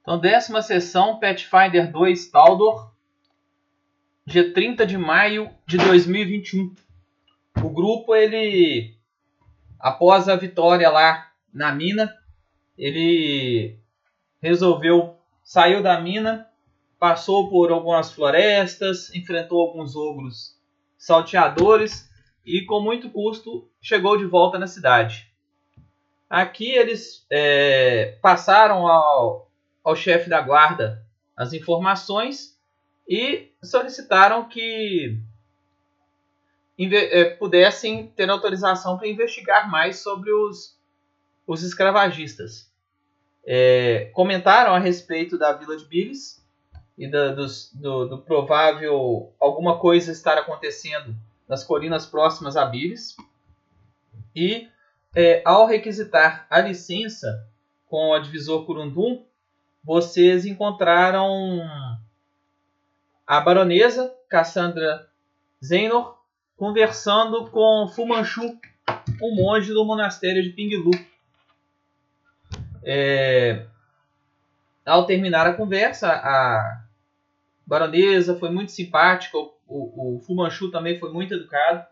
Então, décima sessão, Pathfinder 2 Taldor, dia 30 de maio de 2021. O grupo, ele, após a vitória lá na mina, ele resolveu, saiu da mina, passou por algumas florestas, enfrentou alguns ogros salteadores e com muito custo chegou de volta na cidade. Aqui eles é, passaram ao, ao chefe da guarda as informações e solicitaram que é, pudessem ter autorização para investigar mais sobre os, os escravagistas. É, comentaram a respeito da Vila de Billis e dos, do, do, provável alguma coisa estar acontecendo nas colinas próximas a Billis. E é, ao requisitar a licença com o advisor Curundum, vocês encontraram a baronesa Cassandra Zenor conversando com Fumanchu, um monge do monastério de Pinglu. É, ao terminar a conversa, a baronesa foi muito simpática, o, o, o Fumanchu também foi muito educado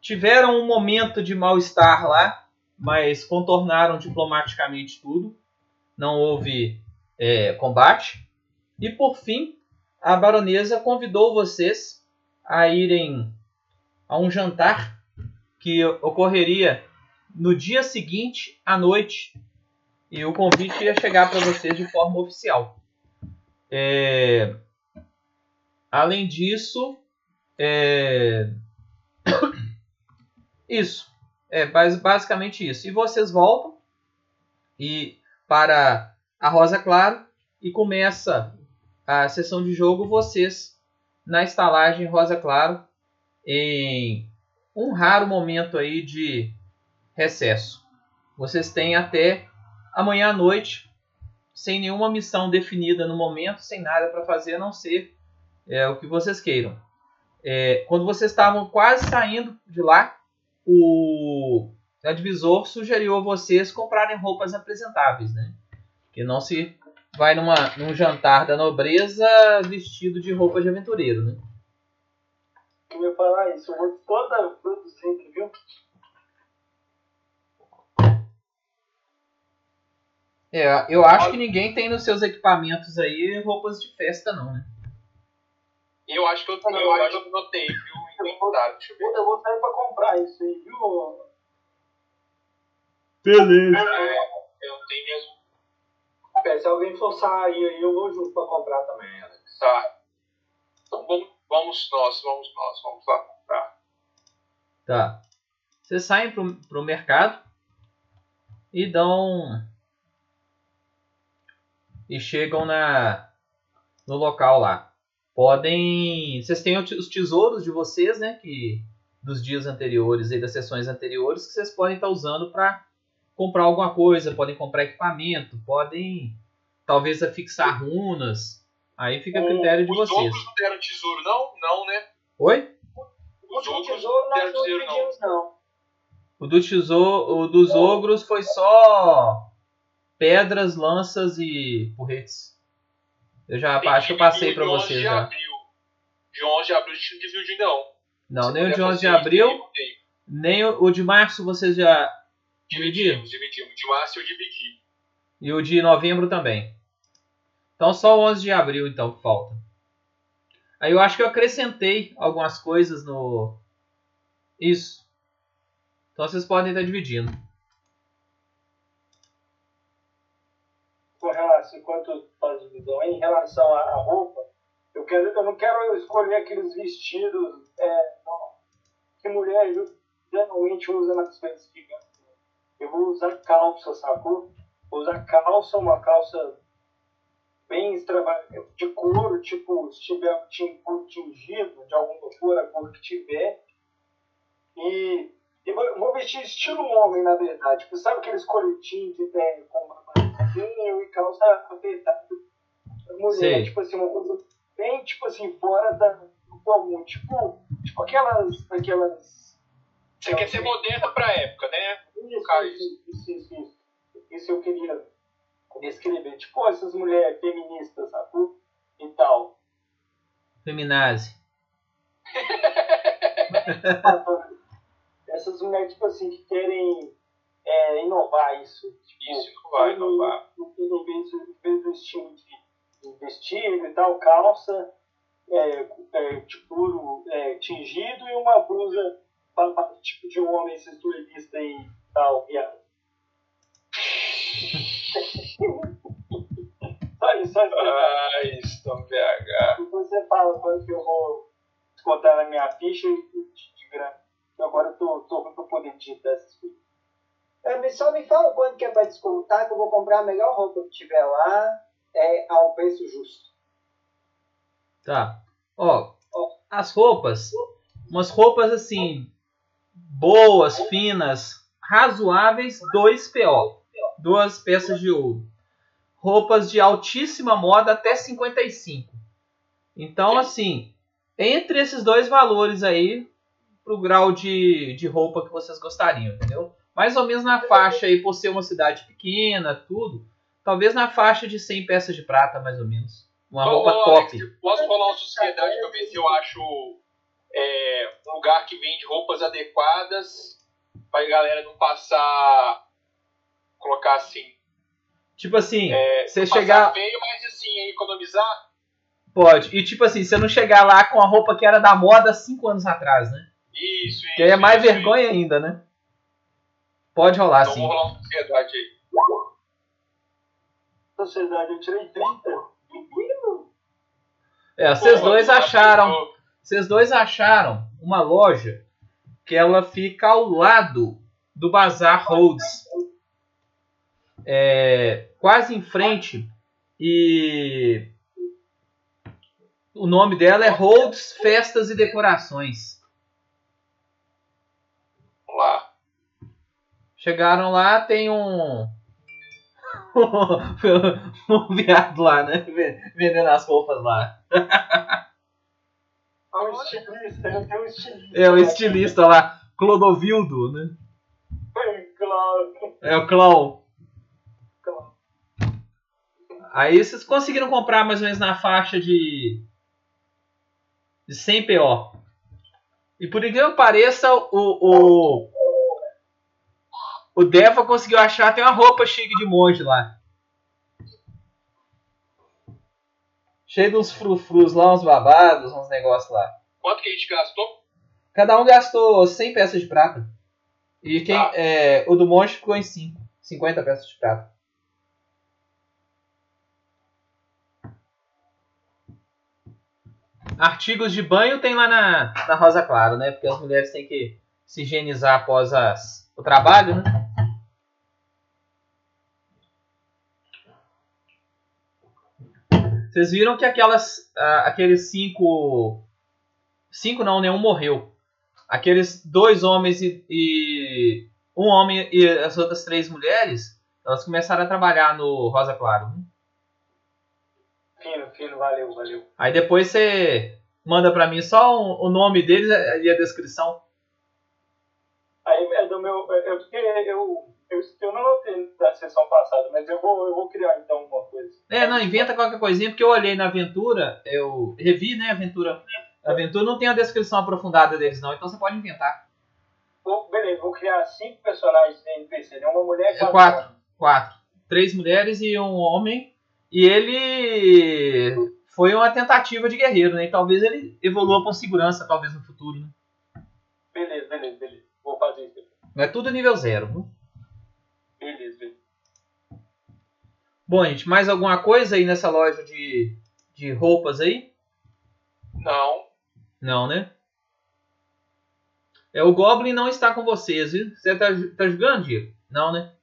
tiveram um momento de mal-estar lá, mas contornaram diplomaticamente tudo. Não houve é, combate. E por fim, a baronesa convidou vocês a irem a um jantar que ocorreria no dia seguinte à noite. E o convite ia chegar para vocês de forma oficial. É... Além disso, é... Isso. É basicamente isso. E vocês voltam e para a Rosa Claro e começa a sessão de jogo vocês na estalagem Rosa Claro em um raro momento aí de recesso. Vocês têm até amanhã à noite sem nenhuma missão definida no momento, sem nada para fazer a não ser é, o que vocês queiram. É, quando vocês estavam quase saindo de lá, o advisor sugeriu a vocês comprarem roupas apresentáveis, né? Que não se vai numa, num jantar da nobreza vestido de roupa de aventureiro, né? Eu ia falar isso, eu vou toda produzir, viu? É, eu acho que ninguém tem nos seus equipamentos aí roupas de festa, não, né? Eu acho que eu, eu, eu acho que eu notei, viu? inventário. Deixa eu ver. Eu vou sair pra comprar isso aí, viu? Beleza. É, eu tenho mesmo. É, se alguém for sair aí, eu vou junto pra comprar também, Alex. Tá. Então vamos, vamos nós, vamos nós, vamos lá comprar. Tá. Vocês saem pro, pro mercado e dão. E chegam na no local lá podem. Vocês têm os tesouros de vocês, né? Que dos dias anteriores e das sessões anteriores que vocês podem estar usando para comprar alguma coisa, podem comprar equipamento, podem talvez afixar runas. Aí fica a critério de os vocês. Os outros não deram tesouro, não? Não, né? Oi? Os outros tesouro nós não pedimos, não. O do tesouro, o dos ogros foi só pedras, lanças e porretes. Eu já Tem acho que eu passei para vocês já. Abril. De 11 de abril a gente não dividiu não. Não, Você nem o de 11 de abril, nem o, de março vocês já? Dividimos, dividimos. De março eu dividi. E o de novembro também. Então só o 11 de abril então que falta. Aí eu acho que eu acrescentei algumas coisas no... Isso. Então vocês podem estar dividindo. Com relação, enquanto faz divisão, em relação à roupa, eu, quero, eu não quero escolher aqueles vestidos é, que mulher geralmente usa nas festas gigantes. Eu vou usar calça, sacou? Vou usar calça, uma calça bem extravagante, de couro, tipo, se tiver tingido de alguma cor, a cor que tiver. E, e vou, vou, vestir estilo homem, na verdade. Tipo, sabe aqueles coletinhos que tem com uma barriguinha e calça apertada? Mulher, Sim. tipo assim, uma coisa bem, tipo assim, fora da, do comum. Tipo, tipo aquelas, aquelas... Você quer ser moderna pra época, né? Isso, isso, isso, isso, isso. Isso eu queria descrever. tipo essas mulheres feministas, sacou? E tal. Feminazi. essas mulheres, tipo assim, que querem é, inovar isso. Tipo, Isso, vai no- inovar. no- Em vez, do- em vez do estilo de, de vestido e tal, calça, é, é, de couro é, tingido e uma blusa tipo de um homem esses duelistas e tal, viado. Só isso, só isso. Ai, Stone BH. Você fala quanto que eu vou descontar na minha ficha e de, de grana. Eu agora eu tô, tô ruim pra poder digitar essas coisas. É, só me fala quanto que é pra descontar, que eu vou comprar a melhor roupa que tiver lá, é, ao preço justo. Tá. Ó, ó, as roupas, umas roupas assim, boas, finas, razoáveis, 2 PO. Duas peças de ouro. Roupas de altíssima moda até 55. Então, assim, entre esses dois valores aí, pro grau de, de roupa que vocês gostariam, entendeu? Mais ou menos na faixa aí, por ser uma cidade pequena, tudo. Talvez na faixa de 100 peças de prata, mais ou menos. Uma Ô, roupa ô, top. Alex, Posso rolar uma sociedade pra ver se eu acho é, um lugar que vende roupas adequadas pra galera não passar. Colocar assim. Tipo assim, É, você chegar. feio, mas assim, economizar. Pode. E tipo assim, você não chegar lá com a roupa que era da moda cinco anos atrás, né? Isso, isso. Que aí é mais isso, vergonha ainda, né? Pode rolar Então sim. vou rolar uma sociedade aí. Sociedade, eu tirei 30. É, vocês dois acharam. Vocês dois acharam uma loja que ela fica ao lado do Bazar Rhodes. É, quase em frente. E o nome dela é Rhodes Festas e Decorações. Lá. Chegaram lá, tem um. um viado lá, né? Vendendo as roupas lá. É um estilista, eu tenho um estilista. É o estilista lá, Clodovildo, né? É o clown. Claro. Aí vocês conseguiram comprar mais ou menos na faixa de. de 100 PO. E por incrível que pareça, o. o o Deva conseguiu achar até uma roupa chique de monge lá. Cheio de uns frufrus lá, uns babados, uns negócios lá. Quanto que a gente gastou? Cada um gastou 100 peças de prata. E quem, Tá. é, o do monge ficou em 5. 50 peças de prata. Artigos de banho tem lá na, na Rosa Claro, né? Porque as mulheres têm que se higienizar após as, o trabalho, né? Vocês viram que aquelas, ah, aqueles cinco, cinco não, nenhum morreu. Aqueles dois homens e, e um homem e as outras três mulheres, elas começaram a trabalhar no Rosa Claro. né? Fino, fino, valeu, valeu. Aí depois você manda pra mim só o, o nome deles e a descrição. Aí é do meu. É porque eu, eu, eu não notei da sessão passada, mas eu vou, eu vou criar então uma coisa. É, não, inventa qualquer coisinha, porque eu olhei na aventura, eu revi, né, aventura. A aventura não tem a descrição aprofundada deles, não, então você pode inventar. Vou, beleza, vou criar cinco personagens de NPC, né? Uma mulher e É quatro. Quatro. Três mulheres e um homem. E ele foi uma tentativa de guerreiro, né? E talvez ele evolua com segurança, talvez no futuro, né? Beleza, beleza, beleza. Vou fazer isso. Mas é tudo nível zero, viu? Beleza, beleza. Bom, gente, mais alguma coisa aí nessa loja de, de roupas aí? Não. Não, né? É, o Goblin não está com vocês, viu? Você tá, tá jogando, Diego? Não, né?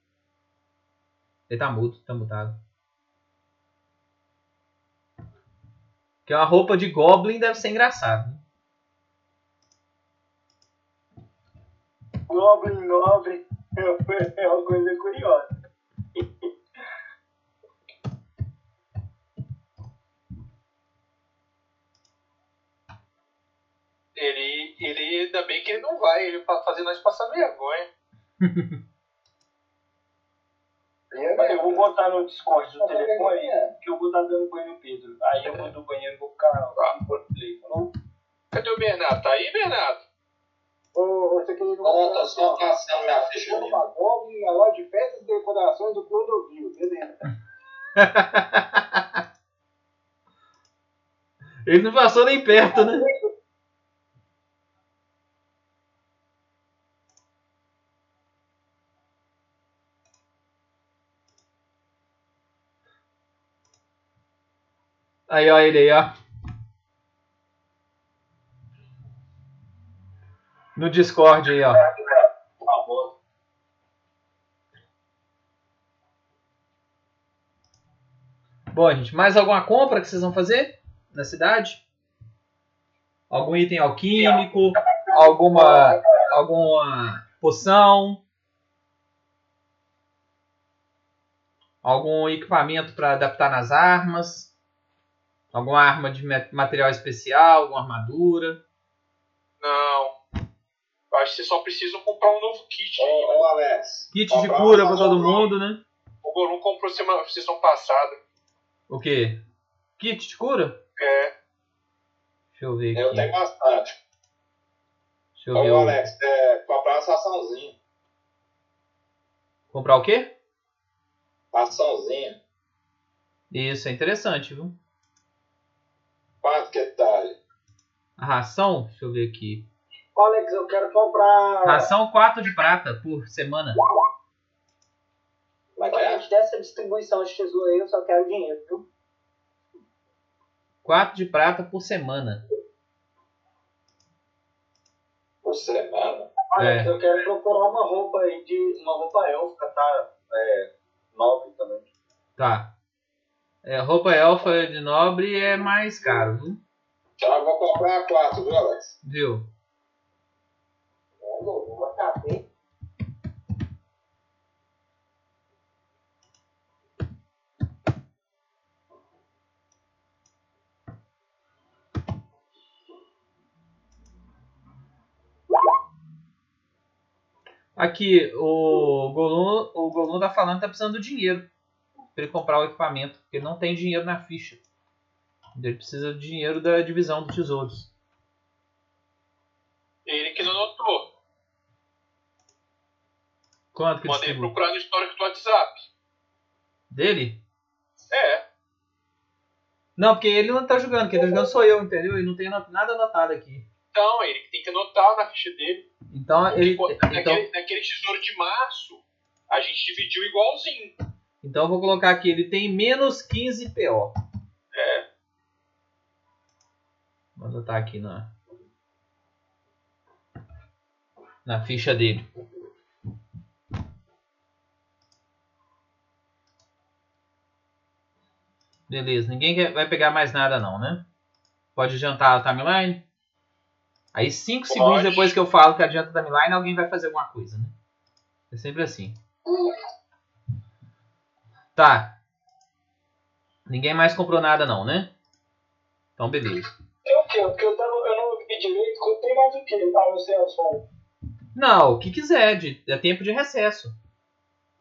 Ele tá mudo, tá mutado. Que uma roupa de Goblin deve ser engraçado. né? Goblin nobre é uma coisa curiosa. Ele, ele ainda bem que ele não vai, ele fazer nós passar vergonha. Eu vou, botar no Discord do telefone que eu vou estar dando banho no Pedro. Aí eu vou do banheiro e vou ficar no play, falou? Cadê o Bernardo? Tá aí, Bernardo? Ô, você queria Não, tô só passando minha ficha ali. Magog e a loja de festas e decorações do Clodovil, beleza. Ele não passou nem perto, né? Aí, ó, ele aí, ó. No Discord aí, ó. Bom, gente, mais alguma compra que vocês vão fazer na cidade? Algum item alquímico? Alguma, alguma poção? Algum equipamento para adaptar nas armas? Alguma arma de ma- material especial? Alguma armadura? Não. Eu acho que vocês só precisam comprar um novo kit. Ô, ô Alex. Kit de cura para todo mundo, né? O Golum comprou semana, sessão passada. O quê? Kit de cura? É. Deixa eu ver Eu aqui. tenho bastante. Deixa eu ver. Ô, Alex, é, comprar uma açãozinha. Comprar o quê? Açãozinha. Isso, é interessante, viu? Quanto que tá aí? A ração, deixa eu ver aqui. Alex, eu quero comprar. Ração 4 de prata por semana. Como é que é? Antes dessa distribuição de tesouro aí, eu só quero dinheiro, viu? 4 de prata por semana. Por semana? Alex, É. eu quero procurar uma roupa aí de. uma roupa élfica, tá? É. Nobre também. Tá. É, roupa elfa de nobre é mais caro, viu? Então eu vou comprar quatro, viu, Alex? Viu? Aqui, o Golum, o Golum tá falando que tá precisando de dinheiro pra ele comprar o equipamento. Porque não tem dinheiro na ficha. Ele precisa de dinheiro da divisão dos tesouros. Ele que não notou. Quanto que Mandei distribui? procurar no histórico do WhatsApp. Dele? É. Não, porque ele não tá jogando. Quem tá jogando sou eu, entendeu? Ele não tem nada anotado aqui. Então, ele que tem que anotar na ficha dele. Então, ele, Tipo, então, naquele tesouro de março, a gente dividiu igualzinho. Então eu vou colocar aqui. Ele tem menos 15 PO. É. Vou anotar aqui na, na ficha dele. Beleza, ninguém quer- vai pegar mais nada não, né? Pode adiantar a timeline? Aí 5 Pode. segundos depois que eu falo que adianta a timeline, alguém vai fazer alguma coisa, né? É sempre assim. Tá. Ninguém mais comprou nada não, né? Então beleza. Tem o quê? Porque eu, tava, eu não vi direito. Tenho mais o quê? Ah, não sei. Não, o que quiser, de, é tempo de recesso.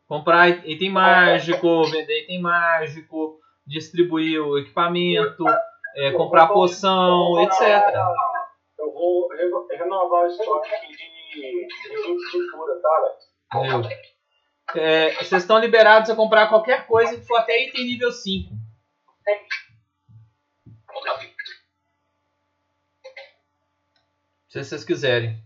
Comprar item mágico, vender item mágico, distribuir o equipamento, é, comprar poção, etc. Eu vou re- renovar o estoque de, de 20 de cura, tá? É, vocês estão liberados a comprar qualquer coisa que for até item nível 5. Se vocês quiserem.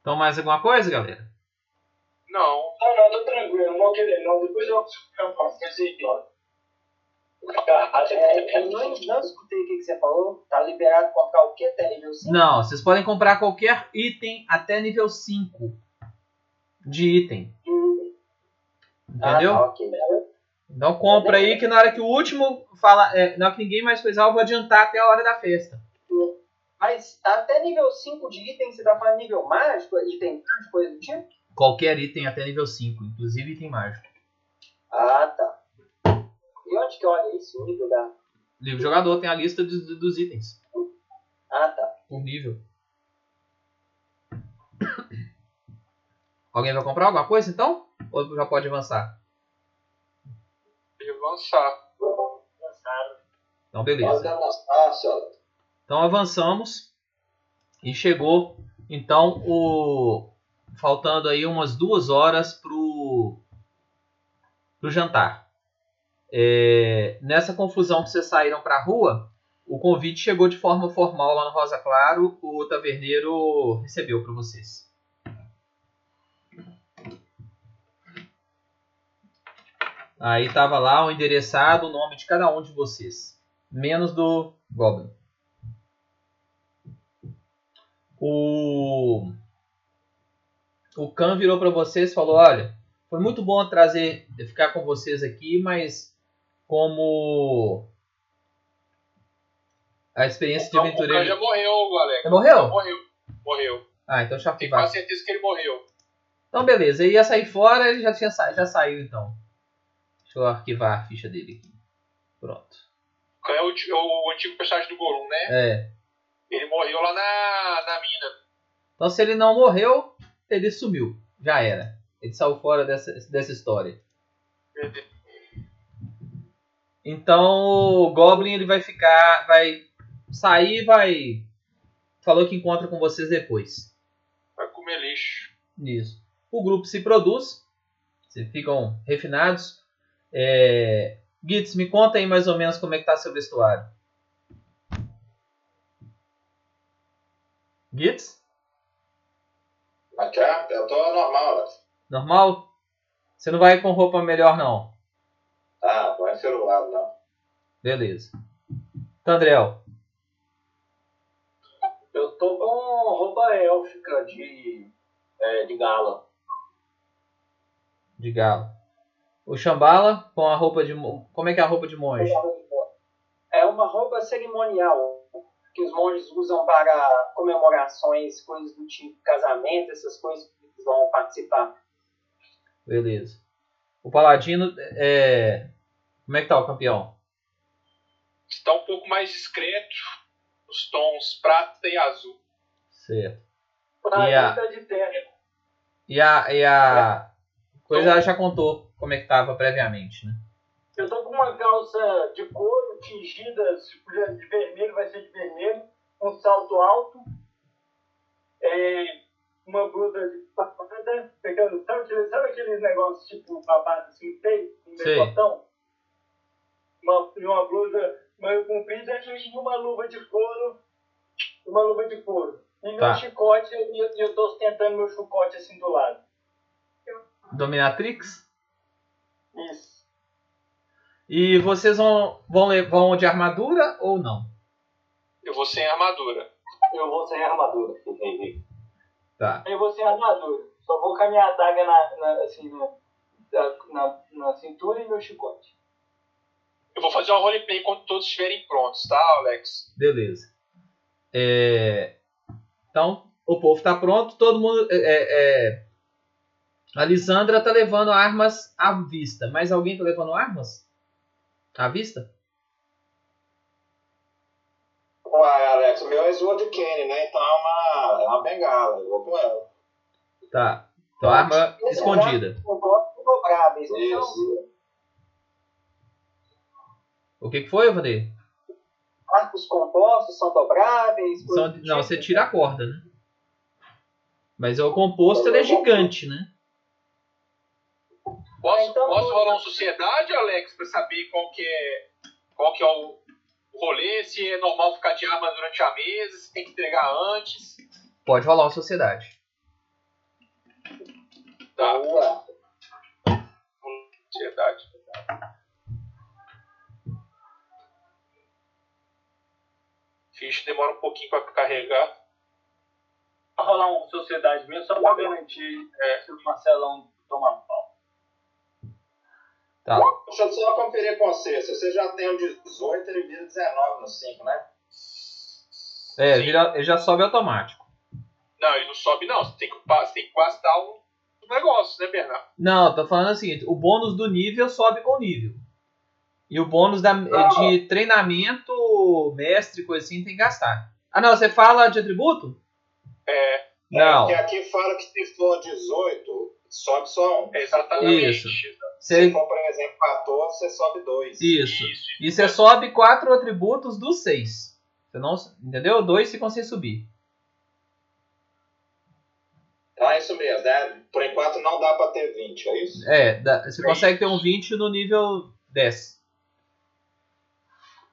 Então mais alguma coisa, galera? Não. Não, não, tô tranquilo, não vou querer, não. Depois eu, eu faço esse idiota. É, eu não, não escutei o que, que você falou. Tá liberado pra comprar o quê? Até nível 5? Não, vocês podem comprar qualquer item até nível 5 de item. Entendeu? Ah, tá, ok. Então compra aí que na hora que o último fala, é, na hora que ninguém mais coisar, eu vou adiantar até a hora da festa. Mas até nível 5 de item, você tá falando nível mágico? Item de coisa do tipo? Qualquer item até nível 5, inclusive item mágico. Ah, tá. E onde que olha isso? O nível da. Livro jogador tem a lista dos, dos itens. Ah, tá. Por nível. Alguém vai comprar alguma coisa então? Ou já pode avançar? Pode avançar. Então beleza. avançar. Então avançamos e chegou então o faltando aí umas duas horas pro pro jantar. É, nessa confusão que vocês saíram para a rua, o convite chegou de forma formal lá no Rosa Claro. O taverneiro recebeu para vocês. Aí tava lá o endereçado, o nome de cada um de vocês, menos do Goblin. O o Khan virou para vocês e falou: "Olha, foi muito bom trazer ficar com vocês aqui, mas como a experiência de Então, o aventureiro já morreu, Alex. Já morreu? Morreu. Morreu. Ah, então eu Tenho quase certeza que ele morreu. Então beleza, ele ia sair fora, ele já tinha sa... já saiu então. Deixa eu arquivar a ficha dele aqui. Pronto. O Khan é o, ti- o antigo personagem do Gollum, né? É. Ele morreu lá na, na mina. Então se ele não morreu, ele sumiu. Já era. Ele saiu fora dessa, dessa história. Então o Goblin ele vai ficar. Vai sair e vai. Falou que encontra com vocês depois. Vai comer lixo. Isso. O grupo se produz. Vocês ficam refinados. É... Gitz, me conta aí mais ou menos como é que tá seu vestuário. Gitz? Mas é, eu tô normal, Alex. Normal? Você não vai com roupa melhor não. Ah, lado, não. Beleza. Tandrel, Eu tô com roupa élfica de, é, de gala. de galo. O Shambhala com a roupa de. mo- Como é que é a roupa de monge? É uma roupa cerimonial que os monges usam para comemorações, coisas do tipo casamento, essas coisas que eles vão participar. Beleza. O Paladino é. Como é que tá o campeão? Está um pouco mais discreto. Os tons prata e azul. Certo. Pra E a- tá de terra. E a, e a coisa ela já contou como é que tava previamente, né? Eu tô com uma calça de couro tingida, se puder de vermelho, vai ser de vermelho, um salto alto, é, uma blusa de papada, pegando, sabe, sabe aqueles negócios tipo babado assim, feio, um decotão? Uma, e uma blusa meio comprida e uma luva de couro, uma luva de couro. E meu Tá. chicote, e eu, eu tô ostentando meu chicote assim do lado. Dominatrix? Isso. E vocês vão, vão, vão de armadura ou não? Eu vou sem armadura. Eu vou sem armadura. Tá. Eu vou sem armadura. Só vou com a minha adaga na, na- assim, na, na, na cintura e meu chicote. Eu vou fazer uma roleplay quando todos estiverem prontos, tá, Alex? Beleza. É, Então, o povo tá pronto, todo mundo. é, é, A Lisandra tá levando armas à vista. Mais alguém tá levando armas? À vista? Uai, Alex, o meu é Sword Cane, né? Então é uma, é uma bengala. Eu vou com ela. Tá. Então, arma escondida. Eu gosto de então Isso. O que, que foi, Vandir? arcos compostos são dobráveis. São- Não, tipo. você tira a corda, né? Mas o composto ele é gigante, né? Posso, Então, posso rolar uma sociedade, Alex, pra saber qual que é, qual que é o rolê, se é normal ficar de arma durante a mesa, se tem que entregar antes. Pode rolar uma sociedade. Tá, Boa. sociedade. Ficha demora um pouquinho pra carregar. Vou rolar uma sociedade mesmo só pra garantir é, se o Marcelão tomar pau. Tá. Deixa eu só conferir com você. Se você já tem o 18, ele vira 19 no 5, né? É, Sim. vira- ele já sobe automático. Não, ele não sobe não. Você tem que, você tem que gastar um negócio, né, Bernardo? Não, tô falando o seguinte: o bônus do nível sobe com o nível. E o bônus da, de treinamento, mestre, coisa assim, tem que gastar. Ah, não, você fala de atributo? É, Não. É, porque aqui fala que se for 18, sobe só um. exatamente. Isso. Se Você, for, por exemplo, 14, você sobe dois. isso. Isso. E você sobe quatro atributos dos seis. Você não, entendeu? Dois ficam sem subir. Então é isso mesmo, né? Por enquanto não dá pra ter 20, é isso? É, dá- você consegue ter um 20 no nível 10.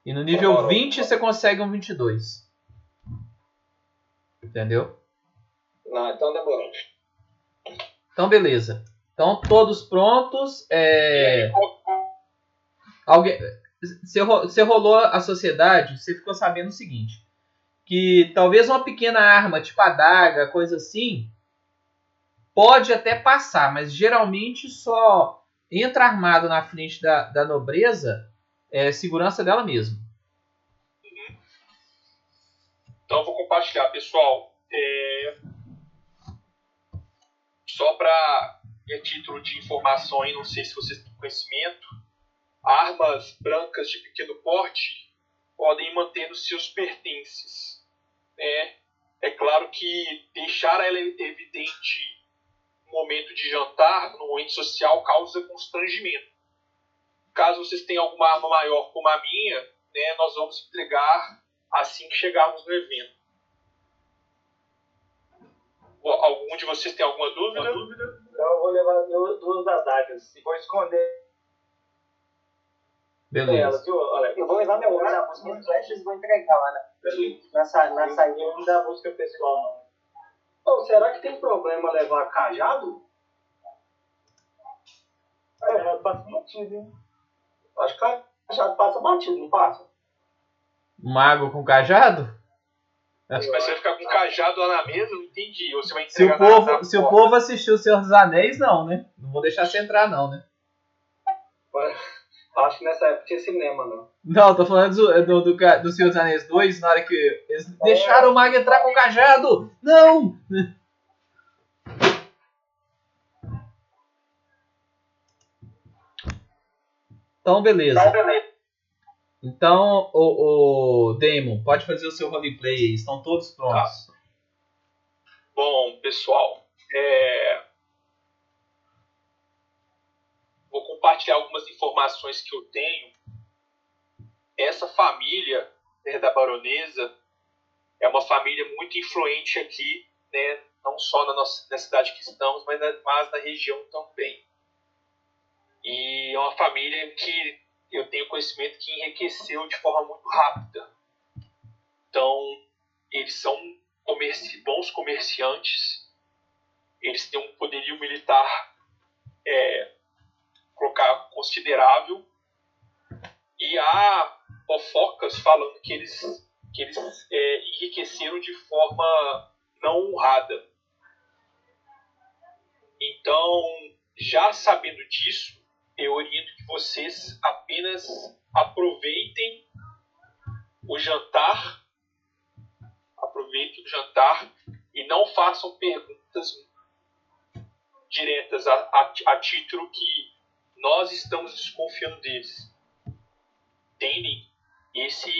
E no nível Demorou. 20 você consegue um 22. Entendeu? Não, então demorou. Então, beleza. Então, todos prontos. É... Alguém... Você rolou a sociedade, você ficou sabendo o seguinte. Que talvez uma pequena arma, tipo adaga, coisa assim, pode até passar, mas geralmente só entra armado na frente da, da nobreza é segurança dela mesmo. Então eu vou compartilhar, pessoal. É, Só para título de informação aí, não sei se vocês têm conhecimento, armas brancas de pequeno porte podem manter os seus pertences. né? É claro que deixar ela evidente no momento de jantar, no momento social, causa constrangimento. Caso vocês tenham alguma arma maior como a minha, né, nós vamos entregar assim que chegarmos no evento. Algum de vocês tem alguma dúvida? Então eu vou levar duas, duas adagas e vou esconder Beleza. elas, viu? Olha, eu vou levar meu ar na busca de flechas e vou entregar lá na, na, sa- na saída da busca pessoal, não. Ô, será que tem problema levar cajado? É, passa batido, hein? Acho que cajado passa batido, não passa? Mago com cajado? Mas você vai ficar com cajado lá na mesa? Não entendi. Ou você vai Se o, entregar na- povo, na se o porta? povo assistiu o Senhor dos Anéis, não, né? Não vou deixar você entrar, não, né? Acho que nessa época tinha cinema, não. Não, tô falando do, do, do, do Senhor dos Anéis 2, na hora que eles deixaram o mago entrar com o cajado! Não! Então, beleza. Então, o, o Damon, pode fazer o seu roleplay aí. Estão todos prontos. Bom, pessoal, é, vou compartilhar algumas informações que eu tenho. Essa família né, da baronesa é uma família muito influente aqui, né, não só na, nossa, na cidade que estamos, mas na, mas na região também. E é uma família que eu tenho conhecimento que enriqueceu de forma muito rápida. Então, eles são comerci bons comerciantes, eles têm um poderio militar é, colocar considerável e há fofocas falando que eles, que eles é, enriqueceram de forma não honrada. Então, já sabendo disso, eu oriento que vocês apenas aproveitem o jantar aproveitem o jantar e não façam perguntas diretas a, a, a título que nós estamos desconfiando deles. Entendem? Esse,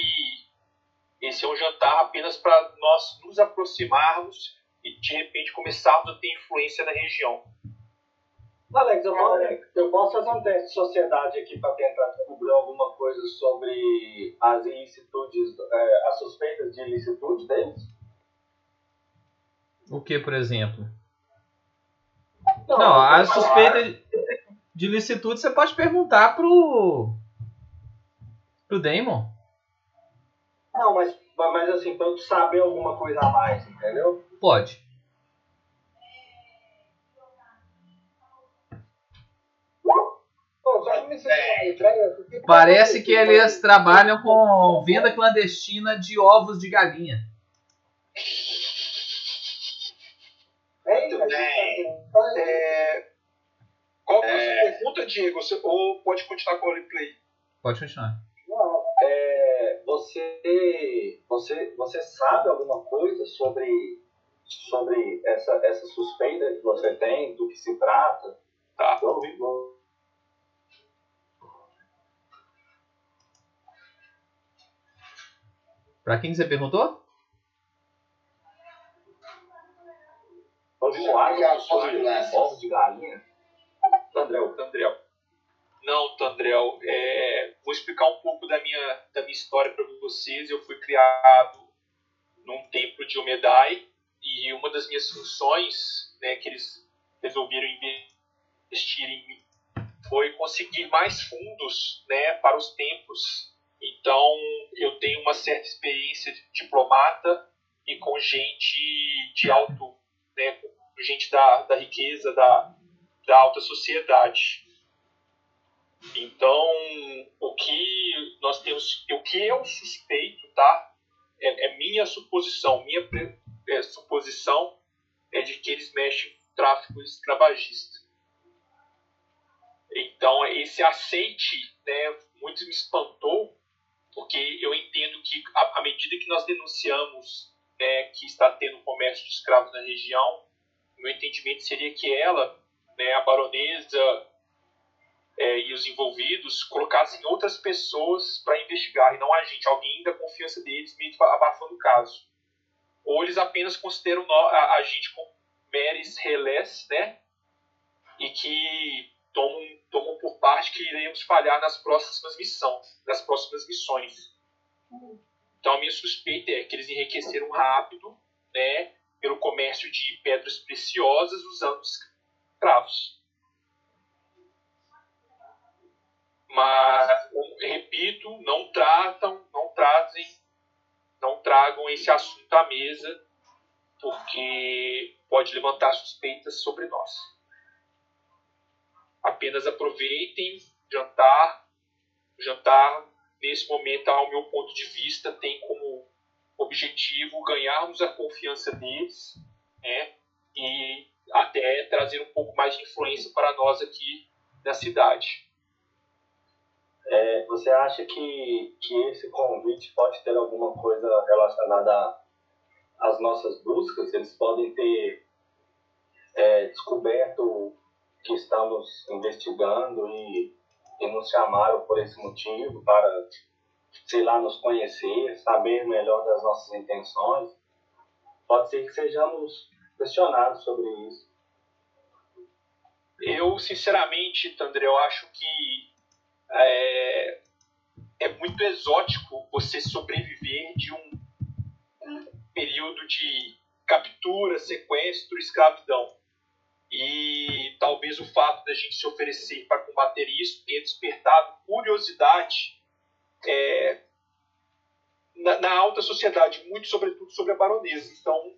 esse é um jantar apenas para nós nos aproximarmos e de repente começarmos a ter influência na região. Alex, eu posso, eu posso fazer um teste de sociedade aqui para tentar descobrir alguma coisa sobre as ilicitudes, é, as suspeitas de ilicitude deles? O que, por exemplo? Não, a suspeita de, de licitude você pode perguntar pro. pro Damon. Não, mas, mas assim, pra eu saber alguma coisa a mais, entendeu? Pode. Parece que eles trabalham com venda clandestina de ovos de galinha. Muito bem. É, qual que é a sua pergunta, Diego? Você- ou pode continuar com o roleplay? Pode continuar. Não, é, você, você, você sabe alguma coisa sobre, sobre essa, essa suspeita que você tem, do que se trata? Tá. Ouvi- Pra quem que você perguntou? Usuários de ovos de galinha. Tandrel, Tandrel. Não, Tandrel, é, vou explicar um pouco da minha, da minha história para vocês. Eu fui criado num templo de Omedai e uma das minhas funções né, que eles resolveram investir em mim foi conseguir mais fundos né, para os templos. Então, eu tenho uma certa experiência de diplomata e com gente de alto, né, com gente da, da riqueza, da, da alta sociedade. Então, o que nós temos, o que eu suspeito, tá? É, é minha suposição, minha é, suposição é de que eles mexem com tráfico escravagista. Então, esse aceite, né, muito me espantou, porque eu entendo que, à medida que nós denunciamos né, que está tendo comércio de escravos na região, meu entendimento seria que ela, né, a baronesa é, e os envolvidos, colocassem outras pessoas para investigar, e não a gente, alguém da confiança deles, meio que abafando o caso. Ou eles apenas consideram a, a gente como meres relés, né, e que tomam, tomam por parte que iremos falhar nas próximas missões, nas próximas missões. Então a minha suspeita é que eles enriqueceram rápido, né, pelo comércio de pedras preciosas usando escravos. Mas, repito, não tratam, não trazem, não tragam esse assunto à mesa, porque pode levantar suspeitas sobre nós apenas aproveitem jantar. Jantar, nesse momento, ao meu ponto de vista, tem como objetivo ganharmos a confiança deles né, e até trazer um pouco mais de influência para nós aqui na cidade. É, você acha que, que esse convite pode ter alguma coisa relacionada às nossas buscas? Eles podem ter é, descoberto que estamos investigando e, e nos chamaram por esse motivo, para, sei lá, nos conhecer, saber melhor das nossas intenções. Pode ser que sejamos questionados sobre isso. Eu, sinceramente, Tandré, eu acho que é, é muito exótico você sobreviver de um, um período de captura, sequestro, escravidão. E talvez o fato da gente se oferecer para combater isso tenha despertado curiosidade é, na, na, alta sociedade, muito sobretudo sobre a baronesa. Então,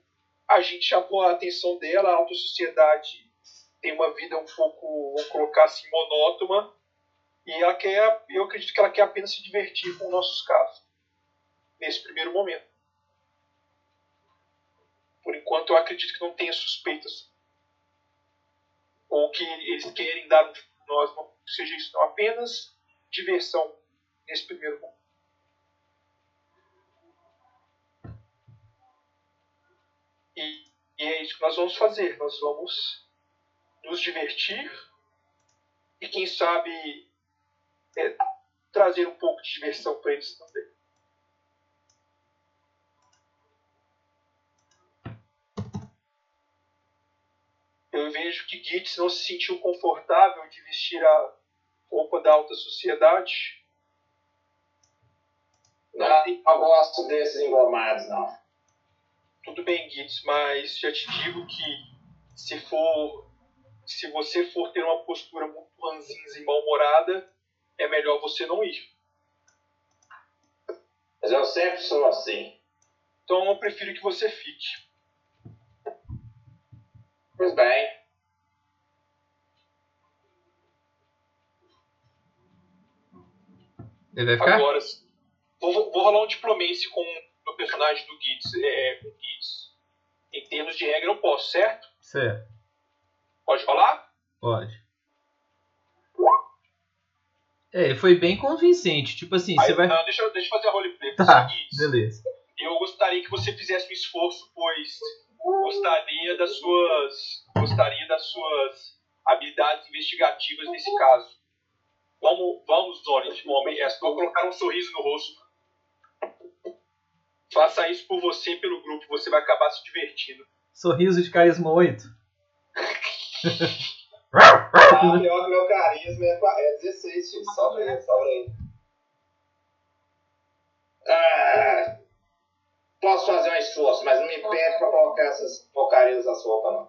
a gente chamou a atenção dela, a alta sociedade tem uma vida um pouco, vamos colocar assim, monótona, e ela quer, eu acredito que ela quer apenas se divertir com nossos casos, nesse primeiro momento. Por enquanto, eu acredito que não tenha suspeitas ou que eles querem dar nós, não seja isso apenas diversão nesse primeiro momento. E, e é isso que nós vamos fazer. Nós vamos nos divertir e, quem sabe, é, trazer um pouco de diversão para eles também. Eu vejo que Gitz não se sentiu confortável de vestir a roupa da alta sociedade. Não, não gosto desses engomados, não. Tudo bem, Gitz, mas já te digo que se for, se você for ter uma postura muito ranzinza e mal-humorada, é melhor você não ir. Mas eu sempre sou assim. Então eu prefiro que você fique. Pois bem. Ele vai ficar? Agora, vou, vou rolar um diplomense com o personagem do Gitz. É, com Gitz. Em termos de regra, eu posso, certo? Certo. Pode rolar? Pode. É, foi bem convincente. Tipo assim, Aí, você vai. Não, deixa, deixa eu fazer a roleplay. Tá, Gitz, beleza. eu gostaria que você fizesse um esforço, pois gostaria das suas gostaria das suas habilidades investigativas nesse caso. Vamos, vamos, Zone, momento. É só colocar um sorriso no rosto. Faça isso por você e pelo grupo, você vai acabar se divertindo. Sorriso de carisma 8. Ah, pior que meu carisma é, qua- é 16, filho. Salve aí, salve aí. Ah, posso fazer um esforço, mas não me pede pra colocar essas porcarias nas roupas, não.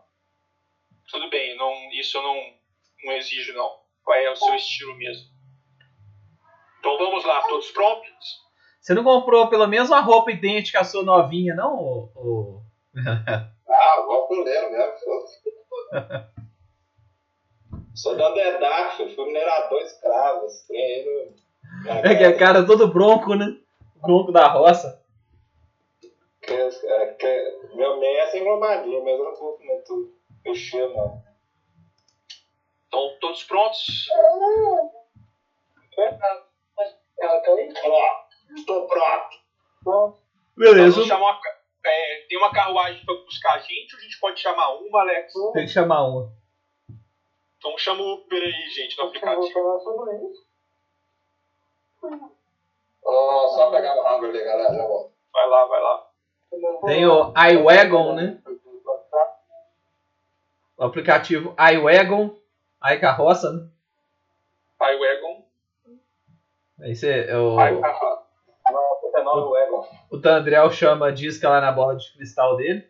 Tudo bem, não, isso eu não, não exijo não. Qual é o seu estilo mesmo? Então vamos lá, todos prontos? Você não comprou pelo menos uma roupa idêntica à sua novinha, não? ô- ô? Ah, igual fuleiro mesmo, foda-se. Sou da filho. Fui minerador escravo. não- É que a cara todo bronco, né? Bronco da roça. Que- é, que- Meu meio é sem englobadinho, mas eu não vou muito mexer, não. Então todos prontos? Ela tá aí? Pronto, estou pronto. Bom, Beleza. Vamos chamar uma, é, tem uma carruagem para buscar a gente ou a gente pode chamar uma, Alex? Tem que chamar um. Então chama o Uber aí, gente, no eu vou aplicativo. falar sobre isso. Ó, só pegar o rango ali, galera. Já volto. Vai lá, vai lá. Eu Tem o iWagon, né? O aplicativo iWagon. iCarroça, né? Pai Wagon. Aí você, o, Carro. Não, é Noruega. o Tandrel chama disca lá na bola de cristal dele.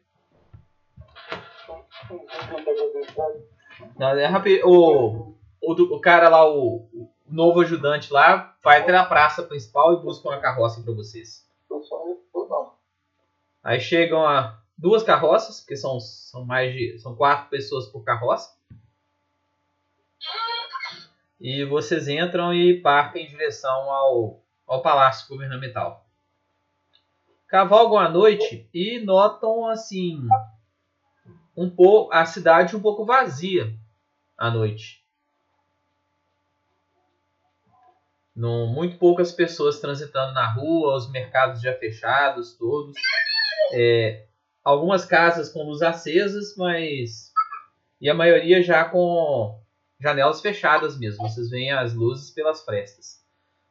Não, é rápido. O, o, o cara lá, o, o novo ajudante lá, vai até na praça principal e busca uma carroça pra vocês. Aí chegam a duas carroças, porque são, são mais de. são quatro pessoas por carroça. E vocês entram e partem em direção ao, ao palácio governamental. Cavalgam à noite e notam assim um pouco a cidade um pouco vazia à noite. Muito poucas pessoas transitando na rua, os mercados já fechados, todos. É, algumas casas com luz acesas, mas. E a maioria já com janelas fechadas mesmo. Vocês veem as luzes pelas frestas.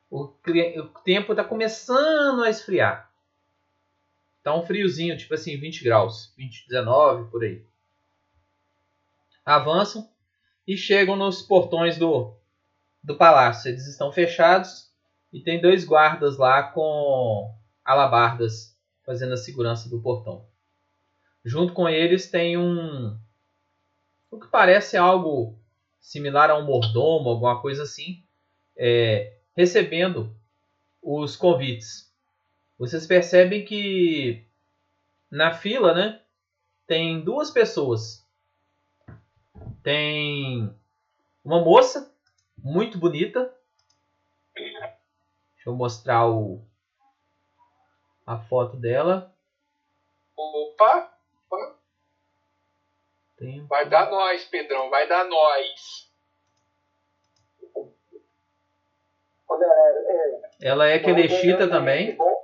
O, o tempo está começando a esfriar. Tá um friozinho, tipo assim, 20 graus, 20, 19 por aí. Avançam e chegam nos portões do, do palácio. Eles estão fechados e tem dois guardas lá com alabardas fazendo a segurança do portão. Junto com eles tem um o que parece algo similar a um mordomo, alguma coisa assim, é, recebendo os convites. Vocês percebem que na fila, né, tem duas pessoas. Tem uma moça muito bonita. Deixa eu mostrar o a foto dela. Opa, Tem vai dar nós, Pedrão, vai dar nós. Ela é Kelechita também. O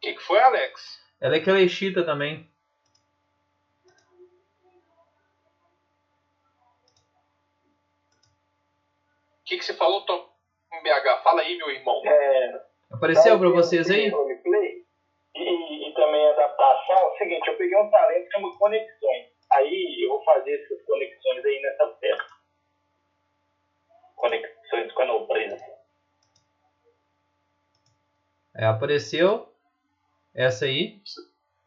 que, que foi, Alex? Ela é Kelechita também. O que, que você falou, Tom BH? Fala aí, meu irmão. É, Apareceu pra vocês aí? roleplay e, e também adaptação. É o seguinte, eu peguei um talento que chama conexões. Aí eu vou fazer essas conexões aí nessa tela. Conexões com a nobreza. É, apareceu essa aí.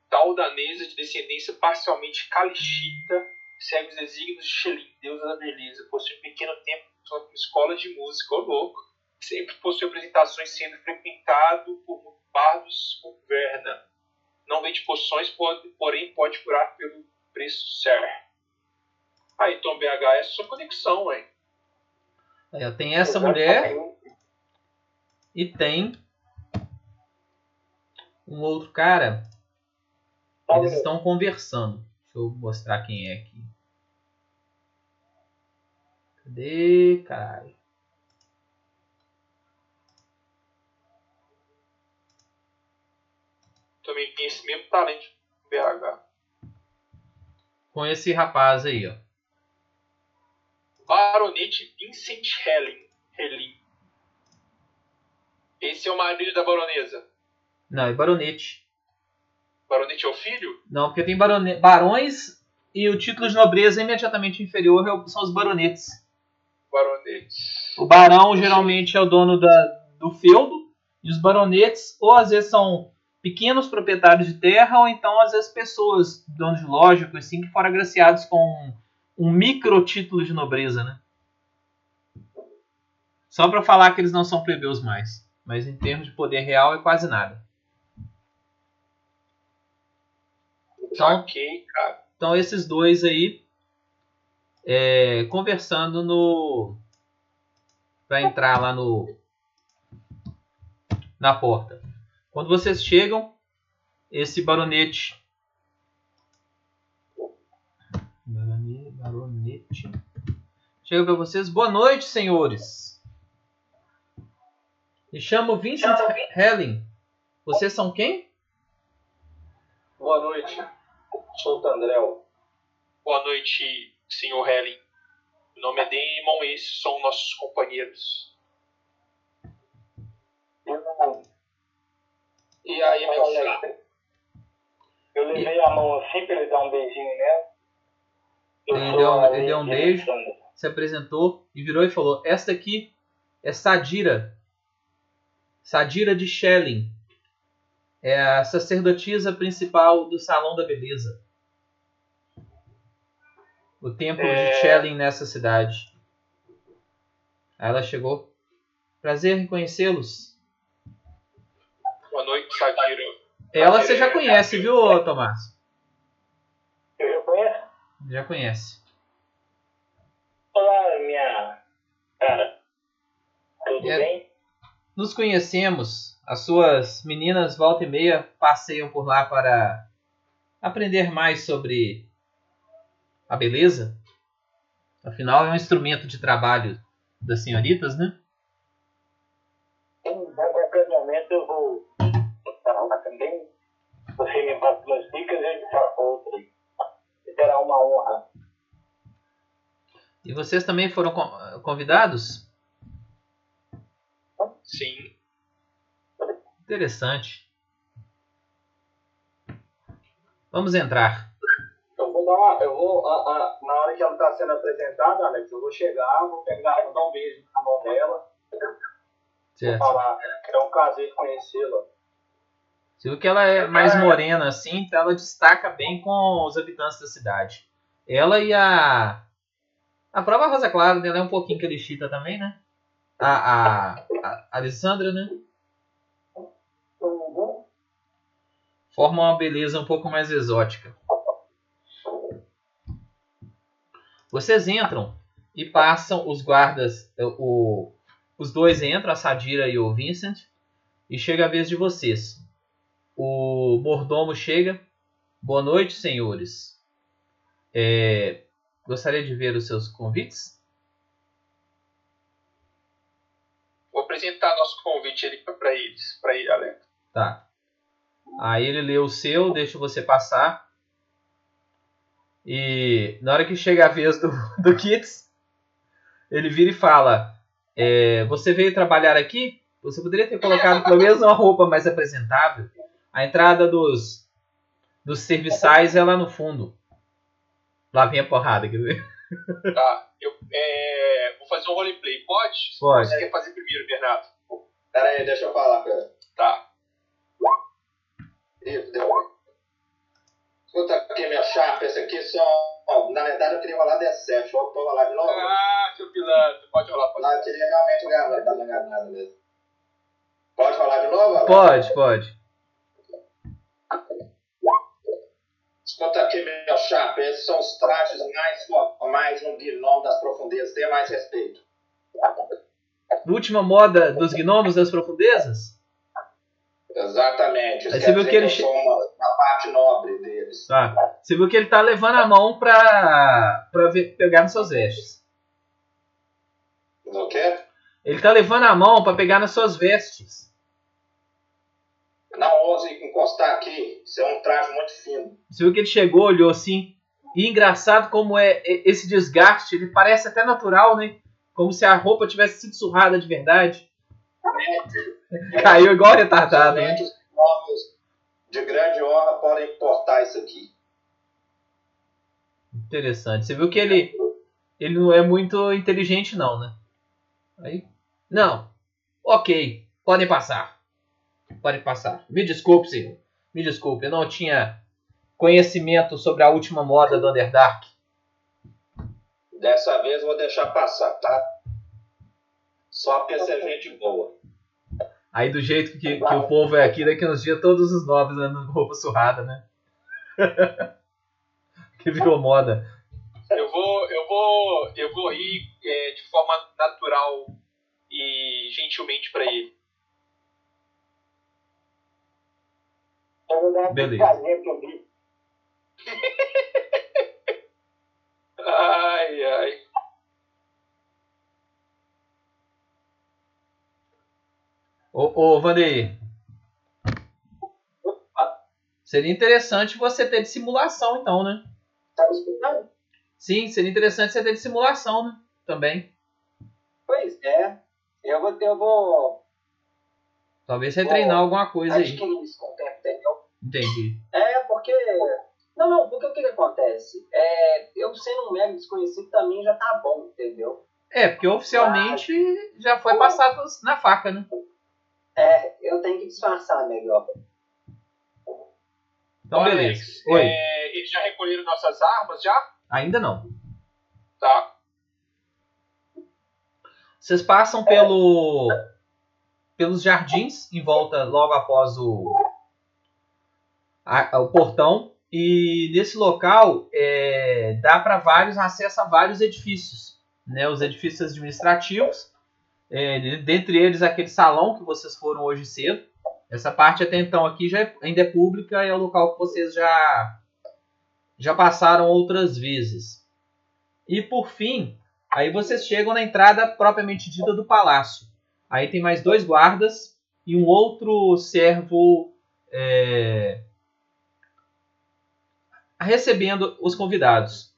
Tal danesa de descendência parcialmente calixita, segue os desígnios de Xelin, deusa da beleza. Possui um pequeno tempo uma escola de música, ô louco. Sempre possui apresentações sendo frequentado por bardos por Verna. Não vende poções, pode, porém pode curar pelo preço certo. Aí, Tom BH, essa é a sua conexão, hein? Ó, tem essa mulher e tem um outro cara. Eles estão conversando. Deixa eu mostrar quem é aqui. Cadê, caralho? Também tem esse mesmo talento, BH. Com esse rapaz aí, ó. Baronete Vincent Helen. Helin. Esse é o marido da baronesa. Não, é baronete. Baronete é o filho? Não, porque tem barone... barões e o título de nobreza imediatamente inferior é são os baronetes. Baronete. O barão geralmente é o dono da, do feudo e os baronetes ou às vezes são pequenos proprietários de terra ou então às vezes pessoas, donos de loja, assim, que foram agraciados com um micro título de nobreza, né? Só para falar que eles não são plebeus mais, mas em termos de poder real é quase nada. Então, Ok, cara. então esses dois aí é, conversando no para entrar lá no na porta. Quando vocês chegam, esse baronete Barone- baronete chega para vocês. Boa noite, senhores. Me chamo Vincent Helen. Vocês são quem? Boa noite. Sou o Tandrel. Boa noite, senhor Helen. Meu nome é Damon e esses são nossos companheiros. E aí, meu chapa? eu levei a mão assim pra ele dar um beijinho nela. Ele deu um- ele deu um beijo. Se apresentou e virou e falou: Esta aqui é Sadira. Sadira de Schelling. É a sacerdotisa principal do Salão da Beleza. O templo É. de Schelling nessa cidade. Aí ela chegou. Prazer em conhecê-los. Boa noite, Sadira. Ela você já conhece, viu, Tomás? Eu já conheço? Já conhece. Olá, minha cara. Tudo É. bem? Nos conhecemos. As suas meninas volta e meia passeiam por lá para aprender mais sobre a beleza. Afinal, é um instrumento de trabalho das senhoritas, né? Uma honra. E vocês também foram con- convidados? Sim. Interessante. Vamos entrar. Eu vou dar uma. Eu vou. a- a- na hora que ela está sendo apresentada, Alex, eu vou chegar, vou pegar, vou dar um beijo na mão dela, vou Certo. falar. É um prazer conhecê-la. Você viu que ela é mais morena assim, então ela destaca bem com os habitantes da cidade. Ela e a. A própria Rosa Clara, né? ela é um pouquinho calichita também, né? A, a, a Alessandra, né? Forma uma beleza um pouco mais exótica. Vocês entram e passam os guardas. O, os dois entram, a Sadira e o Vincent, e chega a vez de vocês. O mordomo chega. Boa noite, senhores. É, gostaria de ver os seus convites? Vou apresentar nosso convite para eles, para ele, Alex. Tá. Aí ele lê o seu, deixa você passar. E na hora que chega a vez do, do Kits, ele vira e fala: é, Você veio trabalhar aqui? Você poderia ter colocado pelo menos uma roupa mais apresentável. A entrada dos, dos serviçais é lá no fundo. Lá vem a porrada, quer ver? Tá. Eu é, vou fazer um roleplay. Pode? Pode. Você quer fazer primeiro, Bernardo? Pera aí, deixa eu falar, cara. Tá. Isso, deu. Escuta aqui, minha chapa, esse aqui são. ó, Na verdade, eu queria rolar D7. Deixa eu tô rolar de novo. Ah, seu pilantra. Pode rolar, pode. Não, eu queria realmente ganhar, não tá ganhando nada mesmo. Pode rolar de novo? Alex? Pode, pode. Escuta aqui, meu chapa, esses são os trajes mais formais de um gnome das profundezas. Tenha mais respeito. Última moda dos gnomos das profundezas? Exatamente. Isso Aí você viu que ele sou uma, uma parte nobre deles. Tá. Você viu que ele tá levando a mão pra, pra ver- pegar nas suas vestes. O quê? Ele tá levando a mão pra pegar nas suas vestes. Não ouse encostar aqui. Isso é um traje muito fino. Você viu que ele chegou, olhou assim. E engraçado como é esse desgaste, ele parece até natural, né? Como se a roupa tivesse sido surrada de verdade. Caiu igual retardado, povos de grande honra podem portar isso aqui. Interessante. Você viu que ele, ele não é muito inteligente, não, né? Aí, não. Ok, podem passar. Podem passar. Me desculpe, senhor. Me desculpe, eu não tinha conhecimento sobre a última moda do Underdark. Dessa vez eu vou deixar passar, tá? Só pra ser gente boa. Aí do jeito que, que o povo é aqui, daqui uns dias todos os nobres andando com roupa surrada, né? que virou moda. Eu vou, eu vou, eu vou rir é, de forma natural e gentilmente pra ele. Eu vou dar uma Beleza. que. Ai, ai. Ô, ô Vandeir. Seria interessante você ter de simulação, então, né? Tá me escutando? Sim, seria interessante você ter de simulação, né? Também. Pois é. Eu vou, eu vou Talvez você treinar alguma coisa aí. adquirir isso com o tempo, entendeu? Entendi. É, porque. Não, não, porque o que, que acontece? É, eu sendo um mega desconhecido também já tá bom, entendeu? É, porque oficialmente já foi passado na faca, né? É, eu tenho que disfarçar melhor. Então, Alex, beleza. Oi. é, eles já recolheram nossas armas, já? Ainda não. Tá. Vocês passam pelo pelos jardins em volta logo após o a- o portão e nesse local é, dá para vários acesso a vários edifícios, né? Os edifícios administrativos, é, de- dentre eles aquele salão que vocês foram hoje cedo. Essa parte até então aqui já é- ainda é pública e é o local que vocês já já passaram outras vezes. E por fim, Aí vocês chegam na entrada propriamente dita do palácio. Aí tem mais dois guardas e um outro servo é, recebendo os convidados.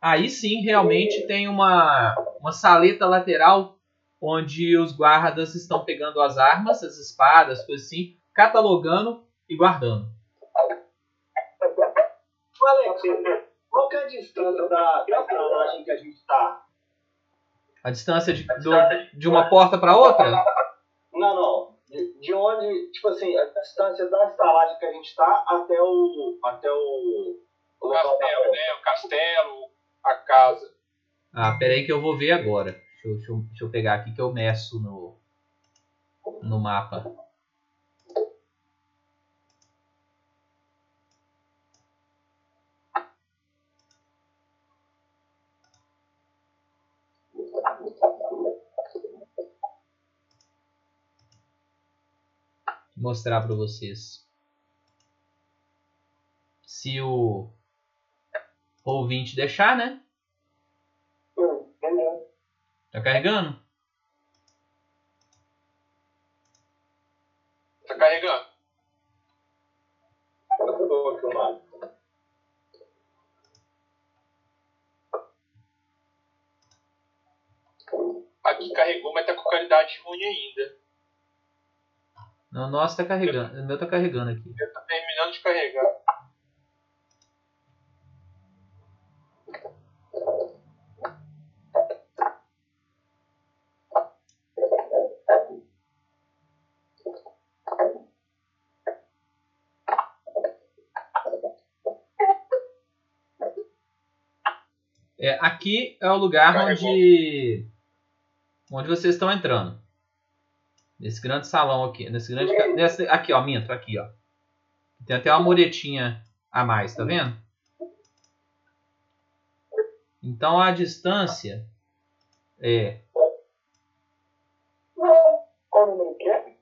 Aí sim, realmente tem uma, uma saleta lateral onde os guardas estão pegando as armas, as espadas, coisas assim, catalogando e guardando. Alex, qual é a distância da, da estalagem que a gente tá? A distância de, do- de uma porta para outra? Não, não. De, de onde, tipo assim, a distância da estalagem que a gente tá até o. até o. o castelo, né? O castelo, a casa. Ah, peraí que eu vou ver agora. Deixa eu, deixa eu- deixa eu pegar aqui que eu meço no, no mapa. Mostrar para vocês. Se o ouvinte deixar, né? Hum? Tá carregando? Tá carregando. Eu aqui o mapa. Aqui carregou, mas tá com qualidade ruim ainda. Não, o nosso tá carregando. O meu tá carregando aqui. Já tá terminando de carregar. É, aqui é o lugar Carregou. onde onde vocês estão entrando. Nesse grande salão aqui, nesse grande nesse, aqui, ó, minto, aqui, ó. Tem até uma muretinha a mais, tá vendo? Então a distância é Qual o número que é?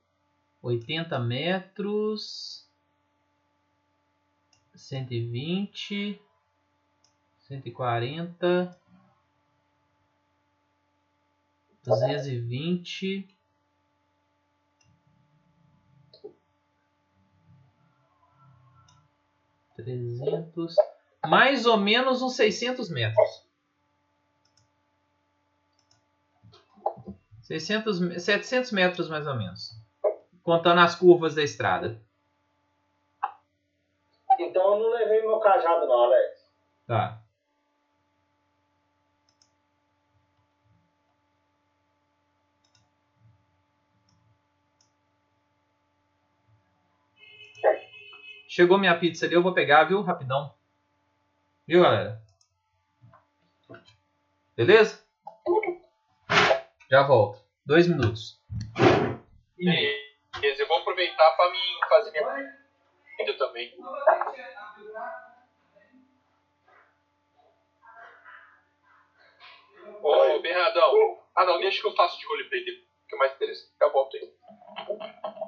80 metros, 120, 140, 220, trezentos, mais ou menos uns 600 metros. 600, me- 700 metros mais ou menos. contando as curvas da estrada. Então eu não levei meu cajado não, Alex. Tá. Chegou minha pizza ali, eu vou pegar, viu? Rapidão. Viu, galera? Beleza? Já volto. Dois minutos. Beleza, eu vou aproveitar para mim fazer minha comida também. Ô, Bernardão. Ah, não, deixa que eu faço de roleplay, que é mais interessante. Já volto aí.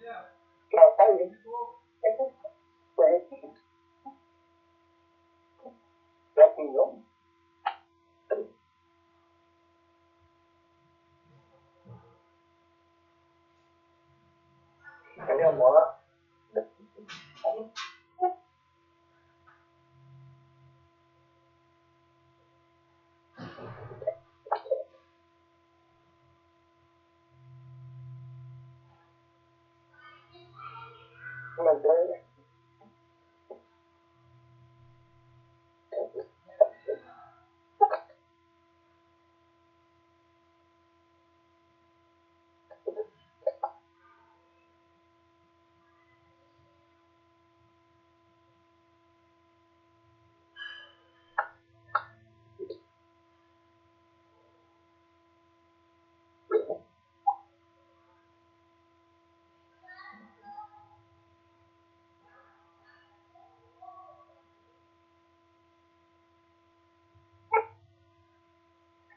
Yeah. tá lindo. É por isso.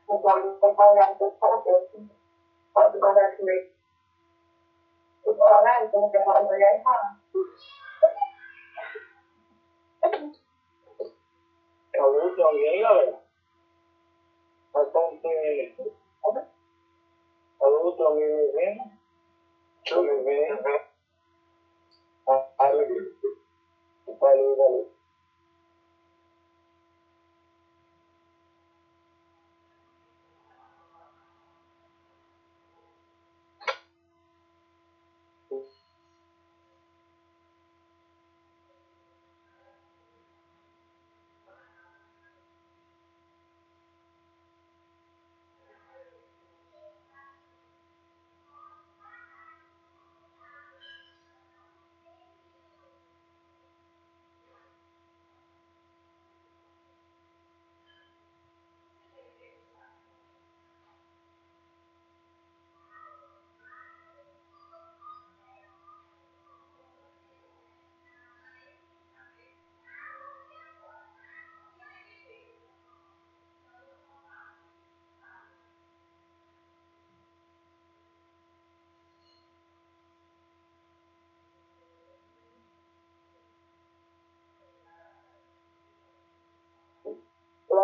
Pode acompanhar o pessoal desse. Pode mandar comigo. O coronel, então, quer falar mulher e fala. Alô, tem alguém, galera? Nós estamos sem... Alô, tem alguém me? Deixa eu me ver. Ah, valeu. Valeu, valeu.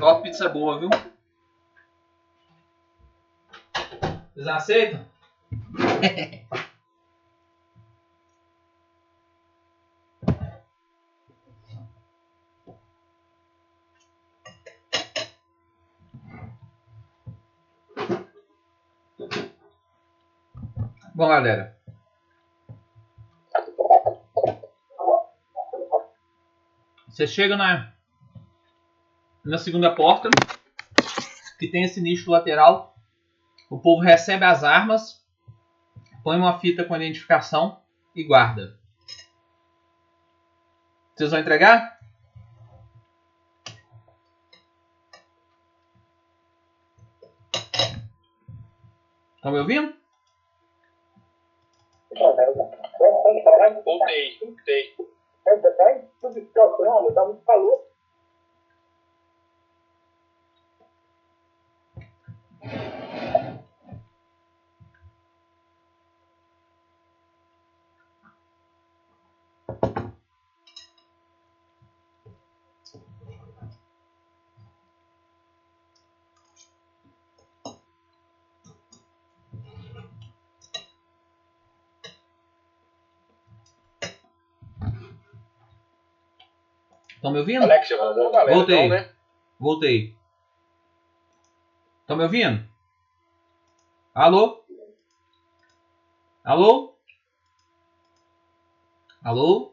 Ó, pizza boa, viu? Vocês aceitam? Bom, galera. Você chega na, na segunda porta, que tem esse nicho lateral. O povo recebe as armas, põe uma fita com identificação e guarda. Vocês vão entregar? Estão me ouvindo? Voltei, voltei. Tá em substituição, tá muito calor. Estão me ouvindo? Alex já voltou, galera. Voltei. Então, né? Voltei. Estão me ouvindo? Alô? Alô? Alô?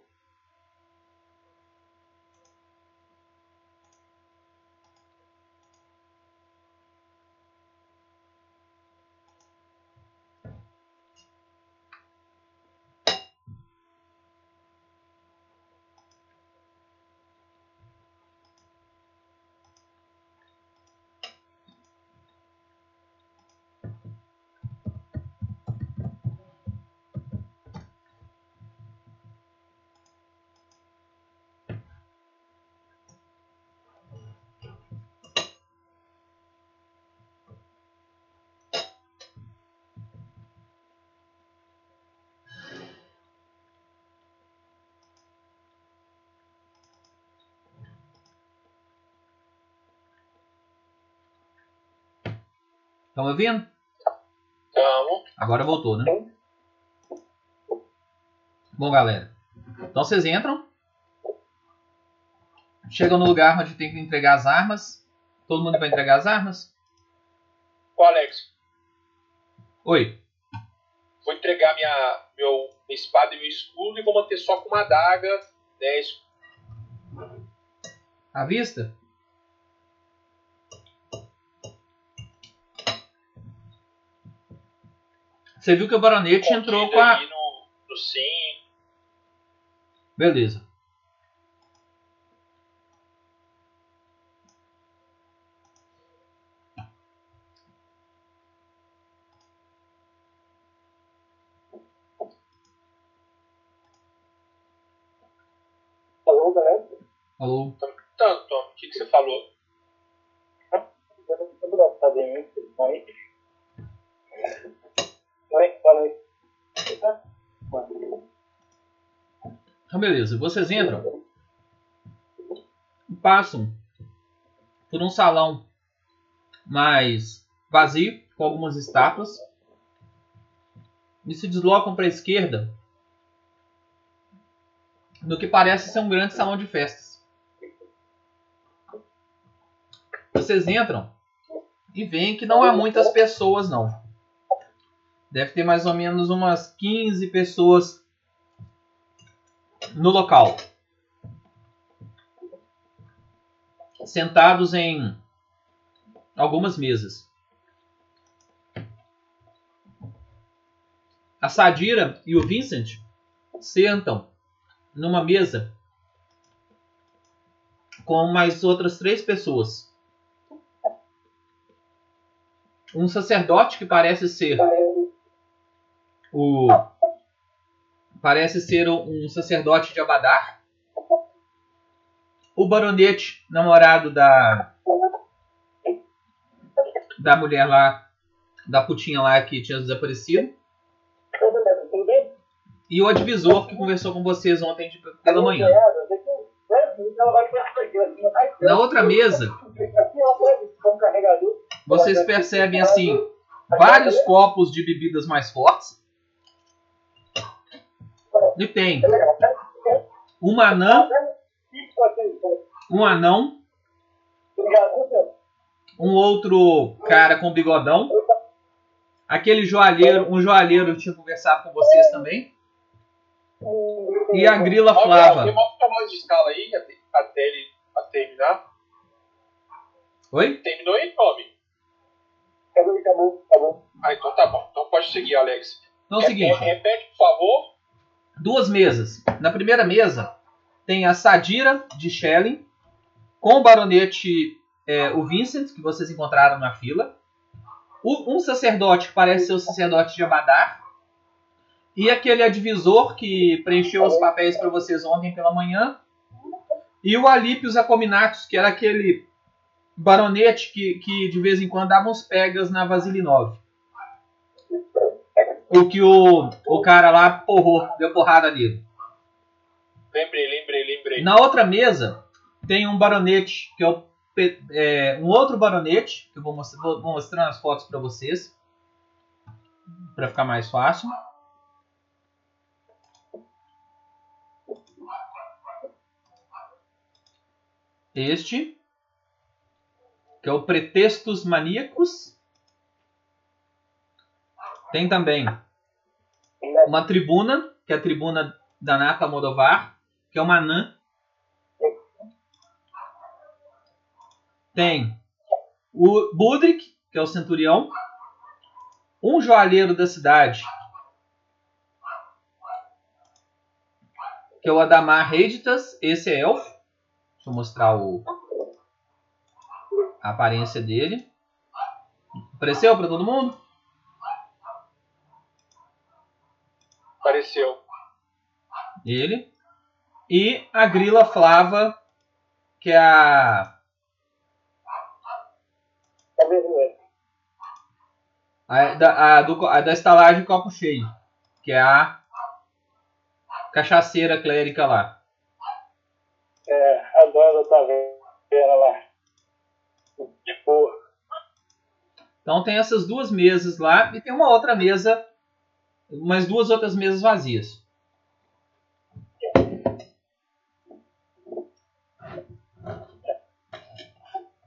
Estão me ouvindo? Tamo. Agora voltou, né? Bom, galera. Então vocês entram. Chegam no lugar onde tem que entregar as armas. Todo mundo vai entregar as armas? Ô, Alex, Oi. vou entregar minha, meu, minha espada e meu escudo e vou manter só com uma adaga. Né? À vista? Você viu que o baronete entrou com a. no, no sim. Beleza. Alô, galera? Alô? Tanto, Tom, o que, que você falou? Tá bem, hein? Oi? Oi, boa noite. Tá? Então, beleza. Vocês entram e passam por um salão mais vazio, com algumas estátuas, e se deslocam para a esquerda no que parece ser um grande salão de festas. Vocês entram e veem que não há muitas pessoas, não. Deve ter mais ou menos umas 15 pessoas no local. Sentados em algumas mesas. A Sadira e o Vincent sentam numa mesa com mais outras três pessoas. Um sacerdote que parece ser o parece ser um sacerdote de Abadar. O baronete, namorado da da mulher lá, da putinha lá que tinha desaparecido. E o advisor que conversou com vocês ontem de, pela manhã. Na outra mesa, vocês percebem assim vários copos de bebidas mais fortes. E tem uma anã, um anão, um outro cara com bigodão, aquele joalheiro, um joalheiro tinha conversado com vocês também, e a grila flava. Tem uma tamanho de escala aí até, ele terminar. Oi? Terminou aí, Tommy? Acabou, acabou, acabou. Ah, então tá bom. Então pode seguir, Alex. Então é o seguinte. Re- Repete, por favor. Duas mesas. Na primeira mesa tem a Sadira de Shelley com o baronete, é, o Vincent, que vocês encontraram na fila. O- um sacerdote que parece ser o sacerdote de Abadar. E aquele advisor que preencheu os papéis para vocês ontem pela manhã. E o Alípios Acominatos, que era aquele baronete que, que de vez em quando dava uns pegas na Vasilinov. O que o, o cara lá porrou, deu porrada nele. Lembrei, lembrei, lembrei. Na outra mesa tem um baronete, que é, o, é, um outro baronete, que eu vou, mostrar, vou vou mostrando as fotos para vocês, para ficar mais fácil. Este, que é o Pretextos Maníacos. Tem também uma tribuna, que é a tribuna da Nata Modovar, que é uma anã. Tem o Budrik, que é o centurião. Um joalheiro da cidade, que é o Adamar Reditas. Esse é elfo. Deixa eu mostrar o, a aparência dele. Apareceu para todo mundo? Apareceu. Ele. E a Grila Flava, que é a, Tá né? a, da, a, do, a da estalagem Copo Cheio, que é a cachaceira clérica lá. É, a dona tá vendo lá. De boa. Então tem essas duas mesas lá e tem uma outra mesa, umas duas outras mesas vazias.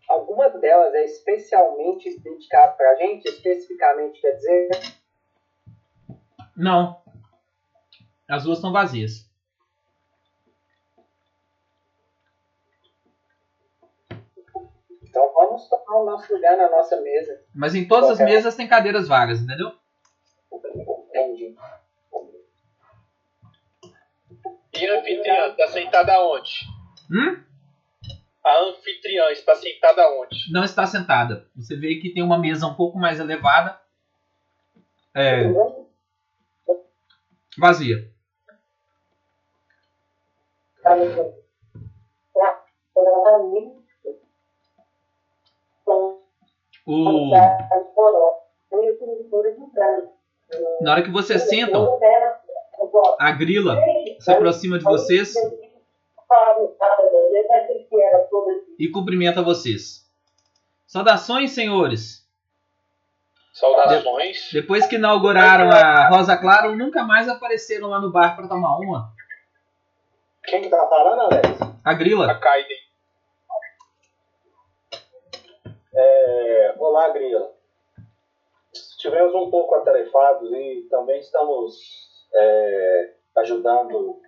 Alguma delas é especialmente dedicada pra gente, especificamente quer dizer. Não. As duas estão vazias. Então vamos tomar o nosso lugar na nossa mesa. Mas em todas as mesas tem cadeiras vagas, entendeu? Entendi. E a anfitriã está sentada onde? Hum? A anfitriã está sentada onde? Não está sentada. Você vê que tem uma mesa um pouco mais elevada. É, vazia. O, na hora que vocês sentam, a grila se aproxima de vocês e cumprimenta vocês. Saudações, senhores. Saudações. Depois que inauguraram a Rosa Clara, nunca mais apareceram lá no bar para tomar uma. Quem que tá falando, Alex? A A grila. Kaiden. É, olá, Grila. Estivemos um pouco atarefados e também estamos é, ajudando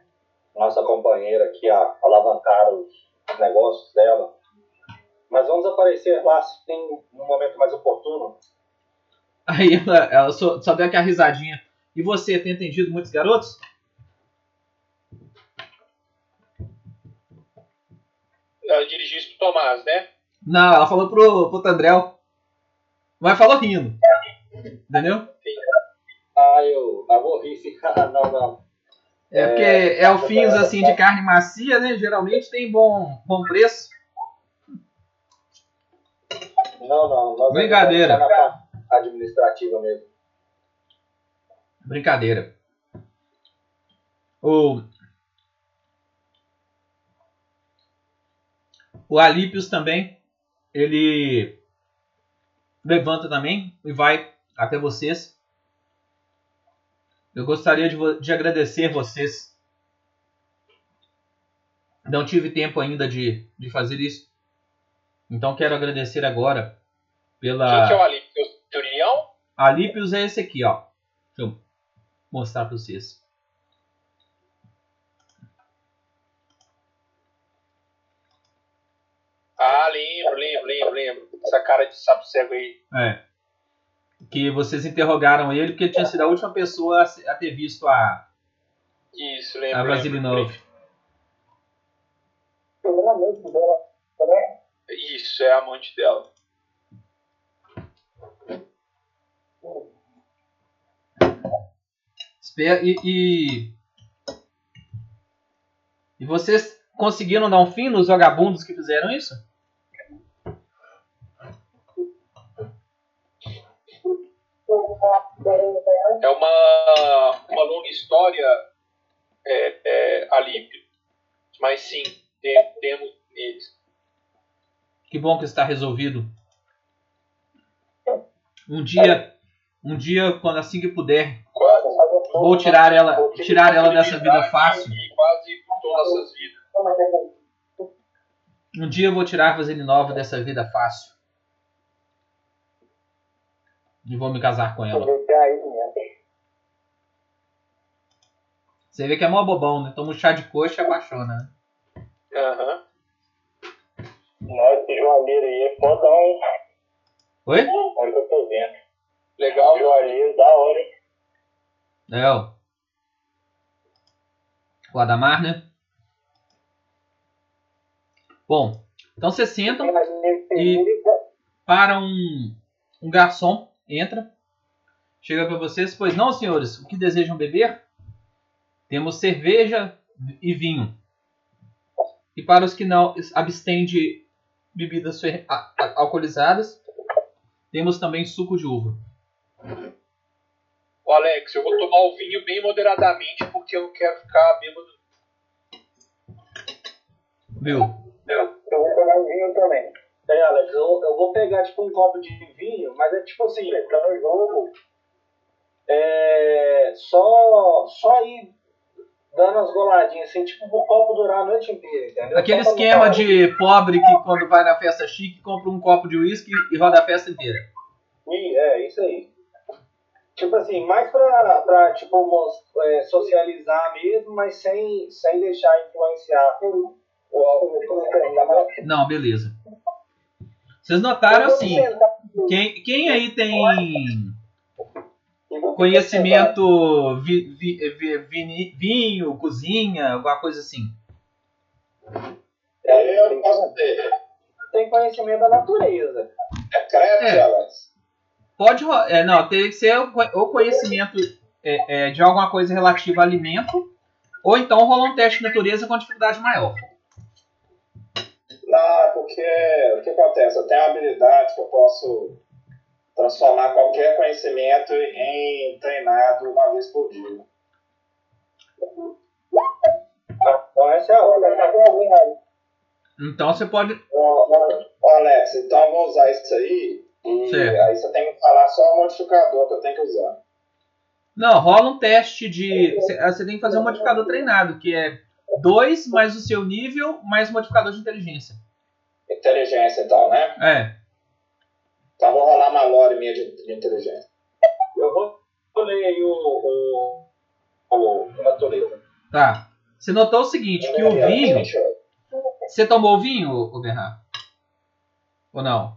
nossa companheira aqui a alavancar os negócios dela. Mas vamos aparecer lá sim, num momento mais oportuno. Aí ela, ela só, só deu aquela risadinha. E você, tem atendido muitos garotos? Ela dirigiu isso pro Tomás, né? Não, ela falou pro, pro Tandrel. Mas falou rindo. Entendeu? Ah, eu, eu. Ah, não, não. É porque é o fins assim de carne macia, né? Geralmente tem bom, bom preço. Não, não. Nós Brincadeira. estamos na parte administrativa mesmo. Brincadeira. O, o Alípios também, ele levanta também e vai até vocês. Eu gostaria de, de agradecer vocês. Não tive tempo ainda de, de fazer isso. Então quero agradecer agora pela. Quem que é o Alípio? É o Centurião? Alípios é esse aqui, ó. Deixa eu mostrar para vocês. Ah, lembro, lembro, lembro, lembro. Essa cara de sapo cego aí. É. Que vocês interrogaram ele porque tinha sido a última pessoa a ter visto a, Isso, lembro. a Vasilinov. lembro. Isso, é a amante dela. E, e, e vocês conseguiram dar um fim nos vagabundos que fizeram isso? Sim, tem- temos eles. Que bom que está resolvido. Um dia, um dia, quando assim que puder, Quase. vou tirar ela, tirar ela dessa vida fácil. Quase mudou nossas vidas. Um dia eu vou tirar Vaselinova dessa vida fácil. E vou me casar com ela. Você vê que é mó bobão, né? Toma um chá de coxa e apaixona, né? Aham. Nossa, esse joalheiro aí é fodão, hein? Oi? Olha o que eu tô vendo. Legal. Joalheiro da hora, hein? É, ó. O Adamar, né? Bom, então vocês sentam e para um, um garçom, entra, chega para vocês, pois não, senhores, o que desejam beber? Temos cerveja e vinho. E para os que não abstêm de bebidas alcoolizadas, temos também suco de uva. Ô, Alex, eu vou tomar o vinho bem moderadamente porque eu não quero ficar bêbado. Viu? Eu vou pegar o vinho também. É, Alex, eu, eu vou pegar tipo um copo de vinho, mas é tipo assim, pra no jogo. É. Só. Só ir dando as goladinhas, assim, tipo o copo durar a noite inteira, entendeu? Aquele esquema de pobre que quando vai na festa chique compra um copo de uísque e roda a festa inteira. Ih, É, isso aí. Tipo assim, mais pra, pra tipo, é, socializar mesmo, mas sem, sem deixar influenciar o álcool. Não, beleza. Vocês notaram assim, quem, quem aí tem conhecimento vi- vi- vi- vinho, cozinha, alguma coisa assim? Eu não posso ter. Tem conhecimento da natureza. É crepe, É. Alex. Pode, é, não, tem que ser o co- o conhecimento é, é, de alguma coisa relativa a alimento, ou então rola um teste de natureza com dificuldade maior. Não, porque o que acontece? Eu tenho uma habilidade que eu posso transformar qualquer conhecimento em treinado uma vez por dia. Então essa é a hora. Então você pode. Ô, Alex, então eu vou usar isso aí. E Certo. aí você tem que falar só o modificador que eu tenho que usar. Não, rola um teste de. Você você tem que fazer um modificador treinado, que é 2 mais o seu nível mais o modificador de inteligência. Inteligência então, né? É. Então eu vou rolar uma lore minha de, de inteligência. ler aí o, o, o, o natureza. Tá. Você notou o seguinte, que o vinho. Você tomou o vinho, ô Bernardo? Ou não?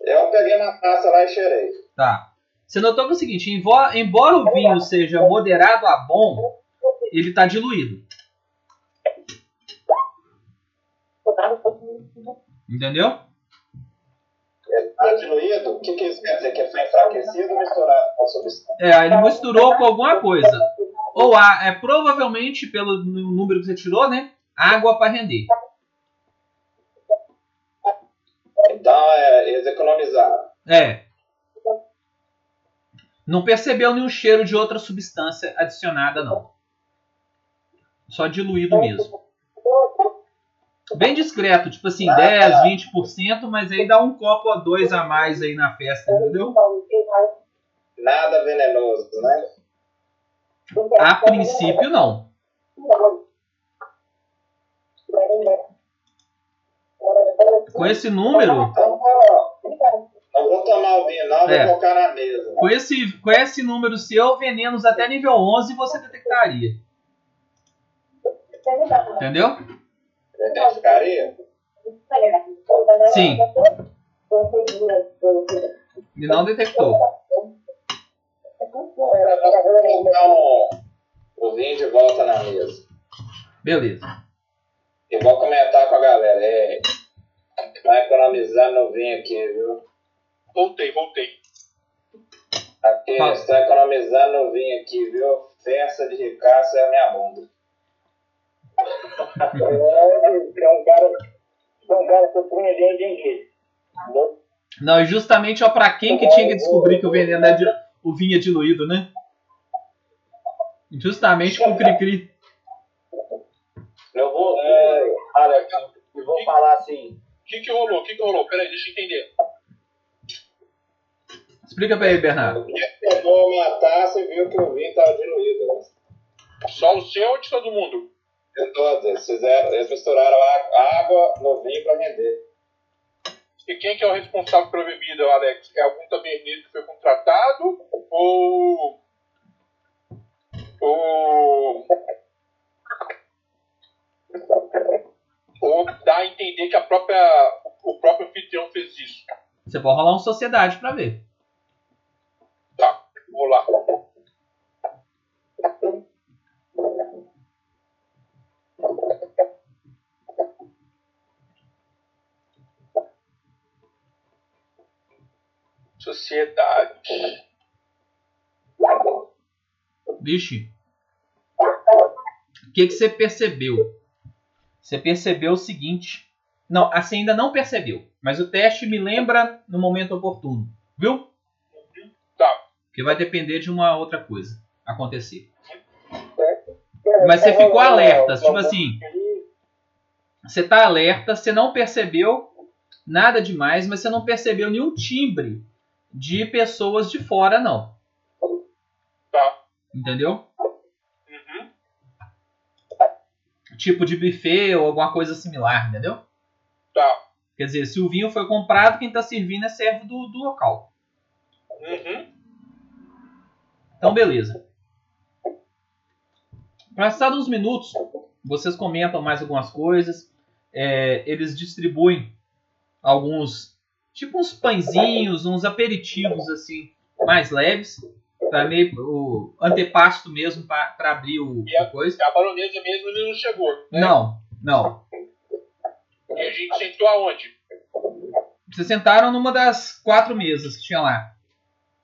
Eu peguei uma taça lá e cheirei. Tá. Você notou que é o seguinte, embora, embora o vinho seja moderado a bom, ele está diluído. Entendeu? Diluído? O que, que isso quer dizer? Que ele foi enfraquecido ou misturado com a substância? É, ele misturou com alguma coisa. Ou a, é provavelmente pelo número que você tirou, né? Água para render. Então, é, eles economizaram. É. Não percebeu nenhum cheiro de outra substância adicionada, não. Só diluído mesmo. Bem discreto, tipo assim, 10, 20%, mas aí dá um copo ou dois a mais aí na festa, entendeu? Nada venenoso, né? A princípio, não. Com esse número, não vou tomar o vinho, não, É. vou colocar na mesa. com esse, com esse número seu, venenos até nível 11 você detectaria. Entendeu? Identificaria? Sim. E não detectou. Então, um- o vinho de volta na mesa. Beleza. E vou comentar com a galera. É, tá economizando no vinho aqui, viu? Voltei, voltei. Aqui, está economizando no vinho aqui, viu? Festa de ricaço é a minha bunda. É um cara, é um cara surpreendente, gente. Não, e justamente ó, pra quem que tinha que descobrir que o veneno é di- o vinho é diluído, né? Justamente com o Cri-Cri. Eu vou, é, Alex, e vou falar assim. O que, que rolou? O que, que rolou? Peraí, deixa eu entender. Explica pra ele, Bernardo. Tomou uma taça e viu que o vinho estava diluído. né? Só o seu ou de todo mundo? De todos, eles, fizeram, eles misturaram a- água no vinho para render. E quem que é o responsável pela bebida, Alex? É algum taberneiro que foi contratado? Ou. Ou. Ou dá a entender que a própria, o próprio anfitrião fez isso? Você pode rolar uma sociedade pra ver. Tá, vou lá. Sociedade. Vixe. O que, que você percebeu? Você percebeu o seguinte. Não, assim ainda não percebeu. Mas o teste me lembra no momento oportuno. Viu? Tá. Porque vai depender de uma outra coisa acontecer. Mas você ficou alerta. Tipo assim, você tá alerta, você não percebeu nada demais, mas você não percebeu nenhum timbre de pessoas de fora, não. Tá. Entendeu? Uhum. Tipo de buffet ou alguma coisa similar, entendeu? Tá. Quer dizer, se o vinho foi comprado, quem tá servindo é servo do, do local. Uhum. Então, beleza. Passados uns minutos, vocês comentam mais algumas coisas. É, eles distribuem alguns, tipo uns pãezinhos, uns aperitivos assim, mais leves. Pra meio o antepasto mesmo, para abrir o, E a- coisa. A baronesa mesmo ainda não chegou. Né? Não, não. E a gente sentou aonde? Vocês sentaram numa das quatro mesas que tinha lá.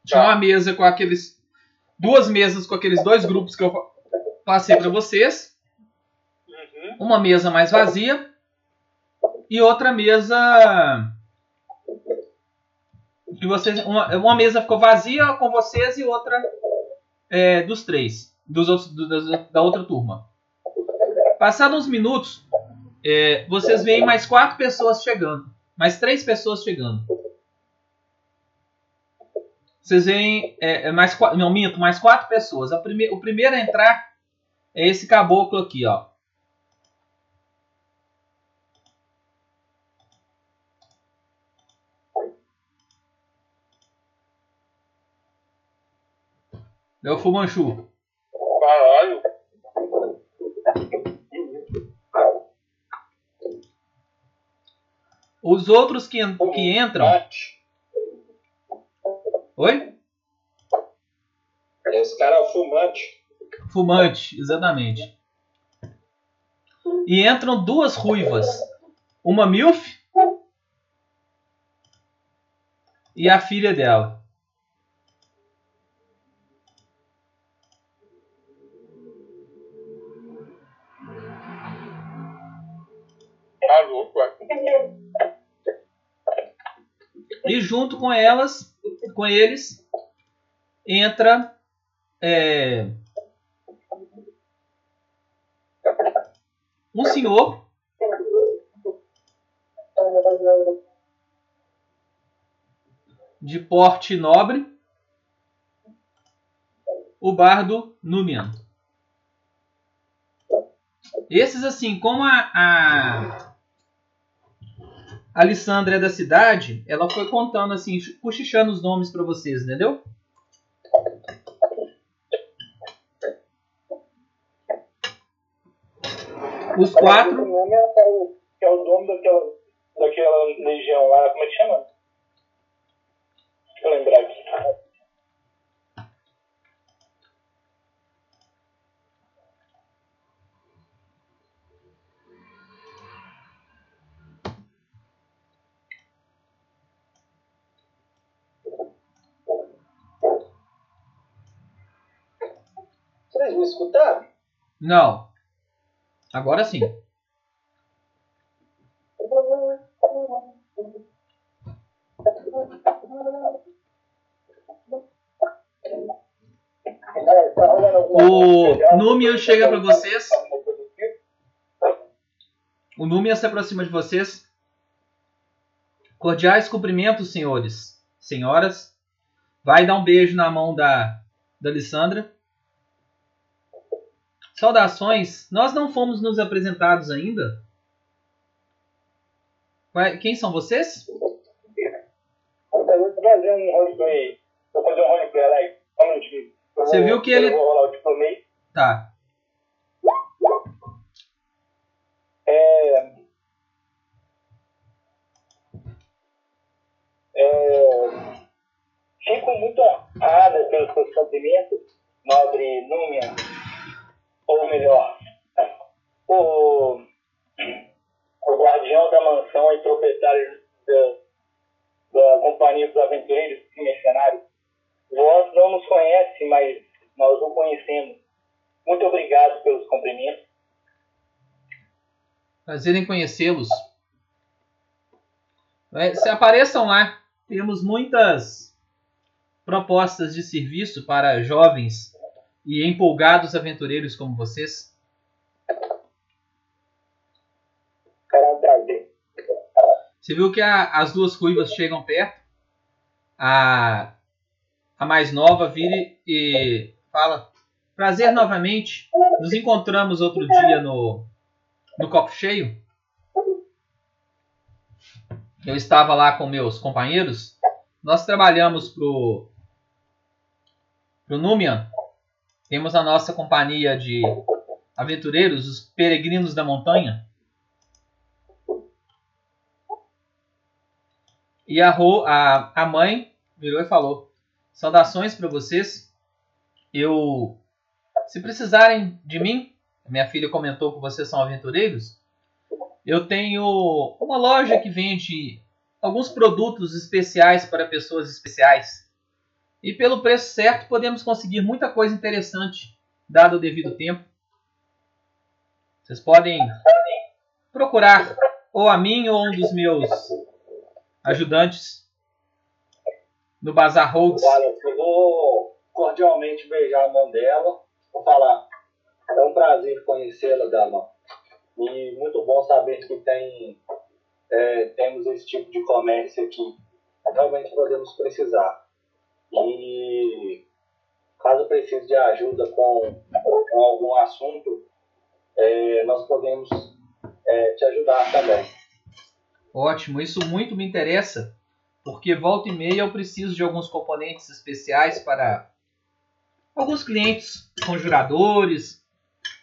Tinha Tá. uma mesa com aqueles. Duas mesas com aqueles dois grupos que eu pa- passei pra vocês. Uhum. Uma mesa mais vazia. E outra mesa. Que vocês, uma, uma mesa ficou vazia com vocês e outra é, dos três. Dos outros, do- da outra turma. Passados uns minutos, é, vocês veem mais quatro pessoas chegando. Mais três pessoas chegando. Vocês veem é, é mais não minto, mais quatro pessoas. Prime, o primeiro a entrar é esse caboclo aqui, ó. É o Fumanchu. Caralho. Os outros que, en- que entram. Oi? Esse cara é o fumante. Fumante, exatamente. E entram duas ruivas. Uma MILF e a filha dela. Tá louco, ué. E junto com elas, com eles, entra é, um senhor de porte nobre, o bardo Númian. Esses assim, como a, a a Alessandra é da cidade, ela foi contando assim, cochichando os nomes pra vocês, entendeu? Os quatro, O nome é o, que é o dono daquela, daquela legião lá, como é que chama? Deixa eu lembrar aqui. Vocês me escutaram? não. Agora sim. O? Númian chega pra vocês. O Númian se aproxima de vocês. Cordiais cumprimentos, senhores, senhoras. Vai dar um beijo na mão da, da Alessandra. Saudações. Nós não fomos nos apresentados ainda. Quem são vocês? Vou fazer um roleplay. Vou fazer um roleplay lá. Só um minutinho. Você viu que ele- Eu vou rolar o diplomei. Tá. É... É... Fico muito honrada pelos seus cumprimentos, nobre Númia. Ou melhor, o, o guardião da mansão e proprietário da, da Companhia dos Aventureiros e Mercenários. Vós não nos conhece, mas nós o conhecemos. Muito obrigado pelos cumprimentos. Prazer em conhecê-los. É, Se apareçam lá. Temos muitas propostas de serviço para jovens e empolgados aventureiros como vocês. Prazer. Você viu que a- as duas ruivas chegam perto. A, a mais nova vira e fala: Prazer novamente. Nos encontramos outro dia no, no copo cheio. Eu estava lá com meus companheiros. Nós trabalhamos pro, pro Númian. Temos a nossa companhia de aventureiros, os peregrinos da montanha. E a, Ro, a, a mãe virou e falou: Saudações para vocês. Eu, se precisarem de mim, minha filha comentou que vocês são aventureiros. Eu tenho uma loja que vende alguns produtos especiais para pessoas especiais. E pelo preço certo podemos conseguir muita coisa interessante, dado o devido tempo. Vocês podem procurar ou a mim ou um dos meus ajudantes no Bazar Holds. Wallace, eu vou cordialmente beijar a mão dela. Vou falar, é um prazer conhecê-la, dama. E muito bom saber que tem, é, temos esse tipo de comércio aqui. Realmente podemos precisar. E caso precise de ajuda com, com algum assunto, é, nós podemos é, te ajudar também. Ótimo, isso muito me interessa, porque volta e meia eu preciso de alguns componentes especiais para alguns clientes conjuradores,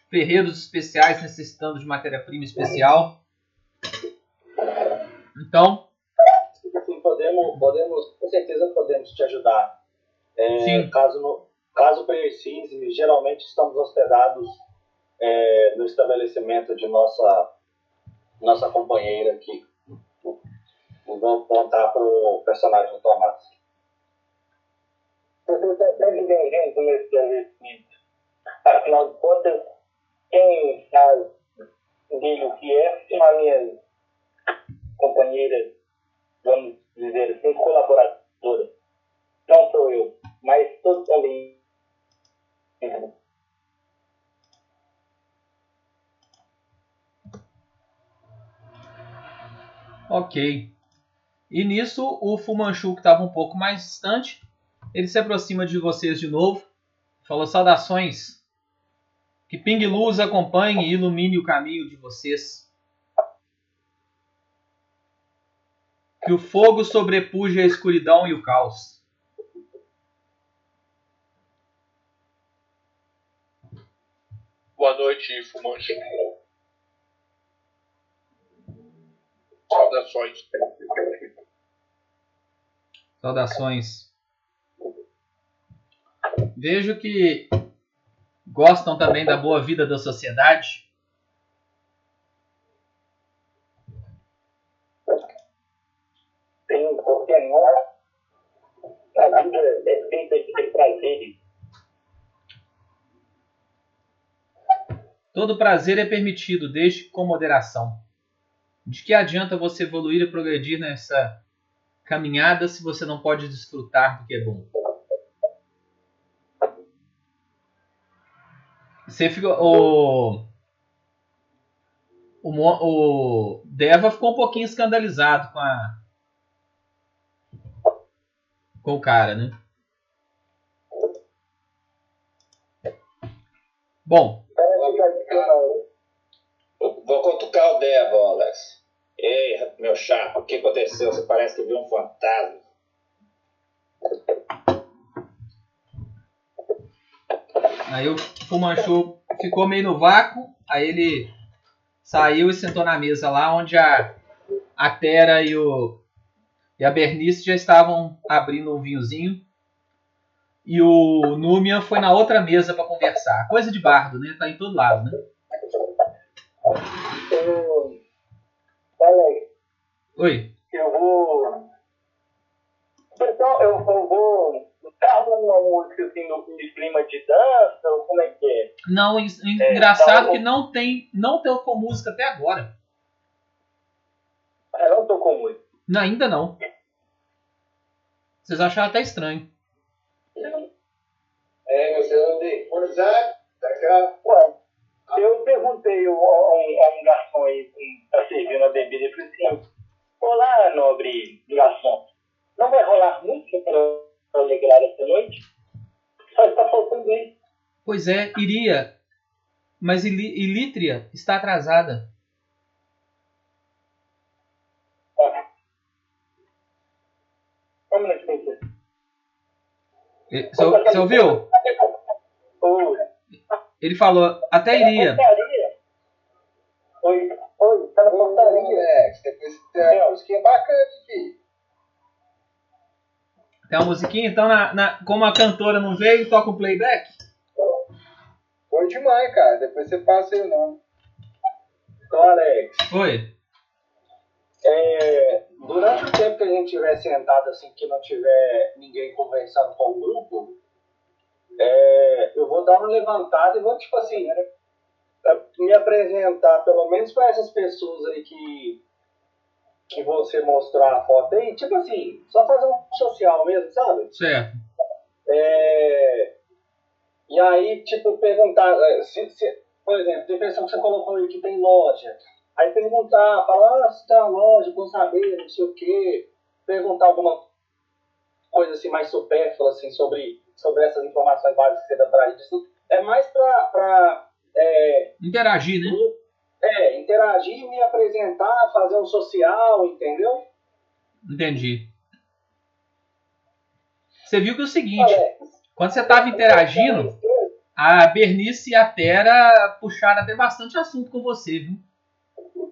ferreiros especiais necessitando de matéria-prima especial. Então, podemos, com certeza podemos te ajudar. É, Sim. Caso, no- caso precise, geralmente estamos hospedados é, no estabelecimento de nossa, nossa companheira aqui. Vamos contar para o personagem do Tomás. Você está sempre bem-vindo nesse estabelecimento. Afinal de contas, quem faz dele o que é são as minhas companheiras, vamos dizer assim, colaboradoras. Não sou eu, mas todos também. ok. E nisso, o Fumanchu, que estava um pouco mais distante, ele se aproxima de vocês de novo. Falou saudações. Que Ping Luz acompanhe e ilumine o caminho de vocês. Que o fogo sobrepuje a escuridão e o caos. Boa noite, fumante. Saudações. Saudações. Vejo que gostam também da boa vida da sociedade. Tem porque não. A vida é feita de prazeres. Todo prazer é permitido, desde com moderação. De que adianta você evoluir e progredir nessa caminhada se você não pode desfrutar do que é bom? Você ficou. O, o, o Deva ficou um pouquinho escandalizado com a. Com o cara, né? Bom, Vou cutucar o Deva, Alex. Ei, meu chapa, o que aconteceu? Você parece que viu um fantasma. Aí o Fumanchu ficou meio no vácuo, aí ele saiu e sentou na mesa lá onde a, a Tera e, o, e a Bernice já estavam abrindo um vinhozinho. E o Númia foi na outra mesa para conversar. Coisa de bardo, né? Tá em todo lado, né? Eu, Alex, Oi. eu vou. Então, eu, eu vou. Tá rolando uma música assim no de clima de dança, ou como é que é? Não, en- engraçado que não tem, não tocou música até agora. Eu não tô com muito. Não, ainda não. Vocês acharam até estranho. É, você não tem. Tá cá. Ué, eu perguntei a um, a um garçom aí um, tá servindo a bebida e falei assim: Olá, nobre garçom, não vai rolar música para alegrar essa noite? Só está faltando isso. Pois é, iria. Mas Ilítria está atrasada. Você você ouviu? Oi. Ele falou, até iria. Oi, oi, tá na portaria. Alex, depois tem uma musiquinha bacana aqui. Tem uma musiquinha, então na, na- como a cantora não veio, toca um playback? Foi demais, cara. Depois você passa aí o nome. Então, Alex, Oi. É, durante o tempo que a gente estiver sentado assim, que não tiver ninguém conversando com o grupo, é, eu vou dar uma levantada e vou, tipo assim, né, me apresentar pelo menos para essas pessoas aí que, que você mostrar a foto aí, tipo assim, só fazer um social mesmo, sabe? Certo. É, e aí, tipo, perguntar, é, se, se- por exemplo, tem pessoa que você colocou aí que tem loja. Aí perguntar, falar, ah, se tem uma loja, com saber, não sei o quê. Perguntar alguma coisa assim mais supérflua, assim, sobre, sobre essas informações básicas que você dá pra gente. Assim. É mais pra, pra é, Interagir, né? é, interagir, me apresentar, fazer um social, entendeu? Entendi. Você viu que é o seguinte, Alex, Quando você estava interagindo, a Bernice e a Tera puxaram até bastante assunto com você, viu?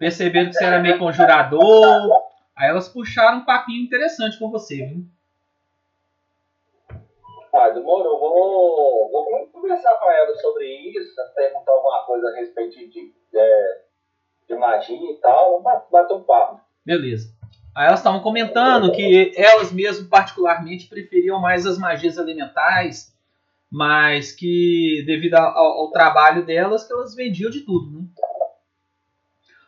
Perceberam que você era meio conjurador. Aí elas puxaram um papinho interessante com você, viu? Ah, demorou. Vou, vou conversar com ela sobre isso, perguntar alguma coisa a respeito de, de, de magia e tal. Vamos bater um papo. Beleza. Aí elas estavam comentando que elas mesmo particularmente preferiam mais as magias elementais, mas que devido ao, ao trabalho delas que elas vendiam de tudo, né?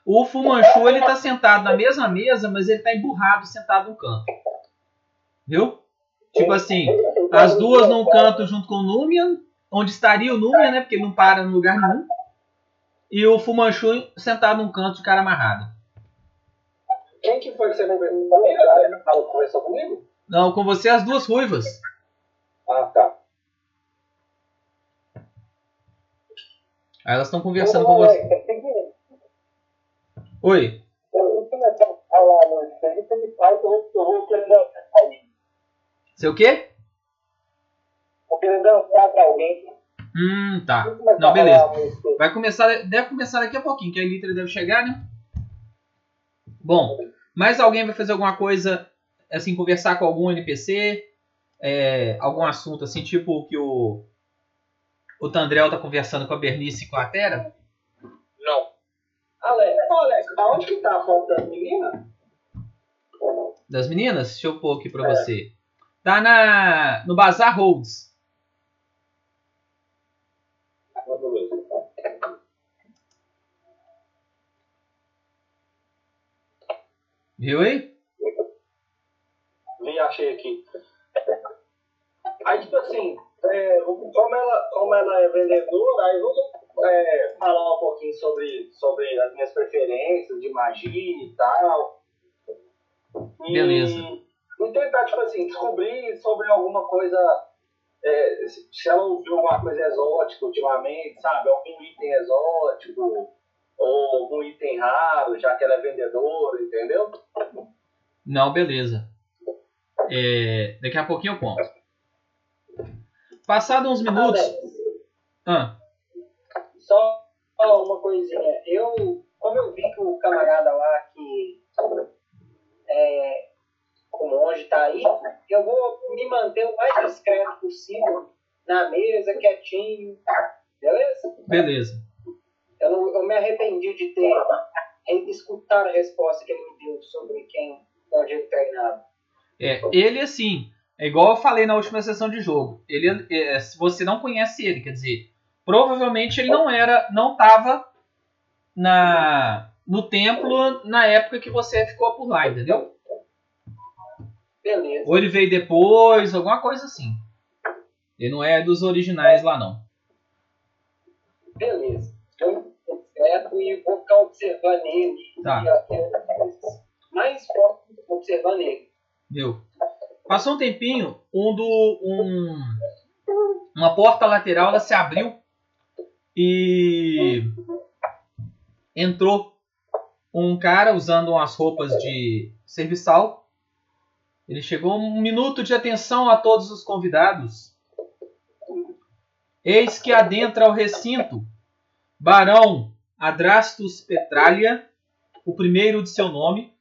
O Fumanchu ele tá sentado na mesma mesa, mas ele tá emburrado sentado no canto. Viu? Tipo assim, as duas num canto junto com o Numian, onde estaria o Numian, né? Porque ele não para no lugar nenhum. E o Fumanchu sentado num canto de cara amarrado. Quem que foi que você não viu? Ela conversou comigo? Não, com você as duas ruivas. Ah, tá. Aí elas estão conversando com você. Oi. Eu começar a falar muito, você me faz, eu vou querer dançar pra alguém. Seu o quê? Vou querer dançar pra alguém. Hum, tá. Não, beleza. Vai começar, deve começar daqui a pouquinho, que a Elitra deve chegar, né? Bom, mais alguém vai fazer alguma coisa, assim, conversar com algum NPC? É, algum assunto, assim, tipo o que o, o Tandrel tá conversando com a Bernice e com a Tera? Alex, ô, Alex, aonde que tá a foto das meninas? Das meninas? Deixa eu pôr aqui pra você. Tá na, no Bazar Holds. Viu aí? Vi, achei aqui. Aí, tipo assim, é, como, ela, como ela é vendedora, aí vamos é, falar um pouquinho sobre, sobre as minhas preferências de magia e tal. E, Beleza. E tentar, tipo assim, descobrir sobre alguma coisa, é, se ela ouviu alguma coisa exótica ultimamente, sabe? Algum item exótico, ou algum item raro, já que ela é vendedora, entendeu? Não, beleza. É, daqui a pouquinho eu conto. Passado uns minutos. Ah, só uma coisinha. Eu, como eu vi que o camarada lá que é, o monge tá aí, eu vou me manter o mais discreto possível na mesa, quietinho. Beleza? beleza. Eu, não, eu me arrependi de ter escutado a resposta que ele me deu sobre quem, onde ele treinava. É, ele assim, é igual eu falei na última sessão de jogo. Ele, é, se você não conhece ele, quer dizer, provavelmente ele não era, não estava na no templo na época que você ficou por lá, entendeu? Beleza. Ou ele veio depois, alguma coisa assim. Ele não é dos originais lá não. Beleza. Eu tô discreto e vou ficar observando ele. Tá. Mais forte observando ele. Viu? Passou um tempinho, um do um uma porta lateral ela se abriu e entrou um cara usando umas roupas de serviçal. Ele chegou um minuto de atenção a todos os convidados. Eis que adentra o recinto Barão Adrastus Petralia, o primeiro de seu nome,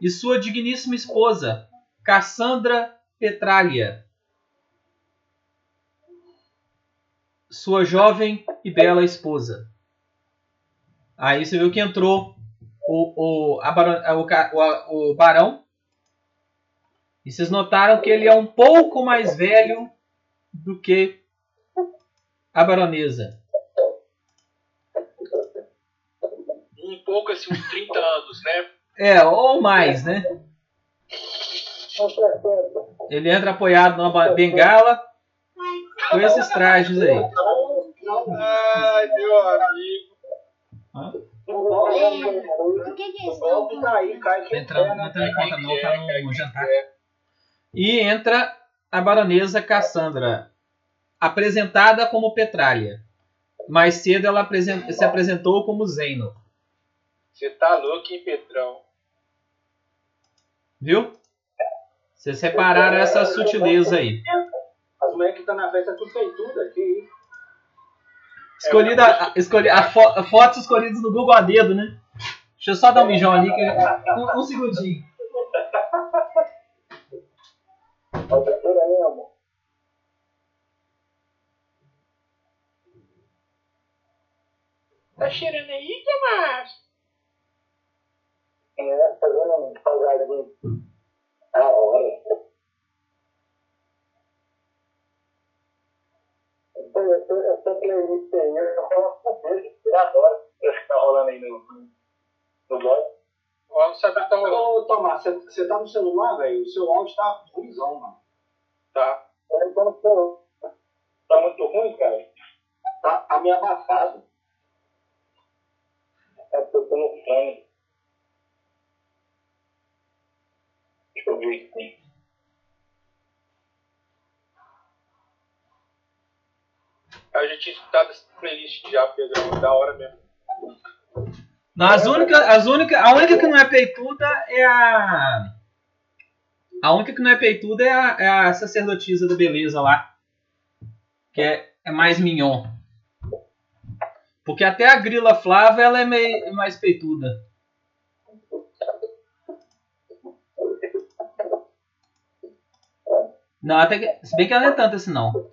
e sua digníssima esposa, Cassandra Petralia, sua jovem e bela esposa. Aí você viu que entrou o, o, a barão, o, o, barão. E vocês notaram que ele é um pouco mais velho do que a baronesa. Um pouco assim, uns 30 anos, né? É, ou mais, né? Ele entra apoiado numa bengala com esses trajes aí. Ai, meu amigo. Por que que O golpe estão tá aí, cai Não quem entra, quer, não né? entra em conta não, tá no jantar. É, E entra a baronesa Cassandra, apresentada como Petralha. Mais cedo ela se apresentou como Zeno. Você tá louco, hein, Petrão? Viu? Vocês repararam essa sutileza aí. As mulheres que estão na festa é tudo peituda, que isso. Escolhida, a, escolhi, a fo, a fotos escolhidas no Google a dedo, né? Deixa eu só dar um mijão ali. Que, um, um segundinho. Outra aí, amor. Tá cheirando aí, Tomás? É, fazendo um salgadinho. A hora. Essa, essa playlist aí, eu coloco com beijo. Eu adoro. Esse que tá rolando aí no, no blog. O tá rolando. Ô, Tomás, você- você tá no celular, velho? O seu áudio tá ruimzão, mano. Tá. Eu tô no celular. Tá muito ruim, cara? Tá, tá meio abafado. É porque eu tô no fone. Deixa eu ver aqui. Eu já tinha escutado essa playlist já, Pedrão. é Da hora mesmo. Não, as únicas, as única, a única que não é peituda é a. A única que não é peituda é a, é a sacerdotisa da beleza lá. Que é, é mais mignon. Porque até a grila Flávia ela é meio, é mais peituda. Não, até que. Se bem que ela não é tanto assim não.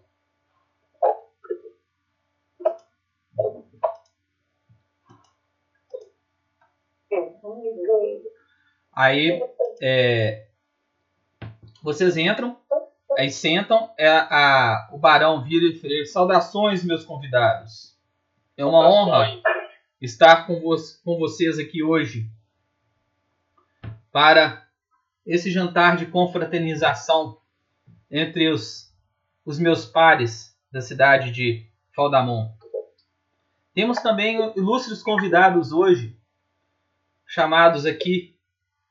Aí é, vocês entram, aí sentam, é, a, o barão vira e fala, saudações meus convidados. É uma honra estar com, vo com vocês aqui hoje para esse jantar de confraternização entre os, os meus pares da cidade de Faldamon. Temos também ilustres convidados hoje, chamados aqui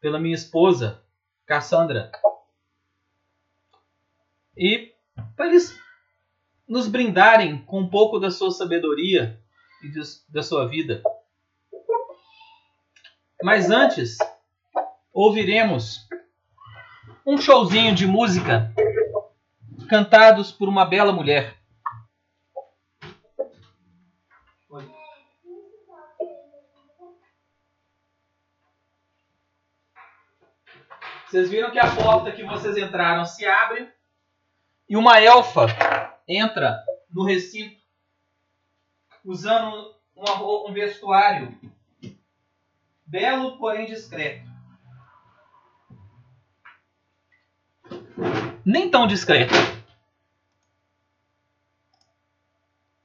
pela minha esposa, Cassandra. E para eles nos brindarem com um pouco da sua sabedoria e dos- da sua vida. Mas antes, ouviremos um showzinho de música cantados por uma bela mulher. Vocês viram que a porta que vocês entraram se abre e uma elfa entra no recinto usando um vestuário belo, porém discreto. Nem tão discreto.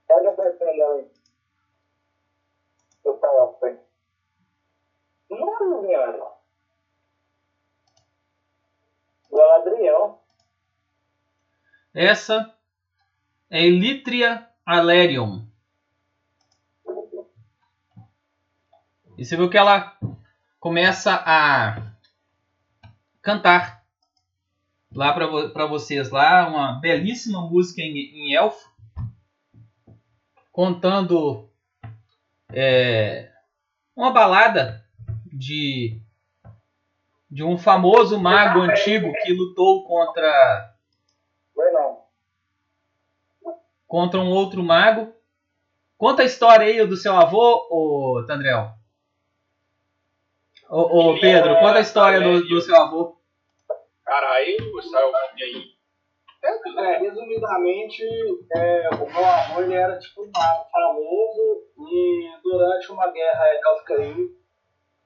Pode aparecer dela aí. Eu falo pra. Não, senhora. Galadriel. Essa é Elitria Alerion. E você viu que ela começa a cantar lá para vocês lá uma belíssima música em, em elfo contando é, uma balada de de um famoso mago antigo que lutou contra contra um outro mago. Conta a história aí do seu avô, ô Tandrel. Ô, ô Pedro, conta a história do, do seu avô. Caralho, essa elfinha aí. É, resumidamente, é, o meu avô ele era tipo um mago famoso e durante uma guerra élfica aí,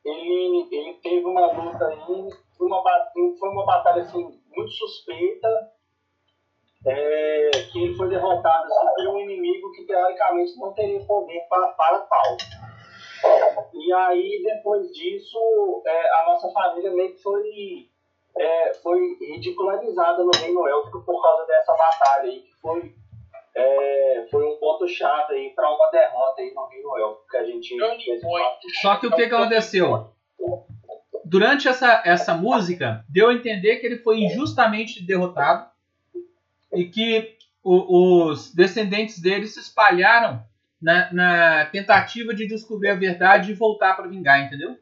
ele, ele teve uma luta aí, uma, foi uma batalha assim, muito suspeita, é, que ele foi derrotado assim, por um inimigo que teoricamente não teria poder para, para tal. E aí, depois disso, é, a nossa família meio que foi é, foi ridicularizada no Reino Élfico por causa dessa batalha aí, que foi, é, foi um ponto-chave aí para uma derrota aí no Reino Élfico que a gente fez. Só que o que, que aconteceu? Durante essa, essa música, deu a entender que ele foi injustamente derrotado e que o- os descendentes dele se espalharam na, na tentativa de descobrir a verdade e voltar para vingar, entendeu?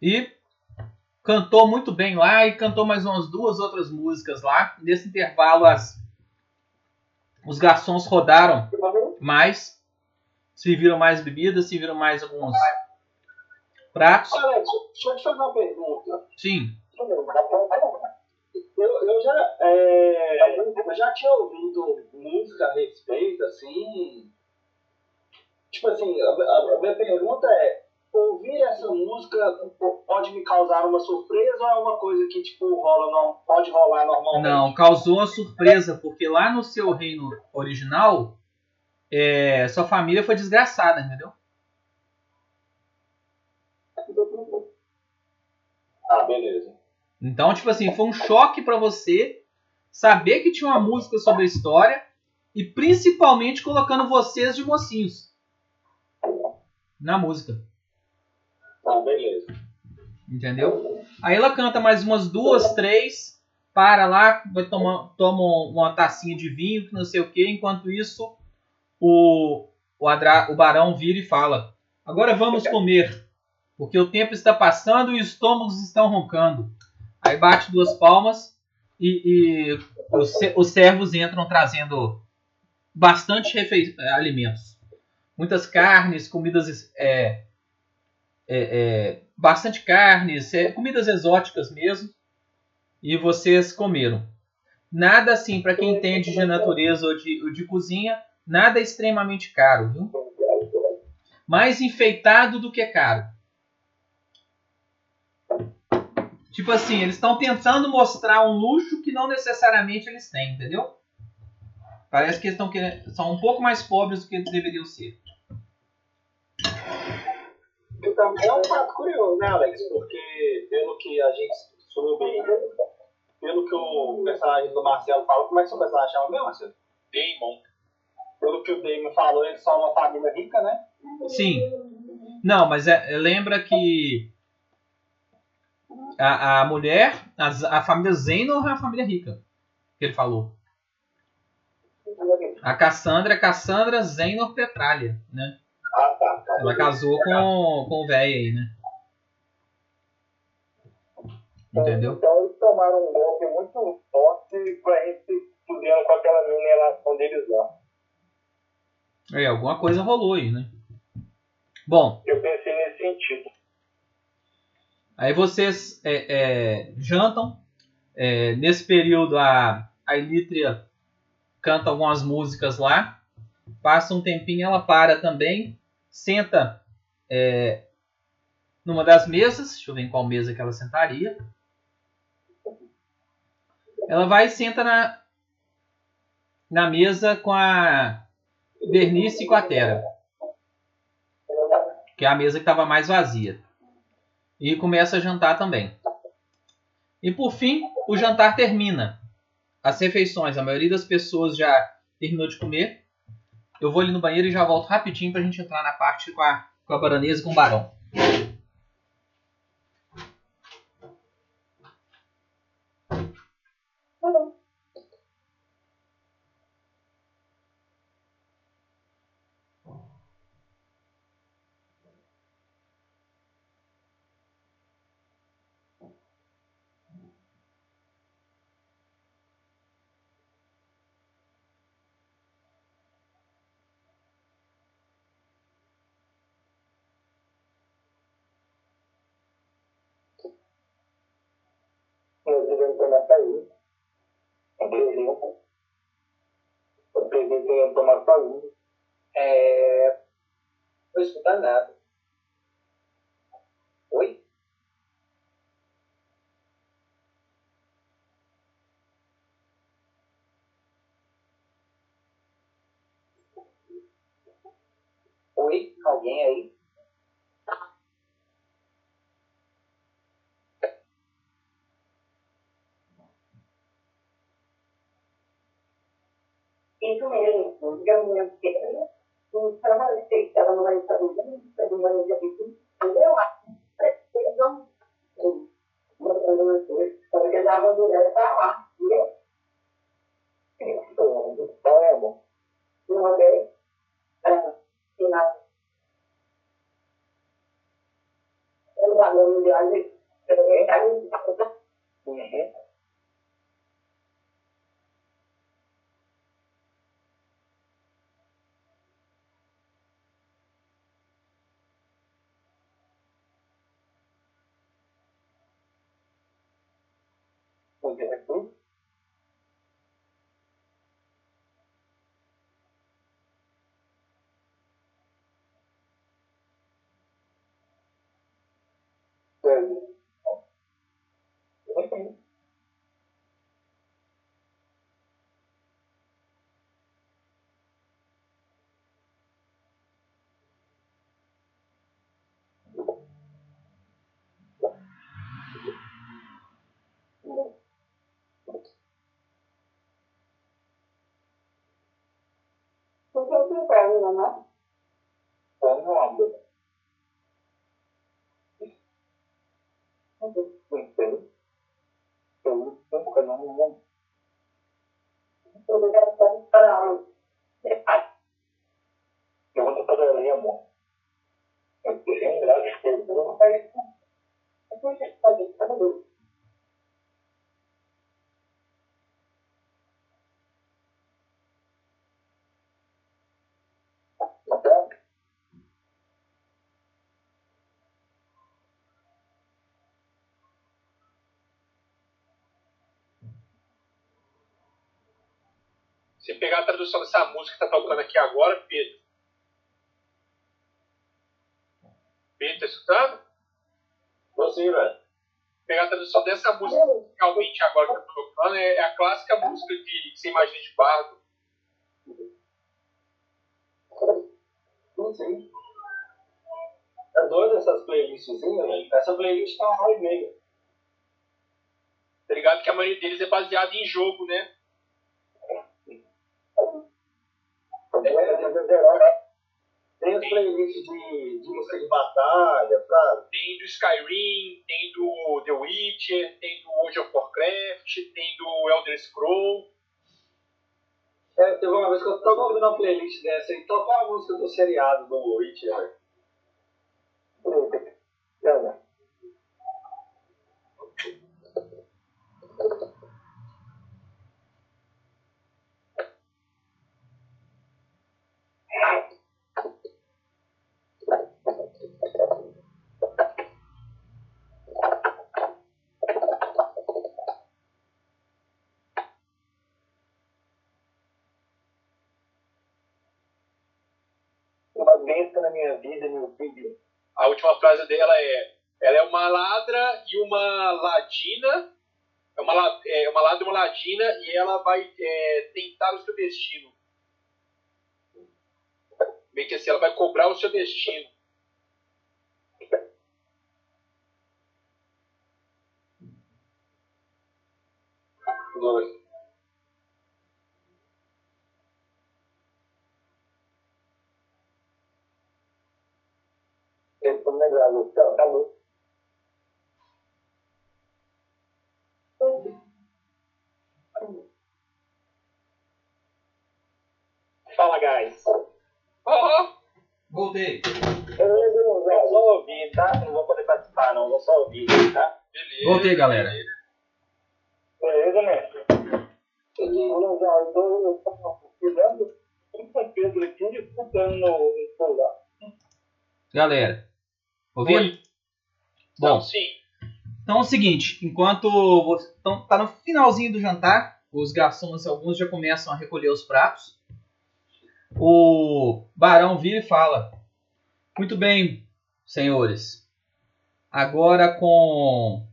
E cantou muito bem lá e cantou mais umas duas outras músicas lá. Nesse intervalo, as, os garçons rodaram mais, serviram mais bebidas, serviram mais alguns pratos. Alex, deixa eu te fazer uma pergunta. Sim. Eu, eu, já, é, eu já tinha ouvido música a respeito, assim. Tipo assim, a, a, a minha pergunta é: ouvir essa música pode me causar uma surpresa ou é uma coisa que tipo rola não pode rolar normalmente? Não, causou uma surpresa porque lá no seu reino original é, sua família foi desgraçada, entendeu? Ah, beleza. Então, tipo assim, foi um choque para você saber que tinha uma música sobre a história e principalmente colocando vocês de mocinhos na música. Ah, beleza. Entendeu? Aí ela canta mais umas duas, três, para lá, vai tomar, toma uma tacinha de vinho, que não sei o que. Enquanto isso, o, o, Adra, o barão vira e fala: Agora vamos comer, porque o tempo está passando e os estômagos estão roncando. Aí bate duas palmas e, e os, os servos entram trazendo bastante alimentos. Muitas carnes, comidas é, é, é, bastante carnes, comidas exóticas mesmo, e vocês comeram. Nada assim, para quem entende de natureza ou de, ou de cozinha, nada extremamente caro, viu? Mais enfeitado do que caro. Tipo assim, eles estão tentando mostrar um luxo que não necessariamente eles têm, entendeu? Parece que eles estão querendo, são um pouco mais pobres do que eles deveriam ser. Então, é um fato curioso, né, Alex? Porque, pelo que a gente soube, pelo que o personagem do Marcelo falou, como é que seu personagem chama mesmo, Marcelo? Damon. Pelo que o Damon falou, eles são uma família rica, né? Sim. Não, mas é, lembra que a, a mulher, a, a família Zeno é uma família rica, que ele falou. A Cassandra é Cassandra Zenor Petralha, né? Ah, tá. Ela casou com, com o velho aí, né? Entendeu? Então eles tomaram um golpe muito forte pra gente fudendo com aquela mineração deles lá. É, alguma coisa rolou aí, né? Bom. Eu pensei nesse sentido. Aí vocês é, é, jantam. É, nesse período a, a Elítria canta algumas músicas lá. Passa um tempinho, ela para também senta é, numa das mesas, deixa eu ver em qual mesa que ela sentaria. Ela vai e senta na, na mesa com a Bernice e com a Tera. Que é a mesa que estava mais vazia. E começa a jantar também. E por fim, o jantar termina. As refeições, a maioria das pessoas já terminou de comer. Eu vou ali no banheiro e já volto rapidinho pra gente entrar na parte com a, com a baronesa e com o barão. Devemos tomar saúde. Entendeu? O presidente devemos tomar saúde. É. Não vou escutar nada. Oi? Oi? Alguém aí? Isso mesmo, digamos que um trabalho feito ela não vai estar usando, pelo menos já vi eu acho. Eles vão mostrando as coisas, para que a mulher está lá, viu? Então, Certo. Ok. Não tem anda? Entendo. Eu nunca não já está para para ali, amor. Eu tenho graças a Deus. Tá? Se pegar a tradução dessa música que tá tocando aqui agora, Pedro. Pedro, tá escutando? Tô sim, velho. Pegar a tradução dessa música realmente agora que tá tocando é a clássica música de que você imagina de bardo. Sim, sim. É doido essas playlistzinhas, velho. Essa playlist tá uma hora e meia. Tá ligado? Que a maioria deles é baseada em jogo, né? Tem as playlists de, de música de batalha, sabe? Tem do Skyrim, tem do The Witcher, tem do World of Warcraft, tem do Elder Scroll. É, teve uma vez que eu tava ouvindo uma playlist dessa e tocou a música do seriado do Witcher, velho. Não, uma bênção na minha vida, meu filho. A última frase dela é: ela é uma ladra e uma ladina. É uma, é uma ladra e uma ladina e ela vai é, tentar o seu destino. Meio que assim, ela vai cobrar o seu destino. Dois. Eu tô lembrado, então, acabou. Fala, guys. Oh, Voltei. Eu só ouvi, tá? Não vou poder participar, não. Vou só ouvir, tá? beleza. Voltei, galera. Beleza, mestre? Então eu tô cuidando com São Pedro aqui, escutando no celular. Galera. Ouvindo? Oi. Bom, Não, sim. então é o seguinte, enquanto você então, tá no finalzinho do jantar, os garçons alguns já começam a recolher os pratos. O barão vira e fala: Muito bem, senhores. Agora com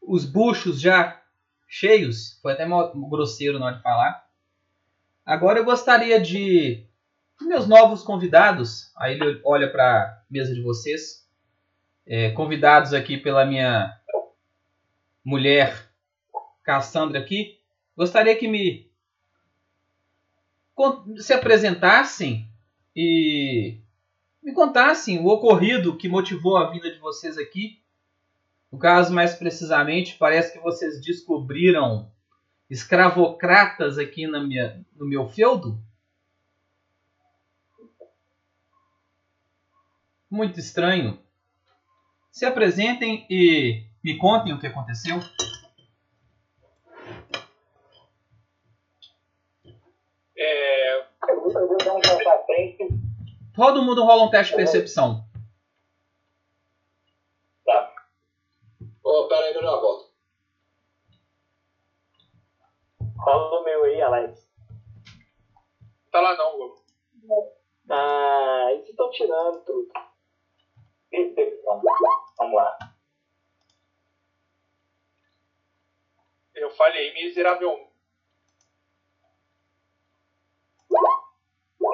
os buchos já cheios, foi até grosseiro na hora de falar. Agora eu gostaria de meus novos convidados, aí ele olha para a mesa de vocês, é, convidados aqui pela minha mulher Cassandra aqui, gostaria que me se apresentassem e me contassem o ocorrido que motivou a vinda de vocês aqui. No caso, mais precisamente, parece que vocês descobriram escravocratas aqui na minha, no meu feudo. Muito estranho. se apresentem e me contem o que aconteceu. É, Eu vou eu vou dar um frente. Todo mundo rola um teste de percepção. Tá. Ô, pera aí que eu já volto. Rola o meu aí, Alex. tá lá não, Globo. Ah, eles estão tirando tudo. Percepção. Vamos lá. Eu falhei miseravelmente.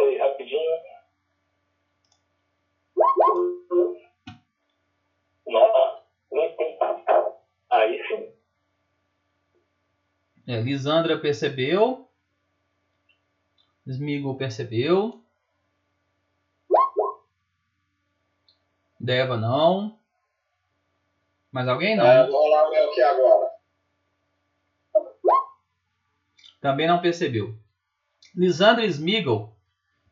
Peraí, rapidinho. Nossa. Aí sim. É, Lisandra percebeu. Smigo percebeu. Deva não. Mais alguém não? É, vou rolar o meu aqui agora. Também não percebeu. Lisandra e Smeagol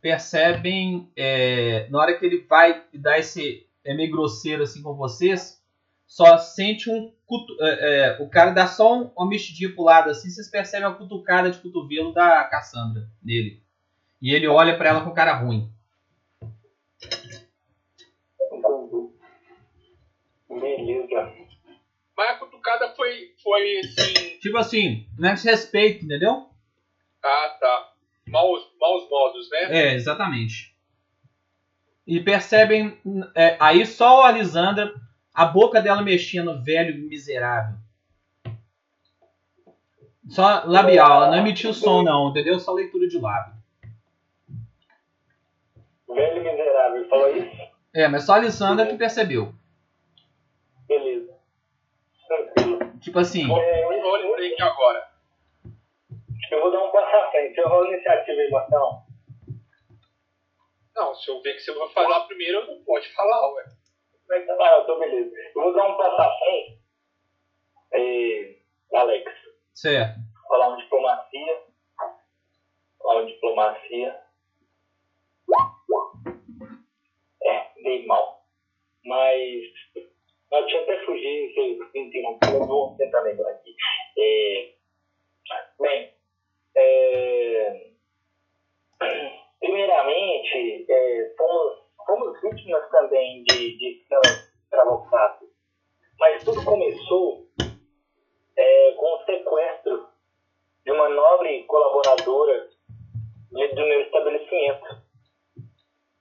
percebem, é, na hora que ele vai dar esse. É meio grosseiro assim com vocês, só sente um. cutu- é, é, o cara dá só um, uma mexidinha pro lado assim, vocês percebem a cutucada de cotovelo da Cassandra nele. E ele olha pra ela com cara ruim. Beleza. Mas a cutucada foi, foi assim. Tipo assim, não é desrespeito, entendeu? Ah, tá. Maus, maus modos, né? É, exatamente. E percebem. é, aí só a Lisandra, a boca dela mexendo, velho miserável. Só labial, ela não emitiu som, não, entendeu? Só leitura de lábio. Velho miserável, falou isso? É, mas só a Lisandra que percebeu. Beleza. Tranquilo. Tipo assim, É, Olha pra aqui agora. Eu vou dar um passo à frente. Eu rolo iniciativa e emoção. Não, se eu ver que você vai falar primeiro, eu não pode falar, ué. Como é que tá? Ah, eu tô beleza. Eu vou dar um passo à frente. É, Alex, certo. rolar um diplomacia. Rolar um diplomacia. É, dei mal. Mas eu tinha até fugido, que eu me interrompi, eu vou tentar lembrar aqui. É, bem, é, primeiramente, é, fomos, fomos vítimas também de, de escravocrata. Mas tudo começou é, com o sequestro de uma nobre colaboradora do meu estabelecimento.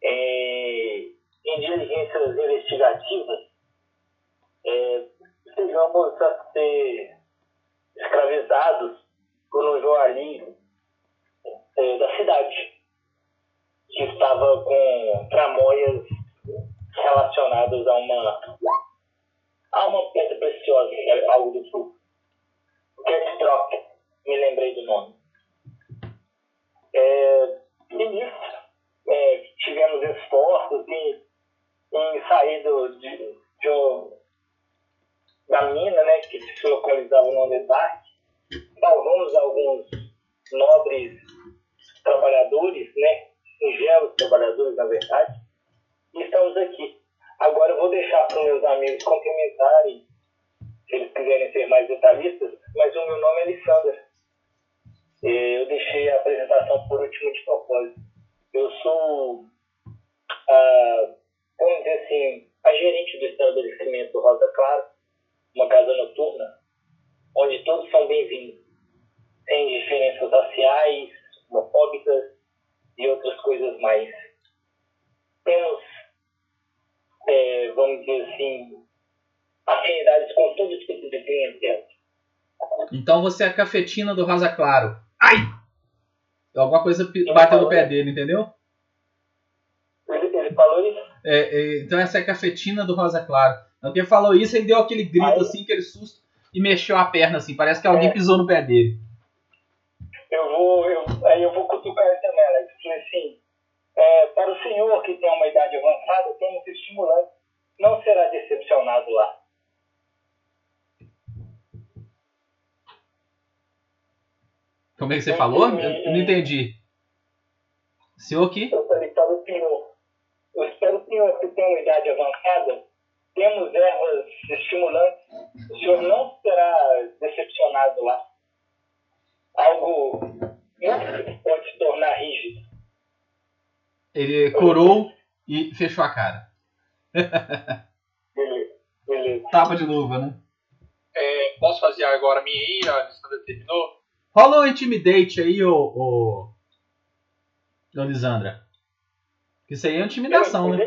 É, em diligências investigativas, é, chegamos a ser escravizados por um jornalismo é, da cidade, que estava com tramóias relacionadas a uma, a uma pedra preciosa, é algo do tipo. Cat Drop, me lembrei do nome. É, e nisso, é, tivemos esforços em, em sair do, de, de um- da mina, né, que se localizava no Underdark. Salvamos alguns nobres trabalhadores, né, singelos trabalhadores, na verdade, e estamos aqui. Agora eu vou deixar para os meus amigos complementarem, se eles quiserem ser mais detalhistas, mas o meu nome é Alessandra. Eh, Eu deixei a apresentação por último de propósito. Eu sou, a, vamos dizer assim, a gerente do estabelecimento Rosa Claro, uma casa noturna, onde todos são bem-vindos, sem diferenças raciais, homofóbicas e outras coisas mais. Temos, eh, vamos dizer assim, afinidades com todo tipo de clientela. Então é a cafetina do Rosa Claro. Ai! Alguma coisa bateu no pé dele, entendeu? Ele, ele falou isso? É, é, então essa é a cafetina do Rosa Claro. Então quem falou isso, ele deu aquele grito Aí- assim, aquele susto, e mexeu a perna assim. Parece que alguém É. pisou no pé dele. Eu vou, eu, aí eu vou cutucar ele também, Alex. Falei assim, é, para o senhor que tem uma idade avançada, temos estimulante. Não será decepcionado lá. Como é que você falou? Eu não entendi. Senhor que? Eu falei para o senhor, eu espero o senhor que tem uma idade avançada, temos erva estimulantes, o senhor não será decepcionado lá. Algo muito pode se tornar rígido. Ele corou e fechou a cara. Beleza. Beleza. Tapa de luva, né? É, posso fazer agora a minha aí? Rola um intimidate aí, ô. ô... Lisandra. Isso aí é intimidação, né?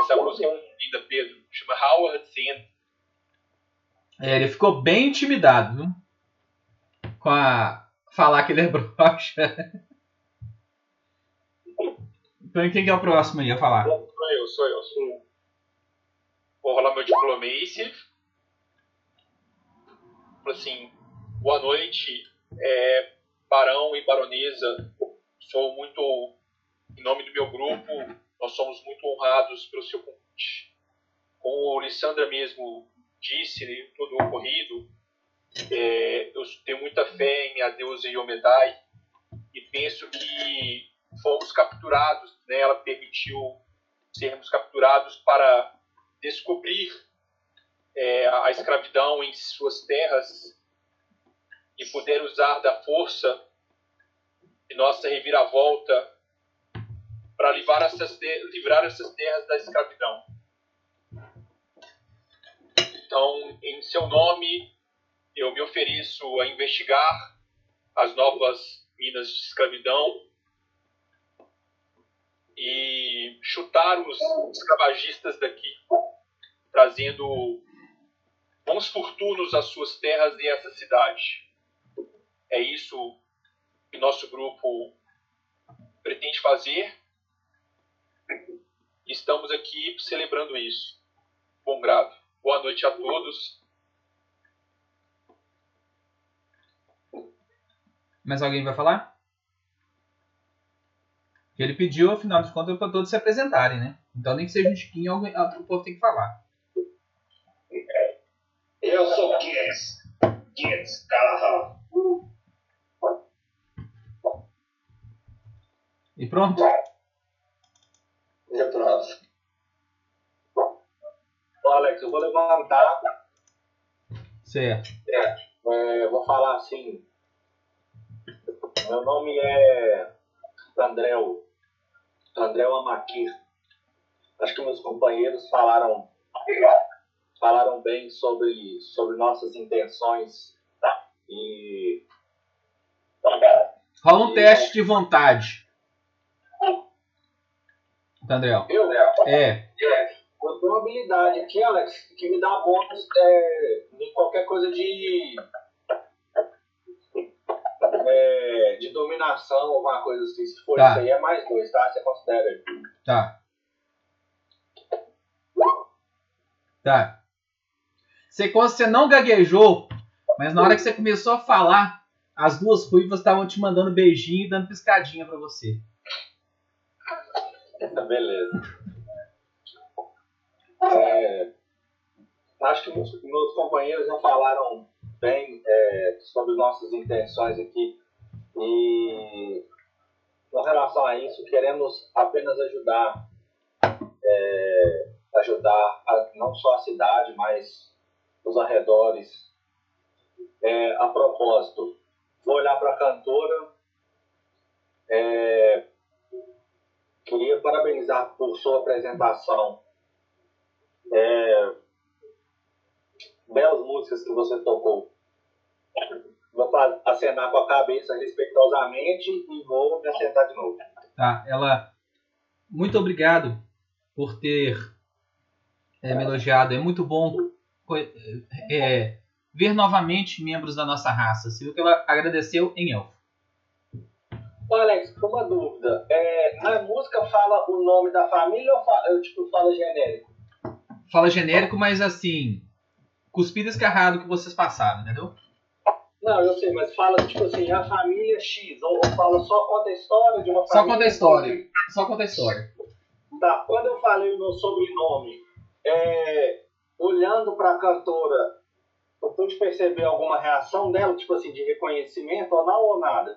Essa música é linda, Pedro. Chama Howard Sand. É, ele ficou bem intimidado, viu? Com a. Falar que ele é broxa. Então quem que é o próximo aí a falar? Sou eu, sou eu. Sou. Vou rolar meu Diplomacy. Falo assim, boa noite, é, barão e baronesa. Sou muito, em nome do meu grupo, nós somos muito honrados pelo seu convite. Como o Lissandra mesmo disse, né, todo o ocorrido, é, eu tenho muita fé em minha deusa Yomedai e penso que fomos capturados, né, ela permitiu sermos capturados para descobrir é, a escravidão em suas terras e poder usar da força de nossa reviravolta para livrar essas, livrar essas terras da escravidão. Então, em seu nome, eu me ofereço a investigar as novas minas de escravidão e chutar os escravagistas daqui, trazendo bons fortunos às suas terras e essa cidade. É isso que nosso grupo pretende fazer. Estamos aqui celebrando isso. Bom grado. Boa noite a todos. Mais alguém vai falar? Ele pediu, afinal de contas, para todos se apresentarem, né? Então, nem que seja um chiquinho, alguém- povo tem que falar. Eu sou Kies. Kies Callahan. E pronto? E pronto. Ô, Alex, eu vou levantar, Certo. é, eu vou falar assim. Meu nome é Andréu. Andréu Amaquir. Acho que meus companheiros falaram falaram bem sobre, sobre nossas intenções e Rola um teste de vontade. Daniel. eu É. Eu tenho uma habilidade aqui, Alex, que me dá bônus é, em qualquer coisa de. é, de dominação, alguma coisa assim. Se for Tá. isso aí, é mais dois, tá? Você considera aí. Tá. Tá. Você, você não gaguejou, mas na hora que você começou a falar, as duas ruivas estavam te mandando beijinho e dando piscadinha pra você. Beleza. É, acho que meus, meus companheiros já falaram bem é, sobre nossas intenções aqui. E com relação a isso, queremos apenas ajudar, é, ajudar a- não só a cidade, mas os arredores. É, a propósito, vou olhar para a cantora. É, queria parabenizar por sua apresentação. É, belas músicas que você tocou. Vou acenar com a cabeça respeitosamente e vou me assentar de novo. Tá? Ela. Muito obrigado por ter é, me elogiado. É muito bom é, ver novamente membros da nossa raça. Você viu que ela agradeceu em elfo. Alex, uma dúvida. É, na música fala o nome da família ou fa- eu, tipo, fala genérico? Fala genérico, mas assim. Cuspido escarrado que vocês passaram, entendeu? Não, eu sei, mas fala tipo assim, a família X, ou, fala só conta a história de uma Só família. conta a história. Só conta a história. Tá, quando eu falei o meu sobrenome, é, olhando pra cantora, eu pude perceber alguma reação dela, tipo assim, de reconhecimento ou não, ou nada?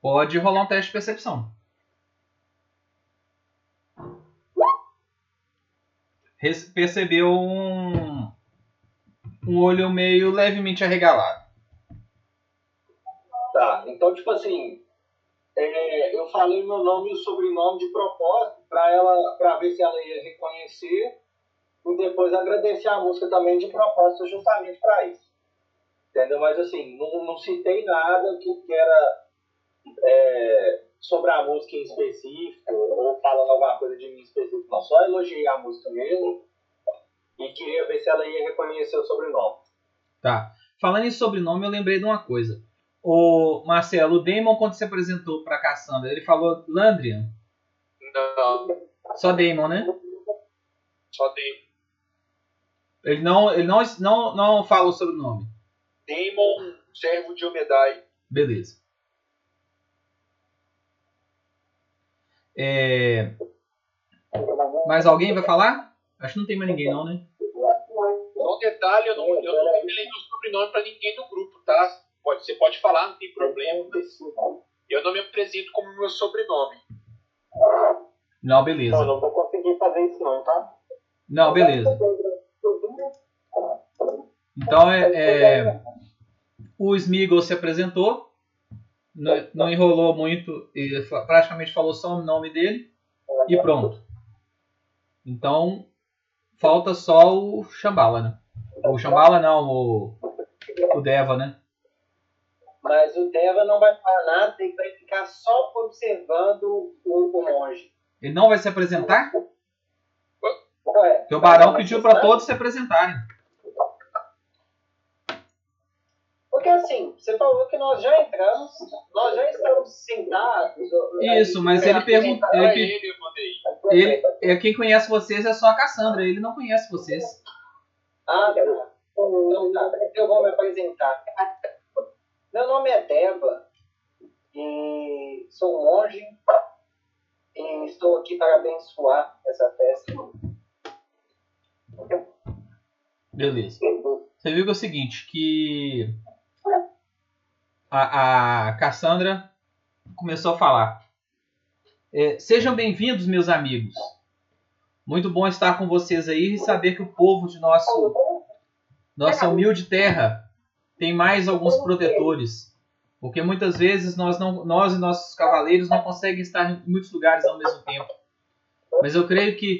Pode rolar um teste de percepção. percebeu um, um olho meio levemente arregalado. Tá, então, tipo assim, é, eu falei meu nome e o sobrenome de propósito pra ela, pra ver se ela ia reconhecer e depois agradecer a música também de propósito justamente pra isso. Entendeu? Mas assim, não, não citei nada que, que era é, sobre a música em específico ou falando alguma coisa de mim em específico, não. Só elogiei a música mesmo e queria ver se ela ia reconhecer o sobrenome. Tá. Falando em sobrenome, eu lembrei de uma coisa. O Marcelo, o Damon, quando se apresentou pra Cassandra, ele falou Landrian. Não, Só Damon, né? só tem Ele não, ele não, não, não fala o sobrenome. Daemon, servo de Omedai. Beleza. É... Mais alguém vai falar? Acho que não tem mais ninguém não, né? Só um detalhe, eu não, eu não revelei meu sobrenome pra ninguém do grupo, tá? Pode, você pode falar, não tem problema, mas eu não me apresento como meu sobrenome. Não, beleza. não vou conseguir fazer isso não, tá? Não, beleza. Então é, é, o Smeagol se apresentou, não, não enrolou muito, praticamente falou só o nome dele e pronto. Então falta só o Shambhala, né? O Shambhala não, o, o Deva, né? Mas o Deva não vai falar nada, ele vai ficar só observando o, o monge. Ele não vai se apresentar? Ué, Porque o Barão pediu para todos se apresentarem. Porque assim, você falou que nós já entramos, nós já estamos sentados. Isso, mas ele perguntou. Pra Ele, ele, ele, é, quem conhece vocês é só a Cassandra, ele não conhece vocês. Ah, tá. Então tá, eu vou me apresentar. Meu nome é Deva e sou um monge e estou aqui para abençoar essa festa. Beleza. Você viu que é o seguinte, que a, a Cassandra começou a falar. É, Sejam bem-vindos, meus amigos. Muito bom estar com vocês aí e saber que o povo de nosso, nossa humilde terra tem mais alguns protetores. Porque muitas vezes nós, não, nós e nossos cavaleiros não conseguem estar em muitos lugares ao mesmo tempo. Mas eu creio que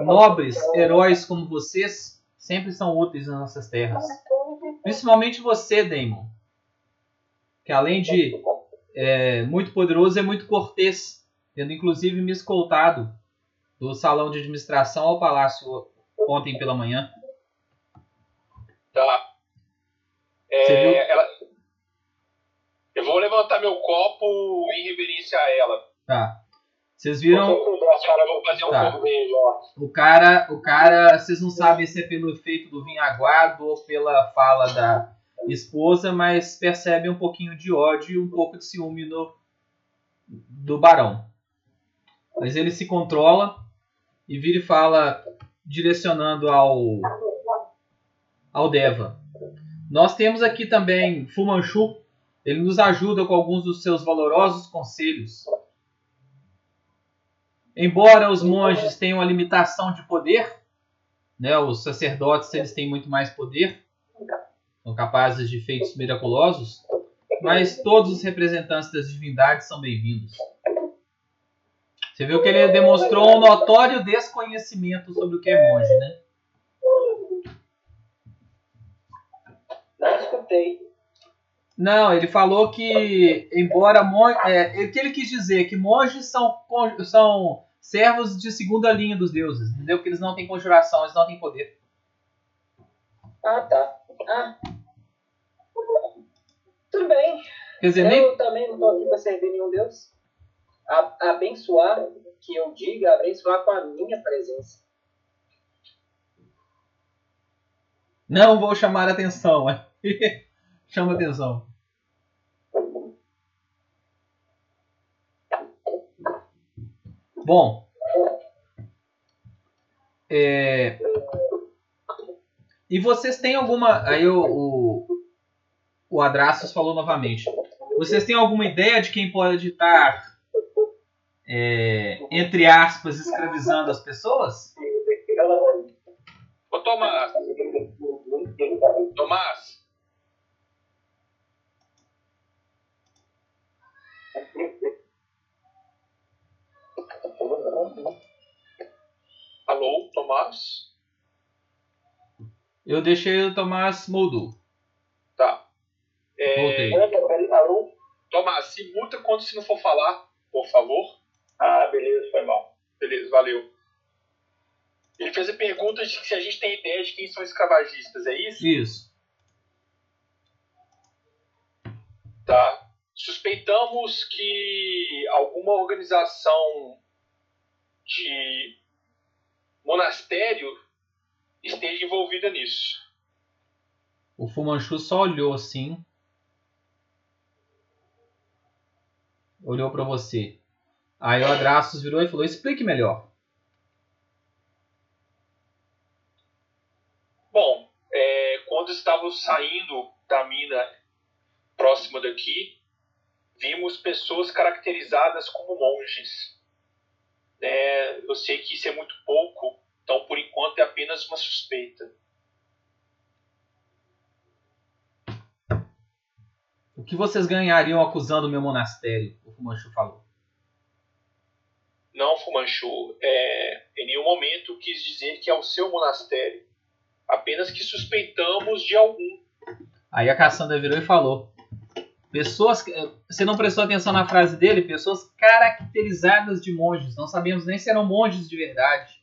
nobres heróis como vocês sempre são úteis nas nossas terras. Principalmente você, Damon. Que além de é, muito poderoso, é muito cortês. Tendo inclusive me escoltado do salão de administração ao palácio ontem pela manhã. Tá. É, Você viu? ela- Eu vou levantar meu copo em reverência a ela. Tá. Vocês viram um Tá. o cara, o cara, vocês não sabem se é pelo efeito do vinho aguado ou pela fala da esposa, mas percebem um pouquinho de ódio e um pouco de ciúme no, do barão. Mas ele se controla e vira e fala, direcionando ao, ao Deva. Nós temos aqui também Fumanchu. Ele nos ajuda com alguns dos seus valorosos conselhos. Embora os monges tenham a limitação de poder, né, os sacerdotes eles têm muito mais poder, são capazes de feitos miraculosos, mas todos os representantes das divindades são bem-vindos. Você viu que ele demonstrou um notório desconhecimento sobre o que é monge, né? Não escutei. Não, ele falou que, embora mon... é, o que ele quis dizer que monges são, são servos de segunda linha dos deuses, entendeu? Que eles não têm conjuração, eles não têm poder. Ah, tá. Ah. Tudo bem. Quer dizer, nem, Eu também não estou aqui para servir nenhum Deus. A, abençoar, que eu diga, abençoar com a minha presença. Não vou chamar atenção. é. Chama atenção. Bom. é, E vocês têm alguma. Aí o, o, o Adrastos falou novamente. Vocês têm alguma ideia de quem pode estar, é, entre aspas, escravizando as pessoas? Tomás. Tomás. Alô, Tomás? Eu deixei o Tomás Moldu. É, Voltei. Alô? Tomás, se muta quando você não for falar, por favor. Ah, beleza, foi mal. Beleza, valeu. Ele fez a pergunta de se a gente tem ideia de quem são escravagistas, é isso? Isso. Tá. Suspeitamos que alguma organização de monastério esteja envolvida nisso. O Fumanchu só olhou assim. Olhou pra você. Aí o Adrastos virou e falou: Explique melhor. Bom, é, quando estávamos saindo da mina próxima daqui, vimos pessoas caracterizadas como monges. É, eu sei que isso é muito pouco, então por enquanto é apenas uma suspeita. O que vocês ganhariam acusando o meu monastério? O Fumanchu falou. Não, Fumanchu, é, em nenhum momento quis dizer que é o seu monastério. Apenas que suspeitamos de algum. Aí a Cassandra virou e falou: Pessoas. que- Você não prestou atenção na frase dele? Pessoas caracterizadas de monges. Não sabemos nem se eram monges de verdade.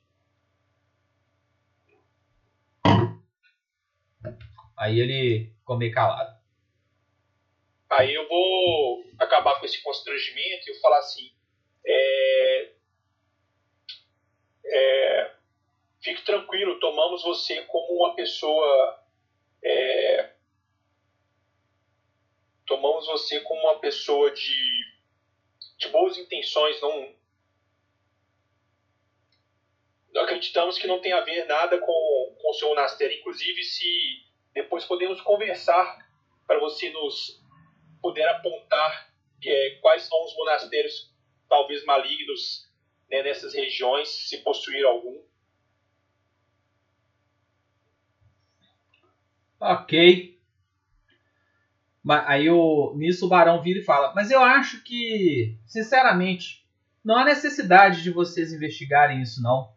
Aí ele ficou meio calado. Aí eu vou acabar com esse constrangimento e eu falar assim: é, é, fique tranquilo, tomamos você como uma pessoa. é, tomamos você como uma pessoa de, de boas intenções, não. Acreditamos que não tem a ver nada com, com o seu monastério. Inclusive, se depois podemos conversar para você nos puder apontar é, quais são os monastérios talvez malignos né, nessas regiões, se possuir algum. Ok. Aí o, nisso o Barão vira e fala: Mas eu acho que, sinceramente, não há necessidade de vocês investigarem isso, não.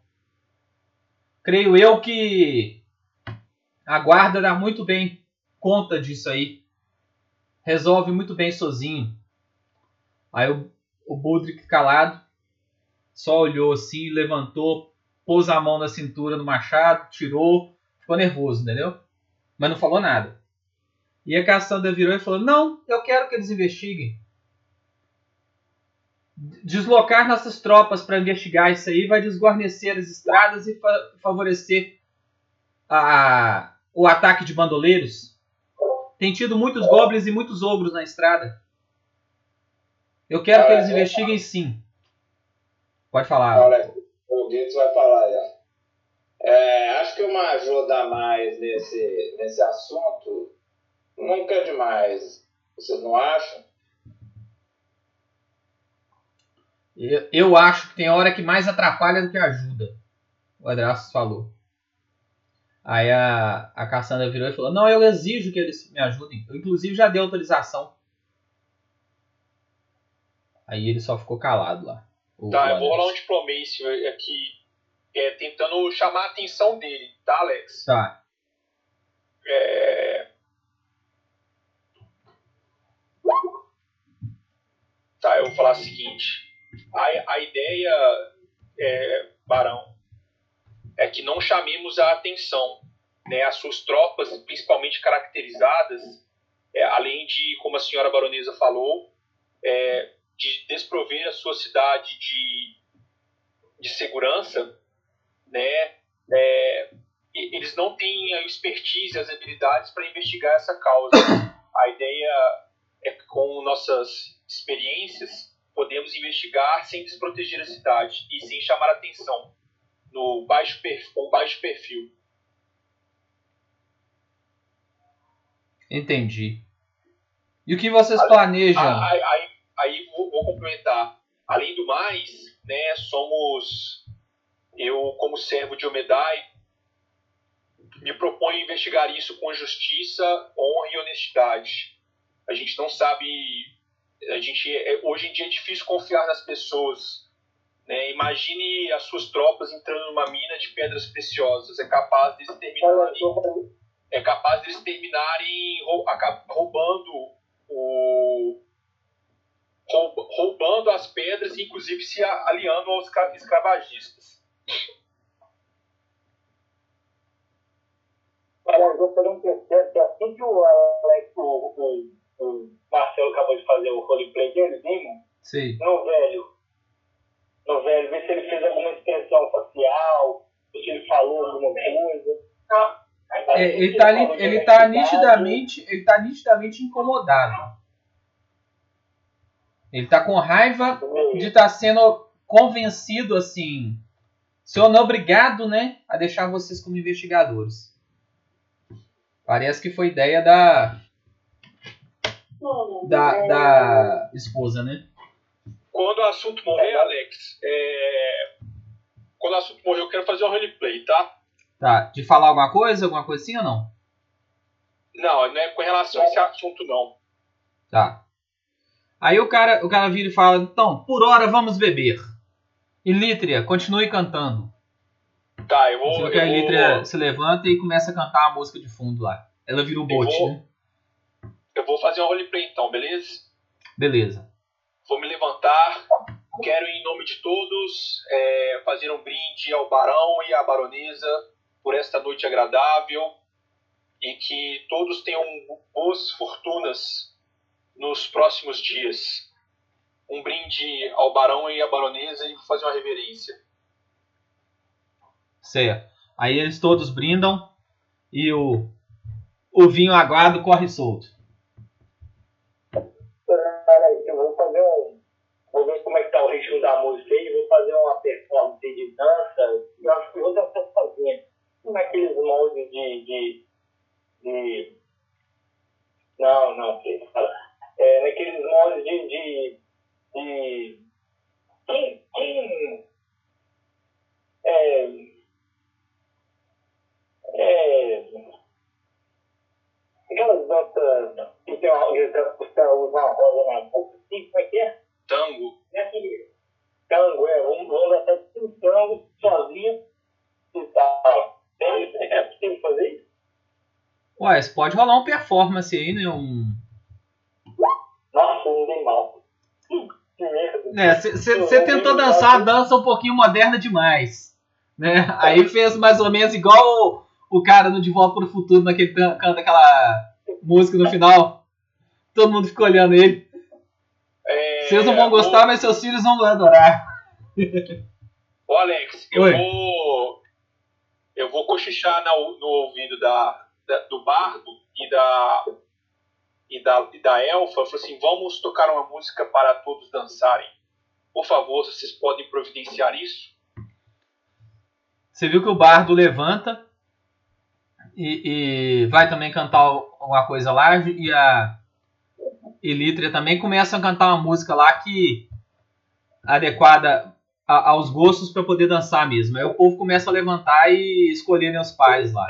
Creio eu que a guarda dá muito bem conta disso aí. Resolve muito bem sozinho. Aí o, o Budrick calado só olhou assim, levantou, pôs a mão na cintura do machado, tirou, ficou nervoso, entendeu? Mas não falou nada. E a Cassandra virou e falou: Não, eu quero que eles investiguem. Deslocar nossas tropas para investigar isso aí vai desguarnecer as estradas e fa favorecer a, o ataque de bandoleiros. Tem tido muitos goblins e muitos ogros na estrada. Eu quero que eles investiguem sim. Pode falar. Olha, o Guitos vai falar já. É, acho que uma ajuda a mais nesse, nesse assunto nunca é demais. Vocês não acham? Eu, eu acho que tem hora que mais atrapalha do que ajuda. O Adrastos falou. Aí a, a Cassandra virou e falou: Não, eu exijo que eles me ajudem. Eu, inclusive, já dei autorização. Aí ele só ficou calado lá. Tá, eu vou rolar um diplomacy aqui, é, tentando chamar a atenção dele, tá, Alex? Tá. É... Tá, eu vou falar o seguinte. A, a ideia, é, Barão, é que não chamemos a atenção. Né, as suas tropas, principalmente caracterizadas, é, além de, como a senhora baronesa falou, é, de desprover a sua cidade de, de segurança, né, é, eles não têm a expertise, as habilidades para investigar essa causa. A ideia é que com nossas experiências podemos investigar sem desproteger a cidade e sem chamar atenção no baixo perfil, com baixo perfil. Entendi. E o que vocês planejam? Ah, Aí, aí, aí vou, vou complementar. Além do mais, né, somos eu como servo de Omedai me proponho investigar isso com justiça, honra e honestidade. A gente não sabe, a gente é- hoje em dia é difícil confiar nas pessoas. Né? Imagine as suas tropas entrando numa mina de pedras preciosas, é capaz de terminarem, é capaz de eles terminarem roubando o roub- roubando as pedras e inclusive se aliando aos escra- escravagistas. Cara, eu vou fazer um que assim que o Alex, o, o, o Marcelo acabou de fazer o roleplay dele, Demon, Sei. no velho, no velho, ver se ele fez alguma expressão facial, se ele falou alguma coisa. É, ele tá, ali- ele tá nitidamente, ele tá nitidamente incomodado. Ele tá com raiva de estar sendo convencido assim, sendo obrigado, né, a deixar vocês como investigadores. Parece que foi ideia da da, da esposa, né? Quando o assunto morrer, Alex, é, quando o assunto morrer, eu quero fazer um roleplay, tá? Tá, de falar alguma coisa, alguma coisa assim ou não? Não, não é com relação a esse assunto, não. Tá. Aí o cara, o cara vira e fala: "Então, por hora vamos beber". E Lítria, continue cantando. Tá, eu Você vou. vê que a Eu Lítria vou, se levanta e começa a cantar a música de fundo lá. Ela vira o bote, vou- né? eu vou fazer um roleplay então, beleza? Beleza. Vou me levantar. Quero, em nome de todos, é, fazer um brinde ao barão e à baronesa por esta noite agradável e que todos tenham boas fortunas nos próximos dias. Um brinde ao barão e à baronesa e fazer uma reverência. Certo. Aí eles todos brindam e o, o vinho aguado corre solto. Da música aí, vou fazer uma performance de dança. Eu acho que eu vou dançar sozinha. Naqueles moldes de. de, de... Não, não, fala. É, naqueles moldes de. de, de... Quem. quem é, é, aquelas danças que tem uma, caras usam uma rosa na boca, assim, como é que é? Tango. É aquele tango, é, vamos, vamos um tango sozinho e tal. É, é possível fazer isso? Ué, você pode rolar um performance aí, né? Um. Nossa, não dei mal. Hum, Que merda. Você tentou dançar a dança um pouquinho moderna demais. Né? Aí fez mais ou menos igual o, o cara no De Volta para o Futuro, naquele canta aquela música no final. Todo mundo fica olhando ele. Vocês não vão gostar, mas seus filhos vão adorar. Ô Alex, eu Oi. vou. Eu vou cochichar na- no ouvido da, da- do bardo e da. E da, e da elfa. Eu assim: vamos tocar uma música para todos dançarem. Por favor, vocês podem providenciar isso? Você viu que o bardo levanta e, e vai também cantar uma coisa lá. E a Elítria também começa a cantar uma música lá que adequada a- aos gostos para poder dançar mesmo. Aí o povo começa a levantar e escolherem os pares lá.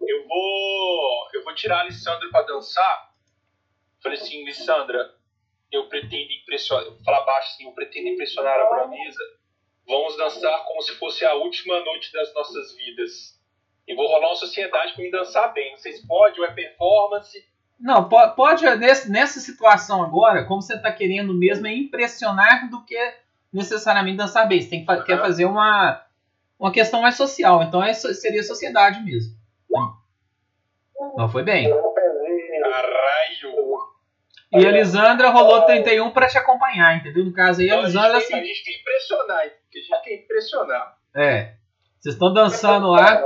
Eu vou. Eu vou tirar a Lissandra para dançar. Falei assim, Lissandra, eu pretendo impressionar. Falar baixo assim, eu pretendo impressionar a baronesa. Vamos dançar como se fosse a última noite das nossas vidas. E vou rolar uma sociedade para me dançar bem. Não sei se pode, ou é performance. Não, po- pode, nesse- nessa situação agora, como você está querendo mesmo, é impressionar do que necessariamente dançar bem. Você tem que fa- quer fazer uma, uma questão mais social. Então é, seria sociedade mesmo. Não foi bem. Caralho! E a Elisandra rolou 31 para te acompanhar, entendeu? No caso aí, a Então, a, gente a assim. gente quer impressionar, hein? Porque a gente quer impressionar. É. Vocês estão dançando lá.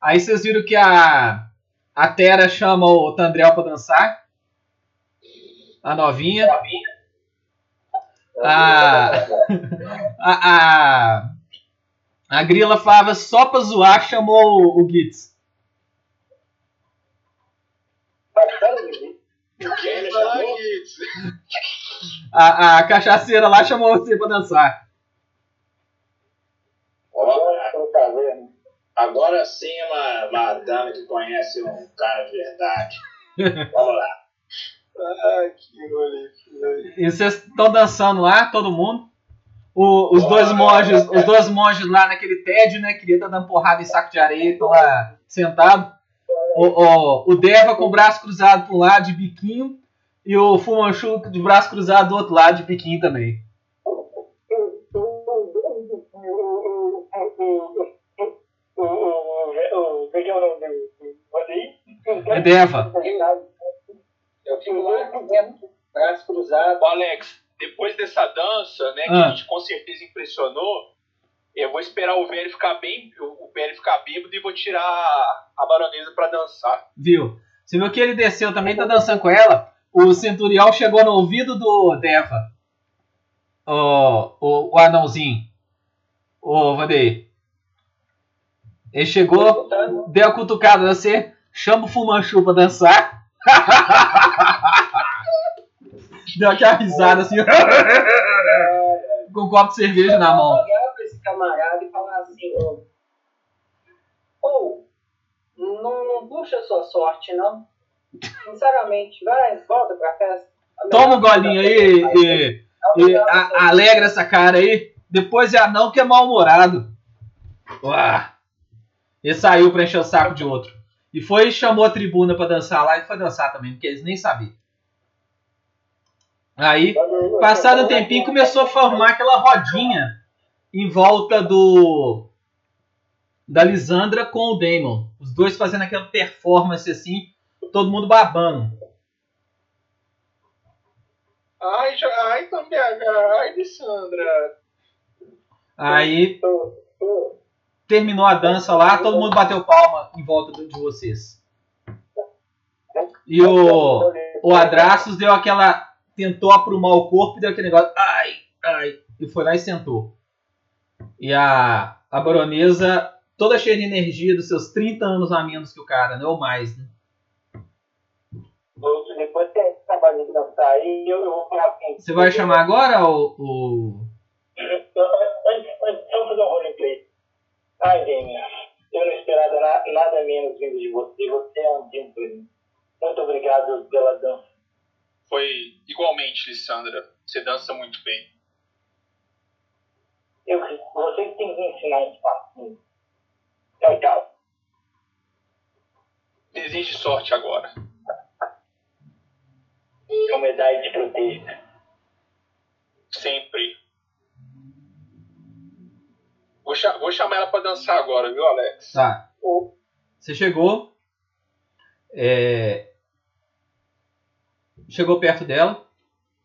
Aí vocês viram que a, a Tera chama o Tandrel pra dançar. A novinha. A, a, a, a Grila Flávia, só pra zoar, chamou o, o Gitz. A, a cachaceira lá chamou você pra dançar. Fazendo. Agora sim, uma, uma dama que conhece um cara de verdade. Vamos lá. Ah, que rolê. E vocês estão dançando lá, todo mundo. O- os dois monges, os dois monges lá naquele tédio, né? Queria estar dando porrada em saco de areia, estão lá sentados. O, o, o Deva com o braço cruzado para um lado de biquinho e o Fumanchu de braço cruzado do outro lado de biquinho também. É Deva. Eu fico lá dentro, braço cruzado. Ô, Alex, depois dessa dança, né, que Ah. a gente com certeza impressionou, eu vou esperar o velho ficar bem, o velho ficar bêbado e vou tirar a baronesa pra dançar. Viu? Você viu que ele desceu também, tá dançando com ela. O centurião chegou no ouvido do Deva. O, o, o anãozinho. O Vadei. Ele chegou, Escutando. deu a cutucada você, chama o Fumanchu pra dançar. deu aquela risada assim. com um copo de cerveja na mão. olhar pra esse camarada e falar assim, ô, ô, não, não puxa a sua sorte, não. Sinceramente, vai, volta pra festa. Toma um golinho aí e, faz é e pra a- alegra essa cara aí. Depois é anão que é mal-humorado. Uá. Ele saiu pra encher o saco de outro. E foi e chamou a tribuna pra dançar lá e foi dançar também, porque eles nem sabiam. Aí, passado um tempinho, começou a formar aquela rodinha em volta do. Da Lisandra com o Damon. Os dois fazendo aquela performance assim, todo mundo babando. Ai, já, ai, também, ai, Lissandra. Aí terminou a dança lá, todo mundo bateu palma em volta de vocês. E o, o Adrastos deu aquela. tentou aprumar o corpo e deu aquele negócio. Ai, ai. E foi lá e sentou. E a, a baronesa, toda cheia de energia, dos seus 30 anos a menos que o cara, né? Ou mais, né? Depois que eu, eu vou falar assim. Você vai chamar agora o. o... Antes, antes, vamos fazer um roleplay. Ai, Damian, eu não esperava na- nada menos vindo de você. Você é um mim. Muito obrigado pela dança. Foi igualmente, Lissandra. Você dança muito bem. Eu, você tem que me ensinar um passinho. Tchau, tchau. Deseje sorte agora. Que a humildade te proteja. Sempre. Vou, cha- vou chamar ela pra dançar agora, viu, Alex? Tá. Você chegou. é, Chegou perto dela.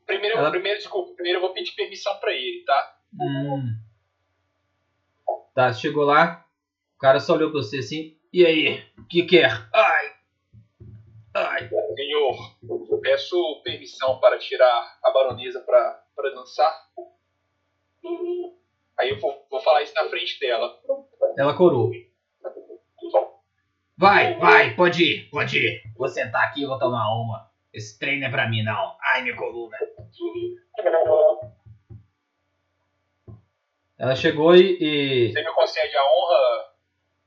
Primeiro, Ela- primeiro, desculpa, primeiro eu vou pedir permissão pra ele, tá? Hum. Tá, você chegou lá. O cara só olhou pra você assim. E aí? O que quer? Ai! Ai! Senhor, eu peço permissão para tirar a baronesa pra, pra dançar. Aí eu vou, vou falar isso na frente dela. Ela corou. Vai, vai, pode ir, pode ir. Vou sentar aqui e vou tomar uma. Esse treino é pra mim, não. Ai, minha coluna. Ela chegou e, Você me concede a honra?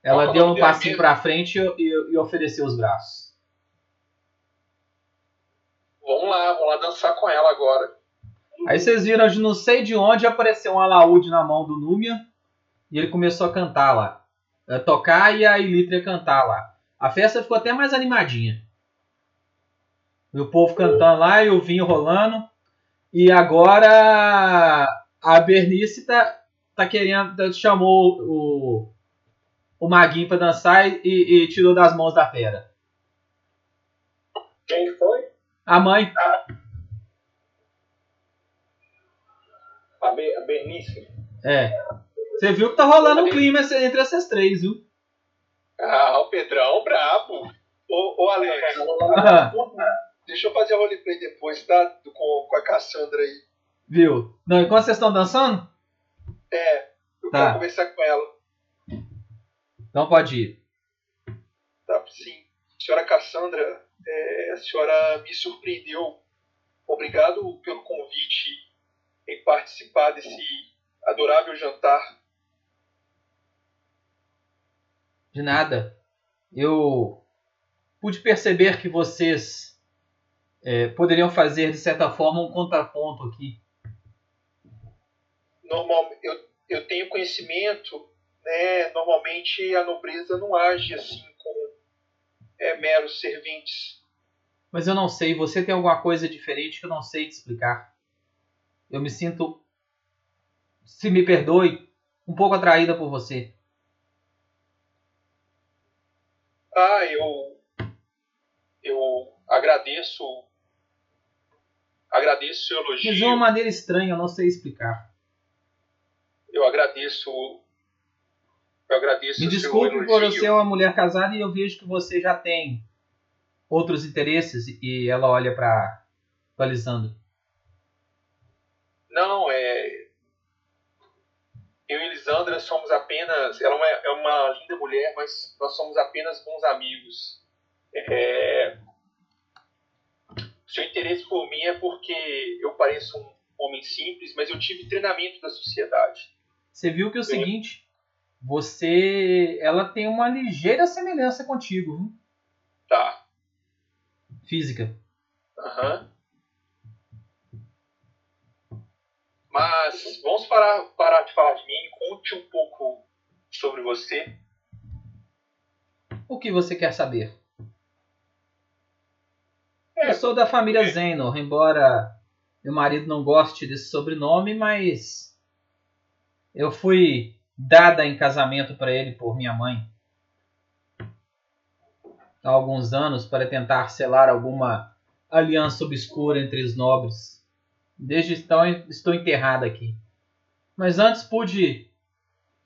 ela deu um passinho pra frente e- e ofereceu os braços. Vamos lá, vamos lá dançar com ela agora. Aí vocês viram de não sei de onde apareceu um alaúde na mão do Númia e ele começou a cantar lá. A tocar e a Ilítria cantar lá. A festa ficou até mais animadinha. E o povo cantando lá e o vinho rolando. E agora a Bernice tá, tá querendo. tá- chamou o, o Maguinho pra dançar e, e tirou das mãos da fera. Quem foi? A mãe. A, Be a Bernice. É. Você viu que tá rolando um clima entre essas três, viu? Ah, o Pedrão, brabo. Ô, ô Alex, deixa eu fazer a roleplay depois, tá? Do- Com, com a Cassandra aí. Viu? Não, enquanto vocês estão dançando, É, eu Tá. quero conversar com ela. então pode ir. Tá, sim. Senhora Cassandra, é, a senhora me surpreendeu. Obrigado pelo convite em participar desse adorável jantar. De nada. Eu pude perceber que vocês é, poderiam fazer, de certa forma, um contraponto aqui. Normal, eu, eu tenho conhecimento, né? Normalmente a nobreza não age assim com é, meros serventes. Mas eu não sei, você tem alguma coisa diferente que eu não sei te explicar. Eu me sinto, se me perdoe, um pouco atraída por você. Ah, eu eu agradeço agradeço o seu elogio. Mas de uma maneira estranha, eu não sei explicar. Eu agradeço eu agradeço Me desculpe por eu ser uma mulher casada e eu vejo que você já tem outros interesses e ela olha para Lisandro. Não, é. Eu e Elisandra somos apenas. Ela é uma, é uma linda mulher, mas nós somos apenas bons amigos. É... O seu interesse por mim é porque eu pareço um homem simples, mas eu tive treinamento da sociedade. Você viu que é o seguinte, você, ela tem uma ligeira semelhança contigo, viu? Tá. física. Aham. Mas vamos parar, parar de falar de mim. Conte um pouco sobre você. O que você quer saber? É, Eu sou da família Zenor, embora meu marido não goste desse sobrenome, mas eu fui dada em casamento para ele por minha mãe há alguns anos para tentar selar alguma aliança obscura entre os nobres. Desde então estou enterrada aqui. Mas antes pude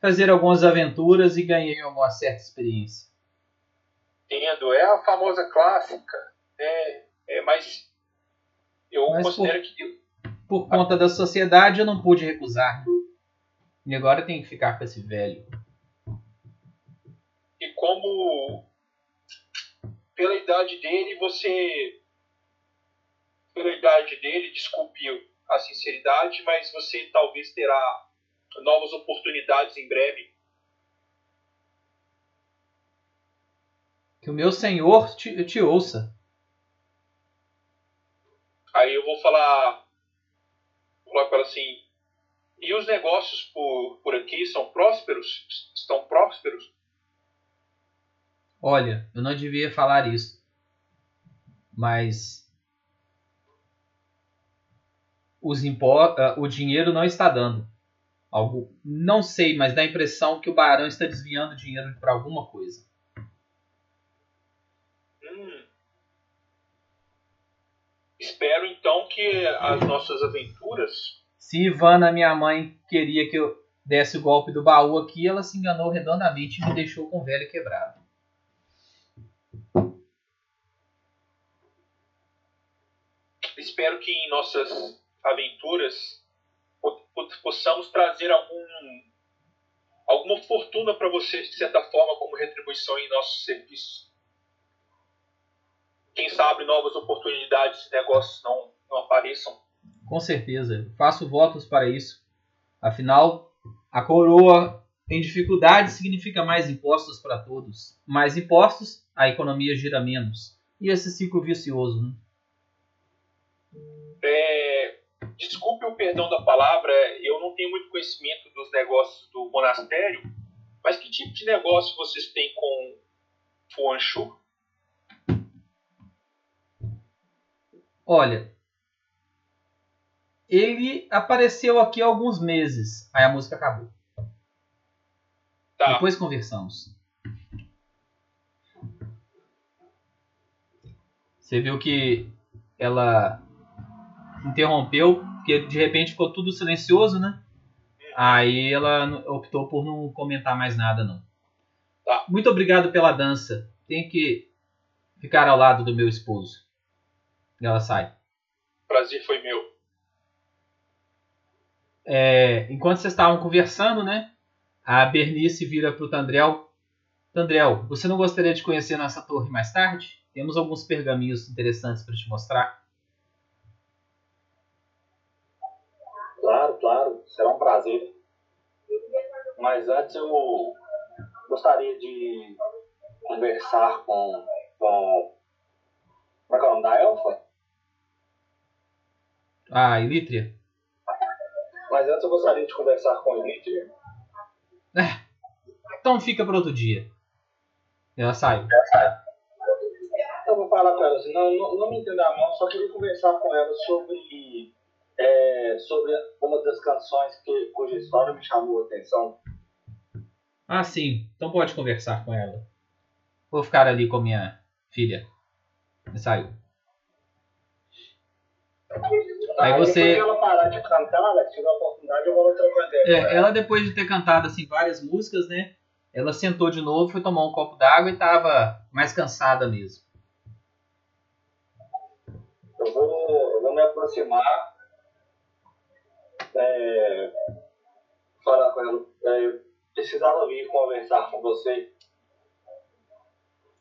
fazer algumas aventuras e ganhei uma certa experiência. Entendo, é a famosa clássica. É, é, mas eu Mas considero que Por conta da sociedade eu não pude recusar. E agora tem que ficar com esse velho. e como pela idade dele você pela idade dele desculpe a sinceridade mas você talvez terá novas oportunidades em breve Que o meu senhor te, te ouça. aí eu vou falar falar para ela assim e os negócios por, por aqui são prósperos estão prósperos Olha, eu não devia falar isso. Mas os impo ah, o dinheiro não está dando. Algo, não sei, mas dá a impressão que o barão está desviando dinheiro para alguma coisa. Hum. Espero então que as nossas aventuras Se Ivana, minha mãe, queria que eu desse o golpe do baú aqui, ela se enganou redondamente e me deixou com o velho quebrado. espero que em nossas aventuras po- po- possamos trazer algum alguma fortuna para vocês de certa forma como retribuição em nossos serviços. Quem sabe novas oportunidades de negócios não, não apareçam. Com certeza, faço votos para isso. Afinal, a coroa tem dificuldade significa mais impostos para todos. Mais impostos, a economia gira menos. E esse ciclo vicioso, né? É, desculpe o perdão da palavra, eu não tenho muito conhecimento dos negócios do monastério, mas que tipo de negócio vocês têm com Fuanchu? Olha, ele apareceu aqui há alguns meses. Aí a música acabou. Tá. Depois conversamos. Você viu que ela interrompeu, porque de repente ficou tudo silencioso, né? Aí ela optou por não comentar mais nada, não. Tá. Muito obrigado pela dança. Tem que ficar ao lado do meu esposo. E ela sai. Prazer foi meu. É, enquanto vocês estavam conversando, né? A Bernice vira pro Tandrel. Tandrel, você não gostaria de conhecer nossa torre mais tarde? Temos alguns pergaminhos interessantes para te mostrar. Claro, claro, será um prazer. Mas antes eu gostaria de conversar com. com como é que é o nome da elfa? Ah, Ilítria. Mas antes eu gostaria de conversar com a Elite. Então fica para outro dia. Ela saiu. Eu vou falar com ela assim, não, não, não me entenda a mão, só queria conversar com ela sobre, é, sobre uma das canções que, cuja história me chamou a atenção. Ah, sim. Então pode conversar com ela. Vou ficar ali com minha filha. Saiu. Aí você- ela parar de cantar, se tiver a oportunidade, eu vou com ela. É, ela depois de ter cantado assim várias músicas, né? Ela sentou de novo, foi tomar um copo d'água e tava mais cansada mesmo. Eu vou, eu vou me aproximar, é, falar com ela. É, precisava vir conversar com você.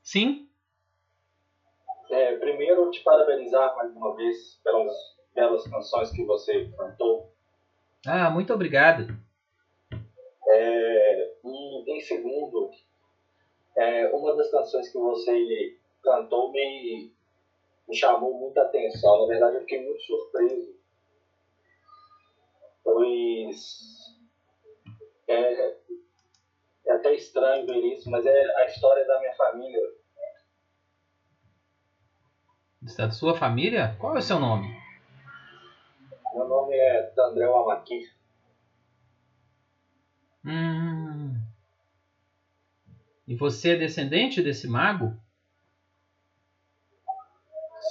Sim? É, primeiro, te parabenizar mais uma vez pelas belas canções que você cantou. Ah, muito obrigado. É, e em segundo, é, uma das canções que você cantou me, me chamou muita atenção. Na verdade, eu fiquei muito surpreso. Pois é, é até estranho ver isso, mas é a história da minha família. Da sua família? Qual é o seu nome? Meu nome é Dandrel Amaqui. Hum. E você é descendente desse mago?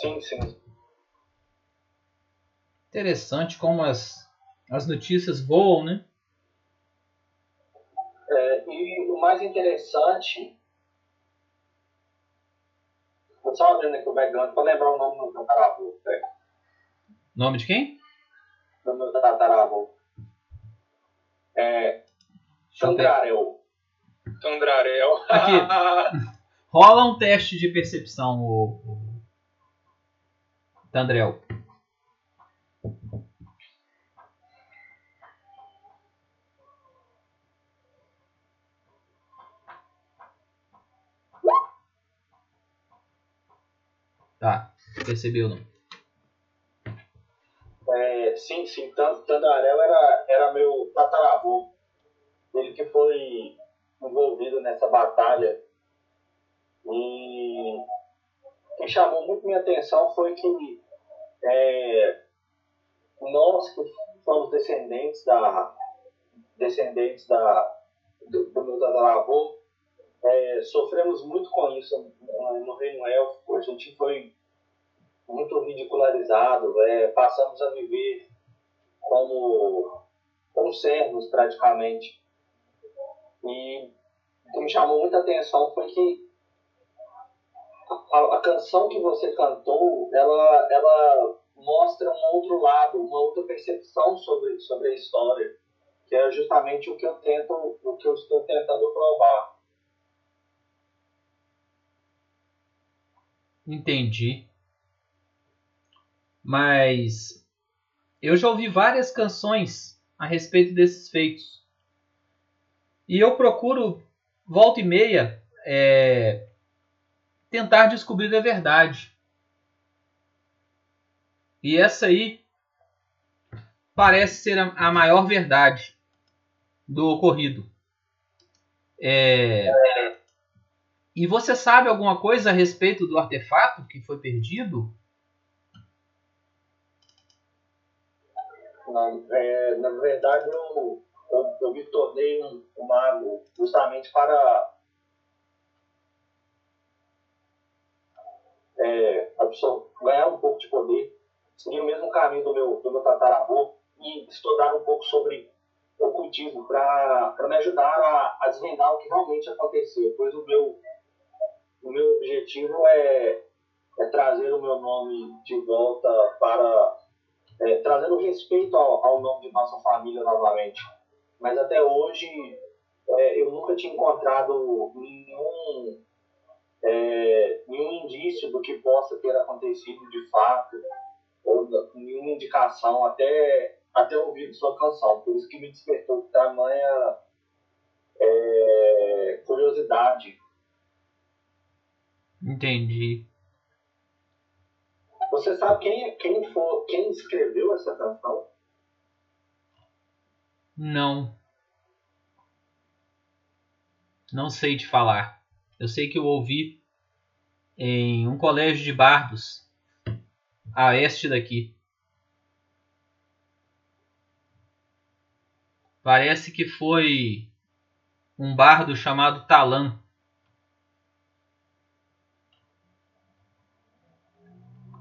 Sim, sim. Interessante como as, as notícias voam, né? É, e o mais interessante. Vou só abrindo aqui o background para lembrar o nome do meu tataravô. né? Nome de quem? Do meu tataravô. É. Chandrarel. Tandrarel. Aqui. Rola um teste de percepção, o, o... Tandrel. Tá, percebeu não? É, sim, sim. Tan- Tandarel era, era meu tataravô. Ele que foi envolvido nessa batalha. E o que chamou muito minha atenção foi que é, nós que somos descendentes da descendentes da, do, do meu tataravô é, sofremos muito com isso no, no reino élfico. A gente foi muito ridicularizado, é, passamos a viver como, como servos praticamente. E o que me chamou muita atenção foi que a, a canção que você cantou, ela, ela mostra um outro lado, uma outra percepção sobre, sobre a história, que é justamente o que eu tento, o que eu estou tentando provar. Entendi. Mas eu já ouvi várias canções a respeito desses feitos. E eu procuro, volta e meia, é, tentar descobrir a verdade. E essa aí parece ser a, maior verdade do ocorrido. É, e você sabe alguma coisa a respeito do artefato que foi perdido? Não, é, na verdade, eu, eu, eu me tornei um, um mago justamente para é, ganhar um pouco de poder, seguir o mesmo caminho do meu, do meu tataravô e estudar um pouco sobre ocultismo para me ajudar a, a desvendar o que realmente aconteceu. Pois o meu, o meu objetivo é, é trazer o meu nome de volta para é, trazendo respeito ao, ao nome de nossa família novamente. Mas até hoje é, eu nunca tinha encontrado nenhum, é, nenhum indício do que possa ter acontecido de fato, ou nenhuma indicação até, até ouvir sua canção. Por isso que me despertou tamanha é, curiosidade. Entendi. Você sabe quem, quem, for, quem escreveu essa canção? Não. Não sei te falar. Eu sei que eu ouvi em um colégio de bardos a este daqui. Parece que foi um bardo chamado Talan.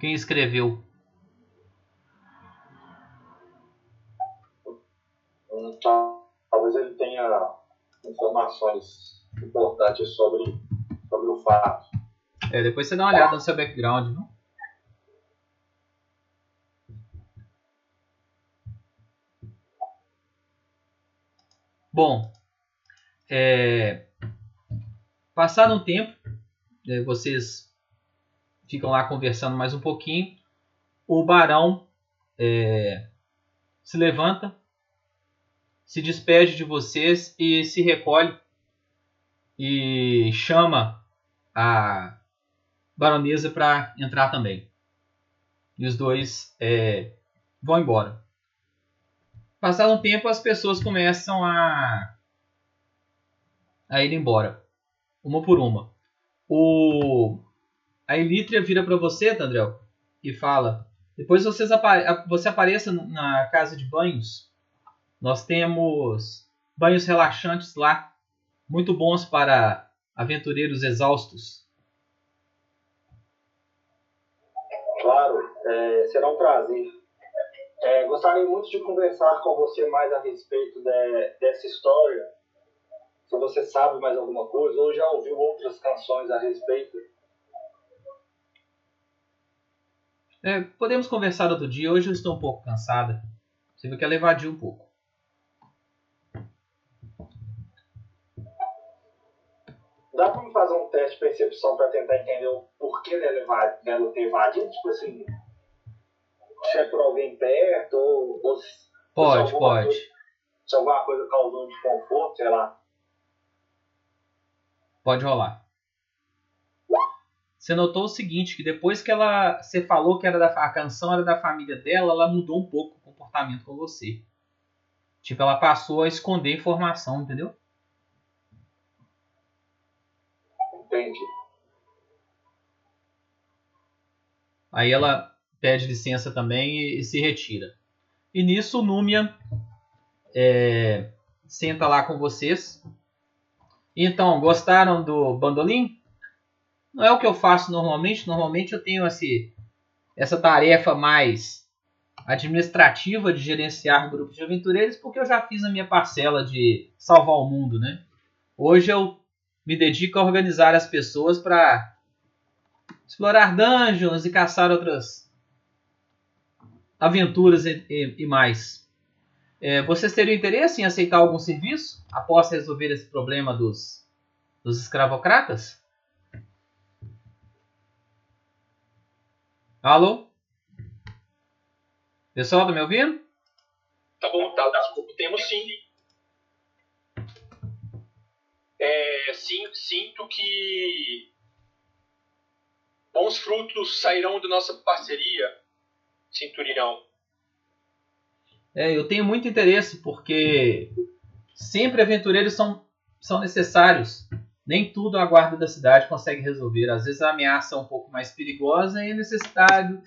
Quem escreveu? Então, talvez ele tenha informações importantes sobre, sobre o fato. É, depois você dá uma olhada no seu background, não? Bom, é, passado um tempo, é, vocês ficam lá conversando mais um pouquinho. O barão é, se levanta, se despede de vocês e se recolhe e chama a baronesa para entrar também. E os dois é, vão embora. Passado um tempo, as pessoas começam a, a ir embora, uma por uma. O, a Elítria vira para você, Tandrel, e fala: depois vocês você apareça na casa de banhos. Nós temos banhos relaxantes lá, muito bons para aventureiros exaustos. Claro, é, será um prazer. É, gostaria muito de conversar com você mais a respeito de, dessa história. Se você sabe mais alguma coisa ou já ouviu outras canções a respeito. É, podemos conversar outro dia. Hoje eu estou um pouco cansada. Você viu que ela evadiu um pouco. Dá pra me fazer um teste de percepção para tentar entender o porquê dela, dela ter evadido? Tipo assim, se é por alguém perto, ou, ou pode, se pode. Coisa, se alguma coisa causou desconforto, sei lá. Pode rolar. Você notou o seguinte, que depois que ela, você falou que era da, a canção era da família dela, ela mudou um pouco o comportamento com você. Tipo, ela passou a esconder informação, entendeu? Entendi. Aí ela pede licença também e, e se retira. E nisso o Númia é, senta lá com vocês. Então, gostaram do bandolim? Não é o que eu faço normalmente. Normalmente eu tenho esse, essa tarefa mais administrativa de gerenciar grupos de aventureiros, porque eu já fiz a minha parcela de salvar o mundo, né? Hoje eu me dedico a organizar as pessoas para explorar dungeons e caçar outras aventuras e, e, e mais. É, vocês teriam interesse em aceitar algum serviço após resolver esse problema dos, dos escravocratas? Alô? Pessoal, tá me ouvindo? Tá bom, tá, desculpa, temos sim. É, sim, sinto que bons frutos sairão da nossa parceria Cinturão. É, eu tenho muito interesse porque sempre aventureiros são, são necessários. Nem tudo a guarda da cidade consegue resolver. Às vezes a ameaça é um pouco mais perigosa e é necessidade,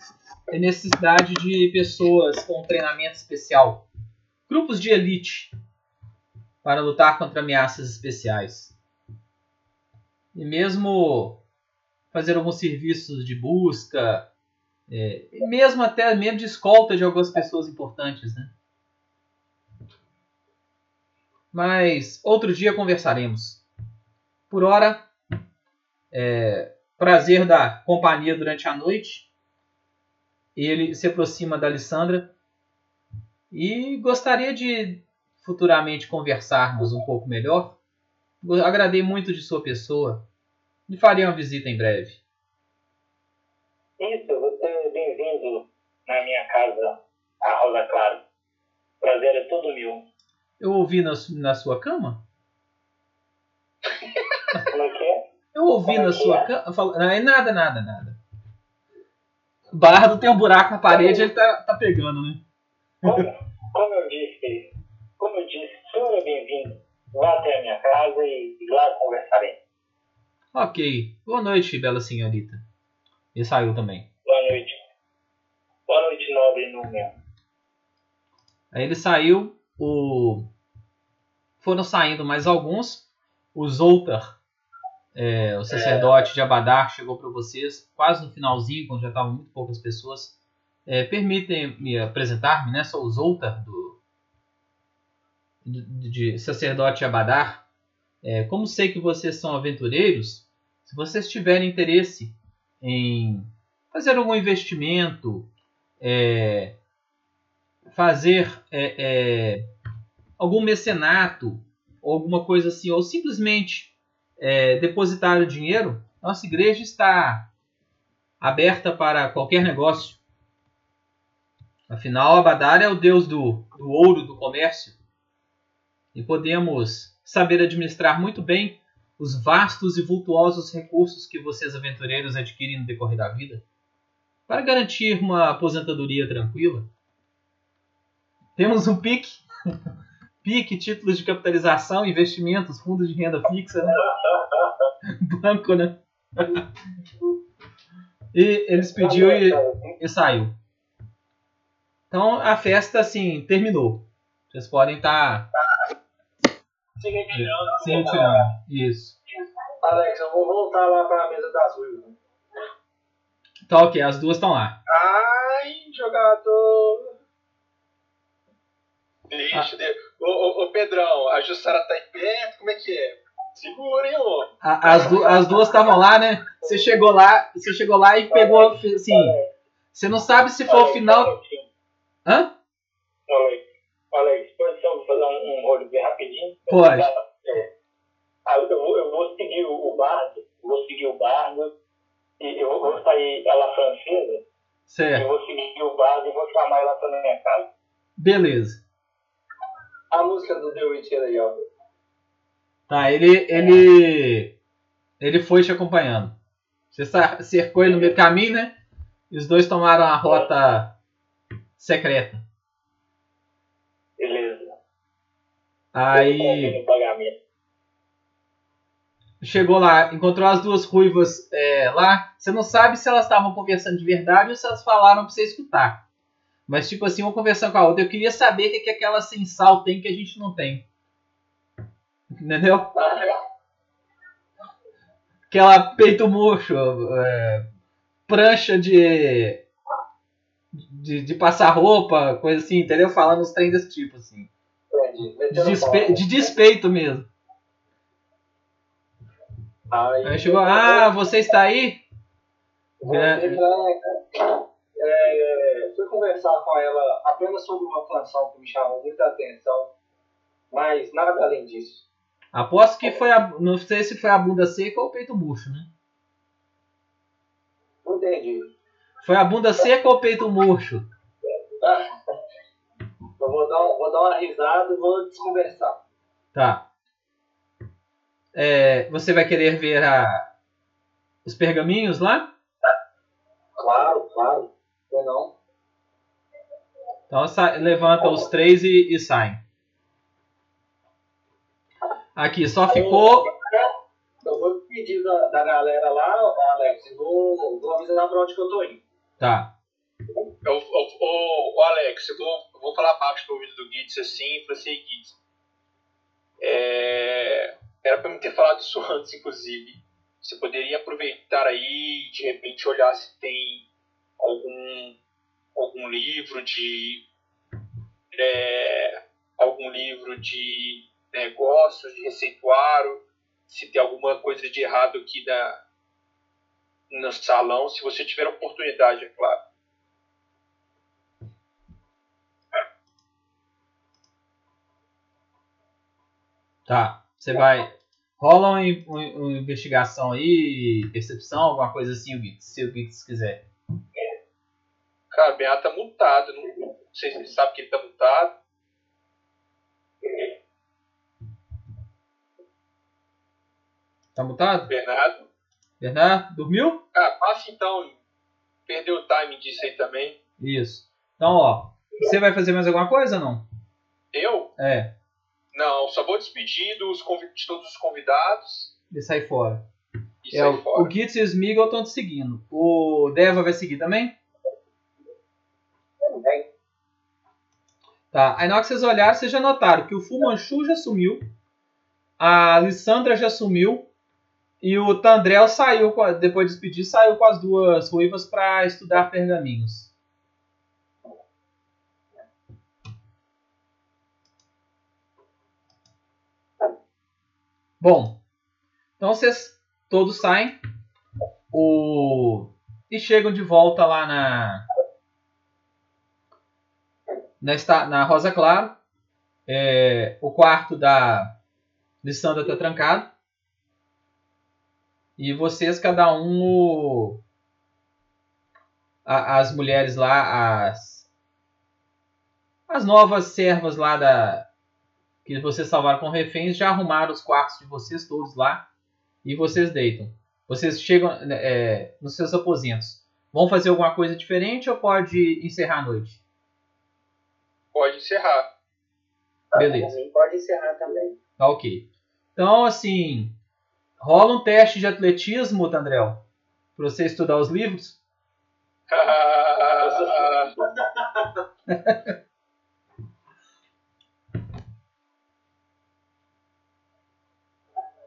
é necessidade de pessoas com treinamento especial. Grupos de elite para lutar contra ameaças especiais. E mesmo fazer alguns serviços de busca, é, mesmo até mesmo de escolta de algumas pessoas importantes, né? Mas outro dia conversaremos. Por hora, é, prazer da companhia durante a noite. Ele se aproxima da Alessandra e gostaria de futuramente conversarmos um pouco melhor. Agradei muito de sua pessoa e faria uma visita em breve. Isso, bem-vindo na minha casa, a Rosa Claro. Prazer é todo meu. Eu ouvi na, na sua cama? Como é que é? Eu ouvi Como é na sua é? cama. Não, é nada, nada, nada. Bardo tem um buraco na parede ele tá, tá pegando, né? Como, como eu disse, como eu disse, o senhor é bem-vindo. Vá até a minha casa e lá conversaremos. Ok. Boa noite, bela senhorita. E saiu também. Boa noite. Boa noite, nobre número. Aí ele saiu, o... foram saindo mais alguns. O Zoltar, é, o sacerdote de Abadar, chegou para vocês quase no finalzinho, quando já estavam muito poucas pessoas. É, Permitem-me apresentar-me, né? Sou o Zoltar, do, de, de sacerdote de Abadar. É, como sei que vocês são aventureiros, se vocês tiverem interesse em fazer algum investimento, é, fazer é, é, algum mecenato ou alguma coisa assim, ou simplesmente é, depositar o dinheiro, nossa igreja está aberta para qualquer negócio. Afinal, Abadar é o deus do, do ouro, do comércio. E podemos saber administrar muito bem os vastos e vultuosos recursos que vocês aventureiros adquirem no decorrer da vida para garantir uma aposentadoria tranquila. Temos um PIC, PIC, títulos de capitalização, investimentos, fundos de renda fixa, né? banco, né? e eles pediu e, e saiu. Então a festa assim terminou. Vocês podem estar Se retirando. se retirando. Isso. Alex, eu vou voltar lá pra mesa das ruivas. Então ok, as duas estão lá. Ai, jogador. Lixo, de... ô, ô, ô Pedrão, a Jussara tá aí perto, como é que é? Segura, hein, ô. A- As, du- as duas estavam lá, né? Você chegou lá, você chegou lá e pegou assim. Você não sabe se foi o final. Hã? Alex, Alex, pode só fazer um, um rolo bem rapidinho? Pode. É. Ah, eu, vou, eu vou seguir o bardo, vou seguir o bardo, e eu vou, sair ela francesa, eu Certo. vou seguir o bardo e vou chamar ela pra minha casa. Beleza. A música do The Witcher aí, ó. Tá, ele. ele. ele foi te acompanhando. Você cercou ele no meio do caminho, né? E os dois tomaram a rota secreta. Beleza. Aí. Pagamento. chegou lá, encontrou as duas ruivas é, lá. Você não sabe se elas estavam conversando de verdade ou se elas falaram pra você escutar. Mas, tipo assim, uma conversando com a outra. Eu queria saber o que, que aquela sem sal tem que a gente não tem. Entendeu? Aquela peito murcho, é, prancha de, de. de passar roupa, coisa assim, entendeu? Falando uns trem desse tipo, assim. De, despe- de despeito mesmo. Aí, Aí chegou, ah, você está aí? Vou É. É, fui conversar com ela apenas sobre uma canção que me chamou muita atenção, mas nada além disso. Aposto que foi a. Não sei se foi a bunda seca ou o peito murcho, né? Não entendi. Foi a bunda seca ou o peito murcho? Eu vou dar, vou dar uma risada e vou desconversar. Tá. É, você vai querer ver a, os pergaminhos lá? Claro, claro. Ou não? Então levanta os três e, e sai. Aqui, só ficou. Eu vou pedir da, da galera lá, Alex, e vou, vou avisar pra onde que eu tô indo. Tá. Ô, ô, ô, ô, Alex, eu vou, eu vou falar baixo ouvido do Gitz assim, e falei assim, Gitz, é, era pra me ter falado isso antes, inclusive. Você poderia aproveitar aí e de repente olhar se tem algum, algum livro de. é, algum livro de negócios, de receituário, se tem alguma coisa de errado aqui da, no salão, se você tiver oportunidade, é claro. Tá. Você vai. Rola uma, uma- investigação aí, percepção, alguma coisa assim, se o Gitz quiser. Cara, o Ben tá mutado. Não, não sei se ele sabe que ele tá mutado. Tá mutado? Bernardo. Bernardo, dormiu? Ah, passa então. Perdeu o timing disso aí também. Isso. Então, ó. Você vai fazer mais alguma coisa ou não? Eu? É. Não, só vou despedir dos de todos os convidados E sai fora. e É, sair o, fora. o Gitz e o Smeagol estão te seguindo. O Deva vai seguir também? Também. Tá. Aí na hora que vocês olharam, vocês já notaram que o Fu Manchu já sumiu. A Lissandra já sumiu. E o Tandrel saiu, depois de despedir, saiu com as duas ruivas para estudar pergaminhos. Bom, então vocês todos saem o... e chegam de volta lá na na, esta- na Rosa Claro. É, o quarto da Lissandra está trancado. E vocês, cada um. o- a- as mulheres lá, as. As novas servas lá da. Que vocês salvaram com reféns, já arrumaram os quartos de vocês todos lá. E vocês deitam. Vocês chegam é, nos seus aposentos. Vão fazer alguma coisa diferente ou pode encerrar a noite? Pode encerrar. Beleza. Por mim, Pode encerrar também. Tá ok. Então, assim, rola um teste de atletismo, Tandrel, para você estudar os livros.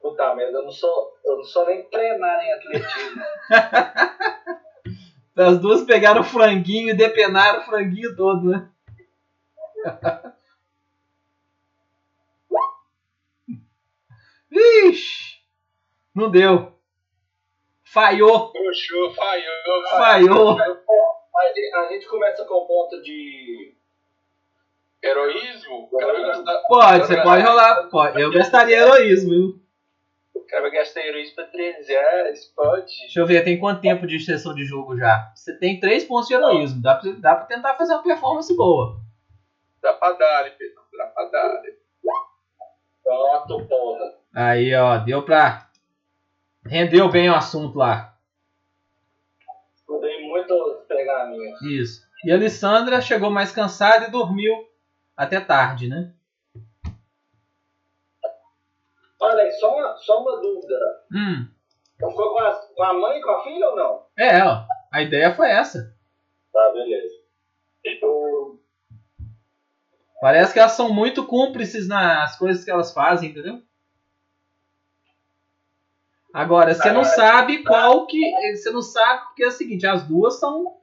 Puta merda, eu não sou, eu não sou nem treinar em atletismo. As duas pegaram o franguinho e depenaram o franguinho todo, né? Vixe! Não deu. Falhou, Puxou, falhou, falhou. A gente, começa com o ponto de. Heroísmo? Gastar, Pode, você pode rolar. Pode. Eu gastaria heroísmo, viu? o cara vai gastar heroísmo pra 3 reais, pode. Deixa eu ver, tem quanto tempo de sessão de jogo já? Você tem 3 pontos de heroísmo. Dá pra, dá pra tentar fazer uma performance boa. Dar, Pedro. Dá pra dar. Pronto, porra. Aí, ó, deu pra. Rendeu bem o assunto lá. Estudei muitos pergaminhos. Isso. E a Alessandra chegou mais cansada e dormiu até tarde, né? Olha aí, só uma, só uma dúvida. Hum. Então ficou com a, com a mãe e com a filha ou não? É, ó. A ideia foi essa. Tá, beleza. Parece que elas são muito cúmplices nas coisas que elas fazem, entendeu? Agora, você não sabe qual que. Você não sabe, porque é o seguinte, as duas são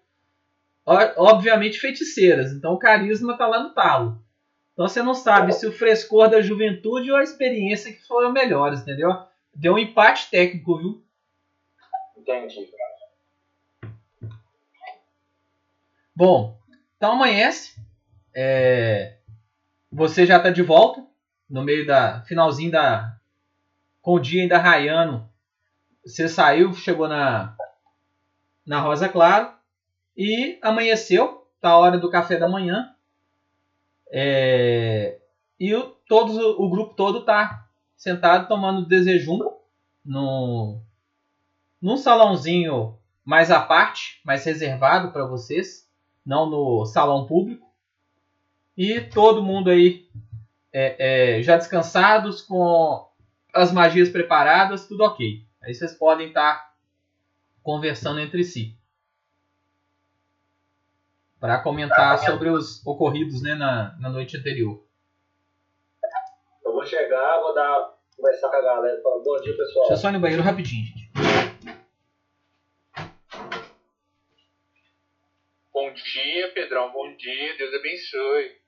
obviamente feiticeiras. Então o carisma tá lá no talo. Então você não sabe se o frescor da juventude ou a experiência que foram melhores, entendeu? Deu um empate técnico, viu? Entendi. Bom, então amanhece. É, você já está de volta no meio da finalzinho da com o dia ainda raiando. Você saiu, chegou na na Rosa Claro e amanheceu. Tá a hora do café da manhã. É, e o, todos, o grupo todo tá sentado tomando desejum no num salãozinho mais à parte, mais reservado para vocês não no salão público. E todo mundo aí é, é, já descansados, com as magias preparadas, tudo ok. Aí vocês podem estar conversando entre si. Para comentar sobre os ocorridos né, na, na noite anterior. Eu vou chegar, vou dar. Conversar com a galera. Falar, bom dia, pessoal. Deixa eu só ir no banheiro rapidinho, gente. Bom dia, Pedrão. Bom dia. Deus abençoe.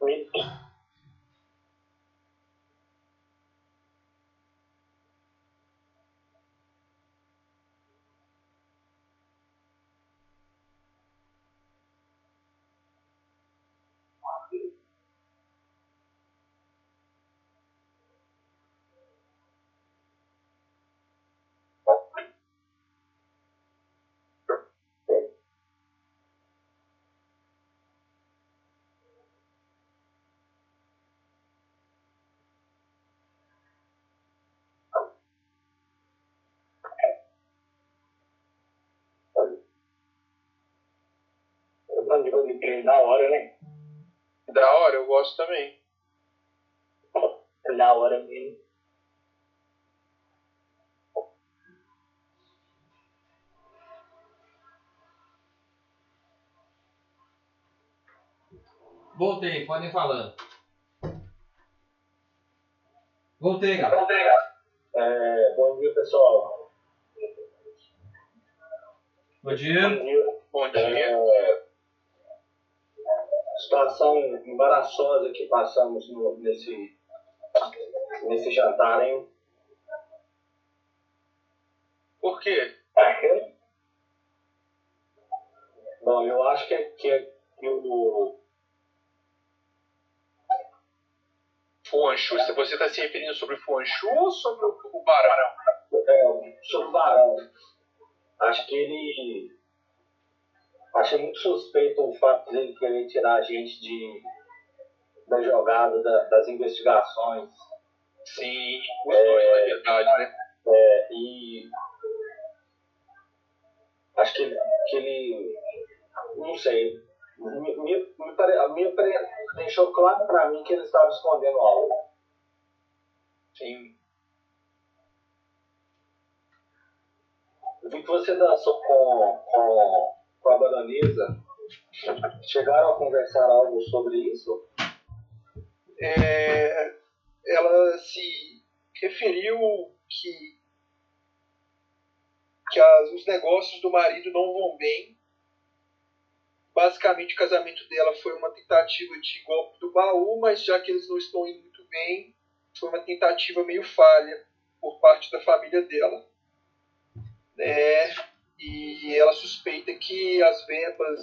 week falando de roleplay da hora, né? Da hora, eu gosto também. É da hora mesmo. Voltei, podem falando. Voltei, galera. É, bom dia, pessoal. Bom dia. Bom dia. Bom dia. É, situação embaraçosa que passamos no- nesse, nesse jantar, hein? Por quê? Bom, eu acho que, é- que, é- que o. Fuanchu, você está se referindo sobre o Fuanchu ou sobre o, o Barão? É, sobre o Barão. Acho que ele. Achei muito suspeito o fato dele querer tirar a gente de, da jogada, da- das investigações. Sim, os dois, na verdade, né? É, e. Acho que, que ele. Não sei. Me, me, me pare- a minha pre- deixou claro pra mim que ele estava escondendo algo. Sim. Eu vi que você dançou com, com, com a baronesa. Chegaram a conversar algo sobre isso? É, ela se referiu que, que as- os negócios do marido não vão bem. Basicamente, o casamento dela foi uma tentativa de golpe do baú, mas já que eles não estão indo muito bem, foi uma tentativa meio falha por parte da família dela. né? E ela suspeita que as verbas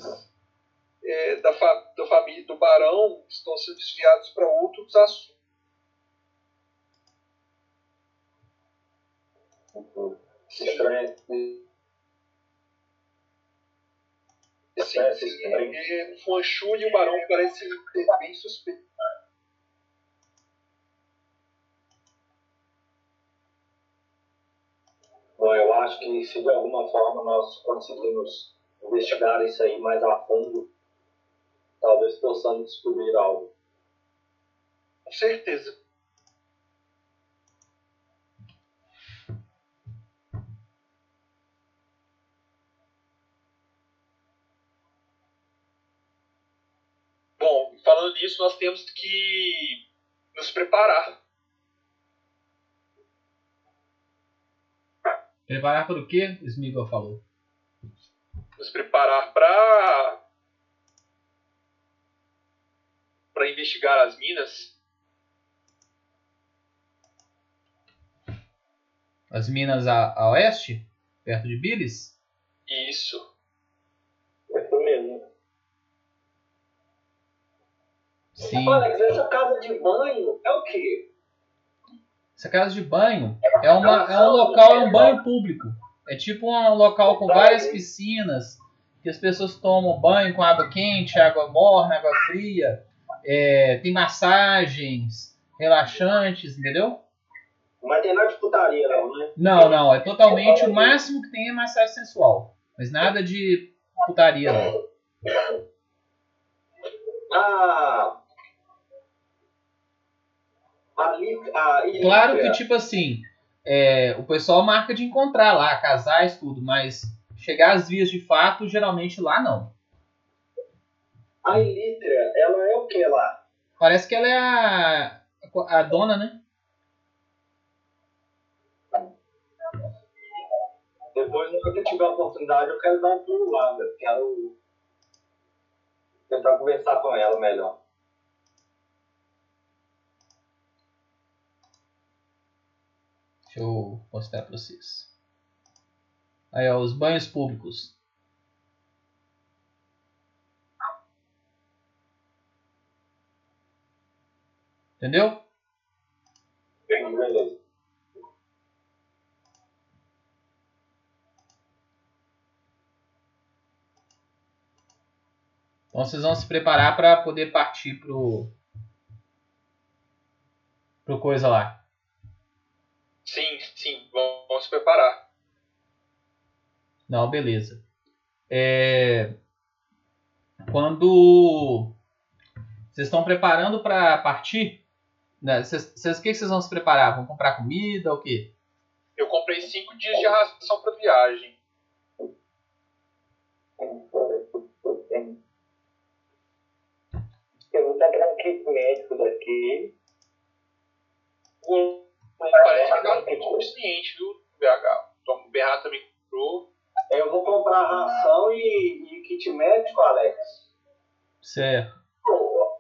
é, da, fa- da família do barão estão sendo desviadas para outros assuntos. Estranho. Sim, É, sim, sim. é, o Fuanchu e o barão parecem ter bem suspeitos. Eu acho que se de alguma forma nós conseguirmos investigar isso aí mais a fundo, talvez possamos descobrir algo. Com certeza. Bom, falando nisso, nós temos que nos preparar. Preparar para o quê? Smigol falou. Nos preparar para para investigar as minas. As minas a, a oeste? Perto de Billis? Isso. Isso mesmo. Sim. Alex, essa casa de banho é o quê? Essa casa de banho é, uma, é um local, é um banho público. É tipo um local com várias piscinas que as pessoas tomam banho com água quente, água morna, água fria. É, tem massagens relaxantes, entendeu? Mas tem nada de putaria não, né? Não, não. É totalmente o máximo que tem é massagem sensual. Mas nada de putaria, não. Ah, Claro que, tipo assim, é, o pessoal marca de encontrar lá, casais, tudo, mas chegar às vias de fato, geralmente lá não. a Ilítria, ela é o que lá? Parece que ela é a, a dona, né? Depois, nunca que eu tiver a oportunidade, eu quero dar um pulo lá, eu quero tentar conversar com ela melhor. Deixa eu mostrar pra vocês. Aí, ó, os banhos públicos. Entendeu? Então vocês vão se preparar para poder partir pro pro coisa lá. Sim, sim, vamos, se preparar. Não, beleza. É, Quando vocês estão preparando para partir, né, vocês, vocês- o que vocês vão se preparar? Vão comprar comida ou o quê? Eu comprei cinco dias de ração pra viagem. Eu vou pegar um kit médico daqui. O, parece que tá muito consciente, viu, BH? O BH também comprou. Eu vou comprar ração e, e kit médico, Alex. Certo.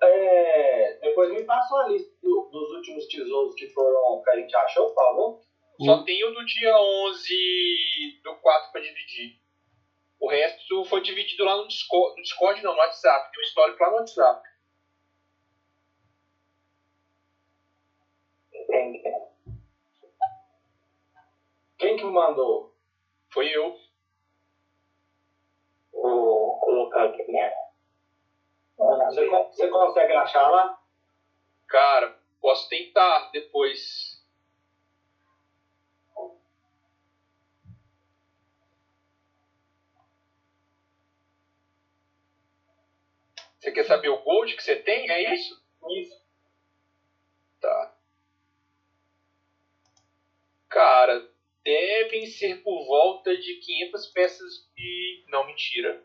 É, depois me passa uma lista do- dos últimos tesouros que foram que a gente achou, por favor. Só tem o do dia 11 do 4 pra dividir. O resto foi dividido lá no Discord, no Discord não, no WhatsApp. Tem um histórico lá no WhatsApp. Entendi. Quem que me mandou? Foi eu. Vou colocar aqui. Você, con- você consegue achar lá? Cara, posso tentar depois. Você quer saber o gold que você tem? É isso? Isso. Tá. Cara, devem ser por volta de 500 peças e. Não, mentira.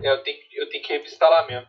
Eu tenho, eu tenho que revistar lá mesmo.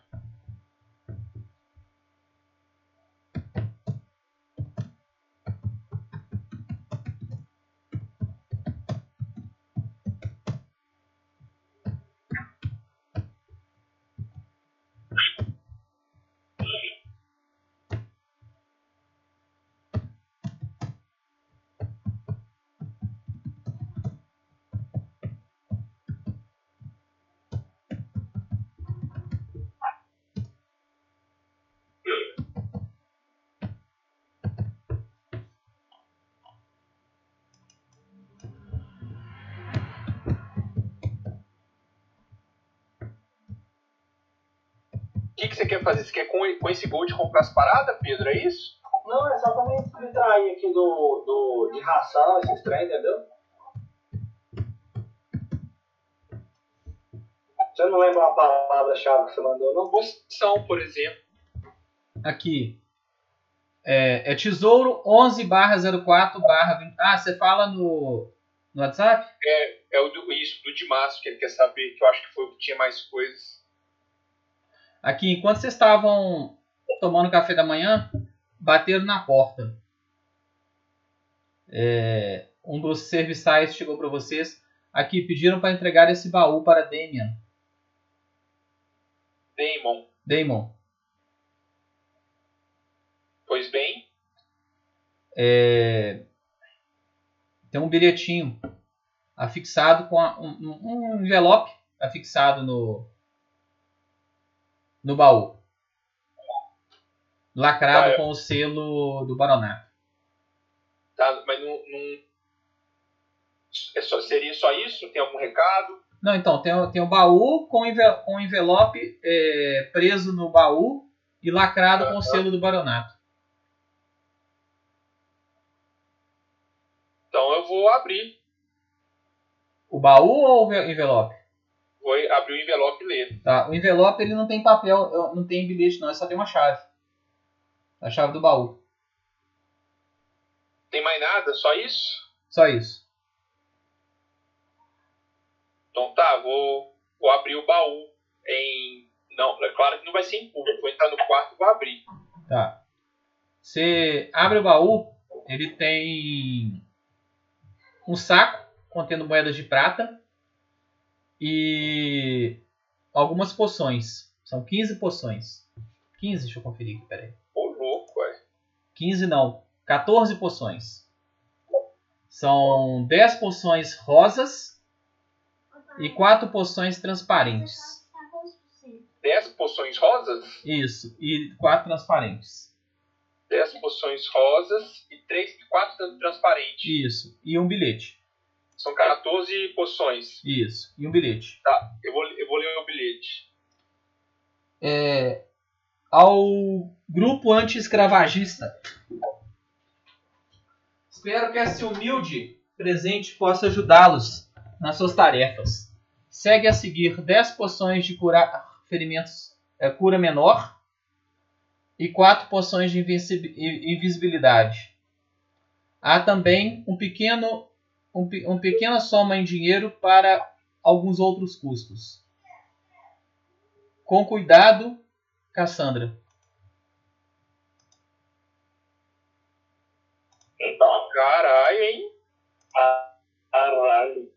Fazer? Você quer com, com esse gold comprar as paradas, Pedro? É isso? Não, é só pra me distrair aqui do, do, de ração, esses trem, entendeu? Você não lembra a palavra-chave que você mandou, não? Poção, por exemplo. Aqui. É, é tesouro 11 barra 04 barra 20. Ah, você fala no, no WhatsApp? É o do, isso, do de março que ele quer saber, que eu acho que foi o que tinha mais coisas. Aqui, enquanto vocês estavam tomando café da manhã, bateram na porta. É, um dos serviçais chegou para vocês. Aqui, pediram para entregar esse baú para Damian. Damon, Damon, pois bem, é, tem um bilhetinho afixado com a- um, um- um envelope afixado no, no baú. Lacrado Ah, é. com o selo do baronato. tá, mas não. não- é só, seria só isso? Tem algum recado? Não, então, tem, o- tem o baú com com o envelope é, preso no baú e lacrado com o selo do baronato. Então eu vou abrir. O baú ou o ve- envelope? Vou abrir o envelope e ler. Tá, o envelope ele não tem papel, não tem bilhete não, ele só tem uma chave. A chave do baú. Tem mais nada? Só isso? Só isso. Então tá, vou, vou abrir o baú em. Não, é claro que não vai ser em público. Vou entrar no quarto e vou abrir. Tá. Você abre o baú, ele tem um saco contendo moedas de prata e algumas poções. São 15 poções. 15, deixa eu conferir aqui, peraí. Ô louco, ué. 15 não, 14 poções. São 10 poções rosas e 4 poções transparentes. 10 poções rosas? Isso, e 4 transparentes. 10 poções rosas e 3 e 4 transparentes. Isso, e um bilhete. São 14 poções. Isso, e um bilhete. Tá, eu vou, eu vou ler o bilhete. É, ao grupo anti-escravagista. Espero que esse humilde presente possa ajudá-los nas suas tarefas. Segue a seguir 10 poções de curar ferimentos, é, cura menor e 4 poções de invisibilidade. Há também um pequeno, um, pequena soma em dinheiro para alguns outros custos. Com cuidado, Cassandra. Caralho, hein? Caralho.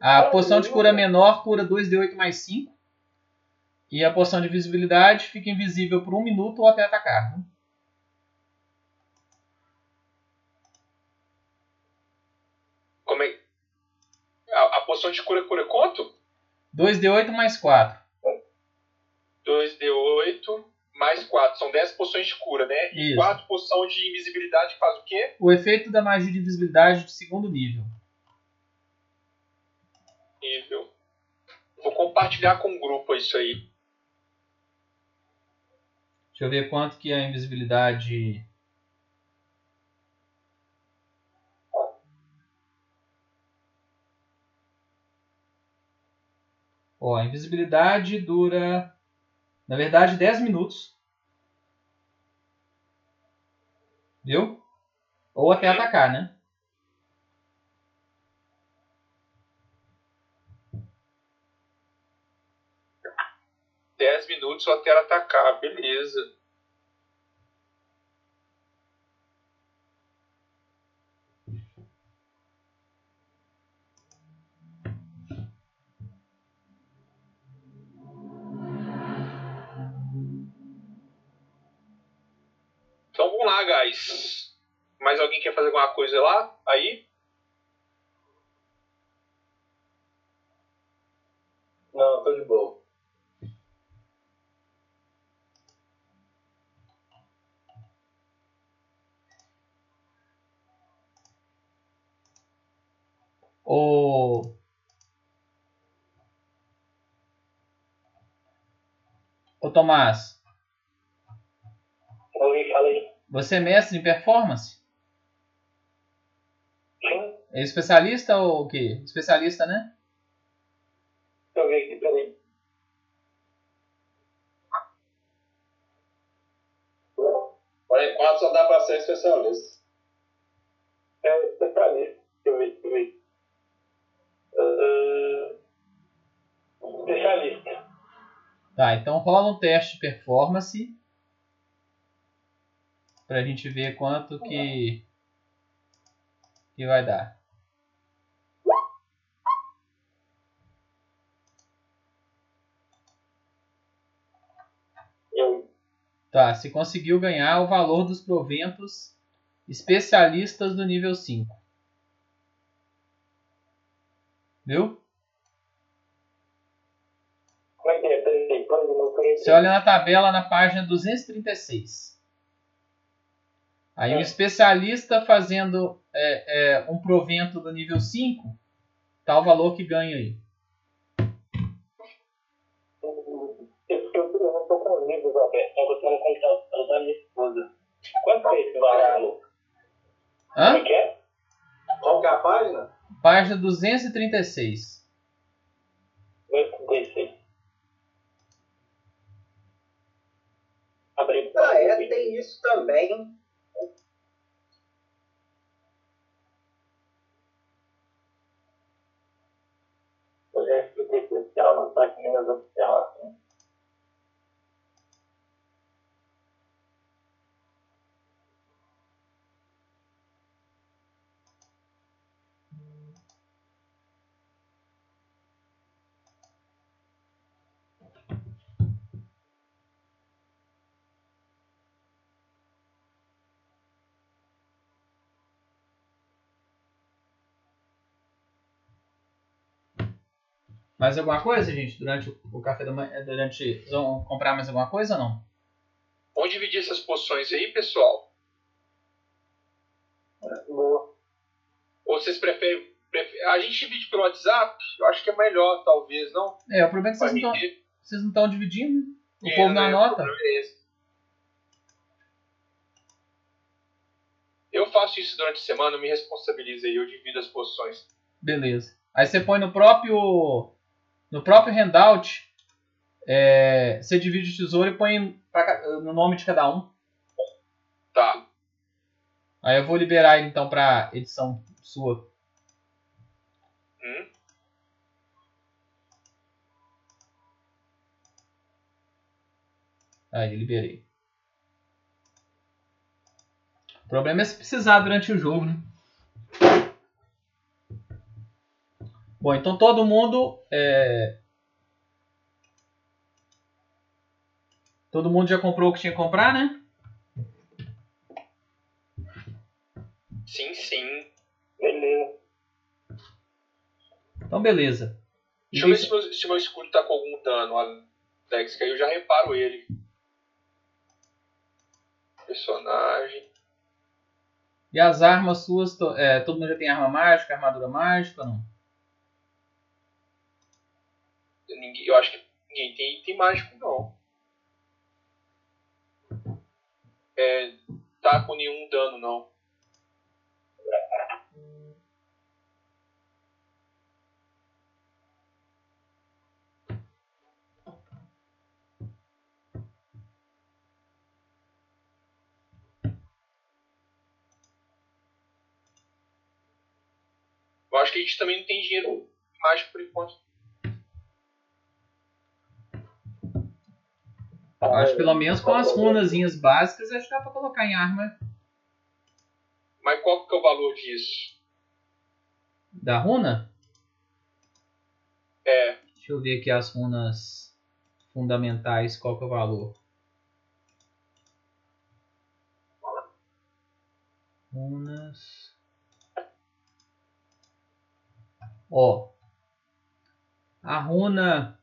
A poção de cura menor cura 2d8 mais 5. E a poção de visibilidade fica invisível por um minuto ou até atacar. né? Como é. A, a poção de cura cura quanto? 2d8 mais 4. 2d8 mais 4. São 10 poções de cura, né? E Isso. 4 poções de invisibilidade faz o quê? O efeito da magia de invisibilidade de segundo nível. Nível. Vou compartilhar com o grupo isso aí. Deixa eu ver quanto que é a invisibilidade. Ó, a invisibilidade dura, na verdade, 10 minutos. Viu? Ou até atacar, né? Dez minutos só até atacar, beleza. Então vamos lá, guys. Mais alguém quer fazer alguma coisa lá? Aí? Não, tô de boa. Ô. Ô Tomás, Oi, fala aí. você é mestre em performance? Sim, É especialista ou o quê? Especialista, né? deixa eu ver aqui, peraí. Por enquanto só dá pra ser especialista. É especialista. Deixa eu ver, deixa eu ver. Ah, especialista. Tá, então rola um teste de performance. Pra gente ver quanto que, que vai dar. Tá, se conseguiu ganhar o valor dos proventos especialistas do nível 5. Viu? como é que é? Você olha na tabela na página 236. Aí um especialista fazendo é, é, um provento do nível 5, tá o valor que ganha aí. Eu, eu, eu não tô com os livros abertos, eu tô no computador da minha esposa. Quanto é esse valor? É Hã? que é? Qual que é a página? Página 236. 236. Abri. Ah, é, tem isso também. Especial, não tá Mais alguma coisa, gente, durante o- café da manhã? Durante. Vocês vão comprar mais alguma coisa ou não? Vamos dividir essas poções aí, pessoal? Boa. Ou vocês preferem. prefe- A gente divide pelo WhatsApp? Eu acho que é melhor, talvez, não? É, o problema é que vocês não estão- vocês não estão dividindo. né? O É, povo não né? anota. É. Eu faço isso durante a semana, eu me responsabilizo aí, eu divido as poções. Beleza. Aí você põe no próprio no próprio handout, é, você divide o tesouro e põe pra, no nome de cada um. Tá. Aí eu vou liberar ele então para edição sua. Hum? Aí, liberei. O problema é se precisar durante o jogo, né? Bom, então todo mundo. É... Todo mundo já comprou o que tinha que comprar, né? Sim, sim. Beleza. Então, beleza. Deixa eu ver se meu, se meu escudo tá com algum dano, Alex, que aí eu já reparo ele. Personagem. E as armas suas, é, todo mundo já tem arma mágica, armadura mágica, não? Ninguém, eu acho que ninguém tem item mágico, não. É, tá com nenhum dano, não. Eu acho que a gente também não tem dinheiro mágico por enquanto. Eu acho que pelo menos com as runazinhas básicas, acho que dá pra colocar em arma Mas qual que é o valor disso? da runa. É, Deixa eu ver aqui as runas fundamentais, qual que é o valor. Runas. Ó. A runa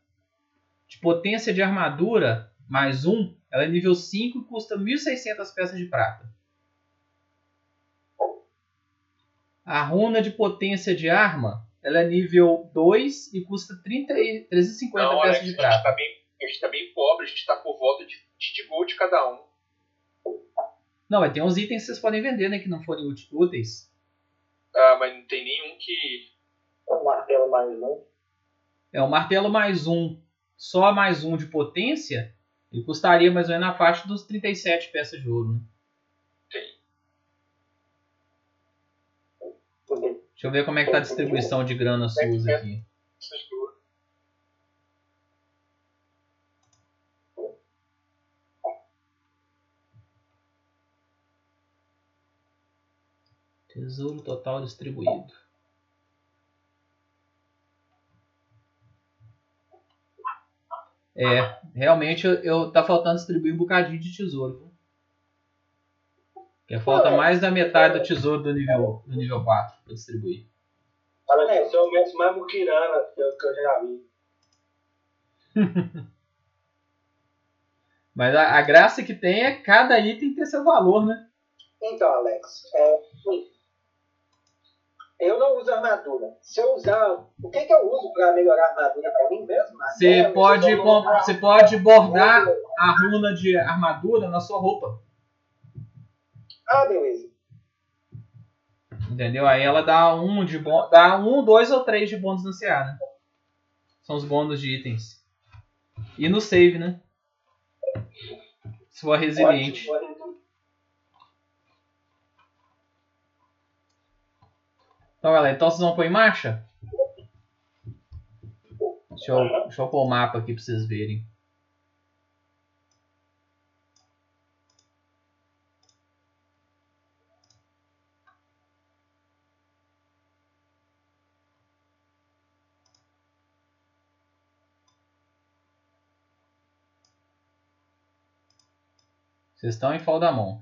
de potência de armadura mais um, ela é nível 5 e custa 1.600 peças de prata. A runa de potência de arma, ela é nível 2 e custa 30, e 350 não, peças Alex, de a gente, prata. tá bem, a gente tá bem pobre, a gente tá por volta de 20 gold cada um. Não, mas tem uns itens que vocês podem vender, né? Que não forem úteis. Ah, mas não tem nenhum que. Um martelo mais um. É o martelo mais um, só mais um de potência, ele custaria mais ou menos na faixa dos 37 peças de ouro. Né? Deixa eu ver como é que tá a distribuição de grana suas aqui. Tesouro total distribuído. É, realmente eu, eu- tá faltando distribuir um bocadinho de tesouro. viu? Que falta mais da metade do tesouro do nível, do nível 4 para distribuir. Olha, esse é o mestre mais muquirana que eu, que eu já vi. Mas a, a graça que tem é cada item ter seu valor, né? Então, Alex, é, eu não uso armadura. Se eu usar, o que, que eu uso para melhorar a armadura para mim mesmo? Você pode, com- você pode bordar a runa de armadura na sua roupa. Ah, beleza. Entendeu? Aí ela dá um de bônus. Dá um, dois ou três de bônus no CA, né? São os bônus de itens. E no save, né? Se for resiliente. Ótimo. Então, galera, então vocês vão pôr em marcha? Deixa eu, deixa eu pôr o mapa aqui pra vocês verem. Vocês estão em Faldamon.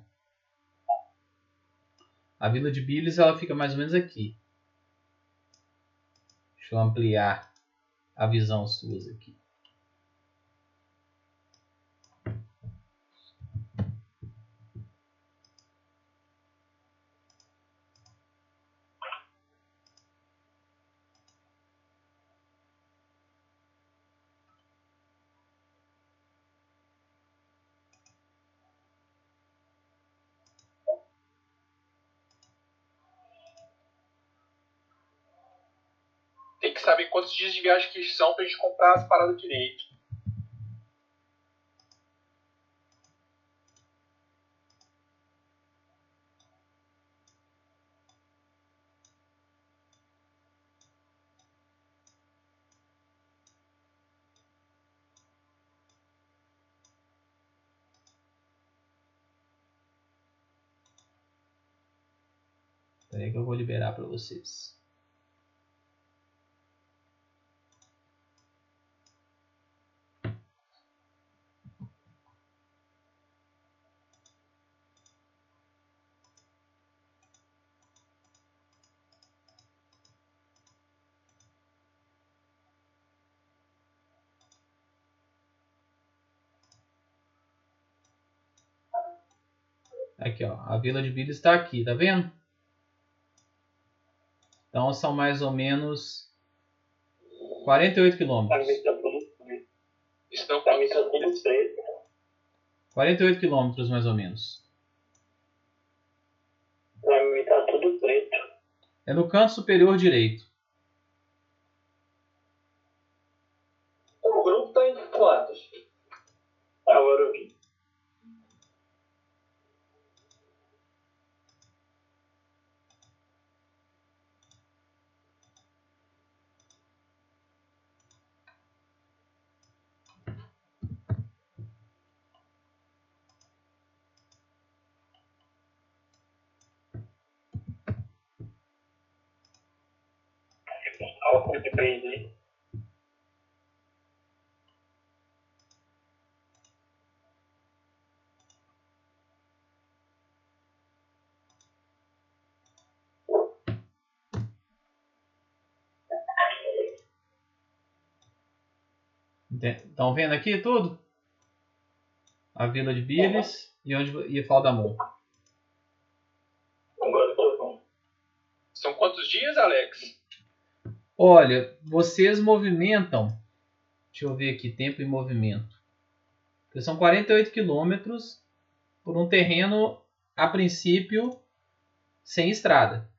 A vila de Billis ela fica mais ou menos aqui. Deixa eu ampliar a visão suas aqui. Tem saber quantos dias de viagem que são pra gente comprar as paradas direito. Peraí que eu vou liberar para vocês. Aqui, ó, a Vila de Billy está aqui, tá vendo? Então são mais ou menos 48 Pra quilômetros. mim tá tá. 48 quilômetros mais ou menos. Pra mim tá tudo preto. É no canto superior direito. O grupo tá em quantos? Agora eu vi. Álcool de base. Estão vendo aqui tudo? A Vila de Billis e onde e com. São quantos dias, Alex? Olha, vocês movimentam. Deixa eu ver aqui, tempo e movimento. São 48 quilômetros por um terreno, a princípio, sem estrada.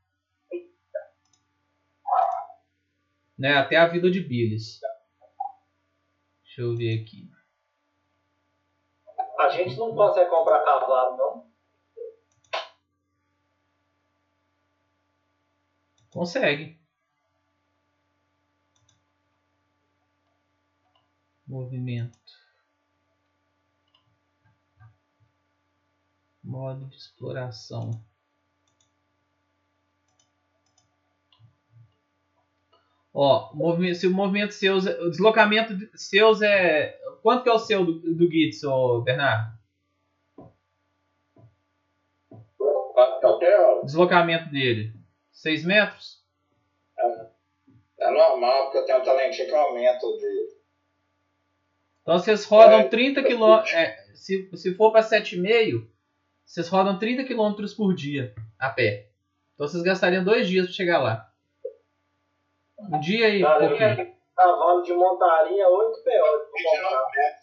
Né, até a Vila de Billis. Deixa eu ver aqui. A gente não consegue comprar cavalo, não? Consegue. Movimento. Modo de exploração. Ó, movimento, se o movimento seus, o deslocamento de- seus é quanto que é o seu do, do Gitz, ô Bernardo? O deslocamento dele, 6 metros? É normal, porque eu tenho um talentinho que aumenta de. Então vocês rodam É. 30 km. se, se for para 7,5, vocês rodam 30 km por dia a pé. Então vocês gastariam dois dias para chegar lá. Um dia e Cara, eu pouquinho. cavalo de montaria 8 PO. pra comprar.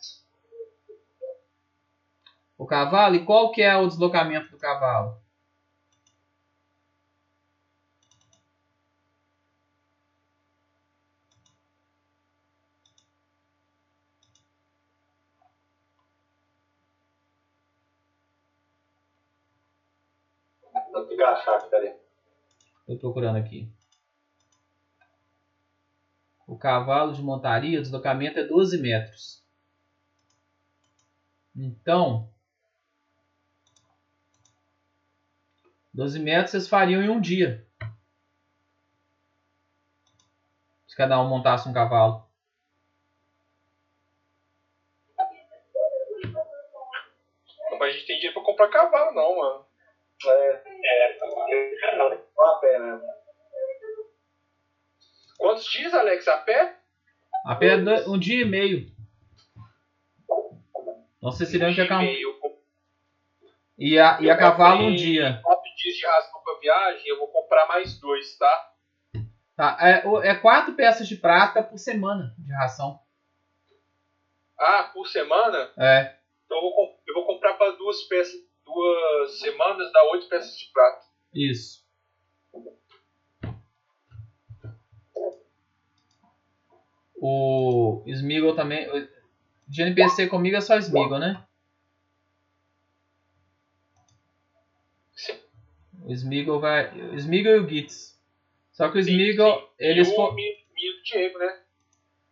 O cavalo, e qual que é o deslocamento do cavalo? Peraí. Estou procurando aqui. O cavalo de montaria, o deslocamento é 12 metros. Então, 12 metros vocês fariam em um dia. Se cada um montasse um cavalo. Mas a gente tem dinheiro pra comprar cavalo, não, mano. É, Eu, uma pé, né? Quantos dias, Alex? A pé? A pé do- um dia e meio. Então vocês teriam que. E-mail. E a, e a cavalo um dia. Nove dias de ração pra viagem, eu vou comprar mais dois, tá? Tá, é, é quatro peças de prata por semana de ração. Ah, por semana? É. Então eu vou, eu vou comprar para duas peças, duas semanas, dá oito peças de prata. Isso. O Smeagol também. De NPC comigo é só Smeagol, né? Sim. O Smeagol vai. O Smeagol e o Gitz. Só que o Smeagol, eles e o do Diego, né?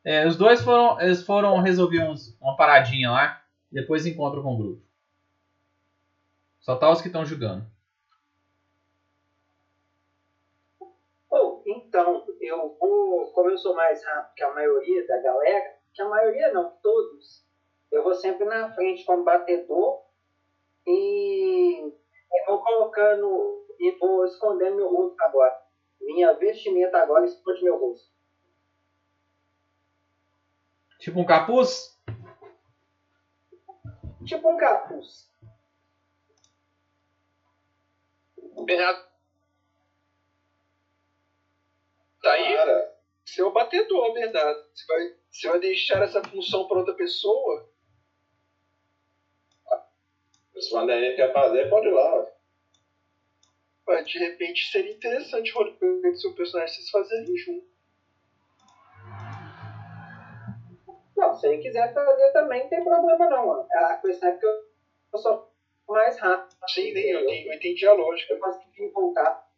É, os dois foram. Eles foram resolver uns- uma paradinha lá. Depois encontram com o grupo. Só tá os que estão jogando. Ou, então, eu vou, como eu sou mais rápido que a maioria da galera, que a maioria não, todos, eu vou sempre na frente como batedor e, vou colocando e vou escondendo meu rosto agora. Minha vestimenta agora esconde meu rosto. Tipo um capuz? Tipo um capuz. Bernardo. Tá aí? Cara, Você é o batedor, Bernardo. Você vai, você vai deixar essa função para outra pessoa? se o Vanderlei quer fazer, pode ir lá. ué. Ué, De repente seria interessante o roleplay do seu personagem vocês fazerem junto. Não, se ele quiser fazer também, não tem problema não. mano. A questão é que eu, eu sou mais rápido. Sim, nem eu, eu entendi a lógica. Eu consegui voltar.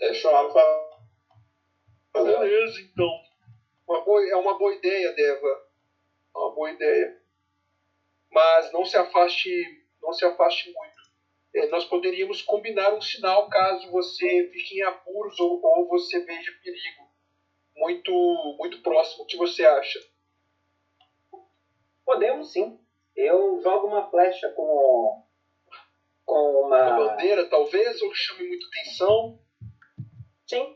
Homem fa- fazer. Beleza, então. Uma boa, é uma boa ideia, Deva. É uma boa ideia. Mas não se afaste, não se afaste muito. É, nós poderíamos combinar um sinal caso você fique em apuros ou, ou você veja perigo muito, muito próximo. O que você acha? Podemos sim. Eu jogo uma flecha com, com Uma uma. bandeira, talvez, ou que chame muita atenção? Sim.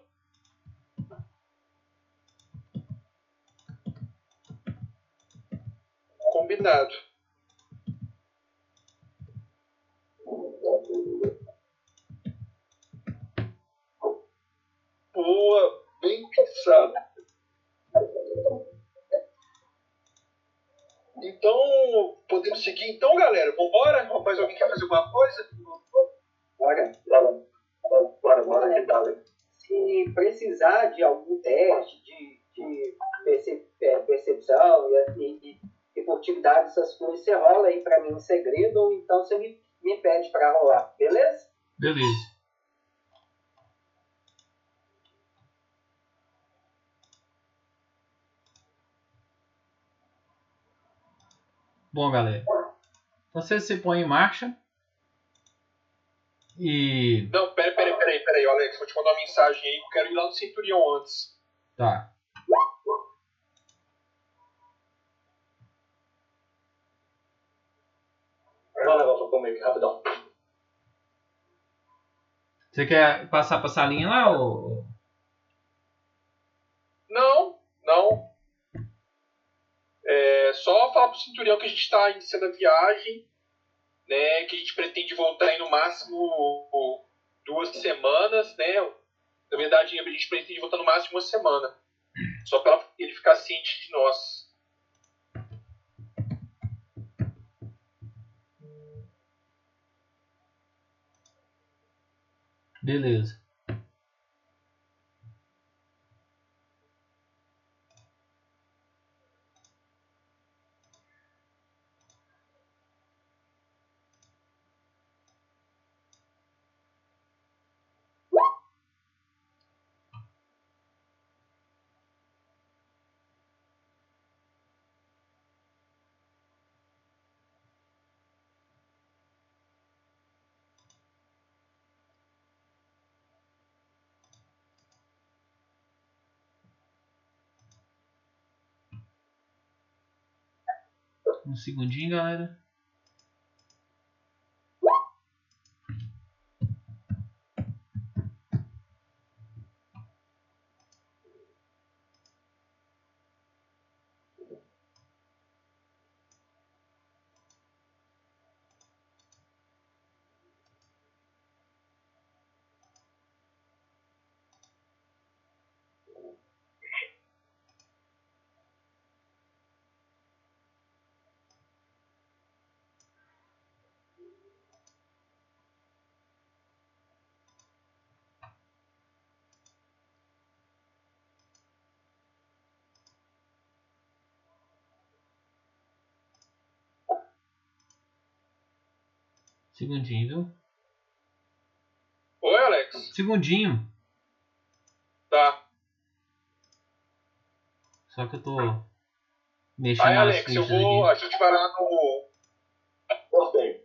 Combinado. Boa, bem pensado. Então, podemos seguir então, galera? Vambora? Mais alguém quer fazer alguma coisa? Bora. Bora, bora, bora, que tal, hein? Se precisar de algum teste de, de perce- é, percepção e, e, e furtividade, essas coisas, você rola aí pra mim em segredo, ou então você me, me pede pra rolar, beleza? Beleza. Bom, galera. Você se põe em marcha. E. Não, pera, pera, pera aí, pera aí, Alex. Vou te mandar uma mensagem aí. Eu quero ir lá no Centurião antes. Tá. Vai um negócio comigo, rapidão. Você quer passar pra salinha lá ou. Não, não. É só falar pro Centurião que a gente está iniciando a viagem, né? Que a gente pretende voltar aí no máximo duas semanas, né? Na verdade, a gente pretende voltar no máximo uma semana. Só para ele ficar ciente de nós. Beleza. Um segundinho, galera. Segundinho, viu? Oi, Alex. Segundinho. Tá. Só que eu tô mexendo Aí, Alex, eu vou. aqui. A gente vai lá no. Gostei.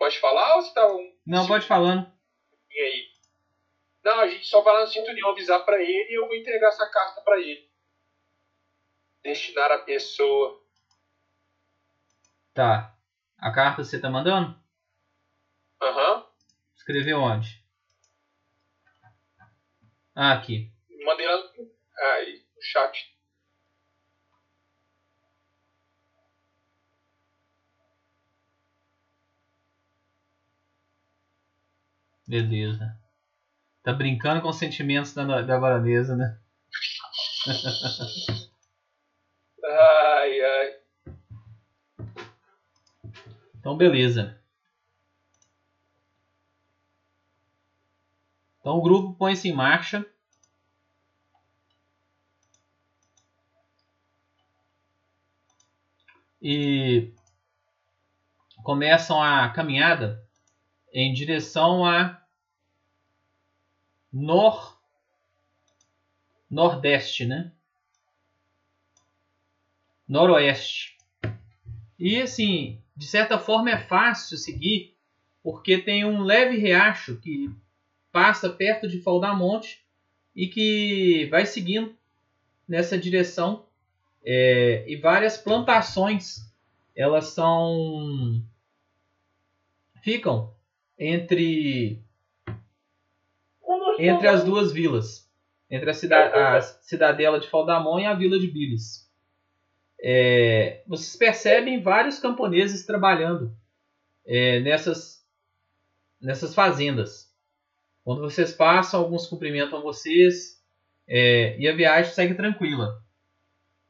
Pode falar ou você tá um. Não, pode falando. E aí? Não, a gente só vai lá no Cinturão avisar pra ele e eu vou entregar essa carta pra ele. Destinar a pessoa. Tá. A carta você tá mandando? Aham. Escreveu onde? Ah, aqui. Mandei lá no, aí, no chat. Beleza. Tá brincando com os sentimentos da, da baronesa, né? Ai, ai. Então, beleza. Então, o grupo põe-se em marcha. E começam a caminhada em direção a nor nordeste, né? Noroeste. E assim, de certa forma é fácil seguir, porque tem um leve riacho que passa perto de Faldamonte e que vai seguindo nessa direção. É, e várias plantações, elas são ficam entre entre as duas vilas, entre a, cida a cidadela de Faldamon e a vila de Bilis. É, vocês percebem vários camponeses trabalhando é, nessas, nessas fazendas. Quando vocês passam, alguns cumprimentam vocês é, e a viagem segue tranquila.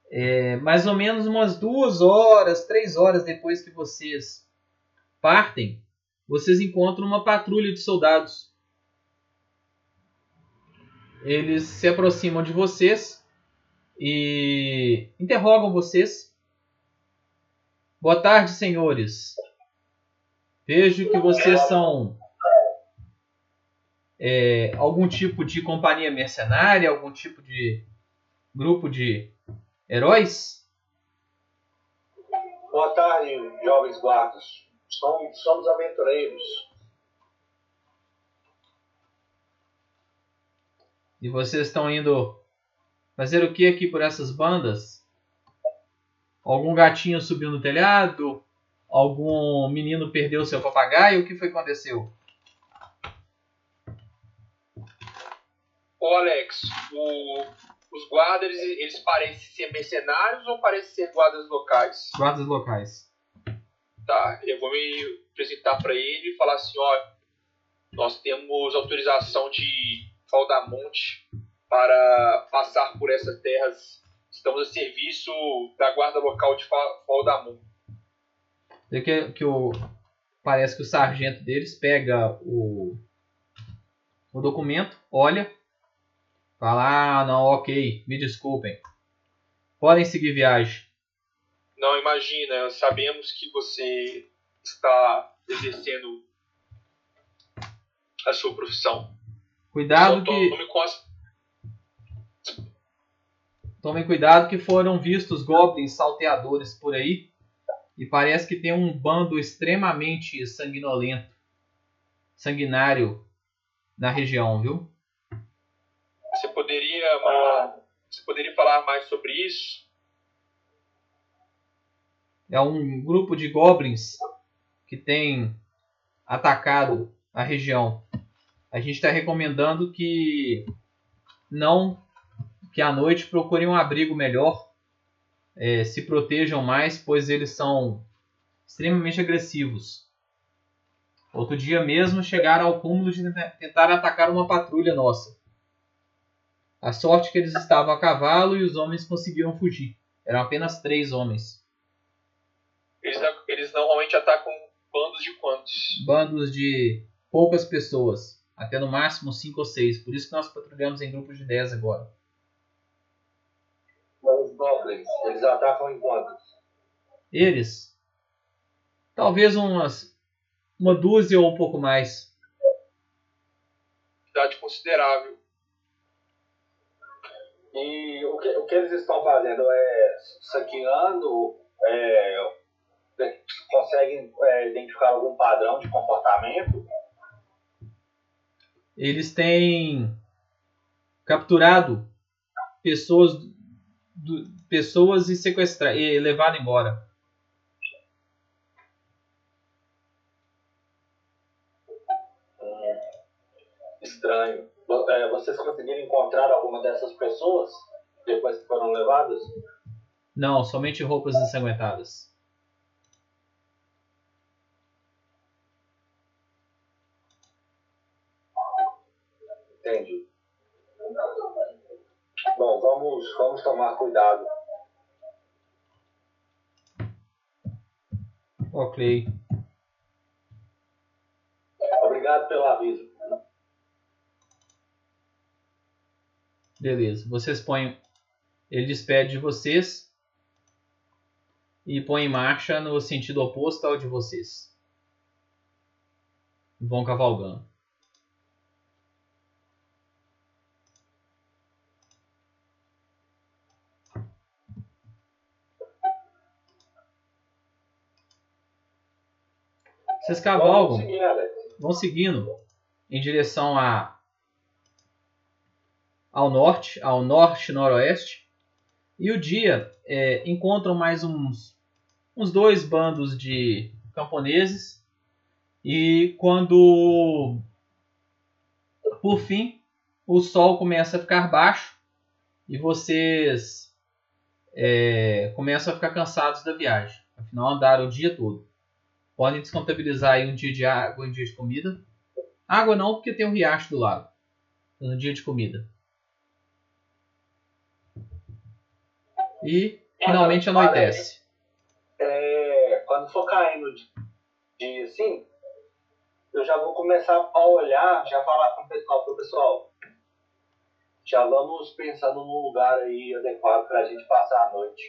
É, mais ou menos umas duas horas, três horas depois que vocês partem, vocês encontram uma patrulha de soldados. Eles se aproximam de vocês e interrogam vocês. Boa tarde, senhores. Vejo que vocês são é, algum tipo de companhia mercenária, algum tipo de grupo de heróis. Boa tarde, jovens guardas. Somos, somos aventureiros. E vocês estão indo fazer o que aqui por essas bandas? Algum gatinho subiu no telhado? Algum menino perdeu seu papagaio? O que foi que aconteceu? Ô Alex, o- os guardas, eles, parecem ser mercenários ou parecem ser guardas locais? Guardas locais. Tá, eu vou me apresentar pra ele e falar assim, ó, nós temos autorização de Faldamonte para passar por essas terras. Estamos a serviço da guarda local de Faldamonte. Vê que, que o, parece que o sargento deles pega o, o documento, olha, fala, ah, não, ok, me desculpem. Podem seguir viagem. Não, imagina, sabemos que você está exercendo a sua profissão. Cuidado que tome tomem cuidado que foram vistos goblins salteadores por aí e parece que tem um bando extremamente sanguinolento, sanguinário na região, viu? Você poderia, você poderia falar mais sobre isso? É um grupo de goblins que tem atacado a região. A gente está recomendando que não que à noite procurem um abrigo melhor, é, se protejam mais, pois eles são extremamente agressivos. Outro dia mesmo chegaram ao cúmulo de tenta- tentar atacar uma patrulha nossa. A sorte é que eles estavam a cavalo e os homens conseguiram fugir. Eram apenas três homens. Eles, eles normalmente atacam bandos de quantos? bandos de poucas pessoas, até no máximo 5 ou 6. Por isso que nós patrulhamos em grupos de 10 agora. Os goblins, eles atacam em quantos? Eles talvez umas uma dúzia ou um pouco mais. Quantidade considerável. E o que, o que eles estão fazendo é saqueando, é, conseguem é, identificar algum padrão de comportamento? Eles têm capturado pessoas, do, pessoas e sequestrado e levado embora. Hum, estranho. É, vocês conseguiram encontrar alguma dessas pessoas depois que foram levadas? Não, somente roupas ensanguentadas. Entendi. Bom, vamos, vamos tomar cuidado. Ok. Obrigado pelo aviso. Beleza. Vocês põem. Ele despede de vocês e põe em marcha no sentido oposto ao de vocês. Vão cavalgando. Vocês cavalgam, vão seguindo em direção a ao norte, ao norte-noroeste. E o dia é, encontram mais uns, uns dois bandos de camponeses. E quando, por fim, o sol começa a ficar baixo e vocês é, começam a ficar cansados da viagem. Afinal, andaram o dia todo. Podem descontabilizar aí um dia de água um dia de comida. Água não, porque tem um riacho do lado. No dia de comida. E finalmente anoitece. É, quando for caindo de, de assim, eu já vou começar a olhar, já falar com o pessoal, pro pessoal. Já vamos pensando num lugar aí adequado para a gente passar a noite.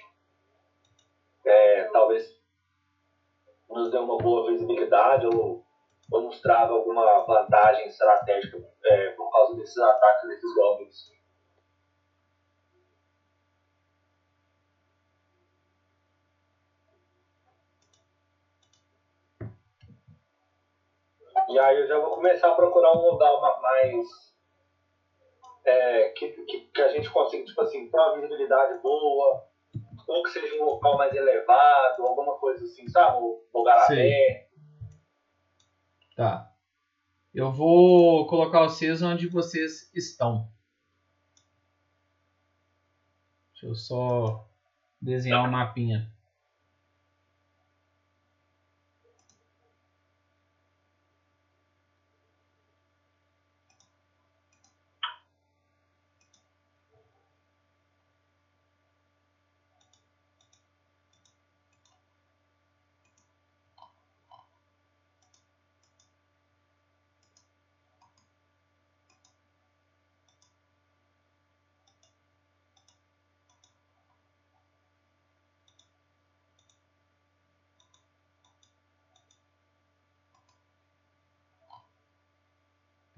É, talvez nos dê uma boa visibilidade ou, ou nos traga alguma vantagem estratégica é, por causa desses ataques desses goblins. E aí eu já vou começar a procurar um ma- mais. é, que, que, que a gente consiga, tipo assim, ter uma visibilidade boa, ou que seja um local mais elevado, alguma coisa assim, sabe? Um lugar Sim. aberto. Tá. Eu vou colocar vocês onde vocês estão. Deixa eu só desenhar um mapinha.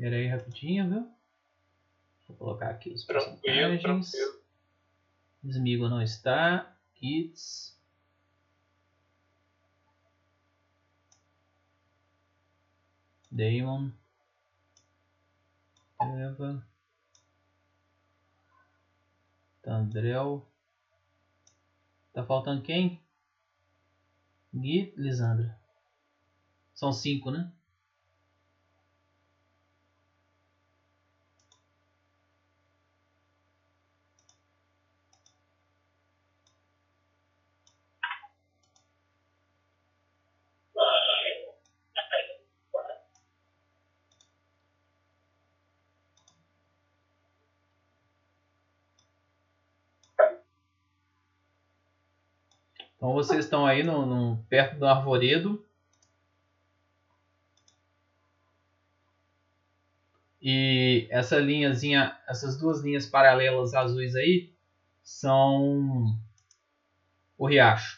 Pera aí rapidinho, viu? Vou colocar aqui os personagens. tranquilo. Smigo não está. Kits. Damon. Eva. Tandrel. Tá faltando quem? Gui, Lisandra. São cinco, né? Então vocês estão aí no, no- perto do arvoredo. E essa linhazinha, essas duas linhas paralelas azuis aí são o riacho.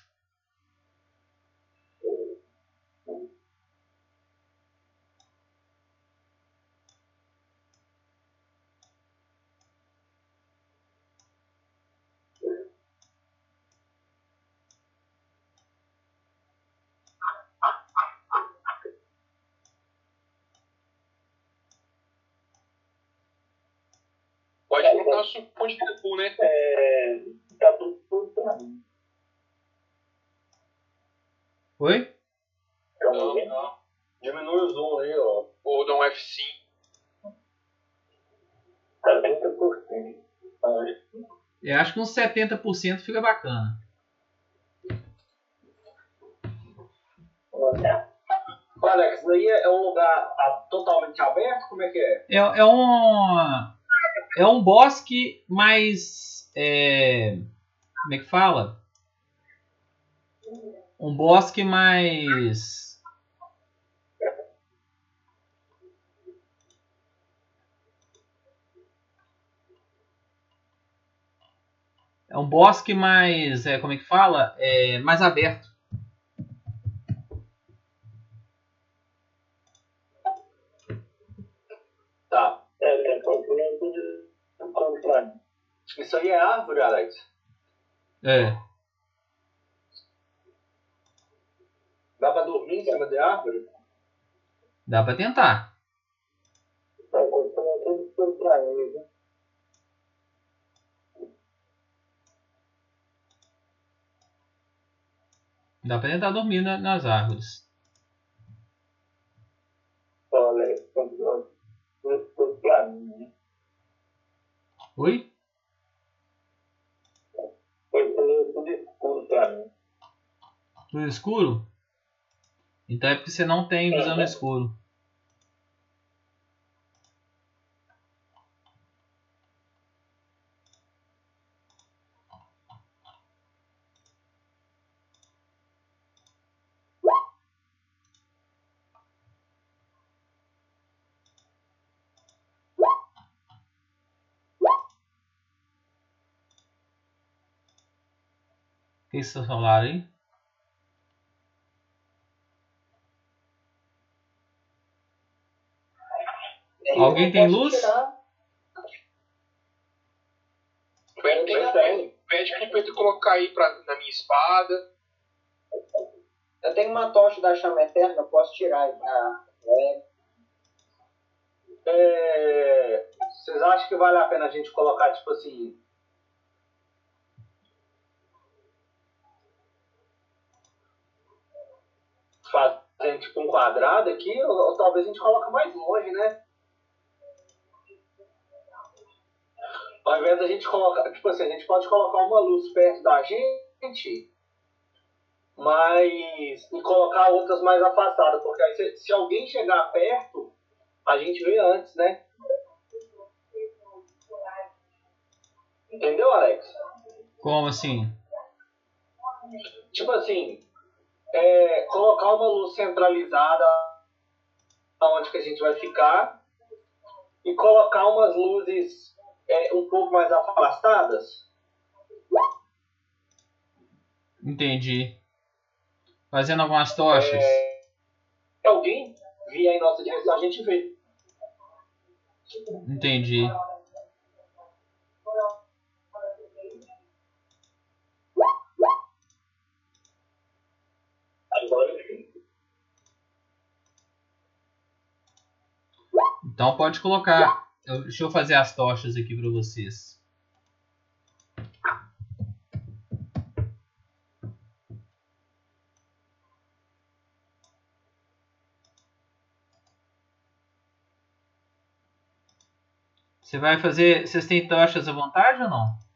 Nosso ponto de vida full, né? É, tá tudo, tudo pra mim. Oi? Não, não. Diminui o zoom aí, ó. Ou dá um F5. Tá 30%. Ah, Eu acho que uns 70% fica bacana. Alex, daí é um lugar ah, totalmente aberto? Como é que é? É, é um. É um bosque mais. é, como é que fala? Um bosque mais. É um bosque mais. É, como é que fala? É, mais aberto. Comprar. Isso aí é árvore, Alex? É. Dá pra dormir em cima de árvore? Dá pra tentar. Tá comprimento de comprar, viu? Dá pra tentar dormir na- nas árvores. Olha, comprimento de comprar, né? Oi? Comprimento de escuro pra mim. Tudo escuro? Então é porque você não tem visão no escuro. Celular aí? Alguém tem Posso luz? Pede, pede pro Pedro colocar aí pra, na minha espada. Eu tenho uma tocha da chama eterna, eu posso tirar aí pra. É, É, Vocês acham que vale a pena a gente colocar, tipo assim. Fazendo tipo um quadrado aqui, ou, ou talvez a gente coloque mais longe, né? Ao invés da gente colocar, tipo assim, a gente pode colocar uma luz perto da gente, mas e colocar outras mais afastadas, porque aí se, se alguém chegar perto, a gente vê antes, né? Entendeu, Alex? Como assim? Tipo assim, é, colocar uma luz centralizada onde que a gente vai ficar e colocar umas luzes é, um pouco mais afastadas. Entendi. Fazendo algumas tochas. Se alguém vier em nossa direção, a gente vê. Entendi. Então pode colocar. Eu- deixa eu fazer as tochas aqui para vocês. Você vai fazer. Vocês têm tochas à vontade ou não?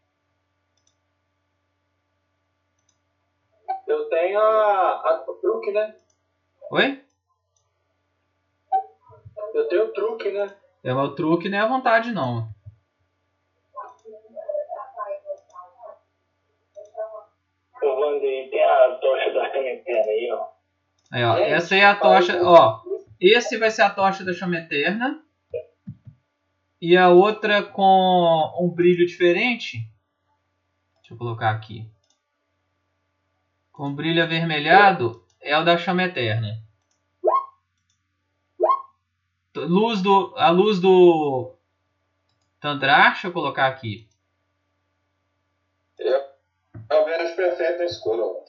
Eu tenho a, a o truque, né? Oi? Eu tenho o truque, né? É o truque não é à vontade não. Eu vou andei, tem a tocha da caneteira aí, ó. Aí, ó, Gente, essa aí é a tocha. Ó, esse vai ser a tocha da chama eterna. E a outra com um brilho diferente. Deixa eu colocar aqui. Com brilho avermelhado é o da chama eterna. Luz do, a luz do Tandrar, deixa eu colocar aqui. Eu vejo perfeito no escuro.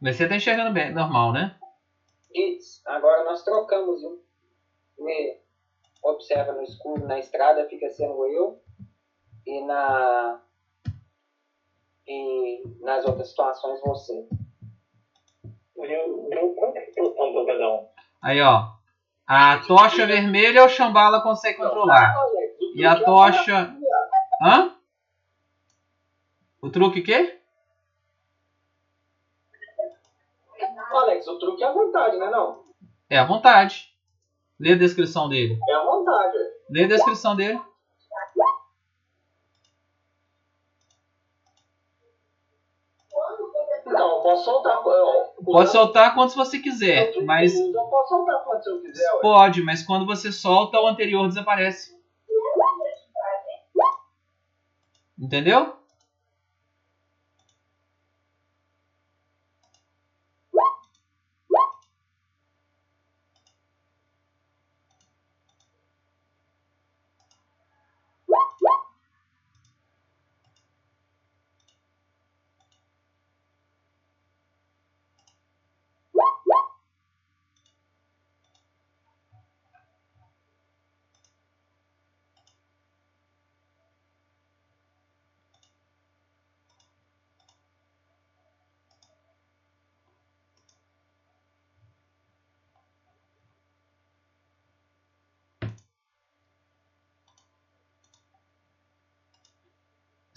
Mas você tá enxergando bem, normal, né? Isso. Agora nós trocamos, viu? Me- observa no escuro na estrada fica sendo eu e na e nas outras situações você. Um? Aí, ó. A tocha vermelha o Shambhala consegue controlar. E a é tocha. Hã? O truque o quê? Alex, o truque é a vontade, né? Não? É à vontade. Lê a descrição dele. É a vontade. Lê a descrição dele. Então, eu posso soltar. eu- Pode soltar quantos você quiser, eu- mas Eu posso soltar quantos eu quiser, ué. pode, mas quando você solta, o anterior desaparece. Entendeu?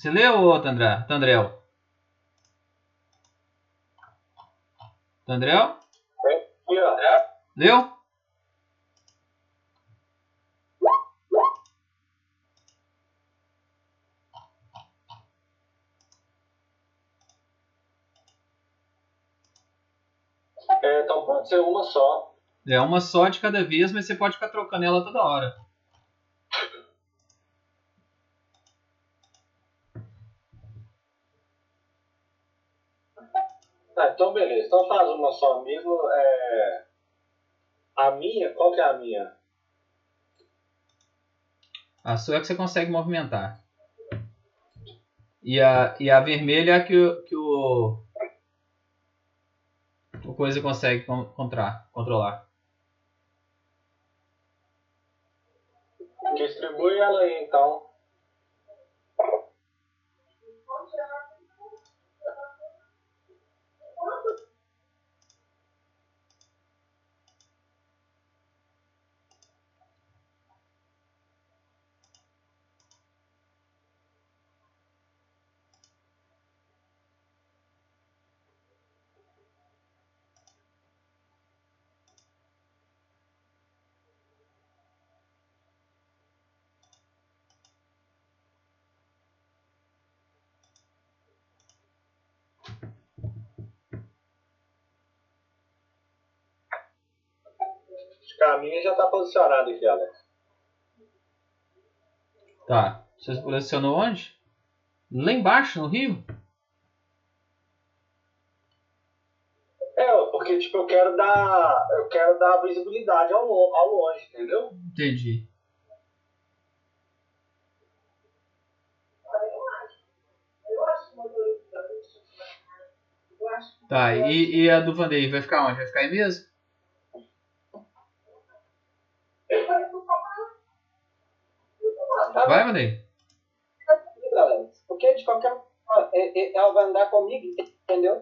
Você leu, ô Tandra, Tandrel? Tandrel? Leu? É, então pode ser uma só. É uma só de cada vez, mas você pode ficar trocando ela toda hora. Tá, então beleza. Então faz uma só mesmo. É... A minha, qual que é a minha? A sua é que você consegue movimentar. E a, e a vermelha é a que, o- que o. O coisa consegue con- contra, controlar. Distribui ela aí então. Acho que a minha já tá posicionada aqui, Alex. Tá. Você posicionou onde? Lá embaixo, no rio? É, porque tipo, eu quero dar. Eu quero dar visibilidade ao, ao longe, entendeu? Entendi. Tá, e, e a do Vandei vai ficar onde? Vai ficar aí mesmo? Vai, Vandei? Alex. Porque de qualquer forma, é- é- ela vai andar comigo, entendeu?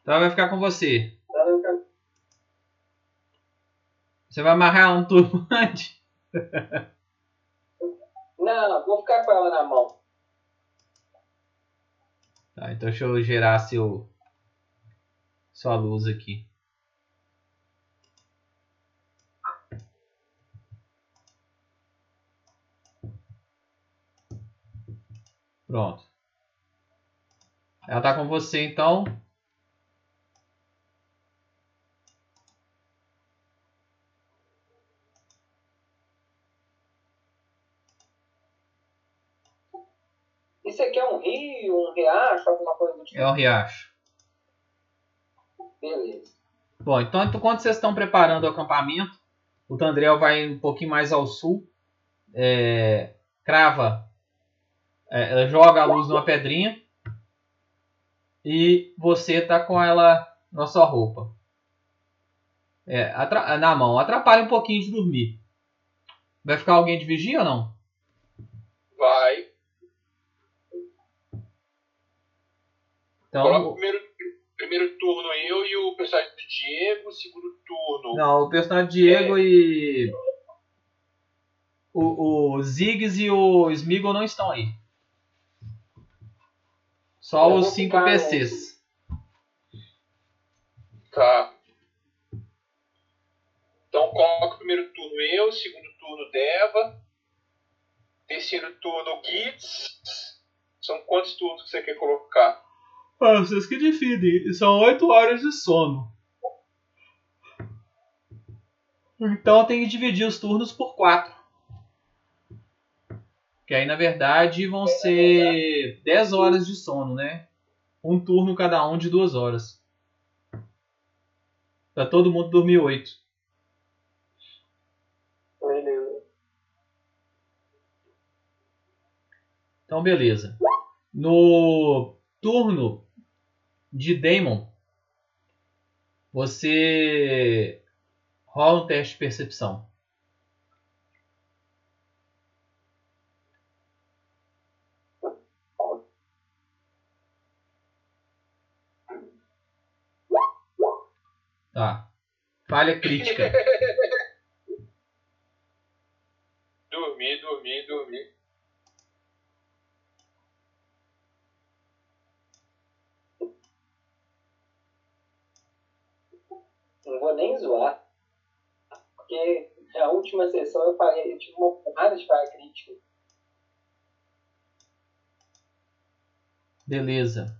Então ela vai ficar com você. Ela tá- Você vai amarrar um turbante? Não, não, vou ficar com ela na mão. Tá, então deixa eu gerar seu sua luz aqui. Pronto. Ela tá com você então. Isso aqui é um rio, um riacho, alguma coisa do tipo? É o riacho. Beleza. Bom, então enquanto vocês estão preparando o acampamento, o Tandrel vai um pouquinho mais ao sul, é, crava, é, ela joga a luz numa pedrinha e você tá com ela na sua roupa. É, na mão. Atrapalha um pouquinho de dormir. Vai ficar alguém de vigia ou não? Vai. Coloca o Então. primeiro, primeiro turno eu e o personagem do Diego. Segundo turno. Não, o personagem Diego e. O, o Ziggs e o Smeagol não estão aí. Só Eu os vou cinco ficar- PCs. Tá. Então coloca o primeiro turno eu, segundo turno Deva, terceiro turno Gitz. São quantos turnos que você quer colocar? Ah, vocês que decidem. São 8 horas de sono. Então tem que dividir os turnos por 4. Que aí na verdade vão ser 10 horas de sono, né? Um turno cada um de 2 horas. Pra todo mundo dormir 8. Beleza. Então beleza. No turno de Damon, você rola um teste de percepção. Tá. Falha crítica. Dormir, dormir, dormir. Não vou nem zoar. Porque a última sessão eu falei, eu tive uma porrada de falha crítica. Beleza.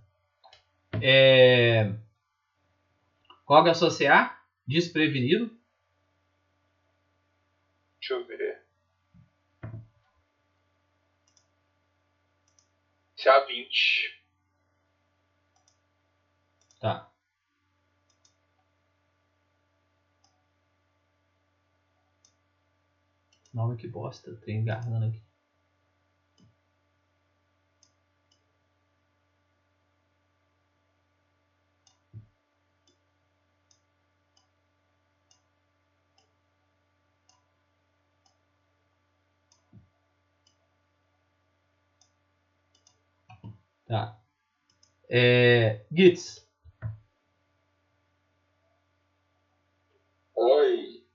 É... Qual que a sua CA? Desprevenido. Deixa eu ver. Se a 20. Tá. Nossa, que bosta. Trem engarrando aqui. Tá. É... Gitz. Oi.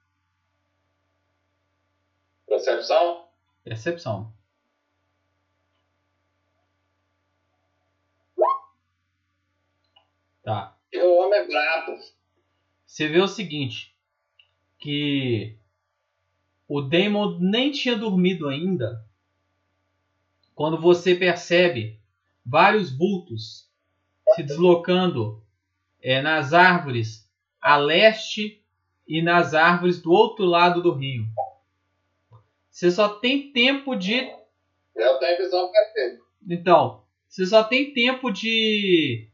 Percepção? Percepção. Tá. O homem é brabo. Você vê o seguinte, que o Damon nem tinha dormido ainda quando você percebe vários vultos se deslocando é, nas árvores a leste e nas árvores do outro lado do rio. Você só tem tempo de Eu tenho visão perfeita. então, você só tem tempo de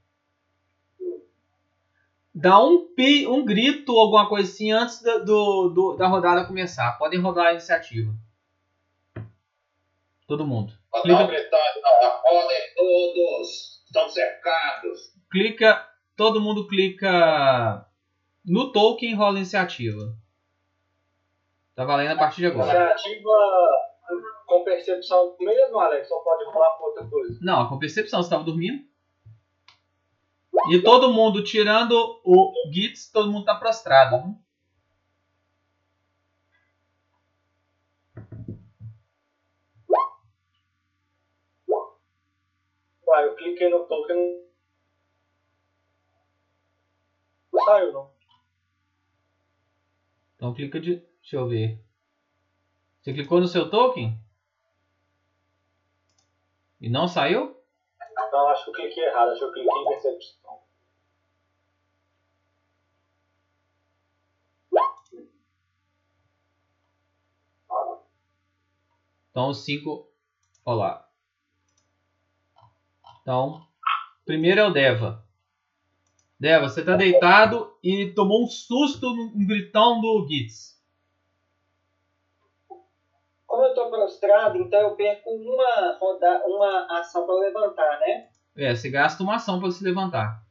dar um, pi, um grito ou alguma coisa assim antes da, do, do- da rodada começar. Podem rodar a iniciativa. Todo mundo. Clica- não. Acordem todos. Estão cercados. Clica, todo mundo clica no token e rola iniciativa. Tá valendo a partir de agora. Iniciativa com percepção mesmo, Alex? Ou pode rolar com outra coisa? Não, com percepção, você estava dormindo. E todo mundo, tirando o Gitz, todo mundo tá prostrado. né? Uai, eu cliquei no token. Não saiu, não. Então clica de. Deixa eu ver. Você clicou no seu token? E não saiu? Não, acho que eu cliquei errado. Acho que eu cliquei em percepção. Então os 5. Olha lá. Então, primeiro é o Deva. Deva, você tá deitado e tomou um susto um gritão do Gitz. Como eu tô prostrado, então eu perco uma, roda, uma ação para levantar, né? É, você gasta uma ação para se levantar.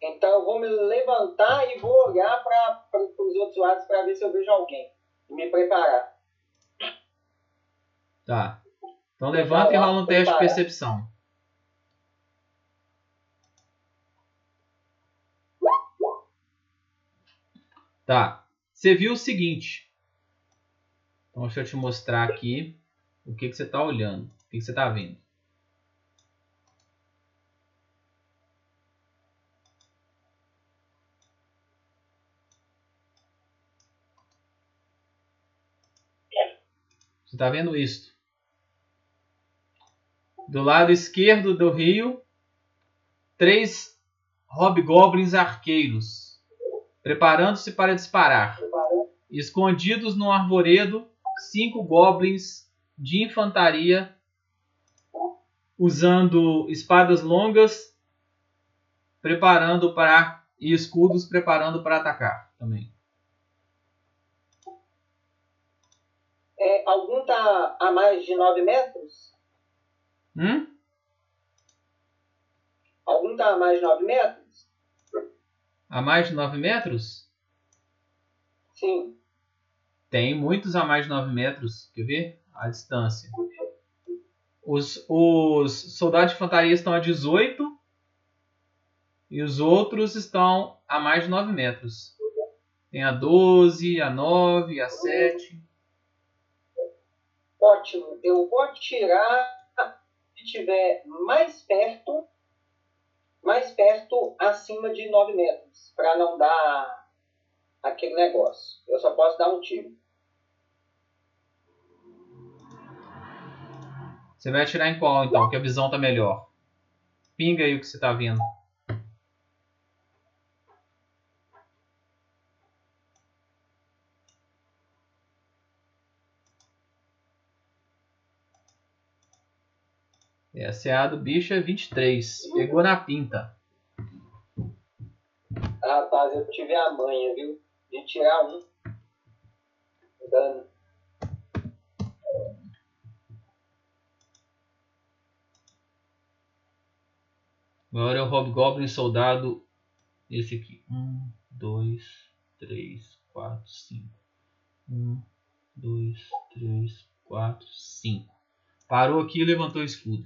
Então eu vou me levantar e vou olhar para os outros lados para ver se eu vejo alguém. E me preparar. Tá. Então levanta e rola um teste de percepção. Tá. Você viu o seguinte. Então deixa eu te mostrar aqui o que, que você está olhando. O que, que você está vendo. Você está vendo isto? Do lado esquerdo do rio, três hobgoblins arqueiros, preparando-se para disparar. Escondidos no arvoredo, cinco goblins de infantaria, usando espadas longas, preparando para e escudos preparando para atacar também. É, algum tá a mais de 9 metros? Hum? Algum tá a mais de 9 metros? A mais de 9 metros? Sim. Tem muitos a mais de 9 metros. Quer ver? A distância. Os, os soldados de infantaria estão a 18 e os outros estão a mais de 9 metros. Tem a 12, a 9, a 7. Ótimo. Eu vou tirar estiver mais perto, mais perto acima de 9 metros, para não dar aquele negócio. Eu só posso dar um tiro. Você vai atirar em qual então? Que a visão tá melhor. Pinga aí o que você tá vendo. É, a CA do bicho é 23. Pegou na pinta. Rapaz, eu tive a manha, viu? De tirar um. Dano. Agora é o Hobgoblin Soldado. Esse aqui. 1, 2, 3, 4, 5. 1, 2, 3, 4, 5. Parou aqui e levantou o escudo.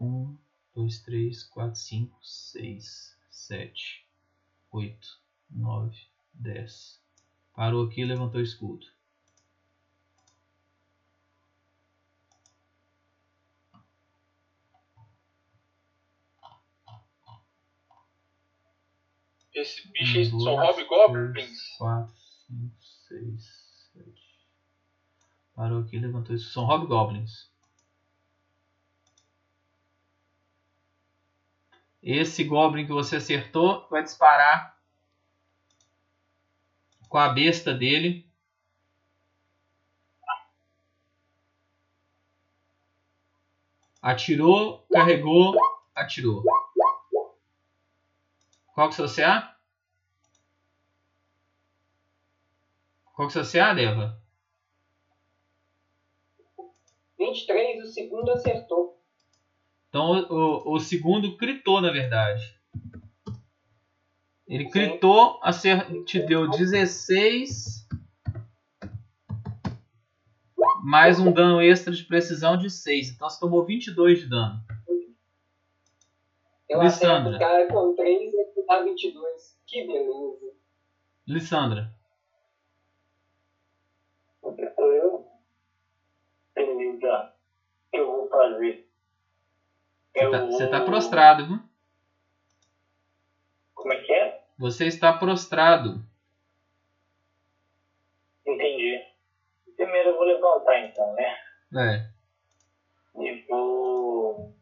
Um, dois, três, quatro, cinco, seis, sete, oito, nove, dez. Parou aqui e levantou o escudo. Esse bicho Um, são hobgoblins. três, quatro, cinco, seis, sete. Parou aqui levantou isso. São hobgoblins. Esse goblin que você acertou vai disparar com a besta dele. Atirou, carregou, atirou. Qual que o seu CA? Qual que o seu CA, Deva? 23, o segundo acertou. Então o, o, o segundo critou, na verdade. Ele critou, acer- te deu 16. Mais um dano extra de precisão de 6. Então você tomou 22 de dano. Eu Lissandra. acerto o cara com 3 e ele dá 22. Que beleza. Lissandra. Sou eu? Beleza. O que eu vou fazer? Você tá, Eu você tá vou- prostrado, viu? Como é que é? Você está prostrado. Entendi. Primeiro eu vou levantar então, né? É. E vou.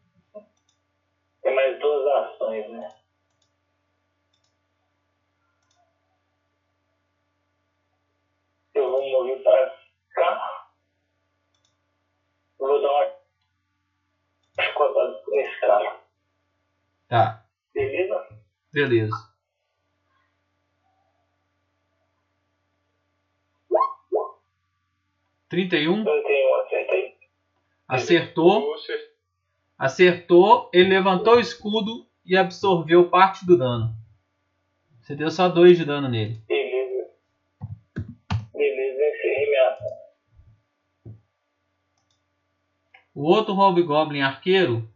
Tem mais duas ações, né? Eu vou mover para cá. Vou dar uma escotada nesse cara. Tá. Beleza? Beleza. 31. 31, acertei. Acertou. Acertou. Ele levantou o escudo e absorveu parte do dano. Você deu só 2 de dano nele. O outro Hobgoblin arqueiro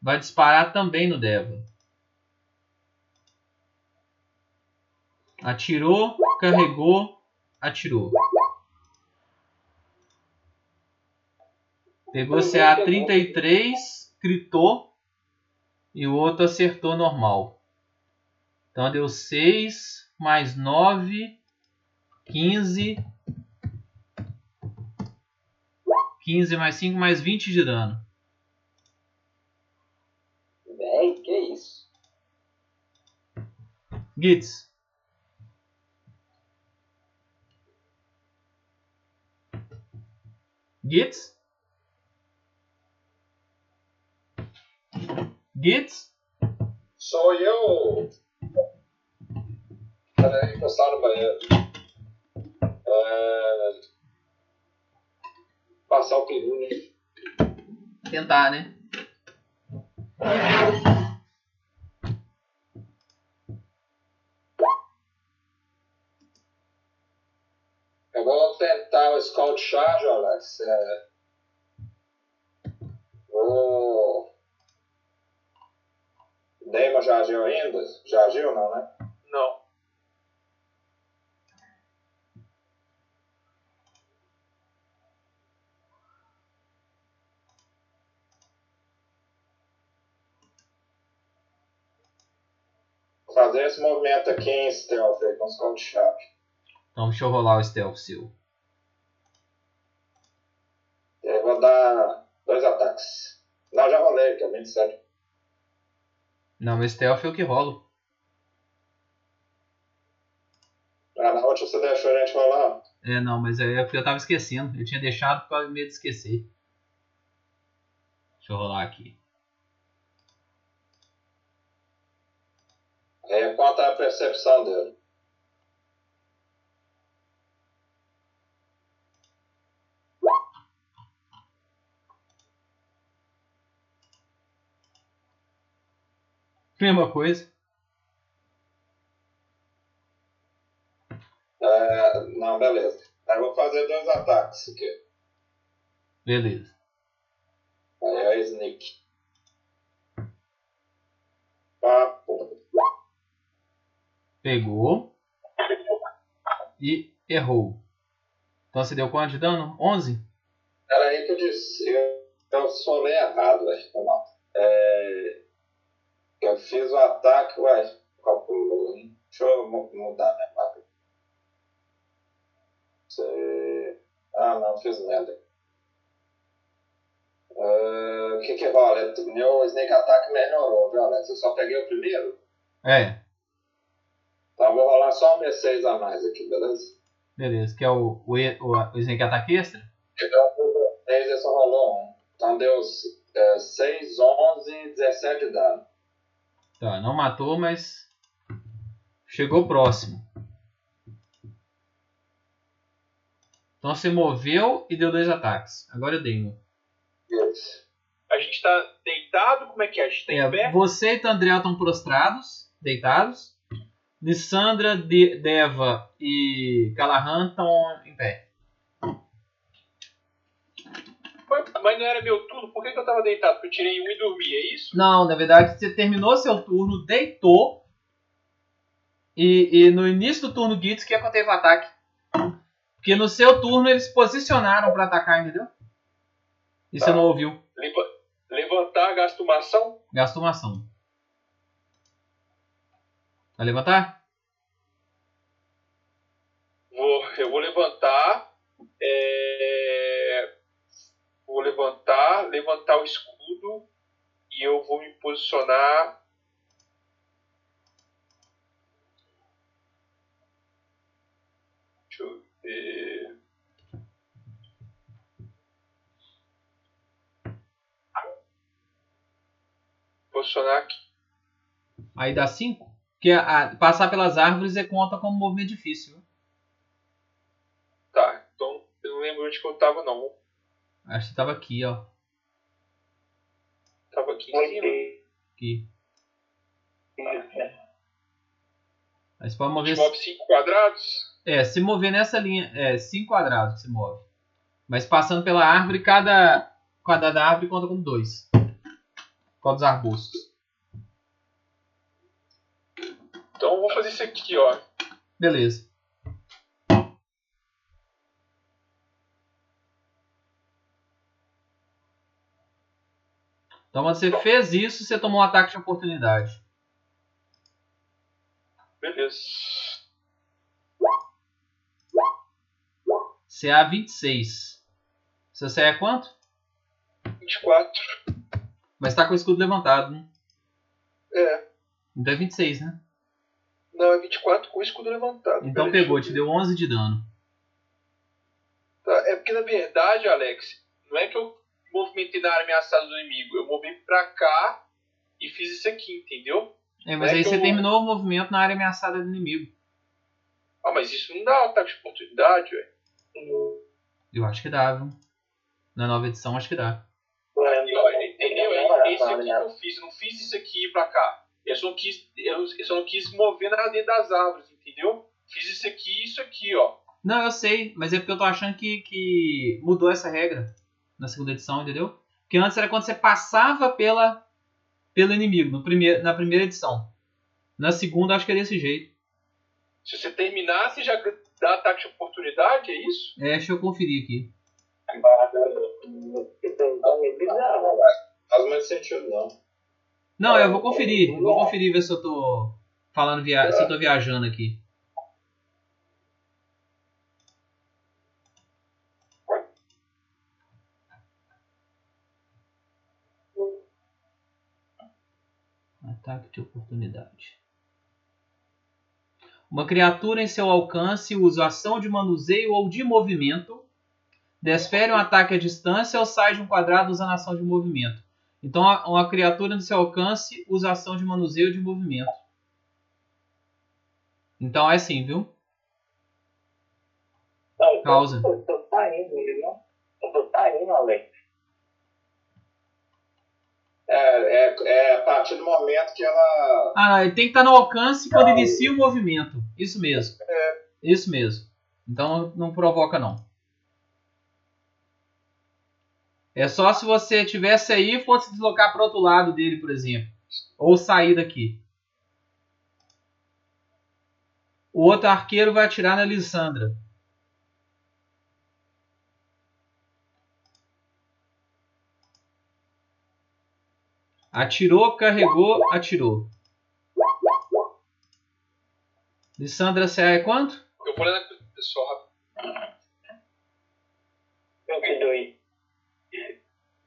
vai disparar também no Deva. Atirou, carregou, atirou. Pegou CA 33, gritou e o outro acertou normal. Então deu 6 mais 9, 15. 15 mais 5 mais 20 de dano. Véi, que isso? Gitz. Gitz? Gitz? Sou eu. Peraí, encostar no banheiro. É... Passar o peru, né? Tentar, né? Eu vou tentar o Scout Charge, Alex. É... Vou. Neymar já agiu ainda? Já agiu, não, né? Não. Vou movimento aqui em stealth aí com o Scout Charge. Então deixa eu rolar o stealth seu. E aí vou dar dois ataques. Não, já rolei, que é 27. Não, meu stealth é o que rolo. Ah, na última você deixou a gente rolar. É, não, mas é porque eu tava esquecendo. Eu tinha deixado por causa do medo de esquecer. Deixa eu rolar aqui. É, quanto à percepção dele? Mesma coisa. É, não, beleza. Aí eu vou fazer dois ataques aqui. Beleza. Aí é sneak. Papo. Pegou. E errou. Então você deu quanto de dano? 11? Era aí que eu disse. Eu, eu solei errado, velho. Foi mal. É, eu fiz o ataque, ué. Calculou, hein? Deixa eu mu- mudar minha placa. Você... Ah, não, fiz merda. Ah, O que que rola? Meu Snake Attack melhorou, viu, Alex? Eu só peguei o primeiro. É, Então eu vou rolar só um D6 a mais aqui, beleza? beleza. Que é o, o, o, o Snake Attack Extra? Então, 6 eu só rolou um. Então deu é, 6, 11, 17 de dano. Tá, não matou, mas chegou próximo. Então você moveu e deu dois ataques. Agora eu dei um. Isso. A gente tá deitado? Como é que é? A gente tá em É, pé? você e Tandriel estão prostrados, deitados. Lissandra, De- Deva e Callahan estão em pé. Foi- Mas não era meu turno? Por que, que eu tava deitado? Porque eu tirei um e dormi, é isso? Não, na verdade você terminou seu turno, deitou. E, e no início do turno Gitz que aconteceu o ataque. Porque no seu turno eles se posicionaram pra atacar, entendeu? E você Tá. não ouviu. Leva- Levantar, gasto uma ação? Gasta uma ação. Vai levantar? Vou, eu vou levantar. é, Vou levantar, levantar o escudo e eu vou me posicionar. Deixa eu ver. Posicionar aqui. Aí dá 5. Porque a- a- passar pelas árvores é conta como movimento difícil. Tá, então eu não lembro onde que eu tava, não. Acho que tava aqui, ó. Tava aqui em cima. Aqui. Aí você pode mover. Move 5 quadrados. É, se mover nessa linha. É, 5 quadrados que se move. Mas passando pela árvore, cada quadrado da árvore conta como 2. Qual dos arbustos? Então eu vou fazer isso aqui, ó. Beleza. Então você fez isso, você tomou um ataque de oportunidade. Beleza. CA 26. Seu CA é quanto? 24. Mas tá com o escudo levantado, né? É. Então é 26, né? Não, é 24 com o escudo levantado. Então pegou, te deu 11 de dano. Tá, é porque na verdade, Alex, não é que eu movimentei na área ameaçada do inimigo. Eu movi pra cá e fiz isso aqui, entendeu? É, mas É aí que você eu- terminou o movimento na área ameaçada do inimigo. Ah, mas isso não dá ataque de oportunidade, velho. Eu acho que dá, viu? Na nova edição, acho que dá. Entendeu? É esse aqui que eu fiz. Eu não fiz isso aqui e pra cá. Eu só, não quis, eu, eu só não quis mover na dentro das árvores, entendeu? Fiz isso aqui e isso aqui, ó. Não, eu sei, mas é porque eu tô achando que, que mudou essa regra na segunda edição, entendeu? Porque antes era quando você passava pela, pelo inimigo, no primeiro, na primeira edição. Na segunda, acho que é desse jeito. Se você terminar, você já dá ataque de oportunidade, é isso? É, deixa eu conferir aqui. Faz muito sentido, não. Não, eu vou conferir. Eu vou conferir, ver se eu tô falando via... se eu tô viajando aqui. Ataque de oportunidade. Uma criatura em seu alcance usa ação de manuseio ou de movimento, desfere um ataque à distância ou sai de um quadrado usando ação de movimento. Então, uma criatura no seu alcance usa ação de manuseio de movimento. Então é assim, viu? Causa. Eu tô saindo, não? Eu tô saindo, Alex. É, é, é a partir do momento que ela. Ah, ele tem que estar no alcance quando inicia o movimento. Isso mesmo. Isso mesmo. Então não provoca não. É só se você tivesse aí e fosse deslocar para outro lado dele, por exemplo. Ou sair daqui. O outro arqueiro vai atirar na Lissandra. Atirou, carregou, atirou. Lissandra CA é quanto? Eu vou olhar pessoal. rápido. 22.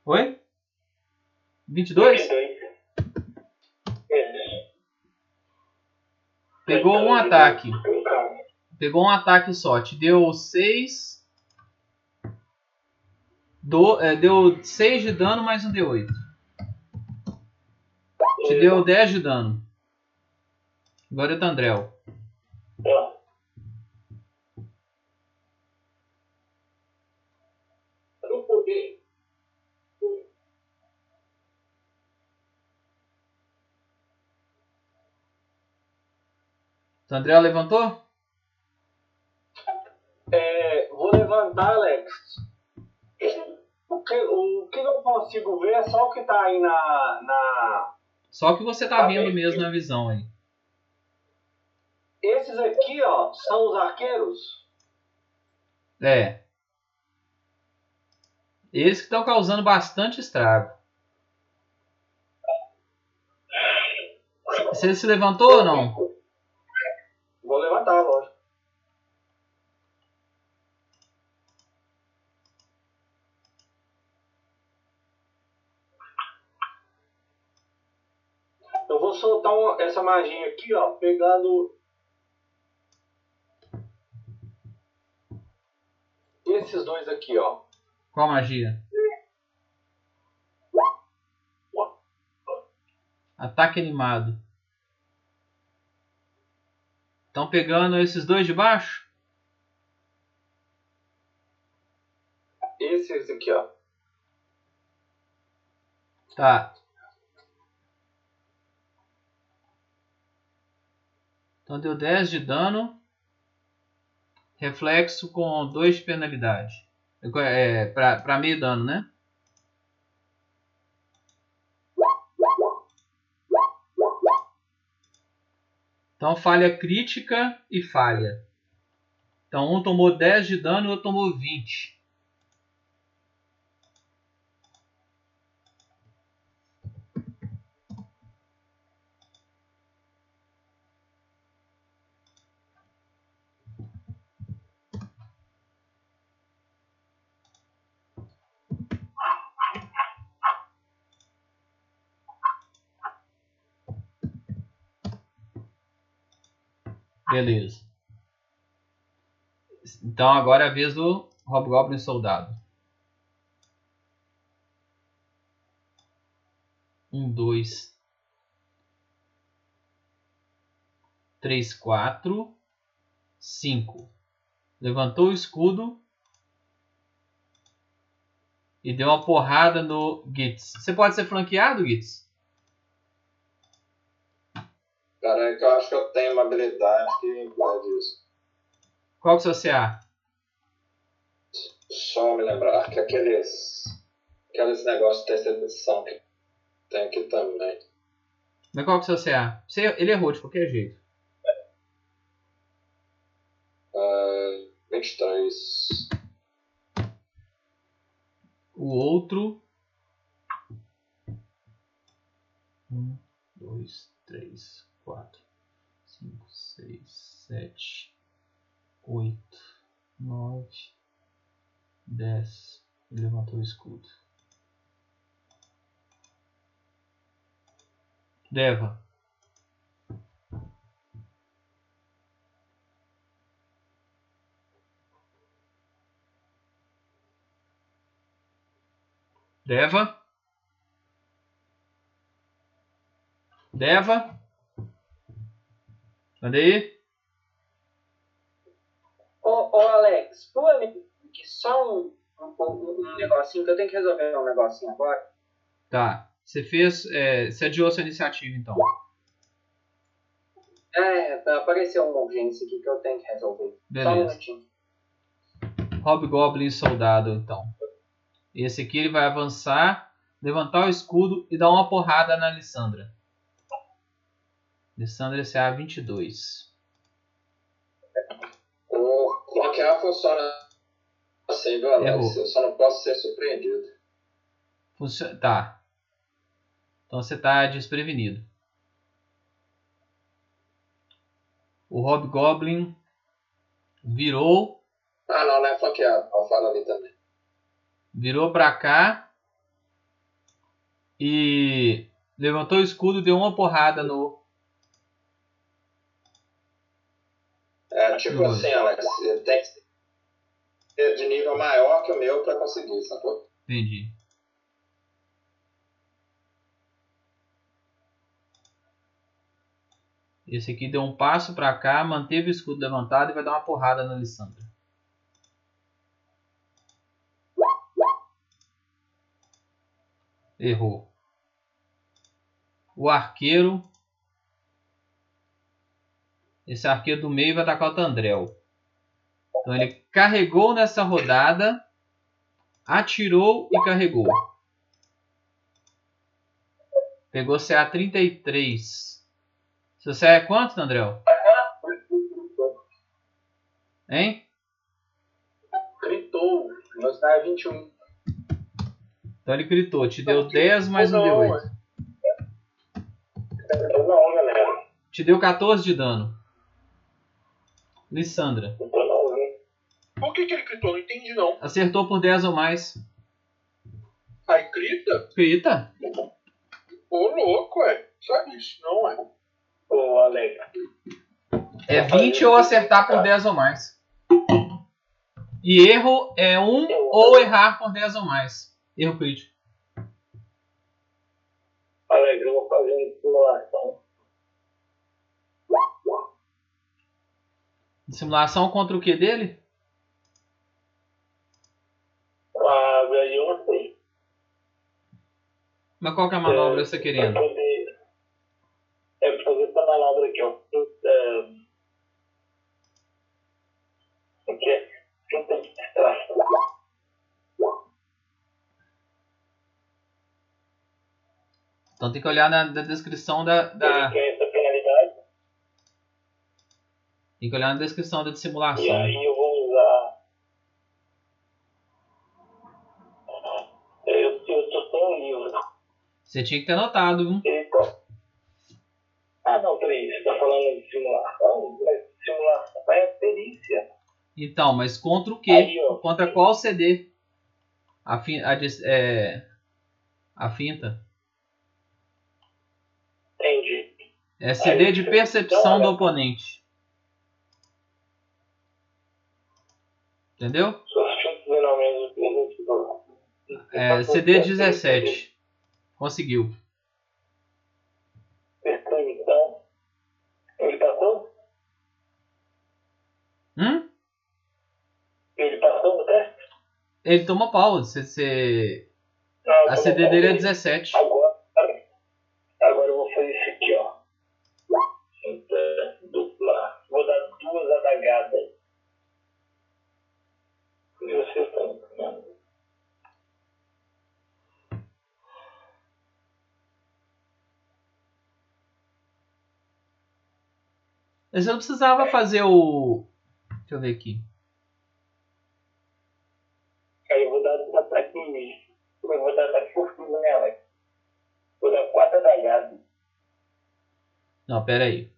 Oi? 22? 22. É. Pegou um ataque. Pegou um ataque só. Te deu 6. Do, é, deu 6 de dano mais um D8. Te deu 10 de dano. Agora é o Tandrel. Ó, Tandrel levantou? É, vou levantar, Alex. O que, o que eu consigo ver é só o que tá aí na. na... Só que você tá vendo mesmo na visão aí. Esses aqui, ó, são os arqueiros. É. Eles que estão causando bastante estrago. Você se levantou ou não? Vou levantar, lógico. Eu vou soltar uma- essa magia aqui, ó, pegando esses dois aqui, ó. Qual magia? Ataque animado. Estão pegando esses dois de baixo? esses aqui, ó. Tá. Então deu 10 de dano. Reflexo com 2 de penalidade. É, pra, pra meio dano, né? Então falha crítica e falha. Então um tomou 10 de dano e o outro tomou 20. Beleza. Então agora é a vez do Hobgoblin Soldado. Um, dois, três, quatro, cinco. Levantou o escudo e deu uma porrada no Gitz. Você pode ser flanqueado, Gitz? Cara, é que eu acho que eu tenho uma habilidade que impede isso. Qual que é o seu CA? Só me lembrar que aqueles. Aqueles negócios de terceira edição que tem aqui também. Mas qual que é o seu CA? Você, ele errou de qualquer jeito. Uh, 23. O outro. Um, dois, três, quatro, cinco, seis, sete, oito, nove, dez. Ele levantou o escudo. Deva. Deva. Deva. Manda aí. Ô, ô Alex, pula aqui só um, um, um negocinho que eu tenho que resolver um negocinho agora. Tá. Você fez. É, você adiou sua iniciativa então. É, apareceu uma urgência aqui que eu tenho que resolver. Só um Beleza. minutinho. Hobgoblin Soldado então. Esse aqui ele vai avançar, levantar o escudo e dar uma porrada na Alessandra. Alessandra CA 22. O bloquear funciona assim? Errou. Eu só não posso ser surpreendido. Funcio- Tá. Então você tá desprevenido. O Hobgoblin virou, Ah, não, não é flanqueado. Eu falo ali também. virou pra cá e levantou o escudo, deu uma porrada no É tipo assim, Alex. Tem que ser de nível maior que o meu pra conseguir, sacou? Entendi. Esse aqui deu um passo pra cá, manteve o escudo levantado e vai dar uma porrada na Alessandra. Errou. O arqueiro. Esse arqueiro do meio vai atacar o Tandrel. Então ele carregou nessa rodada atirou e carregou. Pegou CA 33. Seu CA é quanto, Andréu? Hein? Gritou. Velocidade 21. Então ele gritou, te deu 10 mais um Não, D8. Não, galera. Te deu 14 de dano. Lissandra. Por que, que ele gritou? Não entendi não. Acertou por 10 ou mais. Aí grita? Grita. Ô louco, ué. Só isso, não é? Ô, Alex. É 20 ou acertar por 10 ou mais. E erro é 1 ou errar por 10 ou mais. Erro crítico. Alex, eu vou fazer uma simulação. Simulação contra o que dele? Ah, não sei. Mas qual que é a manobra que você tá querendo? Pra poder. É pra fazer essa manobra aqui, ó. É... Aqui é. Finta de distração. Então tem que olhar na, na descrição da, Ele da. quer essa penalidade. Tem que olhar na descrição da E dissimulação. aí eu vou usar. Eu, eu tô sem um livro. Você tinha que ter anotado, viu? Tá... Ah, não, peraí. Você tá falando de simulação? Mas simulação é perícia. Então, mas contra o quê? Aí, ó. Contra qual CD? A, fin a, é, a finta. Entendi. É CD Aí, de então, percepção olha. do oponente. Entendeu? É, CD 17. Conseguiu. Percepção. Ele passou? Hum? Ele passou no teste? Ele toma pau. Você, você... Não, A CD dele é 17. Agora, Você não precisava fazer o. Deixa eu ver aqui. Aí eu vou dar um ataque Eu vou dar ataque por cima nela. Vou dar quatro adagadas. Não, pera aí.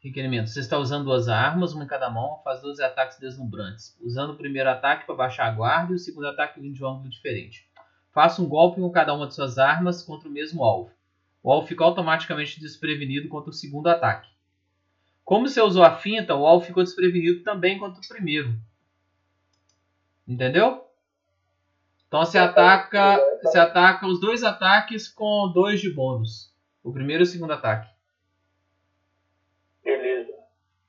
Requerimento. Você está usando duas armas, uma em cada mão, faz 12 ataques deslumbrantes. Usando o primeiro ataque para baixar a guarda e o segundo ataque vindo de um ângulo diferente. Faça um golpe com cada uma de suas armas contra o mesmo alvo. O alvo fica automaticamente desprevenido contra o segundo ataque. Como você usou a finta, o alvo ficou desprevenido também contra o primeiro. Entendeu? Então você ataca, você ataca os dois ataques com dois de bônus. O primeiro e o segundo ataque. Beleza.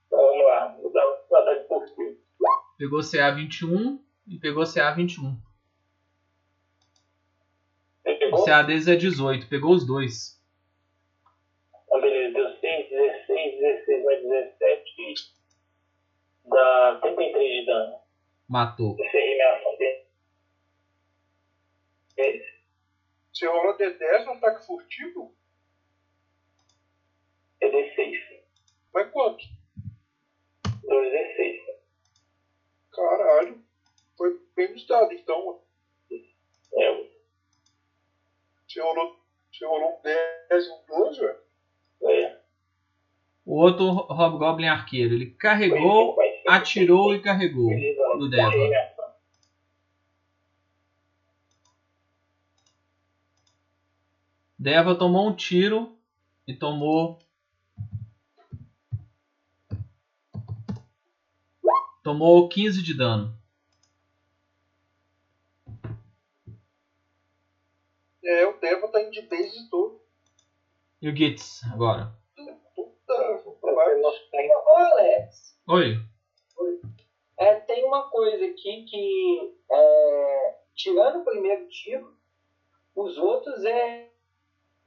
Então vamos lá. Vou dar um ataque por cima. Pegou CA 21 e pegou CA 21. Você O pegou? CA deles é 18, pegou os dois. 3 de dano. Matou. Você rime a ação dele. Você rolou D10 no ataque furtivo? É D6. Mas quanto? 2D6. Caralho. Foi bem dado então. É. Você rolou, você rolou um 10 e um 12, velho? É. O outro Hobgoblin arqueiro, ele carregou atirou e carregou no Deva. Deva tomou um tiro e tomou. Tomou 15 de dano. É, o Deva tá indo de base todo. E o Gitz agora? Puta, Alex, Oi. É, tem uma coisa aqui que, é, tirando o primeiro tiro, os outros é.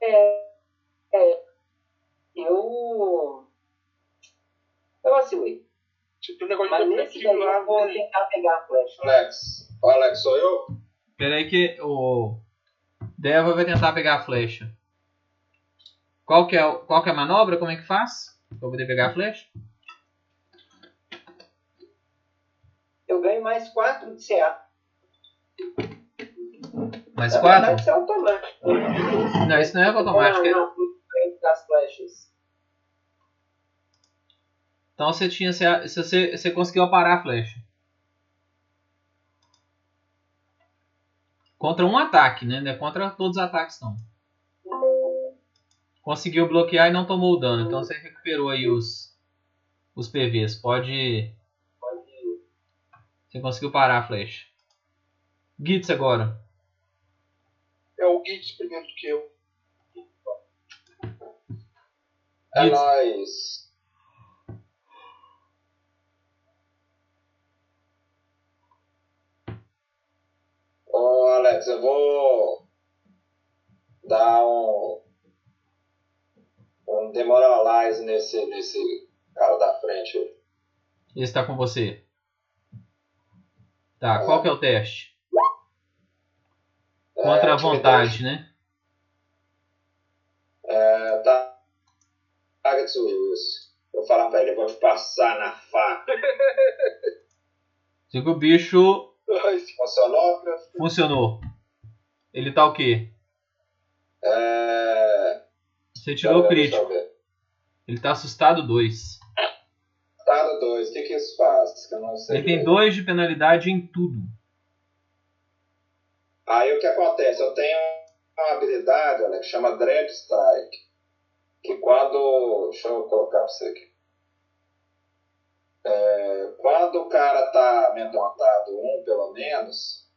é, é eu. Eu vacilei. Um negócio Mas de nesse daí lá. eu vou né? tentar pegar a flecha. Alex. Alex, sou eu? Pera aí que o Deva vai tentar pegar a flecha. Qual que é, qual que é a manobra? Como é que faz? Pra poder pegar a flecha? Ganho mais 4 de CA. Mais Na 4? verdade, isso é automático. Não, isso não é automático. é- Não, não, frente das flechas. Então você tinha. Se você, você conseguiu parar a flecha. Contra um ataque, né? Não é contra todos os ataques não. Conseguiu bloquear e não tomou o dano. Então você recuperou aí os, os PVs. Pode. Você conseguiu parar a flecha. Gitz agora. É o Gitz primeiro do que eu. É Gitz. nóis. Ô, Alex, eu vou dar um, um demoralize nesse, nesse cara da frente. Ele está com você. Tá, qual que é o teste? Contra É, a vontade, né? É, tá. Target isso. Vou falar pra ele, vou te passar na faca. Se o bicho Funcionou? funcionou. Ele tá o quê? É. Você tirou deixa crítico. Ele tá assustado 2. Estado 2, o que que isso faz? Que eu não sei. Ele tem 2 de penalidade em tudo. Aí o que acontece? Eu tenho uma habilidade, olha, que chama Dread Strike. Que quando. Deixa eu colocar pra você aqui. É, quando o cara tá amedrontado um, pelo menos,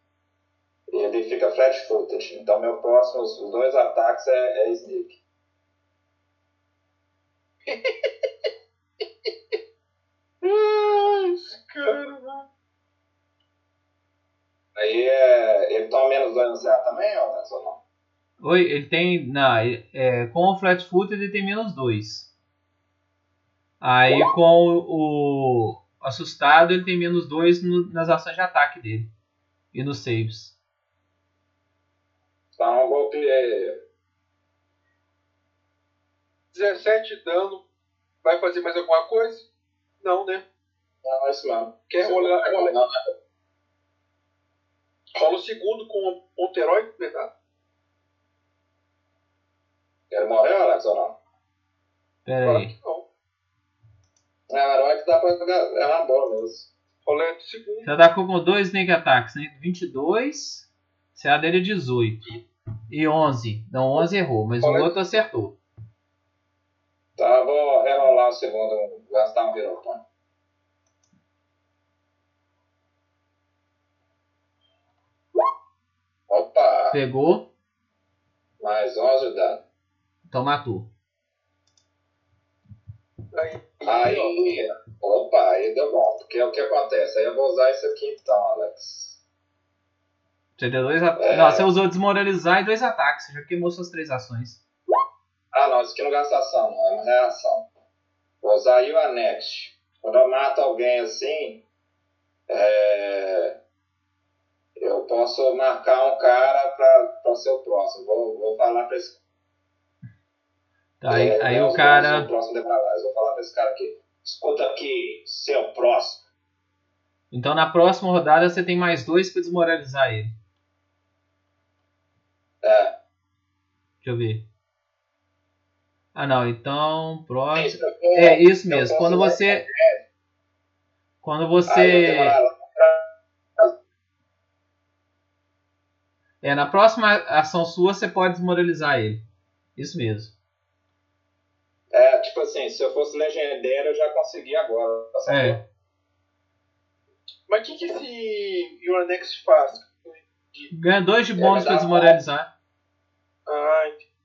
ele fica flat footed. Então meu próximo, os dois ataques é, é sneak. Ai, esse cara. Aí é, ele toma menos dois no CA também, ou não? Oi, ele tem. Não, ele- é, com o flat foot ele tem menos 2. Aí com o assustado ele tem menos 2 nas ações de ataque dele. E nos saves. Então o golpe é. 17 de dano. Vai fazer mais alguma coisa? Não, né? Não, é isso mesmo. Quer rolar? rola- Não, Rola o segundo com o ponto heróico, verdade? Ele morreu, Alex, ou não? Pera aí. que não. É, o herói que dá pra. É uma boa mesmo. Rola o segundo. Você atacou com 2 sneak attacks, né? 22. CA dele é 18. E 11. Não, 11 errou, mas o outro acertou. Tá, vou rerolar o segundo, gastar um virotão. Opa! Pegou, Mais 11 de dano. então matou. Aí, Aí, opa, aí deu bom. Porque é o que acontece. Aí eu vou usar isso aqui então, Alex. Você deu dois ataques. É. Não, você usou desmoralizar e dois ataques. Você já queimou suas três ações. Ah, não, isso aqui não gasta ação, não. É uma reação. Vou usar You are Next. Quando eu mato alguém assim, é, eu posso marcar um cara para ser o próximo. Vou, vou falar para esse Tá, aí, é, aí o O cara. próximo de Palácio. Vou falar para esse cara aqui. Escuta aqui, seu próximo. Então na próxima rodada você tem mais dois pra desmoralizar ele. É. Deixa eu ver. Ah não, então. Próximo. É isso mesmo. Eu Quando você. Quando você. É, na próxima ação sua você pode desmoralizar ele. Isso mesmo. É, tipo assim, se eu fosse legendário eu já consegui agora. É. Mas o que, que esse Uranex faz? Ganha dois de bônus dá pra desmoralizar. Ah, entendi.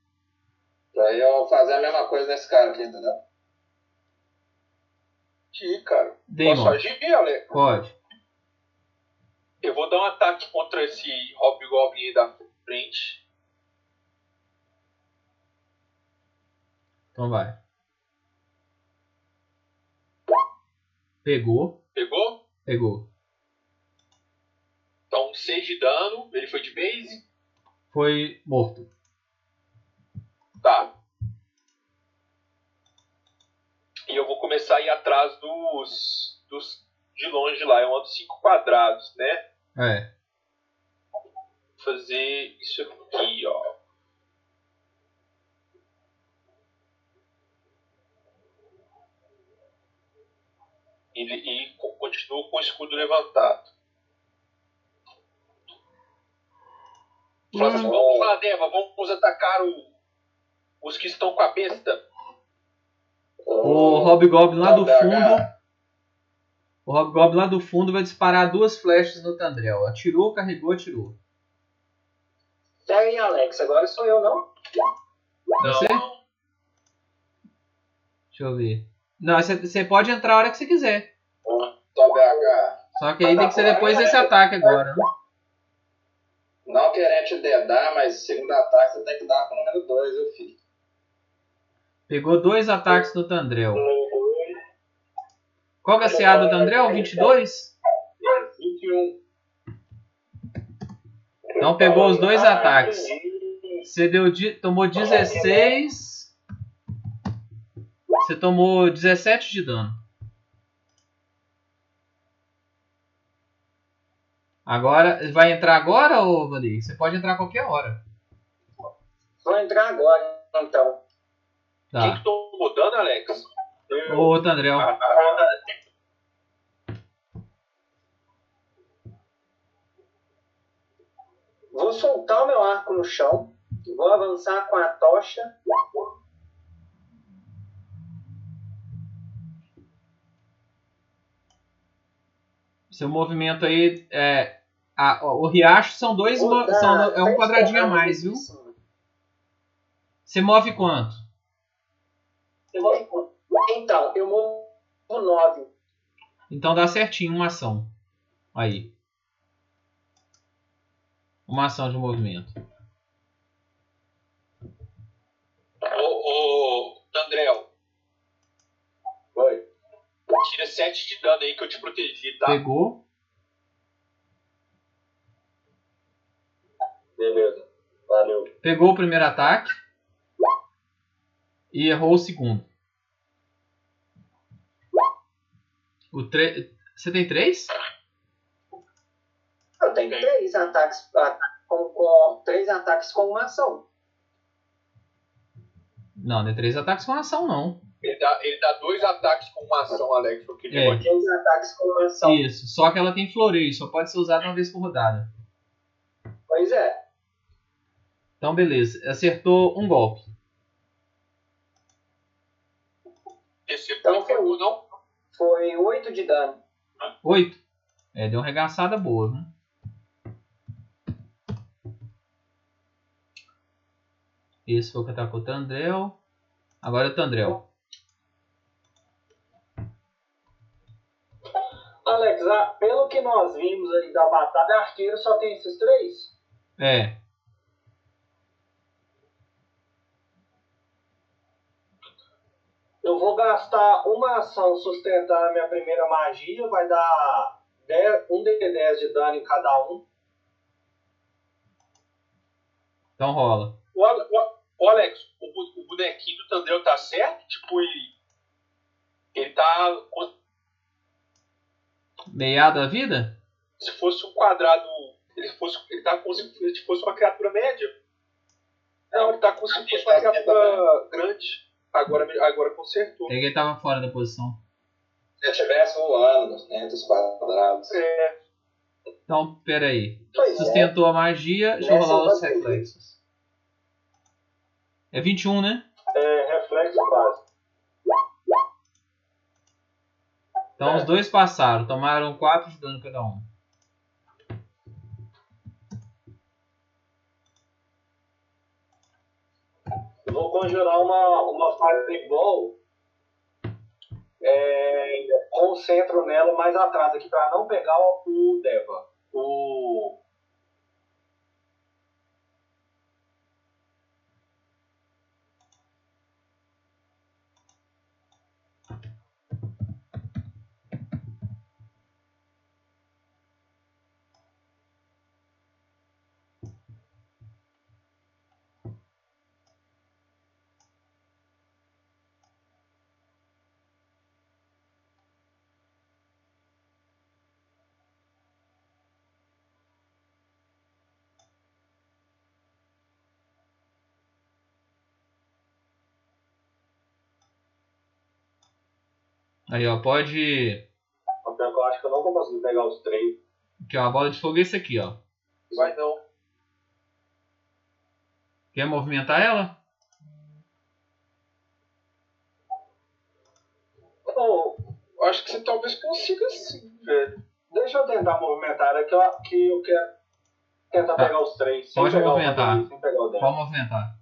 Pra eu fazer a mesma coisa nesse cara aqui, entendeu? Aqui, cara. Posso Damon, agir, Alex? pode. Eu vou dar um ataque contra esse Hobgoblin aí da frente. Então vai. Pegou. Pegou? Pegou. Então, 6 de dano. Ele foi de base. Foi morto. Tá. E eu vou começar a ir atrás dos. dos de longe lá. Eu ando 5 quadrados, né? É. Fazer isso aqui, ó. E, e co- continuo com o escudo levantado. Fala assim, vamos lá, Deva, vamos atacar o- os que estão com a besta. O Hobgoblin lá do fundo. O Hobgoblin lá do fundo vai disparar duas flechas no Tandrel. Atirou, carregou, atirou. Pera aí, Alex, agora sou eu, não? Você? Deixa eu ver. Não, você- você pode entrar a hora que você quiser. Só BH. Só que aí tem que ser depois desse ataque agora. né? Não querendo te dedar, mas segundo ataque você tem que dar com o número 2, viu, filho? Pegou dois ataques do Tandrel. Qual que é a CA do Tandrel? 22? 21. Então pegou os dois ataques. Você deu, tomou 16. Você tomou 17 de dano. Agora, vai entrar agora, ô Vandir? Você pode entrar a qualquer hora. Vou entrar agora, então. Quem Tá. que tomou dano, Alex? Ô, Tandrel. Vou soltar o meu arco no chão. Vou avançar com a tocha. Seu movimento aí é. a- o riacho são dois. São- é um quadradinho a mais, viu? Você move quanto? Vou- Então, eu movo 9. Então dá certinho uma ação. Aí. Uma ação de movimento. Ô, ô, Andréu, Foi. tira 7 de dano aí que eu te protegi, tá? Pegou. Beleza. Valeu. Pegou o primeiro ataque. E errou o segundo. O tre... Você tem três? Eu tenho três ataques ah, com, com três ataques com uma ação. Não, não é três ataques com ação, não. Ele dá, ele dá dois ataques com uma ação, Alex. Porque ele É. pode- Três ataques com uma ação. Isso. Só que ela tem floreio. Só pode ser usada uma vez por rodada. Pois é. Então, beleza. Acertou um golpe. Esse Então pegou, não? Foi 8 de dano. Oito. É, deu uma regaçada boa, né? Esse foi o que atacou o Tandrel. Agora é o Tandrel. Alex, ah, pelo que nós vimos aí da batalha, arqueiro só tem esses três? É. Eu vou gastar uma ação sustentando a minha primeira magia, vai dar 10, um D10 de dano em cada um. Então rola. O, o- o Alex, o, o bonequinho do Tandreu tá certo? Tipo, ele. Ele tá. Meiado a vida? Se fosse um quadrado. Ele, fosse, ele tá como se se fosse uma criatura média. Não, ele tá como se fosse uma criatura grande. Agora, agora consertou. É que ele tava fora da posição. Se eu estivesse voando entre os quadrados. É, Então, pera aí. Pois é. Sustentou a magia. Deixa eu Nessa rolar os reflexos. É 21, né? É, reflexo básico. Então os dois passaram. Tomaram 4 de dano cada um. Eu vou conjurar uma, uma Fireball. É, concentro nela mais atrás aqui para não pegar o, Deva. O. Aí, ó. Pode. Eu acho que eu não vou conseguir pegar os três. Aqui, ó. A bola de fogo é esse aqui, ó. vai não. Quer movimentar ela? Oh, Eu acho que você talvez consiga sim, velho. deixa eu tentar movimentar aqui, ó, que eu quero tentar Tá. pegar os três. Pode movimentar. Deva. Pode movimentar.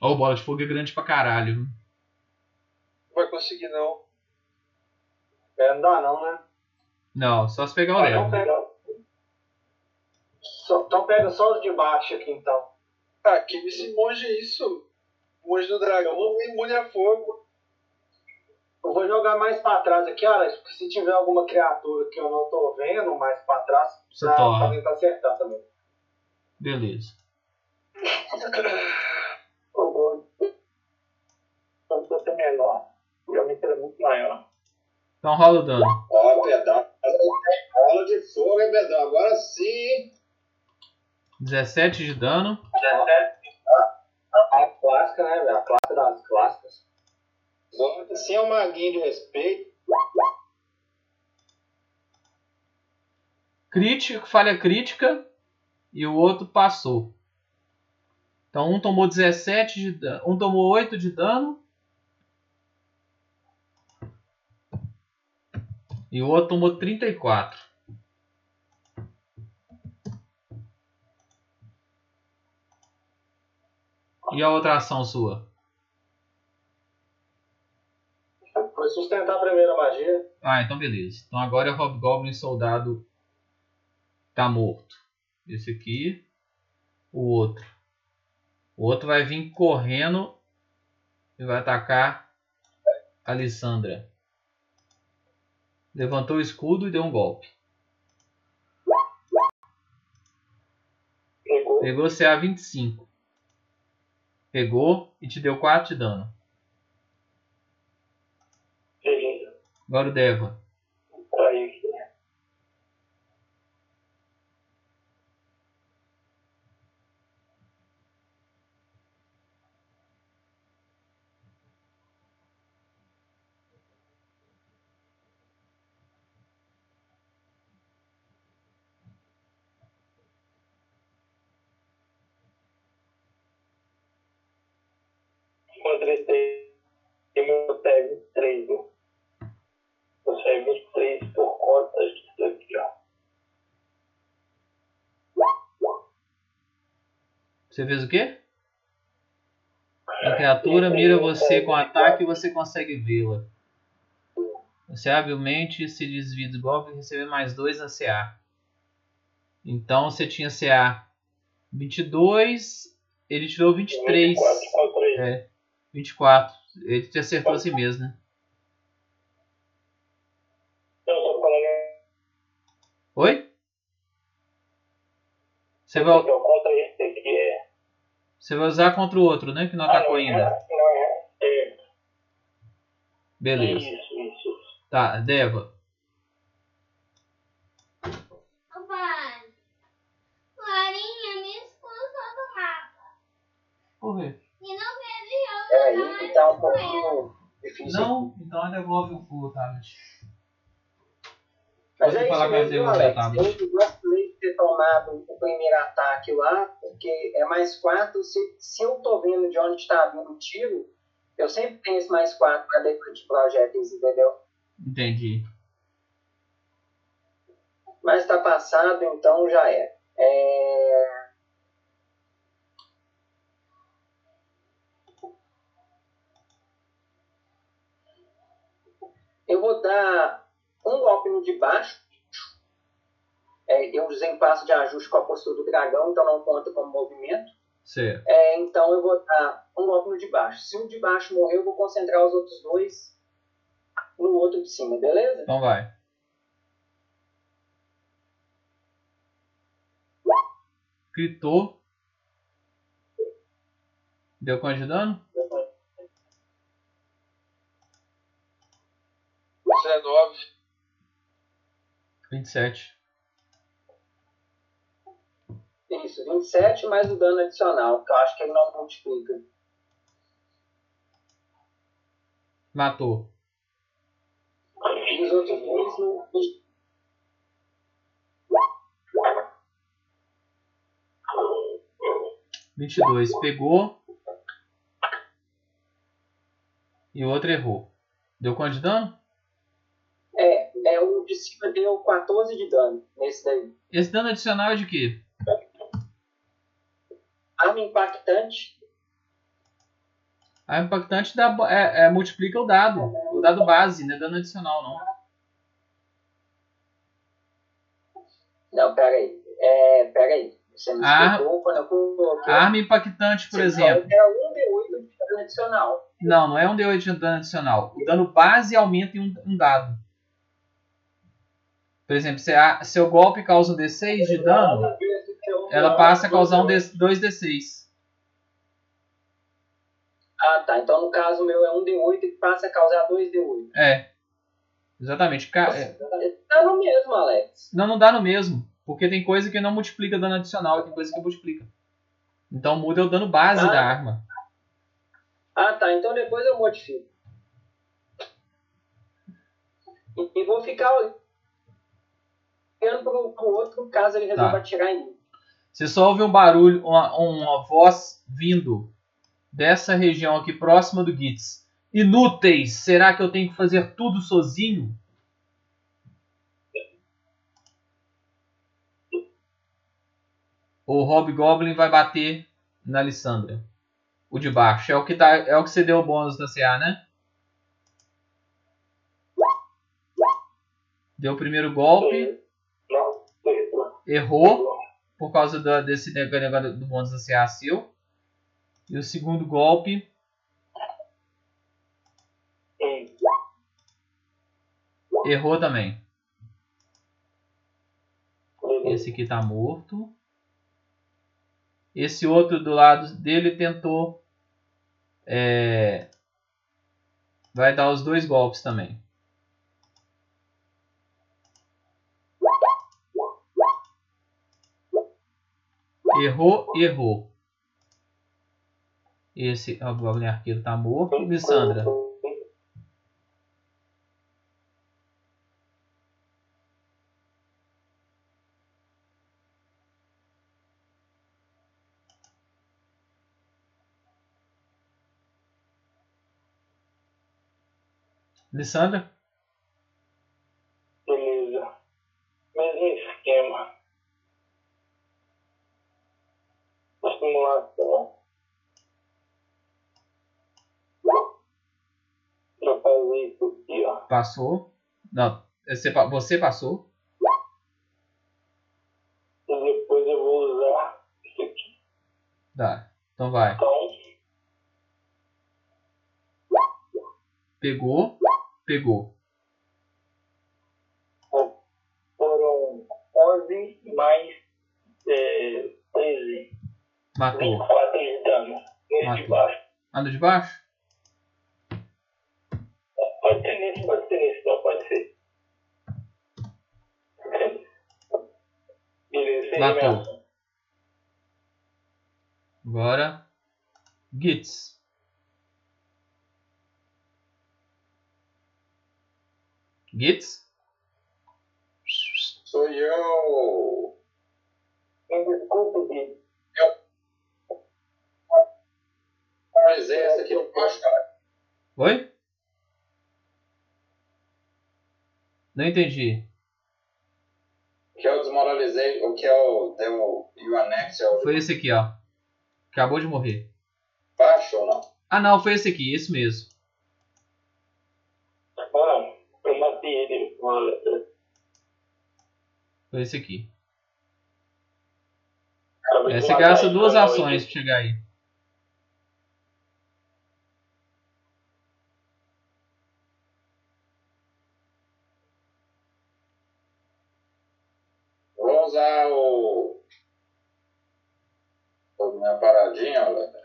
Ó, bola de fogo é grande pra caralho. Não vai conseguir, não. É, não dá não, né? Não, só se pegar o Ah, não Leva. pega. Só- então pega só os de baixo aqui então. Ah, que esse monge é isso? Monge do dragão, imune a fogo. Eu vou jogar mais pra trás aqui, Alex, porque se tiver alguma criatura que eu não tô vendo mais pra trás, Você pra, torra. pra tentar acertar também. Beleza. Eu vou ser menor. Diâmetro é muito maior. Então rola o dano. Ó, Pedão. Bola de fogo, hein, Pedão? Agora sim, hein? 17 de dano. A clássica, né, velho? A clássica das clássicas. Sim é um maguinho de respeito. Crítico, falha crítica. E o outro passou. Então um tomou 17 de dano. Um tomou 8 de dano. E o outro tomou 34. E a outra ação sua? Foi sustentar a primeira magia. Ah, então beleza. Então agora é o Hobgoblin Soldado tá morto. Esse aqui. O outro. O outro vai vir correndo e vai atacar a Alessandra. Levantou o escudo e deu um golpe. Pegou. Pegou CA 25. Pegou e te deu 4 de dano. Beleza. Agora o Deva. Você fez o quê? A criatura mira você com ataque e você consegue vê-la. Você habilmente se desvia do golpe e recebe mais 2 na CA. Então você tinha CA 22, ele tirou 23. 24 contra ele. É, 24. Ele te acertou assim mesmo, né? Oi? Você vai, que eu contra esse aqui é. Você vai usar contra o outro, né? Que não atacou não, ainda. Não é. É. Beleza. Isso, isso. Tá, Deva. Ô pai, Florinha me expulsou do mapa. Por quê? E não teve eu Peraí, tá um pouquinho difícil. Não, então devolve o tablet. Mas Pode é falar isso com a mesmo, Deus, Ter tomado o primeiro ataque lá, porque é mais 4. Se, se eu tô vendo de onde está vindo o tiro, eu sempre tenho esse mais 4 para leitura de projéteis, entendeu? Entendi. Mas tá passado, então já é. é... Eu vou dar um golpe no de baixo. É, eu usei um passo de ajuste com a postura do dragão, então não conta como movimento. É, então eu vou dar um golpe no de baixo. Se o de baixo morrer, eu vou concentrar os outros dois no outro de cima, beleza? Então vai. Gritou. Deu quanto de dano? 19. 27. Isso, 27 mais o dano adicional, que eu acho que ele não multiplica. Matou. E os outros dois não. 22. Pegou. E o outro errou. Deu quanto de dano? É, é o de cima deu 14 de dano nesse daí. Esse dano adicional é de quê? Arma impactante, A impactante dá, é, é, multiplica o dado. O dado base, não é dano adicional, não. Não, pera aí. É, peraí. Você me Ah. explicou quando eu coloquei. Arma impactante, por Você exemplo. falou que Era um D8 de dano adicional. Não, não é um D8 de dano adicional. O dano base aumenta em um, um dado. Por exemplo, se a- seu golpe causa um D6 de dano, ela passa a causar um D, 2D6. Ah, tá. Então, no caso, meu é um D8 que passa a causar 2 D8. É. Exatamente. Ca- é. Tá no mesmo, Alex. Não, não dá no mesmo. Porque tem coisa que não multiplica dano adicional e tem coisa que multiplica. Então muda o dano base Ah. da arma. Ah, tá. Então depois eu modifico. E, e vou ficar olhando pro, pro outro caso ele resolva Tá. atirar em mim. Você só ouve um barulho, uma, uma voz vindo dessa região aqui próxima do Gitz. Inúteis! Será que eu tenho que fazer tudo sozinho? O Hobgoblin vai bater na Alessandra. O de baixo. É o que, tá, é o que você deu o bônus da CA, né? Deu o primeiro golpe. Errou. Por causa da- desse negócio do bônus da seu. E o segundo golpe. Errou também. Esse aqui tá morto. Esse outro do lado dele tentou. é, vai dar os dois golpes também. Errou, errou. Esse o Goblin Arqueiro tá morto. Lissandra. Lissandra? Beleza. Mesmo esquema. Simulação. Pra fazer isso aqui, ó. Passou. Não, você, você passou. E depois eu vou usar isso aqui. Tá. Então vai. Então, Pegou. Pegou. foram 11 mais é, 13. Matou. 24 de dano. Nesse de Matou. baixo. Anda de baixo? Beleza. Agora. Gitz. Gitz? Sou eu. Me desculpe, Gui. Mas essa aqui não pode, cara. Oi? Não entendi. Que eu desmoralizei, o que eu deu e o anexo é o Foi esse aqui, ó. Acabou de morrer. baixo ou não? Ah, não, foi esse aqui, esse mesmo. Ah, eu matei ele. Olha, Foi esse aqui. É, você gasta ele, duas ações pra chegar aí. Vou usar o. a minha paradinha, olha.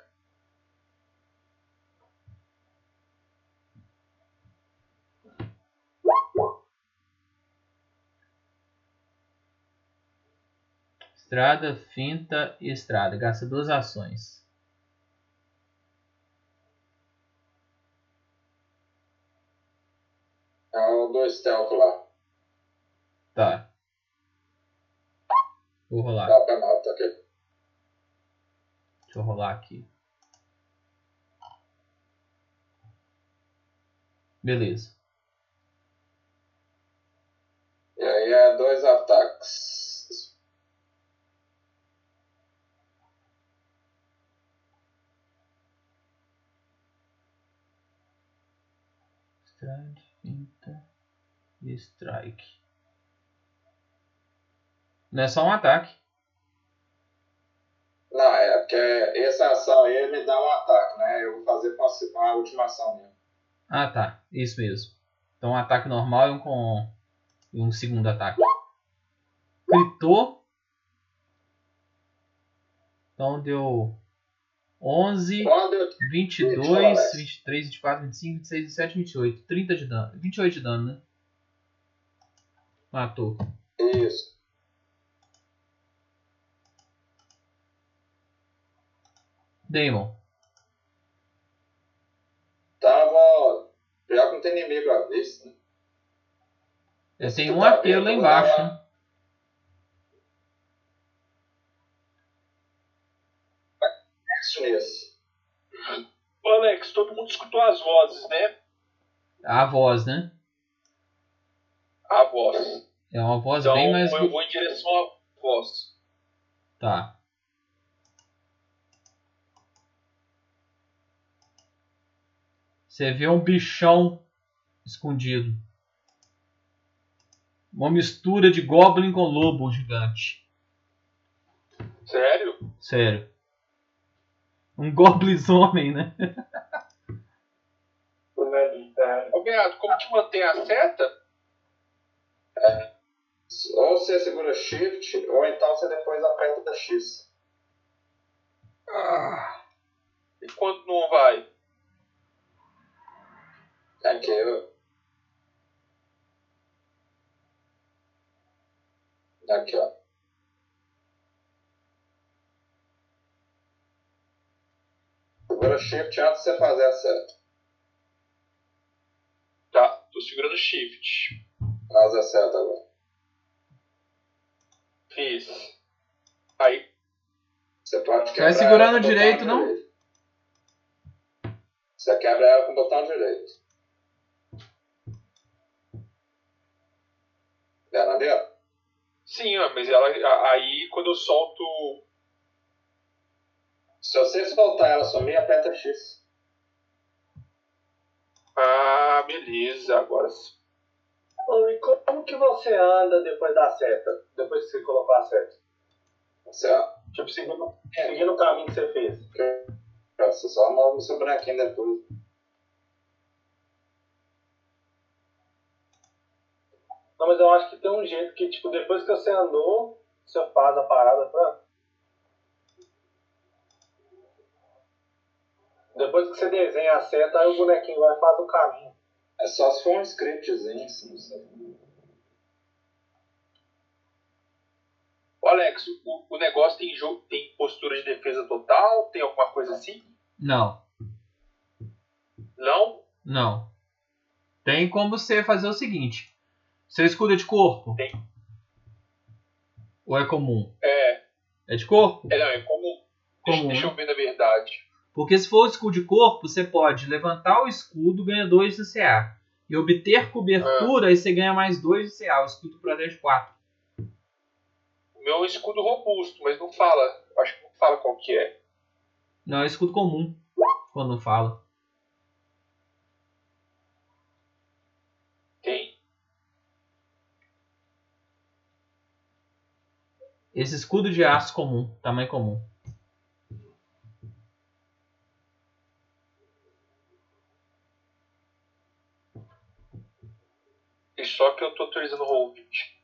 Estrada, finta e estrada. Gasta duas ações. É o do stealth lá. Tá. Vou rolar. Dá pra nota aqui. Deixa eu rolar aqui. Beleza. E aí é dois ataques. strand, pinta e strike. Não é só um ataque. Não, é porque essa ação aí me dá um ataque, né? Eu vou fazer com a, última ação mesmo. Ah, tá. Isso mesmo. Então, um ataque normal e um, com... e um segundo ataque. Critou. Então, deu 11, Quando eu 22, Alex. 23, 24, 25, 26, 27, 28. 30 de dano. 28 de dano, né? Matou. Isso. Damon. Tava. Já que não tem inimigo à vista, né? Eu tenho um tá apelo lá embaixo, uma- né? Isso nesse. Ô, Alex, todo mundo escutou as vozes, né? A voz, né? A voz. É uma voz Então bem mais. eu vou em direção à voz. Tá. Você vê um bichão escondido. Uma mistura de goblin com lobo gigante. Sério? Sério. Um goblisomem, né? Ô, Beato, como te mantém a seta? Ou você segura Shift, ou então você depois aperta X. Ah. E quando não vai? Aqui, ó. Aqui, ó. Segura Shift antes de você fazer a seta. Tá, tô segurando Shift. Faz a seta agora. Fiz. Aí, Você pode Vai quebrar segurando ela com o botão direito, não? direito. Você quebra ela com o botão direito. Ela sim, mas ela. Aí quando eu solto. Se você soltar ela sumir, aperta X. Ah, beleza, agora sim. Ô, E como que você anda depois da seta? Depois que você colocou a seta? Você, ó. Tipo, seguindo, seguindo o caminho que você fez. Você só move o seu bonequinho depois. Não, mas eu acho que tem um jeito que, tipo, depois que você andou, você faz a parada pra. Depois que você desenha a seta, aí o bonequinho vai e faz o caminho. É só se for um scriptzinho, assim, não sei. Ô, Alex, o, o negócio tem, jogo, tem postura de defesa total? Tem alguma coisa assim? Não, Não? não. Tem como você fazer o seguinte: seu escudo é de corpo? Tem. Ou é comum? É, É de corpo? é, não, é. Deixa, Comum, deixa né? eu ver na verdade. Porque se for o escudo de corpo, você pode levantar o escudo, ganha 2 de CA. E obter cobertura, aí você ganha mais 2 de CA. O escudo protege 4. O meu é um escudo robusto, mas não fala. Acho que não fala qual que é. Não, é escudo comum. Quando fala. Tem. Esse escudo de aço comum, tamanho comum. E só que eu tô autorizando o roll 20.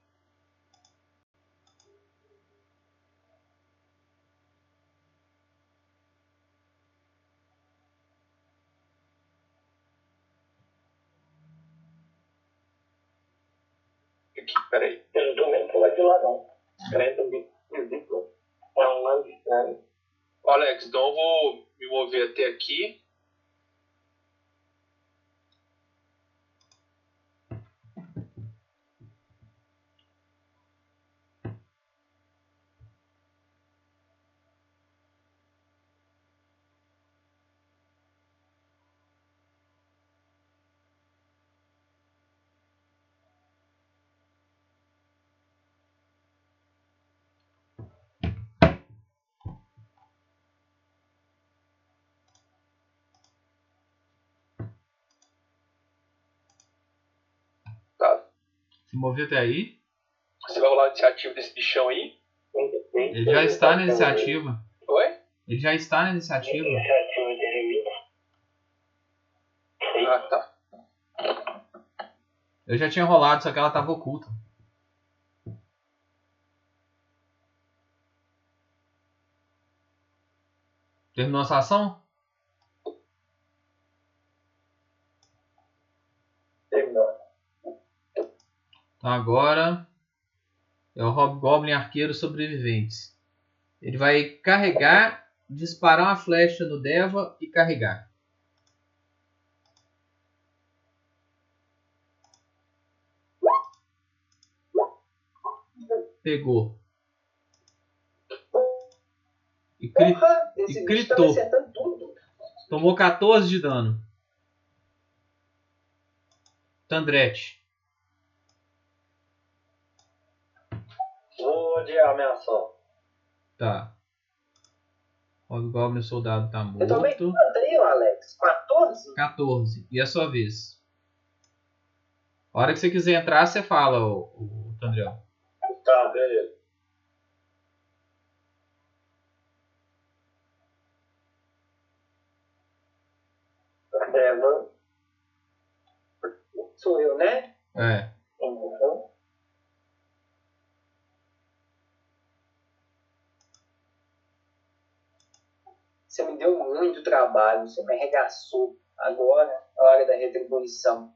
Aqui, peraí. Eu não tô vendo pular de lá, não. Credo, bicho, ridículo. É um lado estranho. Ó, Alex, então eu vou me mover até aqui. Se mover até aí, Você vai rolar a iniciativa desse bichão aí? ele já está na iniciativa. Oi? Ele já está na iniciativa. Ah, tá. Eu já tinha rolado, só que ela estava oculta. Terminou a sua ação? Agora é o Hobgoblin Arqueiro Sobreviventes. Ele vai carregar, disparar uma flecha no Deva e carregar. Pegou. E cri- Porra, E tá tomou 14 de dano. Tandrete. Vou adiar minha ação. Tá. Hobgoblin Soldado tá Eu morto. quanto aí, ô Alex? 14? 14. E a sua vez? A hora que você quiser entrar, você fala, o, o Tandriel. Tá, beleza. Deva. Sou eu, né? É. Uhum. Você me deu muito trabalho, você me arregaçou. Agora é a hora da retribuição.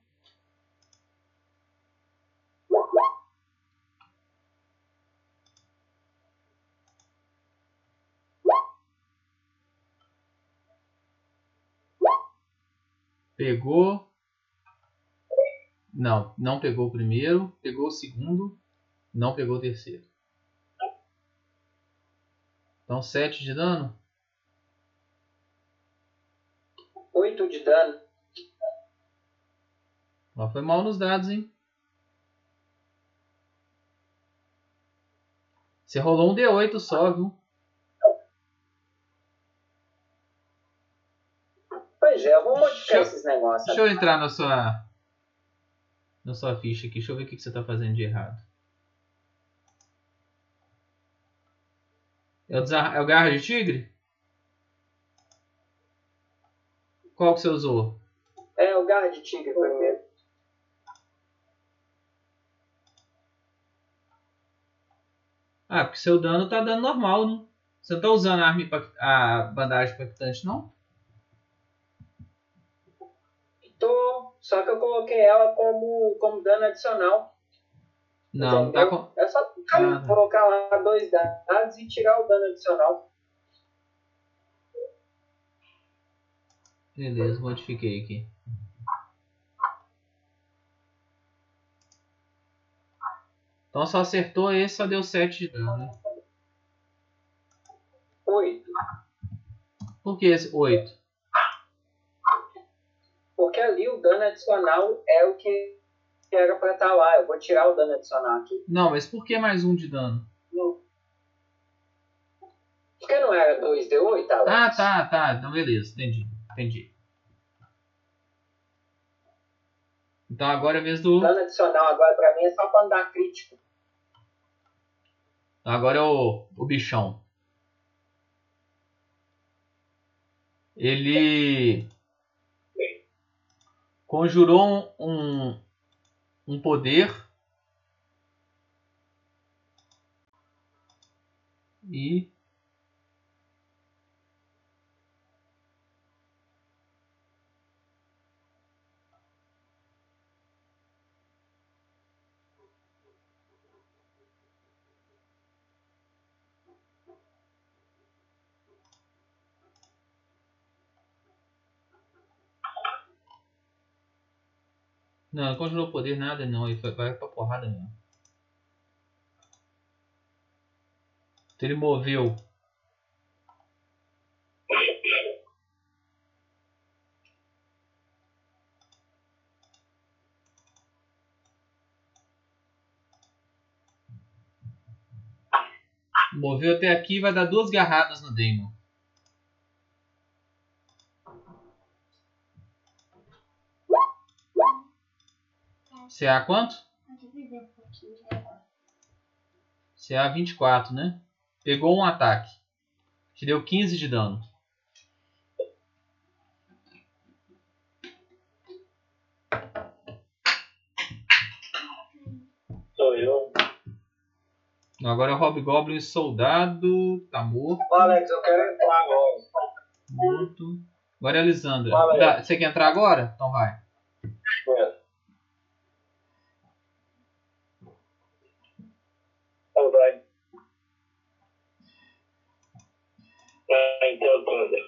Pegou. Não, não pegou o primeiro. Pegou o segundo. Não pegou o terceiro. Então 7 de dano. 8 de dano. Ó, foi mal nos dados, hein? Você rolou um D8 só, viu? Pois é, eu vou modificar Deixa- esses negócios. Deixa eu entrar na sua. Na sua ficha aqui. Deixa eu ver o que que você tá fazendo de errado. É o, desar... é o garra de tigre? Qual que você usou? É, o garra de tigre primeiro. Ah, porque seu dano tá dando normal, né? Você não tá usando a, arma impact- a bandagem impactante, não? Tô, só que eu coloquei ela como, como dano adicional. Não, não tá com. É só Ah, tá. colocar lá dois dados e tirar o dano adicional. Beleza, modifiquei aqui. Então só acertou esse, só deu 7 de dano, né? 8. Por que esse 8? Porque ali o dano adicional é o que era pra estar lá. Eu vou tirar o dano adicional aqui. Não, mas por que mais um de dano? Porque não era 2D8, Alex? Ah, tá, tá. Então beleza, entendi. Entendi. Então agora é a vez do. Dano adicional agora pra mim é só quando dá crítico. Agora é o, o bichão. Ele conjurou um, um, um poder e Não, não conjurou poder nada não, ele foi, vai pra porrada mesmo. Então ele moveu. Moveu até aqui e vai dar duas garradas no Damon. CA quanto? CA 24, né? Pegou um ataque. Te deu 15 de dano. Sou eu. Agora é o Hobgoblin Soldado. Tá morto. Alex, eu quero entrar agora. Morto. Agora é a Lisandra. Dá- Você quer entrar agora? Então vai. Então vai. Ah, então, Thunder.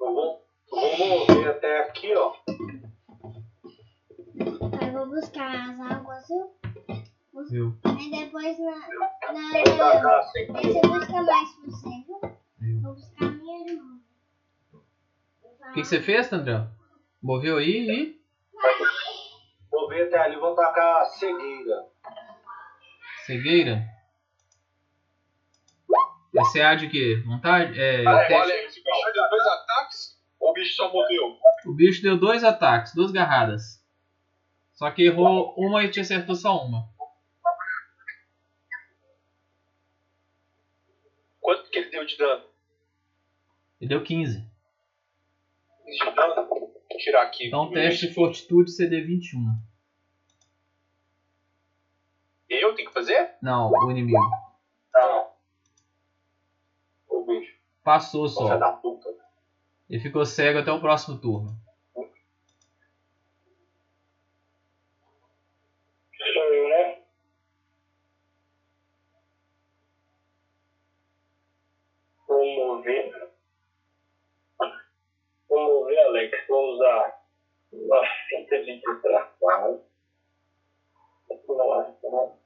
Eu vou, eu vou mover até aqui, ó. Eu vou buscar as águas, viu? Viu? Aí depois na. Vou na tacar assim. aí você busca mais você, viu? Viu? Vou buscar a minha irmã. O que, que você fez, Tandrão? Moveu aí e. Mover até ali, vou tacar a cegueira. Cegueira? Esse é a de quê? Vontade? É, Ah, teste. olha, esse bicho deu dois ataques ou o bicho só moveu? O bicho deu dois ataques, duas garradas. Só que errou uma e te acertou só uma. Quanto que ele deu de dano? Ele deu 15. De dano? Vou tirar aqui. Então teste de fortitude CD 21. Eu tenho que fazer? Não, o inimigo. Não. Passou só. Ele ficou cego até o próximo turno. Sou eu, né? Vou mover. Vou mover, Alex. Vou usar uma fita de distração. Não acho, não.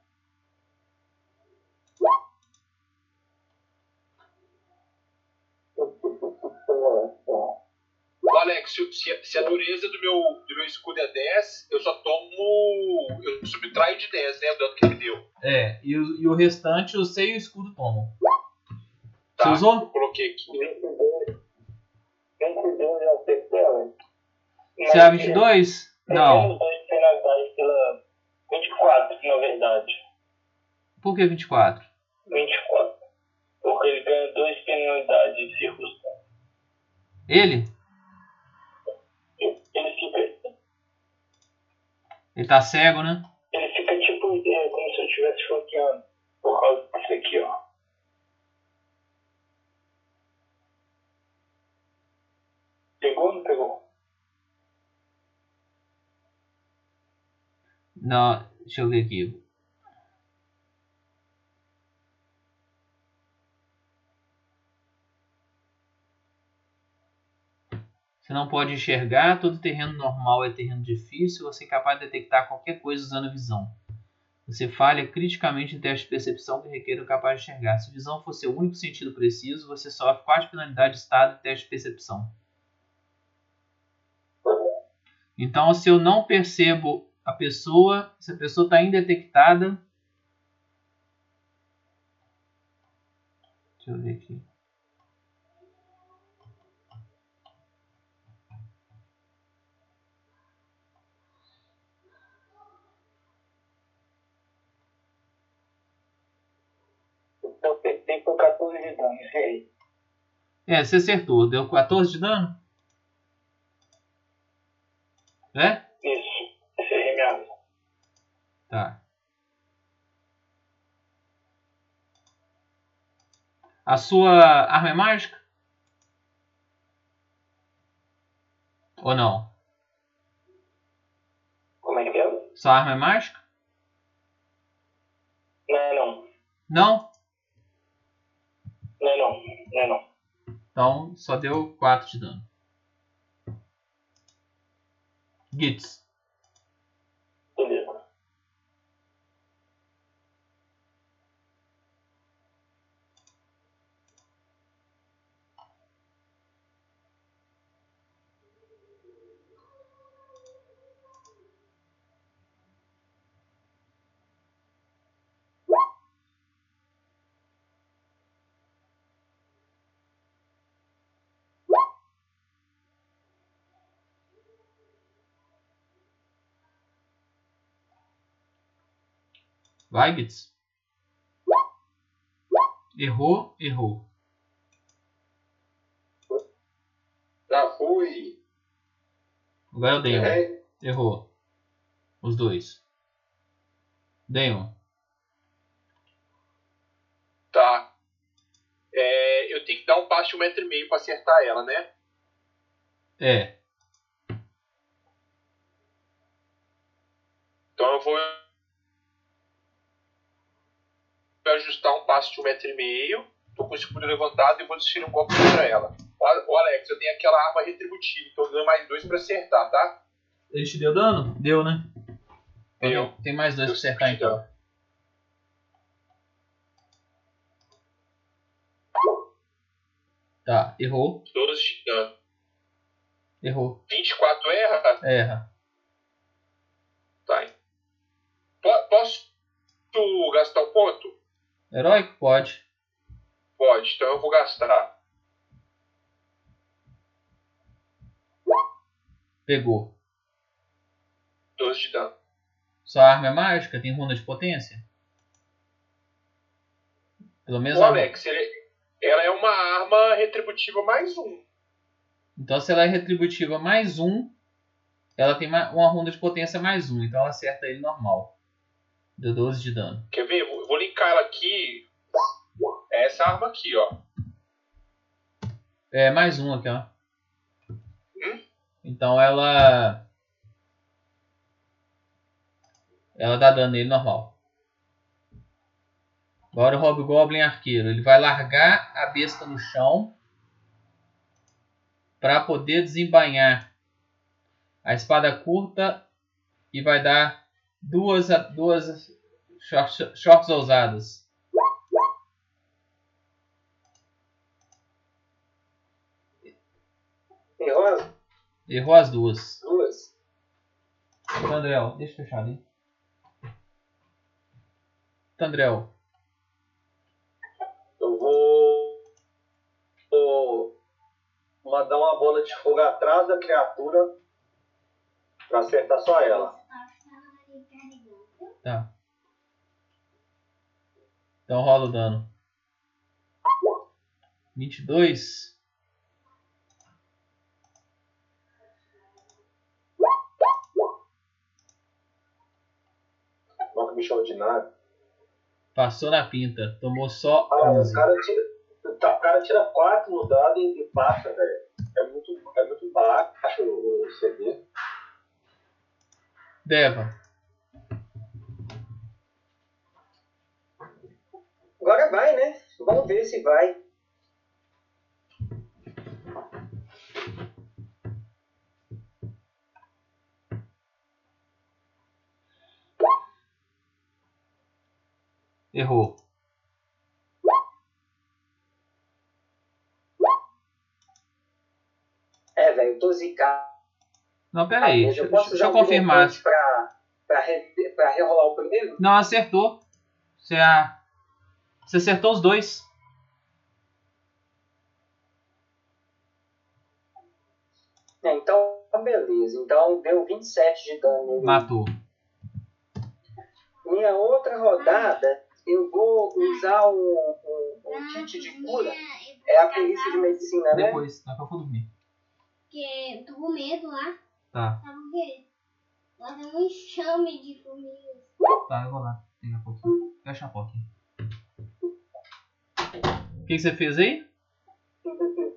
Ô, Alex, se, a dureza do meu, do meu escudo é 10, eu só tomo. Eu subtraio de 10, né? O dano que ele deu. É, e o, e o restante o sei e o escudo tomam. Você Tá, usou? Eu coloquei aqui. 22. 22 é o terceiro. Você é 22? Eu Não. tenho dois penalidades pela 24, na verdade. Por que 24? 24. Porque ele ganha duas penalidades de circunstância. Ele Ele tá cego, né? ele fica tipo é, como se eu estivesse flanqueando. Por causa disso aqui, ó. Pegou ou não pegou? Não, deixa eu ver aqui. Você não pode enxergar, todo terreno normal é terreno difícil, você é capaz de detectar qualquer coisa usando visão. Você falha criticamente em teste de percepção que requer o capaz de enxergar. Se visão for seu único sentido preciso, você sofre 4 penalidades de estado e teste de percepção. Então, se eu não percebo a pessoa, se a pessoa está indetectada. Deixa eu ver aqui. Então eu acertei por 14 de dano. Errei. É, você acertou. Deu 14 de dano? É? Isso. Errei minha ação. Tá. A sua arma é mágica? Ou não? Como é que é? Sua arma é mágica? Não não. Não? Não é não. Não é não. Então só deu 4 de dano. Gits. Beleza. Vai. Errou, errou. Já fui. Agora é o Damon. Errei. Errou. Os dois. Damon. Tá. É, eu tenho que dar um passo de um metro e meio pra acertar ela, né? É. Então eu vou ajustar um passo de um metro e meio. Tô com o escudo levantado e vou desferir um golpe contra ela. Ó, Alex, eu tenho aquela arma retributiva, então eu ganho mais dois pra acertar, tá? Ele te deu dano? Deu, né? Deu. Tem mais dois pra acertar então. Tá, errou. 12 de dano. Errou. 24 erra? Erra. Tá. Po- Posso tu gastar um ponto? Heróico? Pode. Pode, então eu vou gastar. Pegou. 12 de dano. Sua arma é mágica? Tem runa de potência? Pelo menos O a- Alex, ele- ela é uma arma retributiva mais um. Então se ela é retributiva mais um, ela tem ma- uma runa de potência mais um. Então ela acerta ele normal. Deu 12 de dano. Quer ver? Eu vou- linkar ela aqui. É essa arma aqui, ó. É, mais um aqui, ó. Hum? Então ela. Ela dá dano nele normal. Agora o Hobgoblin arqueiro. Ele vai largar a besta no chão. Para poder desembainhar a espada curta. E vai dar duas, duas shorts, shorts ousadas. Errou as Errou as duas. duas. Tandrel, deixa eu fechar ali. Tandrel, Eu vou, vou mandar uma bola de fogo atrás da criatura pra acertar só ela. Tá. Então rola o dano. 22. Não que bicho ordinário. Passou na pinta. Tomou só Ah, o 11. cara tira, tá, o cara tira 4 no dado e, e passa, velho. É muito, é muito baixo o CD. Deva, Agora vai, né? Vamos ver se vai. errou. É, velho, eu tô zicado. Não, pera aí. Eu Deixa, posso deixa eu confirmar. Pra, pra, re, pra rerolar o primeiro? Não, acertou. Você, a... Você acertou os dois. É, então, beleza. Então deu 27 de dano. Matou. Minha outra rodada, eu vou usar um, um, um kit de cura. É a perícia de medicina, né? Depois, na hora que eu dormir. Porque eu tô com medo lá. Tá, Sabe por quê? Lá tem um enxame de formigas. tá, eu vou lá. Daqui a pouquinho. Fecha a porta. O que, que você fez aí?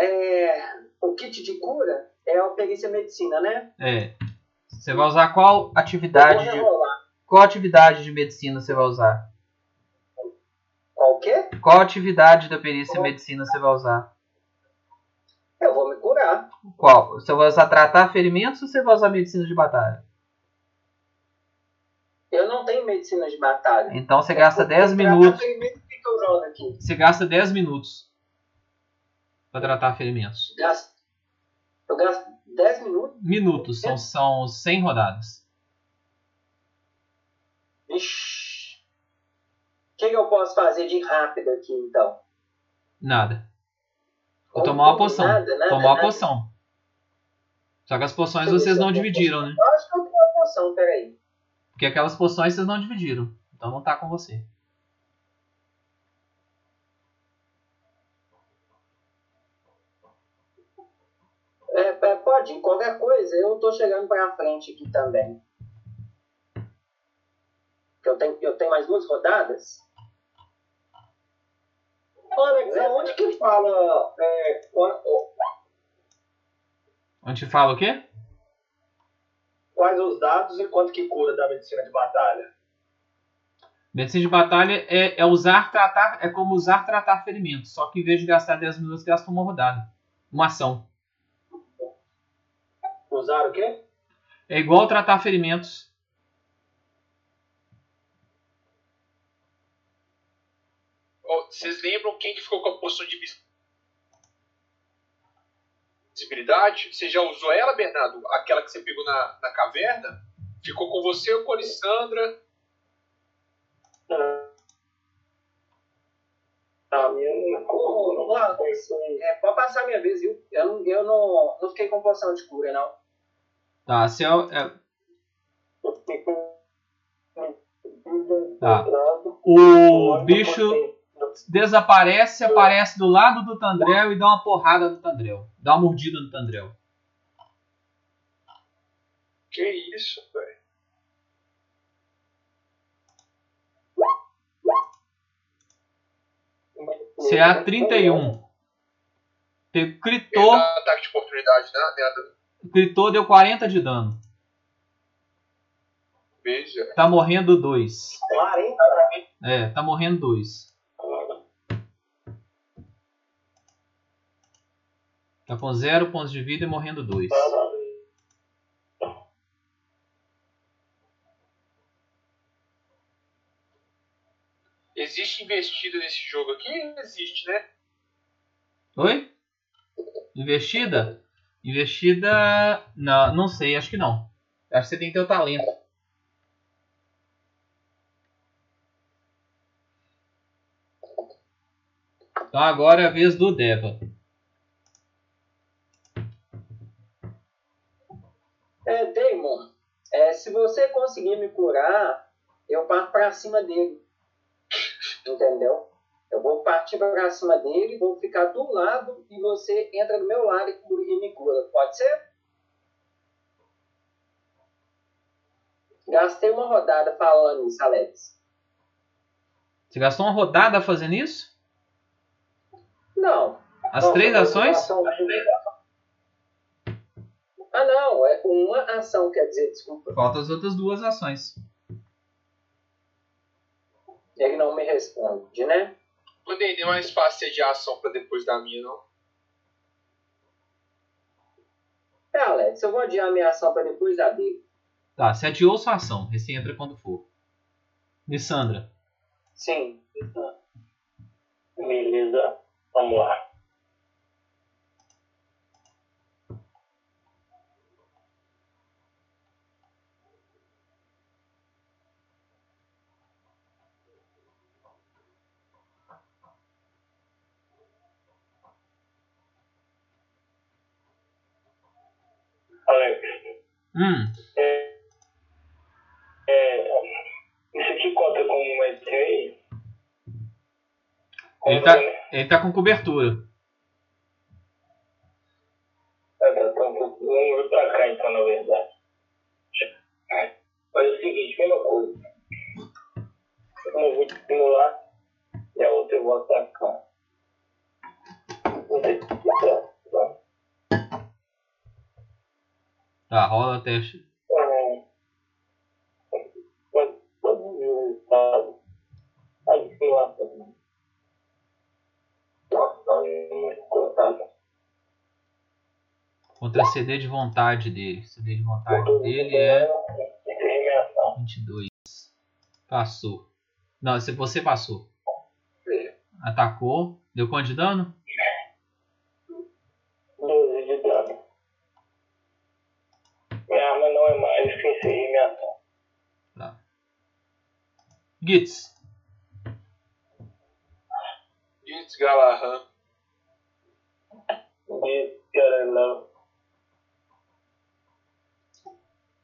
É, o kit de cura é a perícia medicina, né? É. Você vai usar qual atividade de. Qual atividade de medicina você vai usar? Qual que é? Qual atividade da perícia medicina você vai usar? Eu vou me curar. Qual? Você vai usar tratar ferimentos ou você vai usar medicina de batalha? Eu não tenho medicina de batalha. Então você gasta 10 Pra minutos. ferimento, que, eu jogo aqui? Você gasta 10 minutos para tratar ferimentos. Gasto, eu gasto 10 minutos. Minutos, são, são 100 rodadas. Ixi. O que, que eu posso fazer de rápido aqui, então? Nada. Vou tomar uma poção. Nada, nada, tomar uma poção. Só que as poções vocês não dividiram, né? Eu acho que eu tenho uma poção, peraí. Porque aquelas poções vocês não dividiram. Então não tá com você. É, pode ir, qualquer coisa, eu tô chegando pra frente aqui também. Eu tenho, eu tenho mais duas rodadas? Alex, aonde que fala é, Onde fala o quê? quais os dados e quanto que cura da medicina de batalha? Medicina de batalha é, é usar, tratar, é como usar, tratar ferimentos. Só que em vez de gastar 10 minutos, gasta uma rodada. Uma ação. Usar o quê? É igual tratar ferimentos. Vocês lembram quem que ficou com a poção de vis- visibilidade? Você já usou ela, Bernardo? Aquela que você pegou na, na caverna? Ficou com você ou com a Alessandra? A minha não Alex, é, pode passar a minha vez, viu? Eu, não, eu não, não fiquei com poção de cura, não. Tá, se é, é- Tá. o bicho desaparece, aparece do lado do Tandrel e dá uma porrada no Tandrel. Dá uma mordida no Tandrel. Que isso, velho? CA 31. Pe- Ele Critou, dá ataque de oportunidade, né? Critou, deu 40 de dano. Veja. Tá morrendo 2. 40? É, tá morrendo 2. Tá com 0 pontos de vida e morrendo 2. Existe investida nesse jogo aqui? Existe, né? Oi? Investida? Investida. Não, não sei, acho que não. Acho que você tem que ter o talento. Então agora é a vez do Deva. É, Damon, é, se você conseguir me curar, eu parto pra cima dele. Entendeu? Eu vou partir pra cima dele, vou ficar do lado e você entra do meu lado e me cura. Pode ser? Gastei uma rodada falando isso, Alex. Você gastou uma rodada fazendo isso? Não. As Não, três ações? ação Ah, não. É uma ação, quer dizer, desculpa. Faltam as outras duas ações. Ele não me responde, né? Mandei nem mais fácil de ação pra depois da minha, não. É, Alex, eu vou adiar minha ação pra depois da dele. Tá, você adiou sua ação. Você entra quando for. Missandra. Sim. Beleza, vamos lá. Alex, Hum, é, é, isso aqui conta como um ET? ele tá, ele tá com cobertura. Tá, tá, tá, vamos vir pra cá então, na verdade. Faz o seguinte, mesma coisa. Eu vou te estimular e a outra eu vou atacar. Tá, tá. Tá, rola o teste. É, Pode, pode ver o resultado. A estimulação. Nossa, muito cortado. Contra CD de vontade dele. CD de vontade dele é 22. Passou. Não, se você passou. Atacou. Deu quanto de dano? Gitz. Gitz. De Caralão.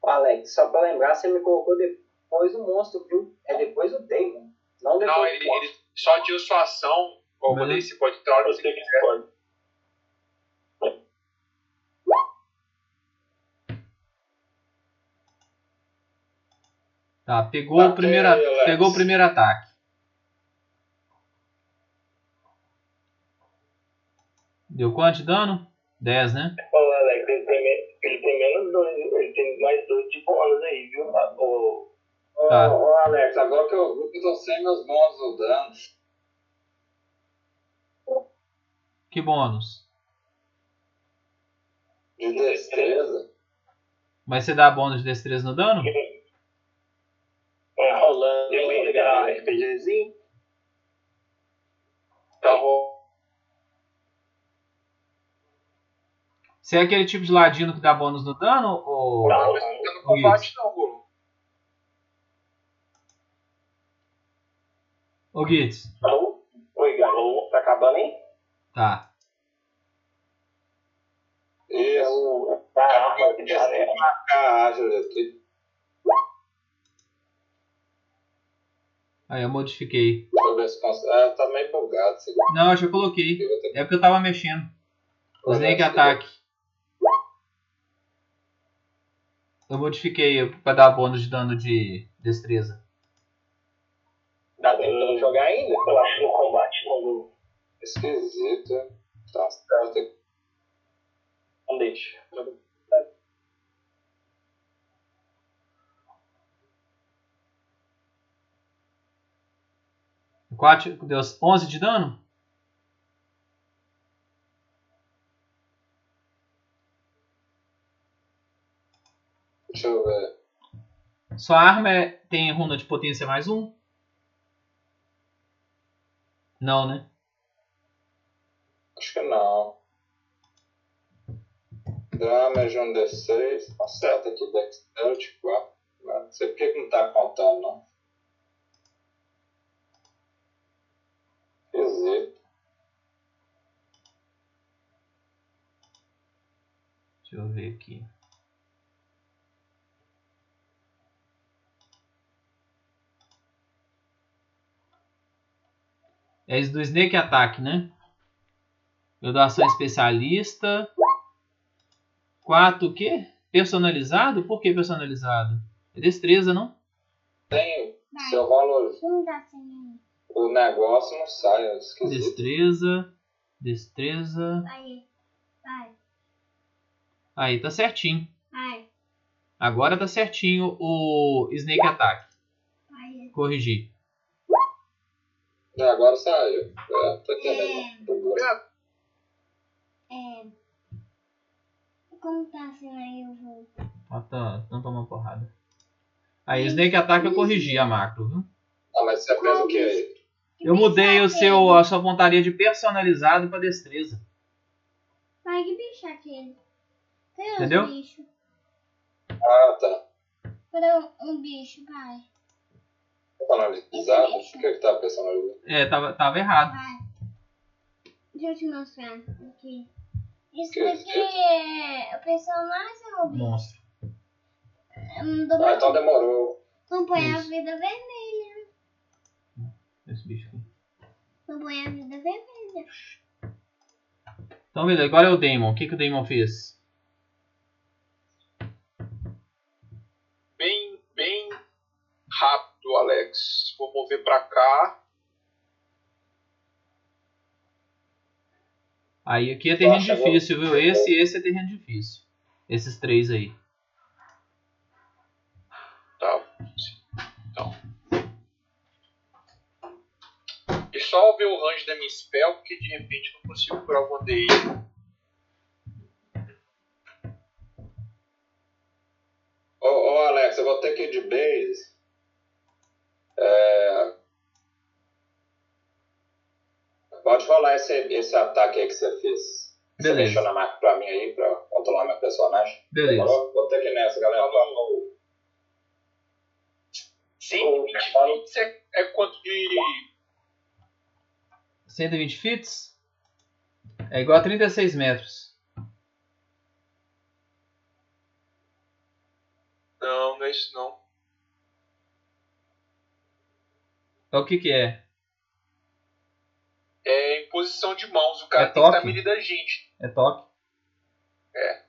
Ô, Alex, só pra lembrar, você me colocou depois do monstro, viu? É depois do Damon. Não depois Não, ele, ele só adiou sua ação. Como eu falei, você pode você Você que quiser. pode. Tá, pegou, o Bateu primeiro, aí, Alex. pegou o primeiro ataque. Deu quanto de dano? 10, né? Ô, Alex, ele tem, ele tem menos dois, ele tem mais dois de bônus aí, viu? Ô, Ô, Tá. ô, Alex, agora que eu eu tô sem meus bônus no dano. Que bônus? De destreza. Mas você dá bônus de destreza no dano? É, Rolando Eu ia legal, pegar. RPGzinho. Tá rolando. Você é aquele tipo de ladino que dá bônus no dano? Ou... Não. Mas não tá no combate não, Golo. Ô Gitz? Alô? Oi, Galo. Tá acabando, hein? Tá. É Isso. o da arma que tá, né? Marcar a ágil Aí eu modifiquei. Ah, tá meio aqui. Não, eu já coloquei. É porque eu tava mexendo. Snake. Attack. Eu modifiquei pra dar bônus de dano de destreza. Dá tempo de não jogar ainda? Eu acho que no combate não, Esquisito. hein? Tá certo não deixa. Quatro, deu 11 de dano? Deixa eu ver. Sua arma é- tem runa de potência mais um? Não, né? Acho que não. Damage um D6. Acerta aqui, Dexterity 4. Não sei por que não tá contando, não. Deixa eu ver aqui. É esse do Snake Attack, né? Eu dou ação especialista. 4 o quê? Personalizado? Por que personalizado? É destreza, não? Tem. Vai. Se eu rolo Não dá sem o negócio, não sai. É esquisito. Destreza. Destreza. Aí. Vai. Aí, tá certinho. Vai. Agora tá certinho o Snake Attack. Vai. Corrigir. É, agora saiu. É, tô entendendo. Bugou. É. Como tá sendo aí eu vou. Ó, tá, então toma uma porrada. Aí, Snake Attack eu corrigi a macro, viu? Ah, mas você fez o que aí? Eu mudei o seu, a sua pontaria de personalizado pra destreza. Vai, que bicho é aquele? Os Entendeu? bichos? Ah, tá. Cadê um, um bicho, vai? Personalizado? Por que que tá personalizado? É, tava, tava errado. Vai. Deixa eu te mostrar aqui. Isso Que daqui é o personagem ou o bicho? Monstro. Do Ah, então demorou. Põe a vida vermelha. Esse bicho aqui. A vida vermelha. Então, beleza. Agora é o Damon. O que, que o Damon fez? Bem, bem rápido, Alex. Vou mover pra cá. Aí aqui é terreno Nossa, difícil, viu? Esse e esse é terreno difícil. Esses três aí. Tá. Só ver o range da minha spell, porque de repente não consigo curar o Vandeir. Ô, ô, Alex, eu vou ter que ir de base. É... Pode rolar esse, esse ataque aí que você fez. Você Beleza. mexeu na marca pra mim aí, pra controlar meu personagem. Beleza. Falou? Vou ter que ir nessa, galera. Falou. 120 feet é, é quanto de. 120 fits? É igual a 36 metros. Não, não é isso não. Então o que que é? É em posição de mãos. O cara É tem que estar toque? medindo a gente. É toque? Alex.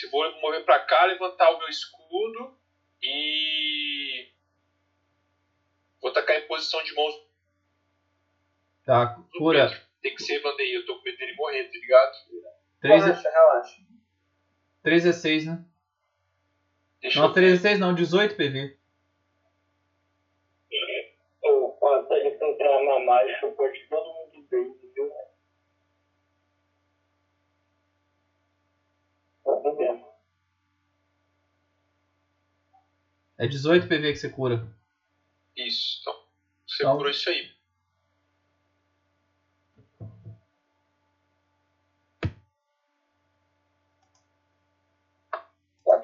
Eu vou mover pra cá, levantar o meu escudo e. Vou tacar em posição de mãos Tá, cura. Tem que ser Vandeia, eu tô com medo dele morrer, tá ligado? 3 Relaxa, relaxa. 3 é 6, né? Deixa Não, eu 3 é ver. 6 não, 18 PV. Ou quando ele entrar na marcha, eu corto todo mundo bem, viu? Tá vendo? É 18 PV que você cura. Isso, então. Você Então- curou isso aí.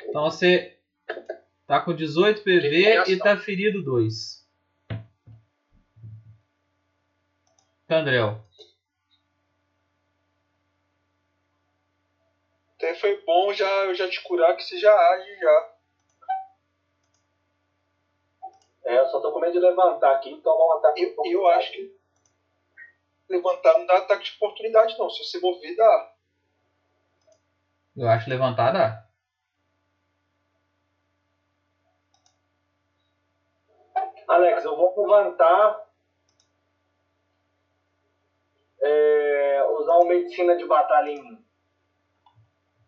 Então você tá com 18 PV e tá ferido 2. Tandrel. Até foi bom já, eu já te curar que você já age já. É, eu só tô com medo de levantar aqui e tomar um ataque. Eu, eu acho que levantar não dá ataque de oportunidade não. Se você mover, dá. Eu acho levantar dá. Alex, eu vou levantar. É, usar uma medicina de batalha em mim.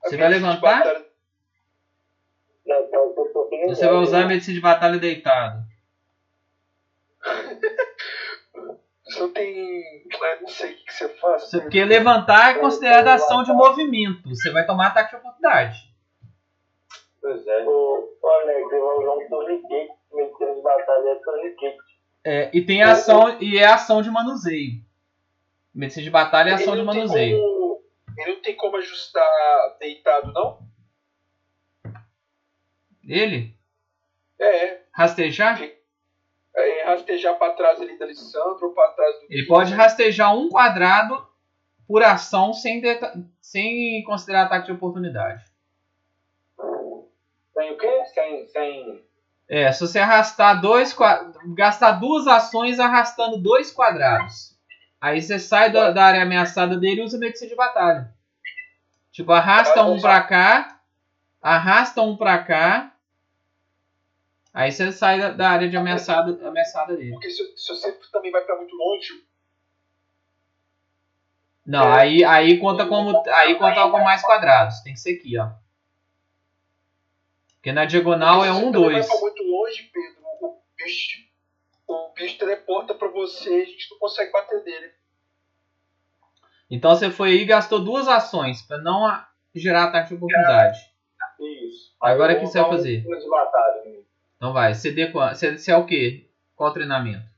Você vai levantar? Não, eu tô sofrendo Você vai usar a né? medicina de batalha deitado. Você não tem. eu Não sei o que que você faz. Você- Porque levantar é considerada ação de movimento. Você vai tomar ataque de oportunidade. Pois é. Ô, Alex, eu vou usar um torniquete. Medicina de batalha é torniquete. É, e tem ação e é ação de manuseio. Medicina de batalha é ação de Ele não tem manuseio. como- Ele não tem como ajustar deitado, não? Ele? É, Rastejar? É rastejar pra trás ali da Alessandro ou pra trás do. Ele pode rastejar um quadrado por ação sem, sem considerar ataque de oportunidade. Sem o quê? Sem. sem... É, se você arrastar dois gastar duas ações arrastando dois quadrados. Aí você sai da, da área ameaçada dele e usa medicina de batalha. Tipo, arrasta um pra cá, arrasta um pra cá. Aí você sai da, da área de ameaçada, ameaçada dele. Porque se, se você também vai pra muito longe, Não, aí, aí conta como. Aí conta com mais quadrados. Tem que ser aqui, ó. Porque na diagonal é se você um, dois. vai pra muito longe, Pedro, o bicho, o bicho teleporta pra você e a gente não consegue bater dele. Então você foi aí e gastou duas ações pra não gerar ataque de oportunidade. Isso. Agora o que você vai um fazer? de batalha mim. Então vai, CD você é o quê? Qual treinamento?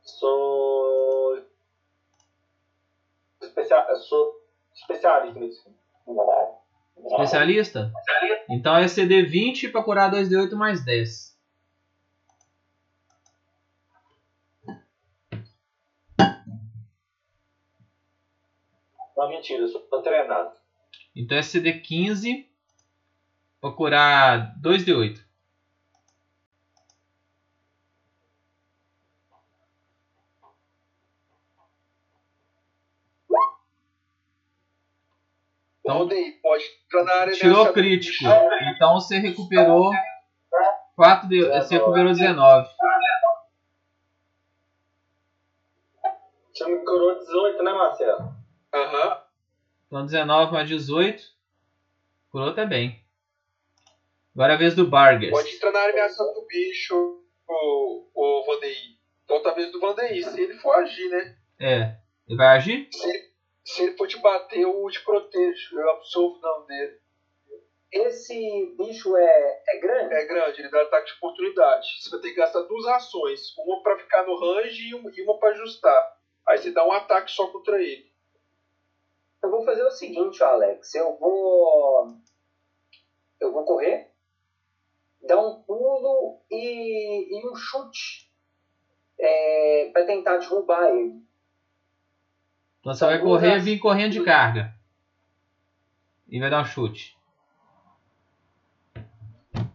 Sou. Especia... eu Sou especialista. Especialista? Então é CD 20 pra curar 2D8 mais 10. Não, mentira, eu sou treinado. Então é CD 15 pra curar 2D8. Então- Então, daí, pode na área Tirou crítico. Então você recuperou 4 de, você recuperou 19. Você me curou 18, né, Marcelo? Aham. Então 19 mais 18. Curou até bem. Agora é a vez do Bargas. Pode entrar na ameaçada do bicho, o, o Vandei. Então, talvez do Vandei, se ele for agir, né? É. Ele vai agir? Se ele, se ele for te bater, eu te protejo. Eu absolvo o dano dele. Esse bicho é, é grande? É grande, ele dá ataque de oportunidade. Você vai ter que gastar duas ações. Uma pra ficar no range e uma, e uma pra ajustar. Aí você dá um ataque só contra ele. Eu vou fazer o seguinte, Alex. Eu vou. Eu vou correr, dar um pulo e, e um chute é, para tentar derrubar ele. Então você vai correr e vir correndo de carga. E vai dar um chute.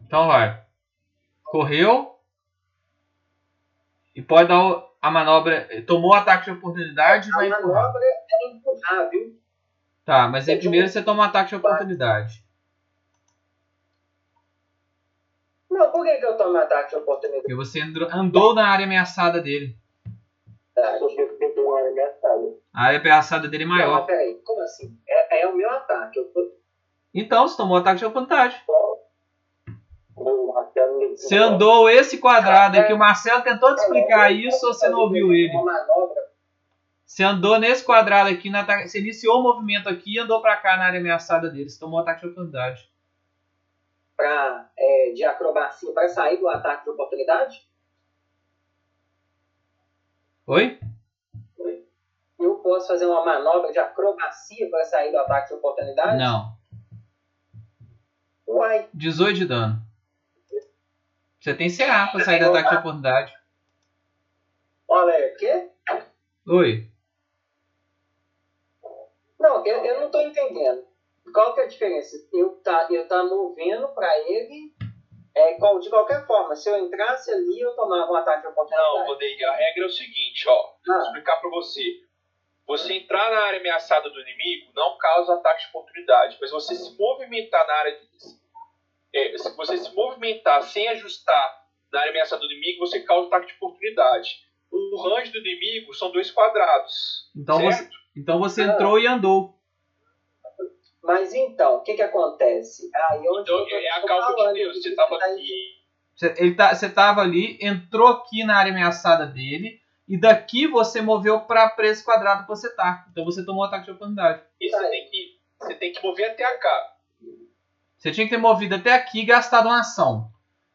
Então vai. Correu. E pode dar o- a manobra. Tomou o ataque de oportunidade e A vai empurrar. manobra é empurrar, viu? Tá, mas aí primeiro você toma um ataque de oportunidade. Não, por que, que eu tomo ataque de oportunidade? Porque você andou na área ameaçada dele. Porque você tem uma área ameaçada. A área ameaçada dele é Não, maior. mas peraí, como assim? É, é o meu ataque. Eu. Então, você tomou ataque de oportunidade. Você andou esse quadrado aqui. O Marcelo tentou te explicar isso ou você não ouviu ele? Você andou nesse quadrado aqui, você iniciou o movimento aqui e andou pra cá na área ameaçada dele. Você tomou ataque de oportunidade. Pra, é, de acrobacia para sair do ataque de oportunidade? Oi? Eu posso fazer uma manobra de acrobacia para sair do ataque de oportunidade? Não. Uai, 18 de dano. Você tem CA pra sair do ataque de oportunidade. Olha, o quê? Oi. Não, eu, eu não tô entendendo. Qual que é a diferença? Eu tá, eu tá movendo para ele é, qual- de qualquer forma. Se eu entrasse ali, eu tomava um ataque de Não, oportunidade. Vanderlei, a regra é o seguinte, ó. Vou Ah. explicar pra você. Você entrar na área ameaçada do inimigo não causa ataque de oportunidade, mas você se movimentar na área de, é, se você se movimentar sem ajustar na área ameaçada do inimigo, você causa ataque de oportunidade. O range do inimigo são dois quadrados. Então você, certo? então você entrou e andou. Mas então, o que que acontece? Aí onde Então eu é a causa de Deus. Você tava tá aqui. Você, ele tá, você tava ali, entrou aqui na área ameaçada dele. E daqui você moveu pra, pra esse quadrado que você tá. Então você tomou ataque de oportunidade. E você tem que, você tem que mover até cá. Você tinha que ter movido até aqui e gastado uma ação.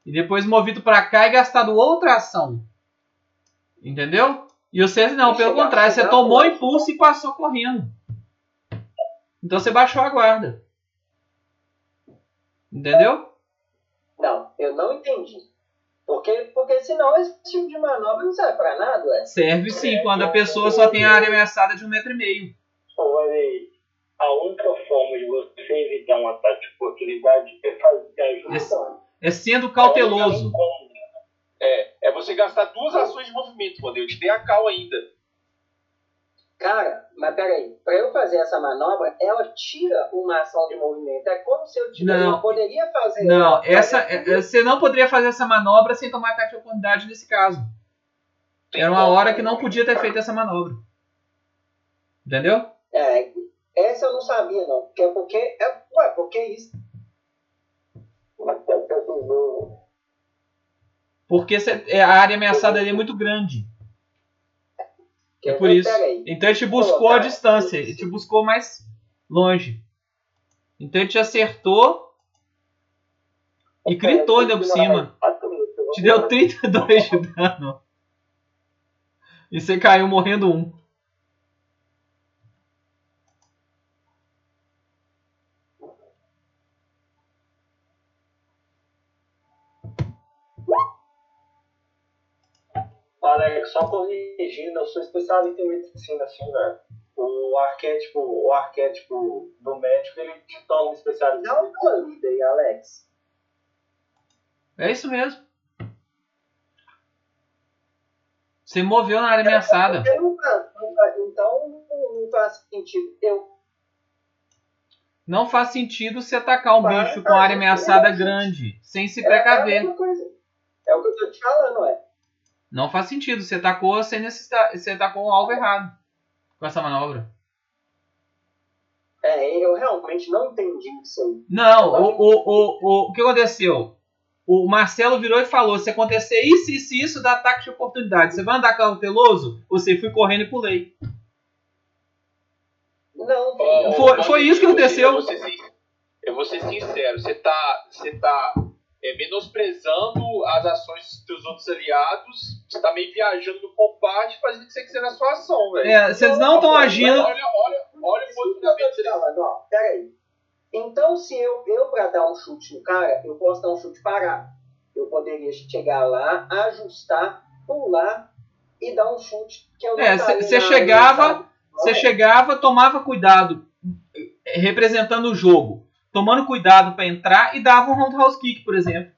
E depois movido pra cá e gastado outra ação. Entendeu? E você não, pelo contrário, você tomou impulso e passou correndo. Então você baixou a guarda. Entendeu? Não, eu não entendi. Porque, porque senão esse tipo de manobra não serve pra nada, ué. Serve sim, quando a pessoa só tem a área ameaçada de um metro e meio. Olha aí, a única forma de você evitar um ataque de oportunidade é fazer ajuda. É sendo cauteloso. É, é você gastar duas ações de movimento, quando eu te dei a cal ainda. Cara, mas peraí, pra eu fazer essa manobra, ela tira uma ação de movimento. É como se eu tivesse. Não. Eu poderia fazer. Não, essa, tudo é- você não poderia fazer essa manobra sem tomar ataque de oportunidade nesse caso. Era uma hora que não podia ter feito essa manobra. Entendeu? É, essa eu não sabia, não. Porque é porque. É, ué, porque isso. Porque é, a área ameaçada ali é muito grande. É por isso. Então ele te buscou a distância. Ele te buscou mais longe. Então ele te acertou e gritou ainda por cima. Te deu 32 de dano. E você caiu morrendo um. Alex, só corrigindo, eu sou especialista em medicina, assim, velho. O arquétipo, o arquétipo do médico, ele te toma especialista. Dá uma lida aí, Alex. É isso mesmo. Você moveu na área ameaçada. Não não então não, não faz sentido. Eu. Não faz sentido você atacar um Faz, bicho com área ameaçada grande, sem se É, é a precaver. mesma coisa. É o que eu tô te falando, é. Não faz sentido. Você atacou sem necessidade. Você atacou o alvo errado com essa manobra. É, eu realmente não entendi isso aí. Não, o, o, o, o, o que aconteceu? O Marcelo virou e falou: se acontecer isso, isso e isso, dá ataque de oportunidade. Você vai andar cauteloso? Você fui correndo e pulei. Não, Foi- foi isso que aconteceu. Eu vou ser, eu vou ser sincero, você tá, você tá é, menosprezando as ações dos outros aliados, você tá meio viajando no combate, fazendo o que você quiser na sua ação, velho. É, vocês não estão agindo. Olha, olha, olha o Isso que eu tô te falando, ó. Peraí. Então, se eu, eu pra dar um chute no cara, eu posso dar um chute parado. Eu poderia chegar lá, ajustar, pular e dar um chute que eu não É, você na chegava, você é? chegava, tomava cuidado, representando o jogo, tomando cuidado pra entrar e dava um roundhouse kick, por exemplo.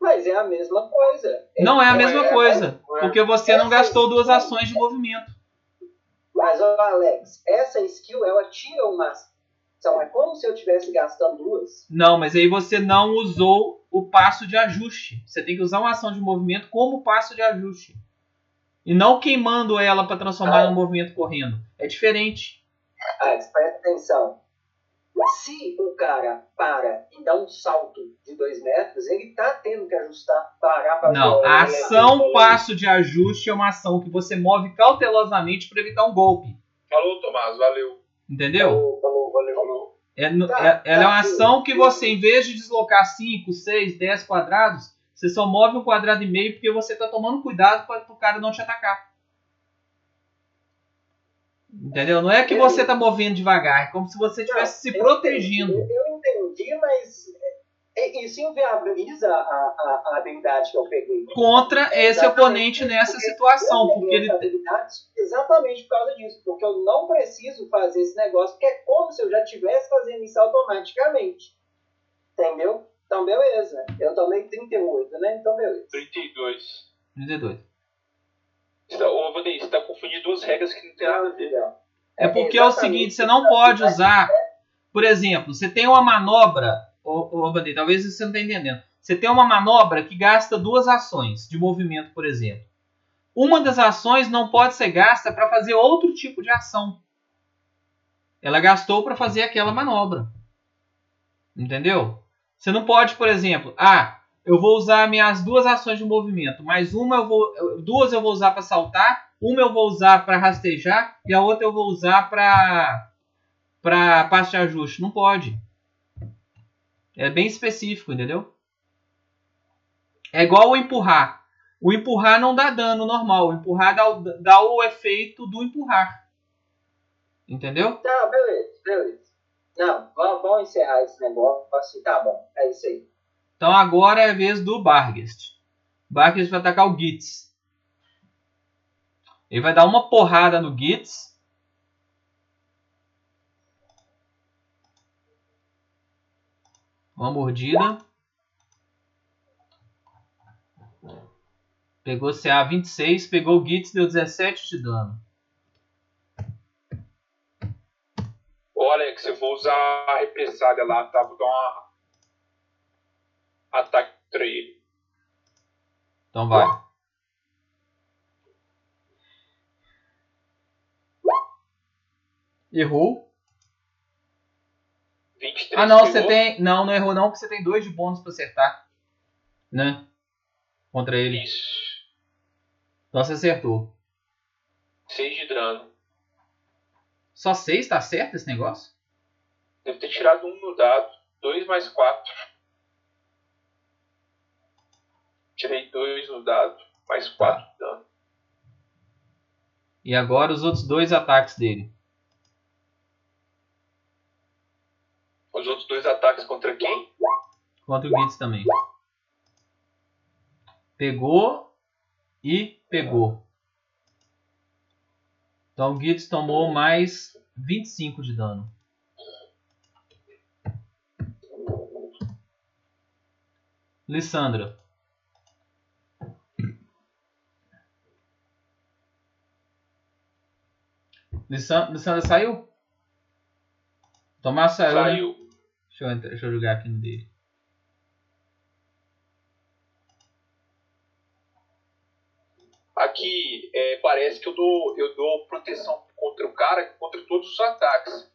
Mas é a mesma coisa. Não é a Não mesma é, coisa, é. porque você não gastou duas ações de movimento. Mas, ó, Alex, essa skill, ela tira uma ação. É como se eu estivesse gastando duas. Não, mas aí você não usou o passo de ajuste. Você tem que usar uma ação de movimento como passo de ajuste. E não queimando ela para transformar Ah. em um movimento correndo. É diferente. Alex, presta atenção. Se o cara para e dá um salto de dois metros, ele tá tendo que ajustar, parar para Não, a ação passo de ajuste é uma ação que você move cautelosamente para evitar um golpe. Falou, Tomás, valeu. Entendeu? Falou, falou, valeu. Falou. É, Tá, é- ela é uma tá, ação que você, em vez de deslocar 5, 6, 10 quadrados, você só move um quadrado e meio porque você está tomando cuidado para o cara não te atacar. Entendeu? Não é que você está movendo devagar, é como se você estivesse se Eu protegendo. entendi, Eu entendi, mas é- isso inviabiliza a, a, a habilidade que eu peguei. Contra esse Exatamente. oponente nessa Porque situação, eu porque peguei ele exatamente por causa disso, porque eu não preciso fazer esse negócio, porque é como se eu já estivesse fazendo isso automaticamente. Entendeu? Então, beleza. Eu tomei 38, né? Então, beleza. 32. 32. Você tá- Ô, Vanei, você tá confundindo duas regras que não tem nada a ver. É porque é o seguinte, você não pode usar, por exemplo, você tem uma manobra, ô, ô talvez você não está entendendo. Você tem uma manobra que gasta duas ações de movimento, por exemplo. Uma das ações não pode ser gasta para fazer outro tipo de ação. Ela gastou para fazer aquela manobra. Entendeu? Você não pode, por exemplo, ah, eu vou usar minhas duas ações de movimento, mas uma eu vou, duas eu vou usar para saltar, uma eu vou usar para rastejar e a outra eu vou usar para para passo de ajuste. Não pode. É bem específico, entendeu? É igual o empurrar. O empurrar não dá dano normal. O empurrar dá, o- dá o efeito do empurrar. Entendeu? Tá, beleza, beleza. Não, vamos, vamos encerrar esse negócio. Assim, tá bom, é isso aí. Então agora é a vez do Barghest. Barghest vai atacar o Gitz. Ele vai dar uma porrada no Gitz. Uma mordida. Pegou CA 26, pegou o Gitz, deu 17 de dano. Ô, Alex, eu vou usar a represália lá, tá? Vou dar uma. Ataque contra ele. Então vai. Errou. 23. Ah não, você tem. Não, não errou não, porque você tem dois de bônus pra acertar. Né? Contra ele. Isso. Então você acertou. 6 de dano. Só seis, tá certo esse negócio? Devo ter tirado um no dado. 2 mais 4. Tirei 2 no dado. Mais 4 de dano. E agora os outros dois ataques dele. Os outros dois ataques contra quem? Contra o Gitz também. Pegou e pegou. Então o Gitz tomou mais 25 de dano. Lissandra. Lissan- Lissandra saiu? Tomás saiu, né? Saiu. Deixa eu, entrar- deixa eu jogar aqui no dele. Aqui é, parece que eu dou, eu dou proteção contra o cara, contra todos os ataques.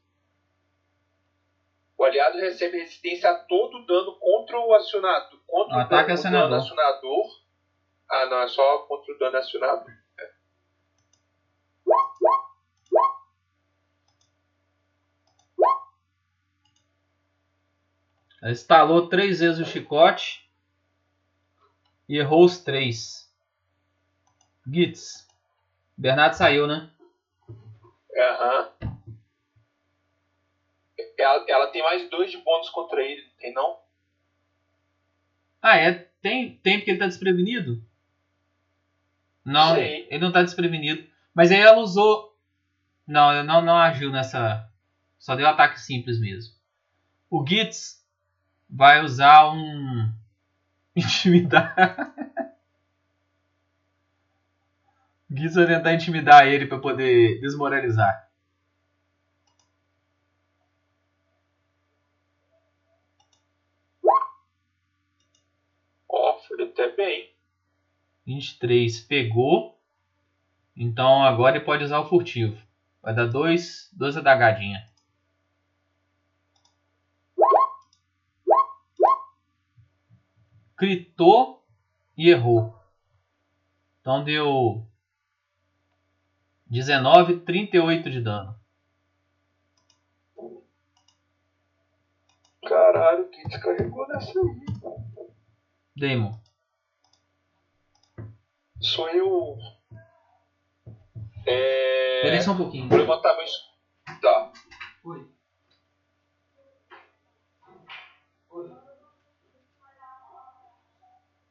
O aliado recebe resistência a todo dano contra o acionado. Contra o ataque dano, o acionador. acionador. Ah, não, é só contra o dano acionador. Estalou três vezes o chicote e errou os três. Gitz. Bernardo saiu, né? Aham. Ela, ela tem mais dois de bônus contra ele, não tem não? Ah, é? Tem, tem porque ele tá desprevenido? Não, Sei. ele não tá desprevenido. Mas aí ela usou. Não, ela não, não agiu nessa. Só deu ataque simples mesmo. O Gitz vai usar um. Intimidar. Gui vai tentar intimidar ele pra poder desmoralizar. Ó, foi até bem. 23 pegou. Então agora ele pode usar o furtivo. Vai dar dois, duas adagadinhas. Critou e errou. Então deu 19, 38 de dano. Caralho, que descarregou nessa aí. Damon. Sou eu. É. Peraí só um pouquinho. Vou levantar meu. es- Tá. Oi.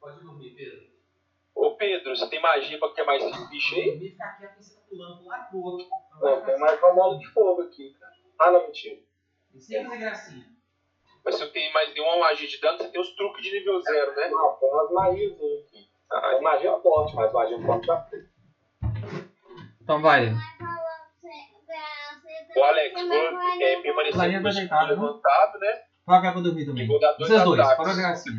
Pode dormir, Pedro. Ô Pedro, você tem magia pra ter mais esse bicho aí? Ficar quieto, você tá pulando lá pro outro. Não, tem mais uma bola de fogo aqui, cara. Ah, não, mentira. Sem fazer gracinha. Mas se eu tenho mais nenhuma magia de dano, você tem os truques de nível zero, né? Não, tem umas magias aqui. Ah, Tem magia forte, mas magia forte já tem. Então vai. O Alex, vou é, permanecer com o tá escudo né? levantado, né? Vai dormir E também. vou dar dois Vocês dois, para a a gracinha.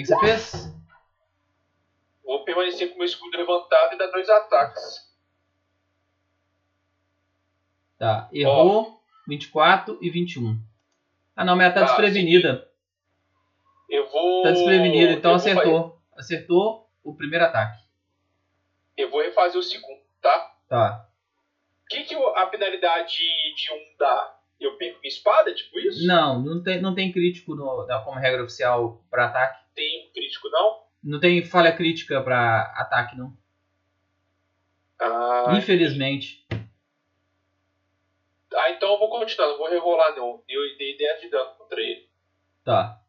Que, que você fez? Vou permanecer com o meu escudo levantado e dar dois ataques. Tá, errou 24 e 21. Ah não, mas ela tá Tá, desprevenida. Eu vou. Tá desprevenida, então eu vou acertou. Acertou o primeiro ataque. Eu vou refazer o segundo, tá? Tá. O que, que a penalidade de um dá? Eu perco minha espada, tipo isso? Não, não tem, não tem crítico no, como regra oficial pra ataque. Tem um crítico, não? Não tem falha crítica pra ataque, não. Ah, Infelizmente. ah, então eu vou continuar, não vou rerolar não. Eu dei 10 de dano contra ele. Tá.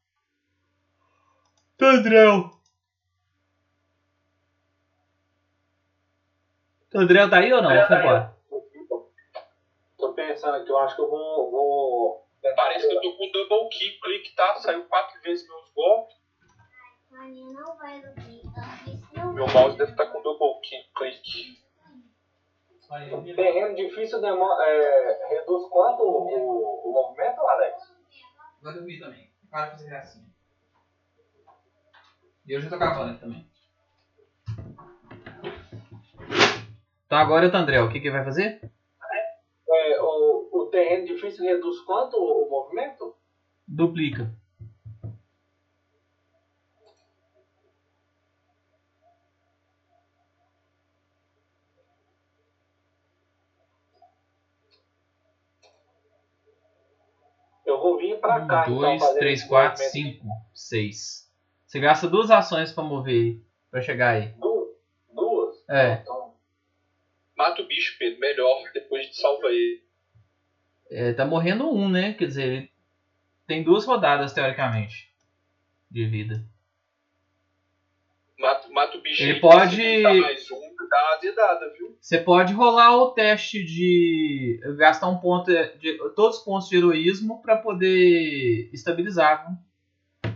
Tandrel. Tandrel tá aí ou não? Foi embora. Tô pensando aqui, eu acho que eu vou. vou... Parece que eu tô com double kick, clique, tá? Saiu 4 vezes meus golpes. não vai dormir. Ela disse não Meu vai. mouse deve estar com double kick, clique. Terreno difícil é, reduz quanto o, o, o movimento, Alex? Vai dormir também. Para de fazer gracinha. E eu já tô cavando aqui também. Então agora é o Tandrel. O que, que ele vai fazer? É, o, o terreno difícil reduz quanto o, o movimento? Duplica. Eu vou vir pra cá. então, 2, fazer 3, esse 4, movimento. 5, 6. Você gasta duas ações pra mover. Pra chegar aí. Du- Duas? É. Então, Mata o bicho, Pedro, melhor, depois de salva ele. É, tá morrendo um, né? Quer dizer, ele tem duas rodadas, teoricamente, de vida. Bicho Ele pode- um, dá uma azedada, viu? Você pode rolar o teste de gastar um ponto de todos os pontos de heroísmo pra poder estabilizar. viu?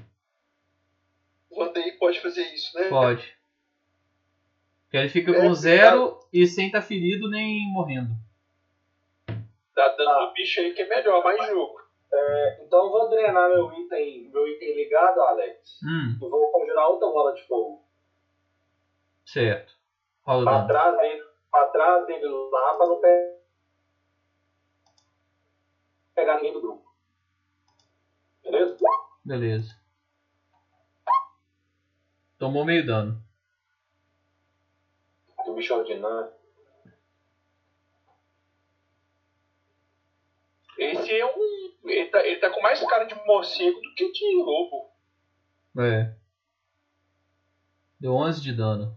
O pode fazer isso, né? Pode. Porque ele fica É, com tá. zero e sem estar ferido nem morrendo. Dá dano no bicho aí que é melhor, mais jogo. é, então eu vou drenar meu item, meu item ligado, Alex. Hum, E vou conjurar outra bola de fogo. Certo. Rola o Pra trás dele, pra trás dele lá pra não pe- pegar ninguém do grupo. Beleza? Beleza. Tomou meio dano. Que bicho ordinário. Esse é um. Ele tá, ele tá com mais cara de morcego do que de lobo. É. Deu 11 de dano.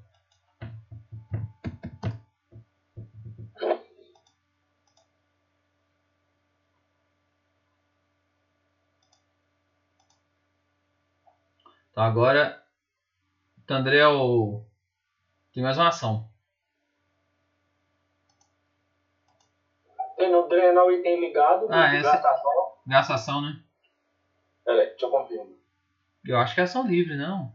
Então agora Tandrel é tem mais uma ação. Tem no Drenal item ligado. Ah, essa... Nessa ação, né? Peraí, deixa eu confirmar. Eu acho que é ação livre, não.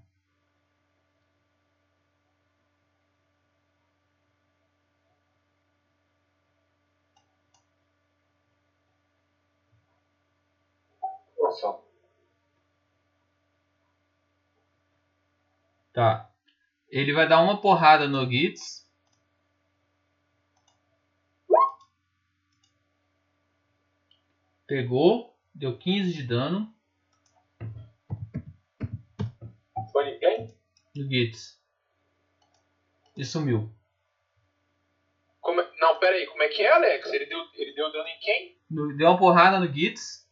Ação. Tá. Ele vai dar uma porrada no Gitz. Pegou. Deu 15 de dano Foi ninguém? no Gitz. E sumiu. Como é- Não, pera aí, como é que é, Alex? Ele deu, ele deu dano em quem? Deu uma porrada no Gitz.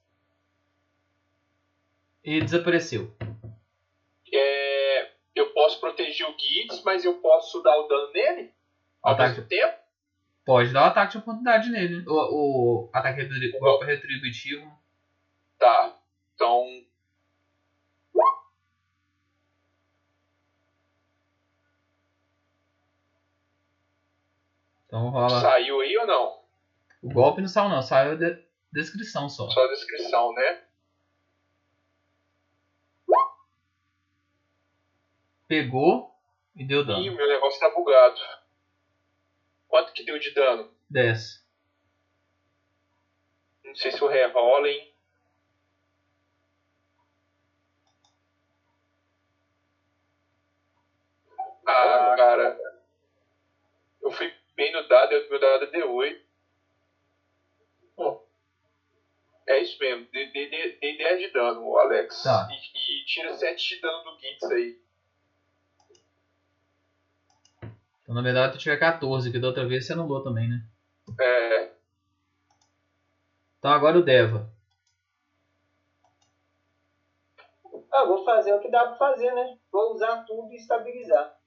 E desapareceu. É, Eu posso proteger o Gitz, mas eu posso dar o dano nele? Ao Ataque. mesmo tempo? Pode dar o ataque de oportunidade nele. O, o ataque retri- golpe retributivo. Tá. Então. Então rola. Saiu aí ou não? O golpe não saiu não, saiu a de- descrição só. Só a descrição, né? Pegou e deu Ih, dano. o meu negócio tá bugado. Quanto que deu de dano? 10. Não sei se o rerola, hein? Ah, cara. Eu fui bem no dado, meu dado é D8. É isso mesmo, dei dei- dei- dei 10 de dano, o Alex. Tá. E, e tira 7 de dano do Gitz aí. Então na verdade tu tiver 14, que da outra vez você anulou também, né? É. Então agora o Deva. Ah, vou fazer o que dá pra fazer, né? Vou usar tudo e estabilizar.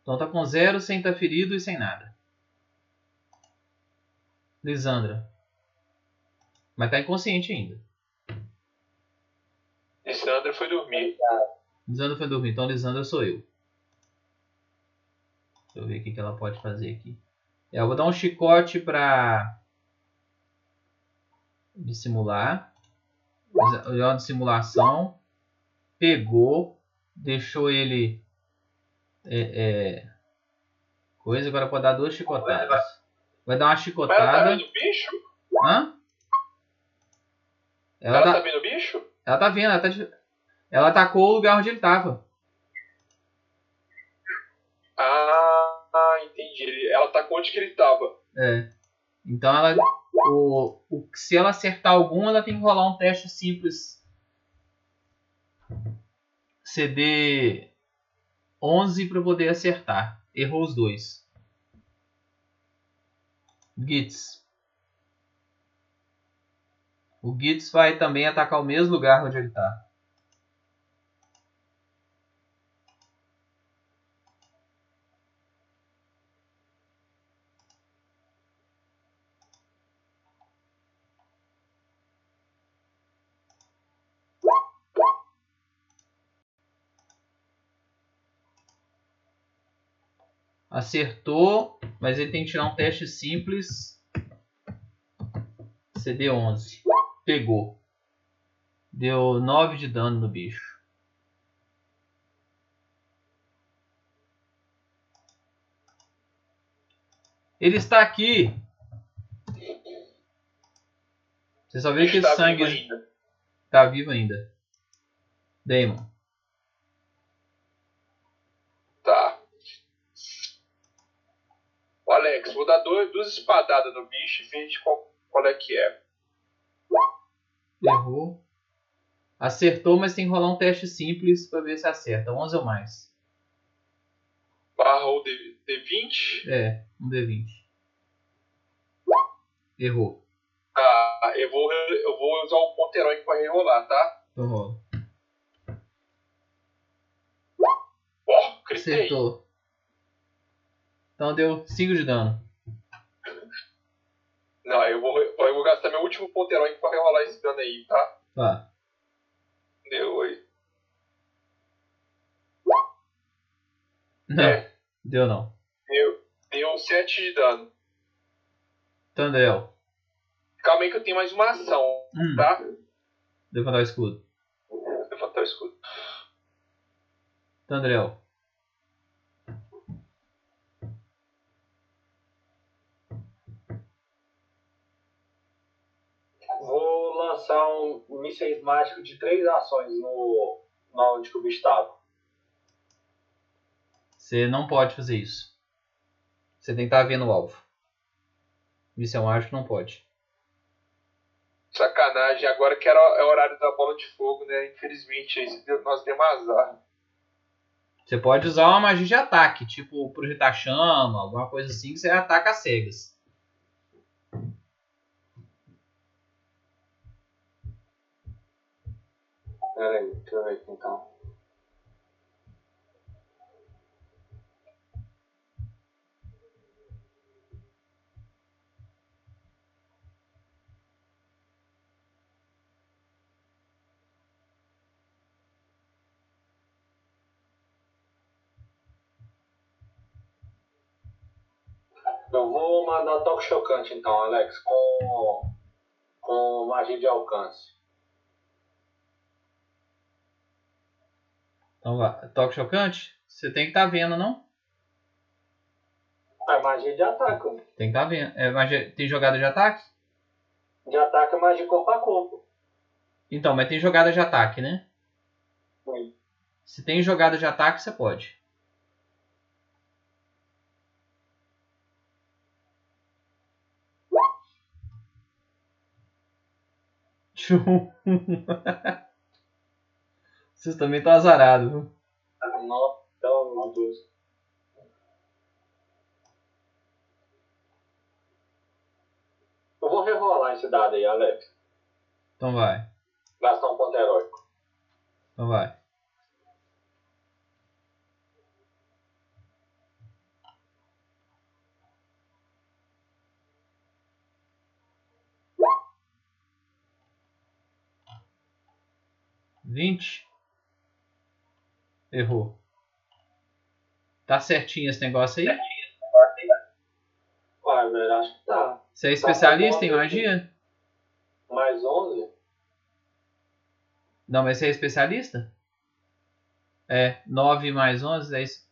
Então tá com 0, sem estar ferido e sem nada. Lisandra. Mas tá inconsciente ainda. Lissandra foi dormir. Lisandra foi dormir, então Lisandra sou eu. Deixa eu ver o que ela pode fazer aqui. É, eu vou dar um chicote pra dissimular. Olhar de simulação. Pegou. Deixou ele. É, é, coisa. Agora pode dar duas chicotadas. Vai dar uma Mas ela tá chicotada. vendo o bicho? Hã? Ela, Ela tá tá, vendo o bicho? ela tá vendo. Ela, tá de- ela atacou o lugar onde ele tava. Ah, entendi. Ela tá onde que ele tava. É. Então ela. O, o, se ela acertar algum, ela tem que rolar um teste simples. CD 11 para poder acertar. Errou os dois. Gitz. O Gitz vai também atacar o mesmo lugar onde ele tá. Acertou, mas ele tem que tirar um teste simples. CD 11. Pegou. Deu 9 de dano no bicho. Ele está aqui. Você só vê que Está sangue vivo ainda. tá vivo ainda. Damon. Tá. Ô, Alex, vou dar dois, duas espadadas no bicho e de qual, qual é que é. Errou. Acertou, mas tem que rolar um teste simples para ver se acerta. 11 ou mais. Barra ou D, D20. É, um D20. Errou. Tá, eu vou, eu vou usar o ponto heróico pra rerolar, tá? Então rola. Ó, critei. Acertou. Então deu 5 de dano. Não, eu vou, eu vou gastar meu último ponto heróico pra rerolar esse dano aí, tá? Tá. Deu oito. Não, É, deu não. deu, deu 7 de dano. Tandrel. Calma aí que eu tenho mais uma ação, Hum, tá? levantar o escudo. Levantar o escudo. Tandrel. Lançar um mísseis mágicos de três ações no, no onde que o bicho estava. Você não pode fazer isso. Você tem que estar vendo o alvo. Missão mágico não pode. Sacanagem, agora que era é o horário da bola de fogo, né? Infelizmente, nós demos azar. Você pode usar uma magia de ataque, tipo projetar chama, alguma coisa assim, que você ataca cegas. Pera aí, deixa eu ver aqui então. Eu vou mandar toque chocante então, Alex, com, com magia de alcance. Então vai. Toque chocante? Você tem que estar vendo, não? É magia de ataque. Tem que estar vendo. É magia... Tem jogada de ataque? De ataque é magia corpo a corpo. Então, mas tem jogada de ataque, né? Sim. Se tem jogada de ataque, você pode. Tchum. Vocês também estão azarados, viu? Não, pelo amor de Deus. Eu vou rerolar esse dado aí, Alex. Então vai. Gastar um ponto heróico. Então vai. Vinte. Errou. Tá certinho esse negócio aí? Ué, velho, acho que tá. Você é especialista em magia? Mais 11? Não, mas você é especialista? É, 9 mais 11, 10.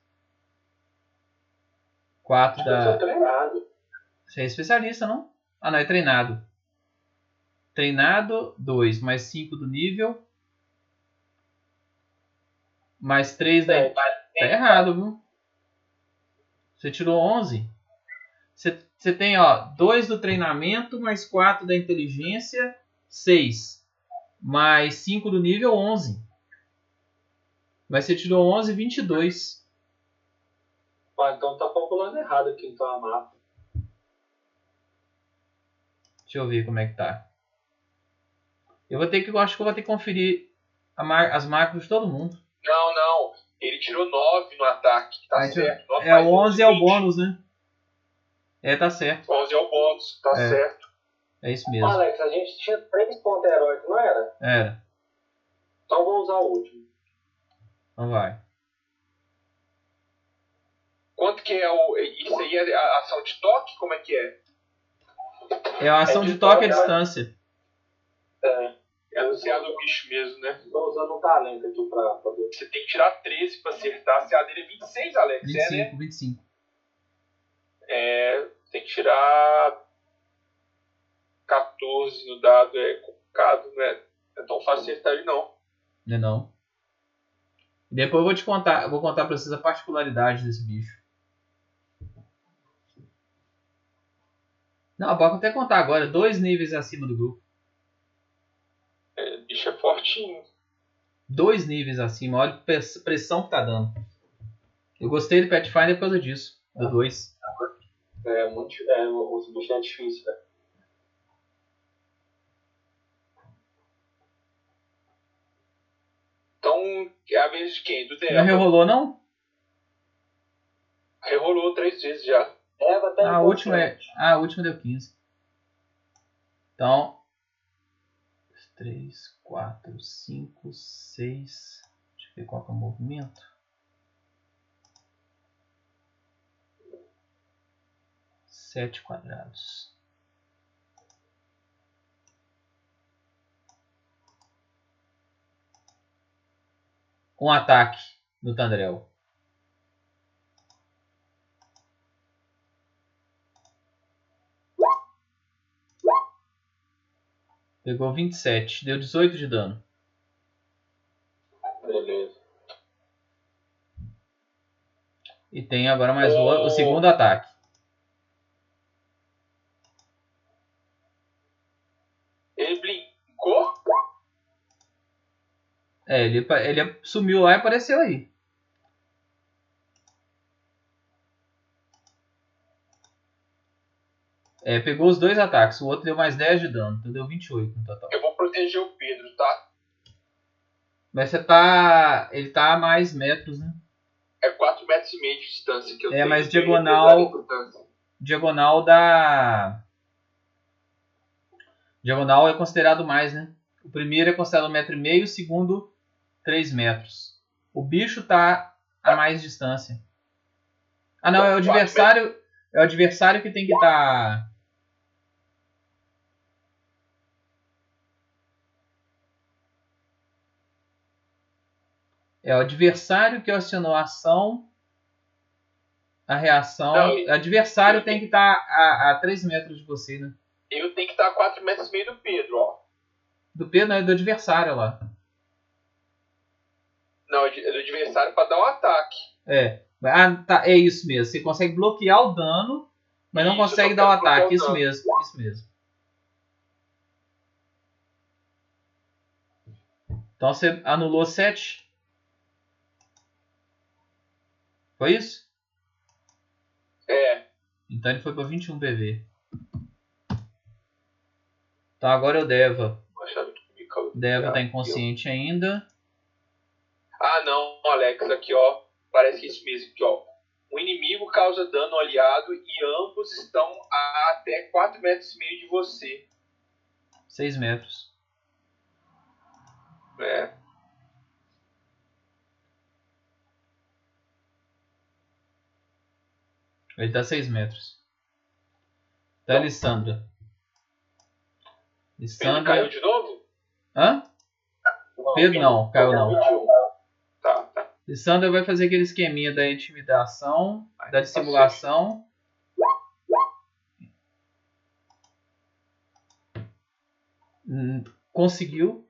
4 Eu sou da. treinado. Você é especialista, não? Ah, não, é treinado. Treinado, 2 mais 5 do nível. Mais 3 da. É, Tá errado, viu? Você tirou 11. Você, você tem, ó, 2 do treinamento, mais 4 da inteligência, 6. Mais 5 do nível, 11. Mas você tirou 11, 22. Ah, então tá calculando errado aqui então a mapa. Deixa eu ver como é que tá. Eu vou ter que, eu acho que eu vou ter que conferir mar- as marcas de todo mundo. Não, não. Ele tirou 9 no ataque. Tá Ah, certo. 9 É, mais o 11 é o 20. bônus, né? É, tá certo. 11 é o bônus, tá É. certo. É isso mesmo. Alex, a gente tinha três pontos heróicos, não era? Era. Então vou usar o último. Então vai. Quanto que é o. Isso aí é a ação de toque? Como é que é? É uma ação É de de toque à distância. É. É anunciado do bicho mesmo, né? Tô usando um talento aqui pra poder. Você tem que tirar 13 pra acertar. A CA dele é 26, Alex. É, né? 25, 25. É, tem que tirar 14 no dado. É complicado, não é, é tão fácil acertar ele, não. Não é não? Depois eu vou te contar, eu vou contar pra vocês a particularidade desse bicho. Não, pode até contar agora, dois níveis acima do grupo. É, bicho é fortinho. Dois níveis acima, olha a press- pressão que tá dando. Eu gostei do Pathfinder por causa disso, do 2. É muito. É, os bichos é difícil, velho. Então, é a vez de quem? Do Não Deva. rerolou não? Rerolou três vezes já. Eva tá Ah, a última é. Ah, a última deu 15. Então. 3, 4, 5, 6. Deixa eu ver qual é o movimento. Sete quadrados. Um ataque no Tandrel. Pegou 27. Deu 18 de dano. Beleza. E tem agora mais o, Oh. o segundo ataque. Ele blincou? É, ele, ele sumiu lá e apareceu aí. É, pegou os dois ataques. O outro deu mais 10 de dano. Então deu 28 no total. Eu vou proteger o Pedro, tá? Mas você tá. Ele tá a mais metros, né? É 4 metros e meio de distância que eu É, tenho. mas de diagonal-. Diagonal da. Diagonal é considerado mais, né? O primeiro é considerado 1,5m, o segundo 3 metros. O bicho tá a mais distância. Ah não, é o Quatro adversário. É o adversário que tem que estar. Tá... É o adversário que acionou a ação. A reação. Não, e- o adversário tem que estar a, a 3 metros de você, né? Eu tenho que estar a 4 metros e meio do Pedro, ó. Do Pedro, não, é do adversário lá. Não, é é do adversário pra dar um ataque. É. Ah, tá, é isso mesmo. Você consegue bloquear o dano, mas não Isso, consegue dar bloquear ataque. o Isso mesmo, isso mesmo. Então você anulou 7. Foi isso? É. Então ele foi pra 21 PV. Então agora é o Deva. Deva tá inconsciente ainda. Ah, não, Alex, aqui, ó. Parece que é isso mesmo aqui, ó. O inimigo causa dano ao aliado e ambos estão a até 4 metros e meio de você. 6 metros. É. Ele tá a 6 metros. Tá, Alessandra. Pedro caiu Alessandra. de novo? Hã? Pedro não, caiu não. 21. Tá, tá. Vai fazer aquele esqueminha da intimidação, Ai, da dissimulação. Hum, Conseguiu.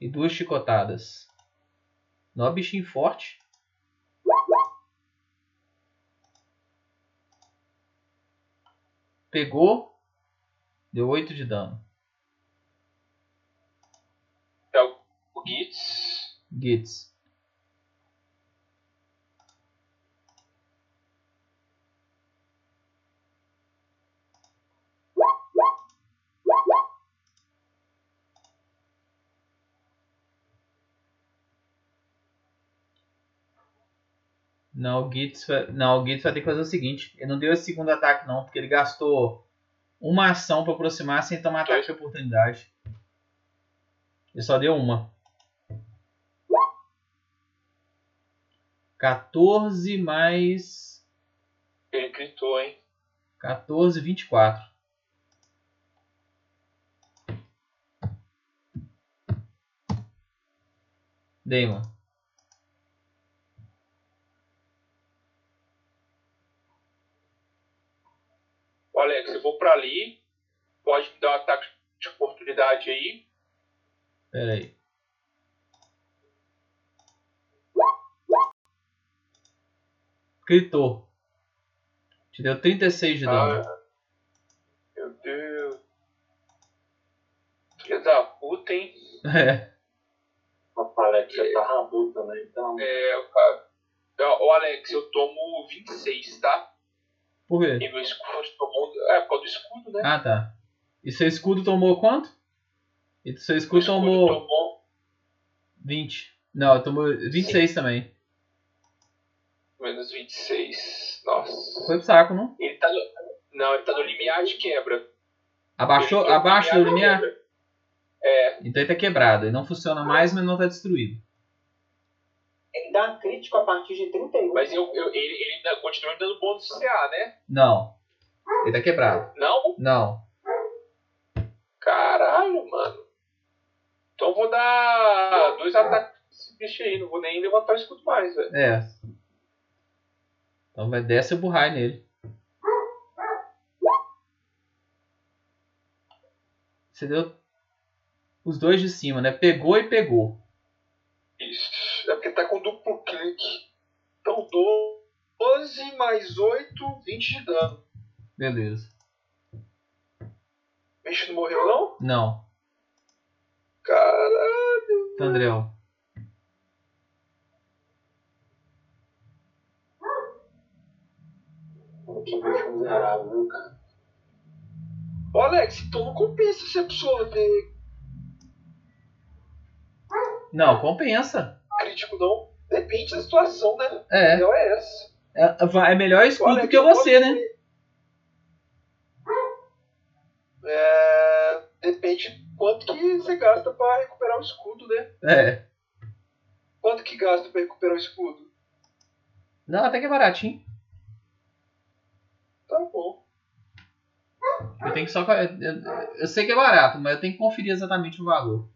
E duas chicotadas. Nó bichinho forte. Pegou. Deu 8 de dano. É o, o Gitz. Gitz. Não, o Gitz vai, não, o Gitz vai ter que fazer o seguinte. Ele não deu esse segundo ataque não, porque ele gastou uma ação para aproximar sem tomar ataque de oportunidade. Ele só deu uma. 14 mais Ele gritou, hein? 14, 24. Damon. Alex, eu vou pra ali. Pode me dar um ataque de oportunidade aí. Pera aí. Gritou. Te deu 36 de dano. Ah, meu Deus. Filha da puta, hein? É. O Alex já tá rabudo também, então. É, cara. Ô, Alex, eu tomo 26, tá? Por quê? E meu escudo. É, por causa do escudo, né? Ah, tá. E seu escudo tomou quanto? E seu escudo escudo tomou tomou 20. Não, tomou 26 também. menos 26. Nossa. Foi pro saco, não? Ele tá no. Não, ele tá no limiar de quebra. Abaixou, tá no abaixo do limiar? É, Então ele tá quebrado. Ele não funciona mais, mas não tá destruído. Ele dá crítico a partir de 31. mas eu, eu- ele, ele continua me dando bônus de CA, né? Não. Ele tá quebrado. Não? Não. Caralho, mano. Então vou dar dois ataques desse bicho aí. Não vou nem levantar o escudo mais, velho. É. Então vai desce o burrai nele. Você deu Os dois de cima, né? Pegou e pegou. Isso. É porque tá com duplo clique. Então 12 mais 8, 20 de dano. Beleza. Bicho não morreu não? Não. Caralho. Tandrel. Que bicho miserável, cara? Ô Alex, então não compensa se a pessoa ter Não, compensa. crítico não. Depende da situação, né? É. Não é essa. É, vai- é melhor escudo Olha, do que você, né? É, depende quanto que você gasta pra recuperar o escudo, né? É. Quanto que gasta pra recuperar o escudo? Não, até que é baratinho. Tá bom. Eu tenho que só. Eu, eu- eu sei que é barato, mas eu tenho que conferir exatamente o valor.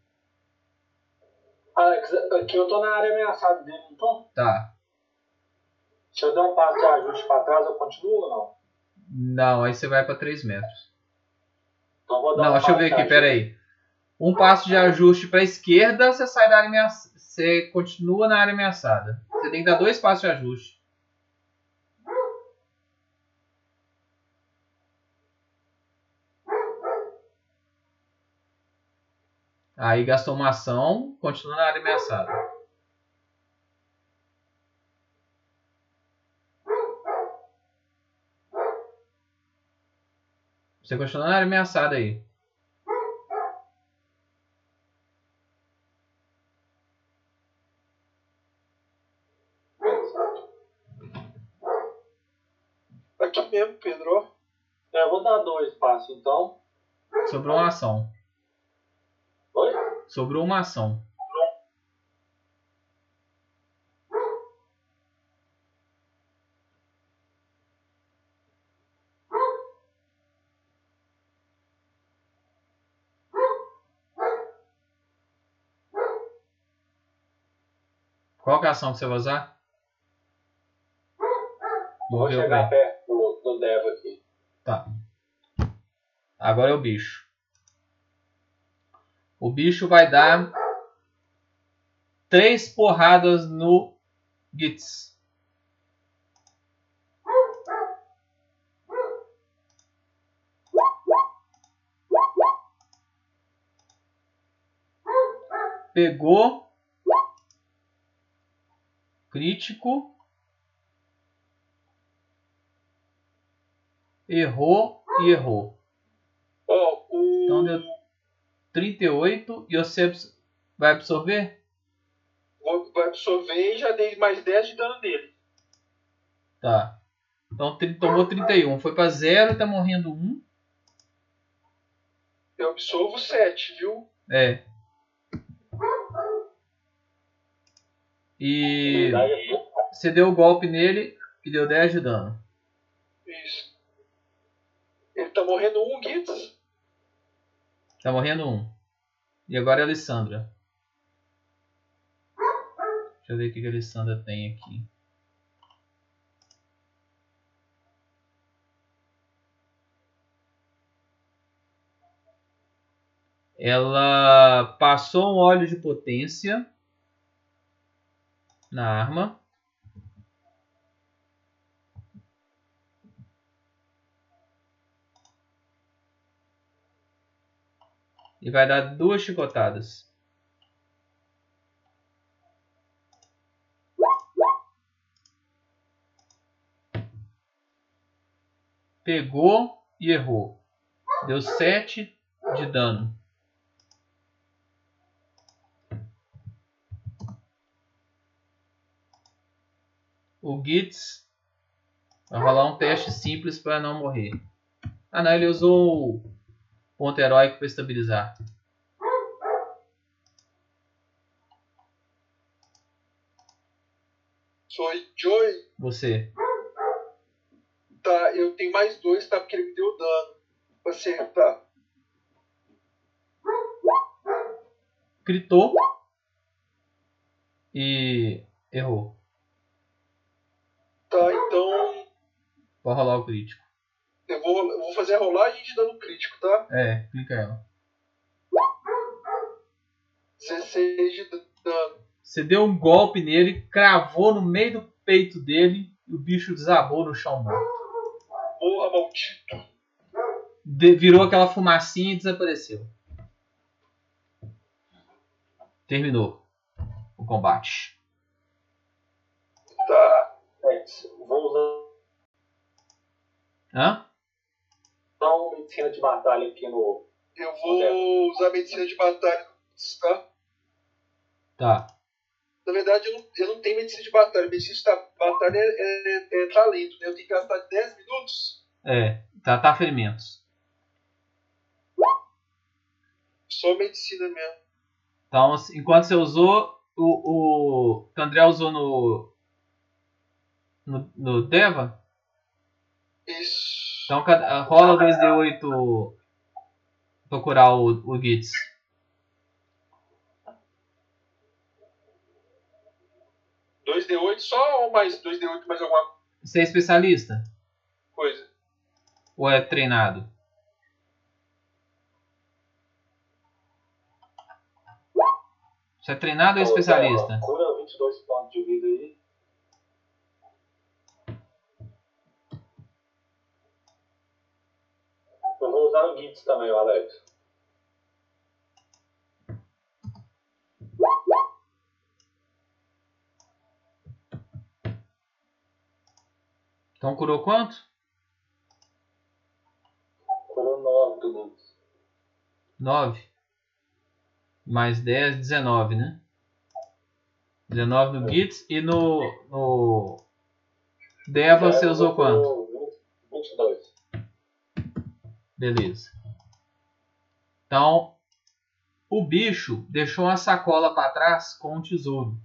Alex, aqui eu tô na área ameaçada dele, não tô? Tá. Se eu der um passo de ajuste pra trás, eu continuo ou não? Não, aí você vai pra 3 metros. Então vou dar Não, um deixa eu ver aqui, ajuste. pera aí. Um passo de ajuste pra esquerda, você sai da área ameaçada. Você continua na área ameaçada. Você tem que dar dois passos de ajuste. Aí gastou uma ação, continua na área ameaçada. Você continua na área ameaçada aí. Aqui mesmo, Pedro. É, eu vou dar dois passos, então. Sobrou uma ação. Oi? Sobrou uma ação. Que ação que você vai usar? Vou Morreu chegar bem. perto do, do Devo aqui. Tá. Agora é o bicho. O bicho vai dar três porradas no Gitz. Pegou. Crítico. Errou e errou. Então deu 38 e você vai absorver? Vou- Vai absorver e já dei mais 10 de dano nele. Tá. Então tomou 31. Foi pra 0 e tá morrendo 1. Eu absorvo 7, viu? É. E você deu o golpe nele e deu 10 de dano. Isso. Ele tá morrendo um, Gitz. Tá morrendo 1. E agora é a Alessandra. Deixa eu ver o que que a Alessandra tem aqui. Ela passou um óleo de potência na arma. E vai dar duas chicotadas. Pegou e errou. Deu 7 de dano. O Gitz vai rolar um teste simples para não morrer. Ah não, ele usou o ponto heróico para estabilizar. Sou Joy. Você. Tá, eu tenho mais dois, tá? Porque ele me deu dano. Pra acertar. Gritou. E errou. Pode rolar o crítico. Eu vou, eu vou fazer a rolagem de dano crítico, tá? É, clica ela. 16 de dano. Você deu um golpe nele, cravou no meio do peito dele e o bicho desabou no chão morto. Porra, maldito. De- virou aquela fumacinha e desapareceu. Terminou o combate. Tá. É, vou usar Hã? uma medicina de batalha aqui no. Eu vou usar medicina de batalha, tá? Tá. Na verdade, eu não, eu não tenho medicina de batalha. Medicina de batalha é, é- é talento, né? Eu tenho que gastar 10 minutos. É, tratar ferimentos. Só medicina mesmo. Então, enquanto você usou, o, o que o André usou no, no, no Deva, Isso. então cada- rola 2d8 pra curar o, o Gitz. dois d 8 só ou mais 2D8 mais alguma Você é especialista? coisa? Ou é treinado? Você é treinado ou é especialista? Cura 22 pontos de vida aí. Eu vou usar o Gits também, o Alex. Então curou quanto? Curou 9 do Gits. 9. Mais 10, 19, né? 19 no Gitz e no, no Deva você usou quanto? 22. Beleza. Então, o bicho deixou uma sacola para trás com um tesouro.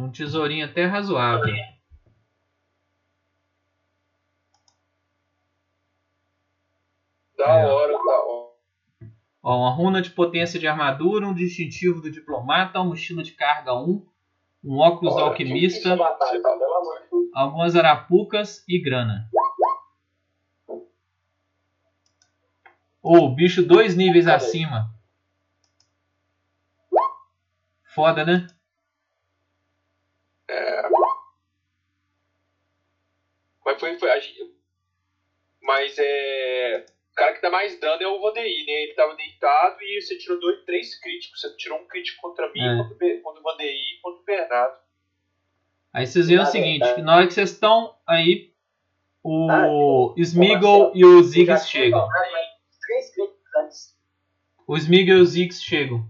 Um tesourinho até razoável. Da É. hora. Ó, uma runa de potência de armadura, um distintivo do diplomata, uma mochila de carga 1, um óculos Olha, alquimista, batalha, tá? Algumas arapucas e grana. Ô, bicho dois níveis Cadê? acima. Foda, né? Mas foi, foi Mas é. O cara que dá mais dano é o Vandeir, né? Ele tava deitado e você tirou dois, três críticos. Você tirou um crítico contra mim, É. contra, o Be- contra o Vandeir e contra o Bernardo. Aí vocês veem o Tá seguinte, tá. na hora que vocês estão aí, o Ah, Smeagol e o Ziggs chegam. Antes. O Smeagol e o Ziggs chegam.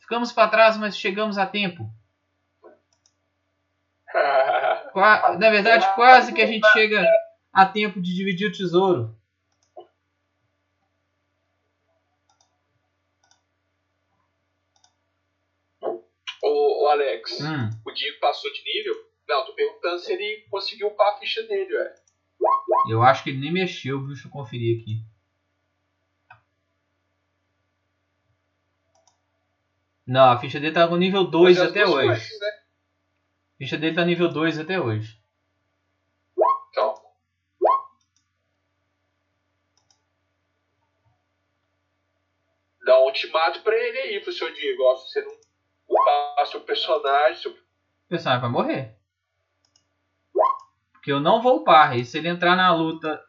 Ficamos para trás, mas chegamos a tempo. Qua- Na verdade, quase que a gente chega a tempo de dividir o tesouro. Alex, Hum, o Diego passou de nível? Não, tô perguntando se ele conseguiu upar a ficha dele, velho. eu acho que ele nem mexeu, viu? Deixa eu conferir aqui. Não, a ficha dele tá no nível 2 Mas as até hoje. né? A ficha dele tá nível 2 até hoje. Então. Dá um ultimato pra ele aí, pro seu Diego. Ó, se você não upar seu personagem, O personagem vai morrer. Porque eu não vou upar. E se ele entrar na luta.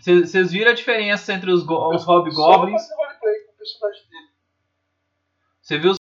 Vocês viram a diferença entre os, go- os Hobgoblins? O. Você viu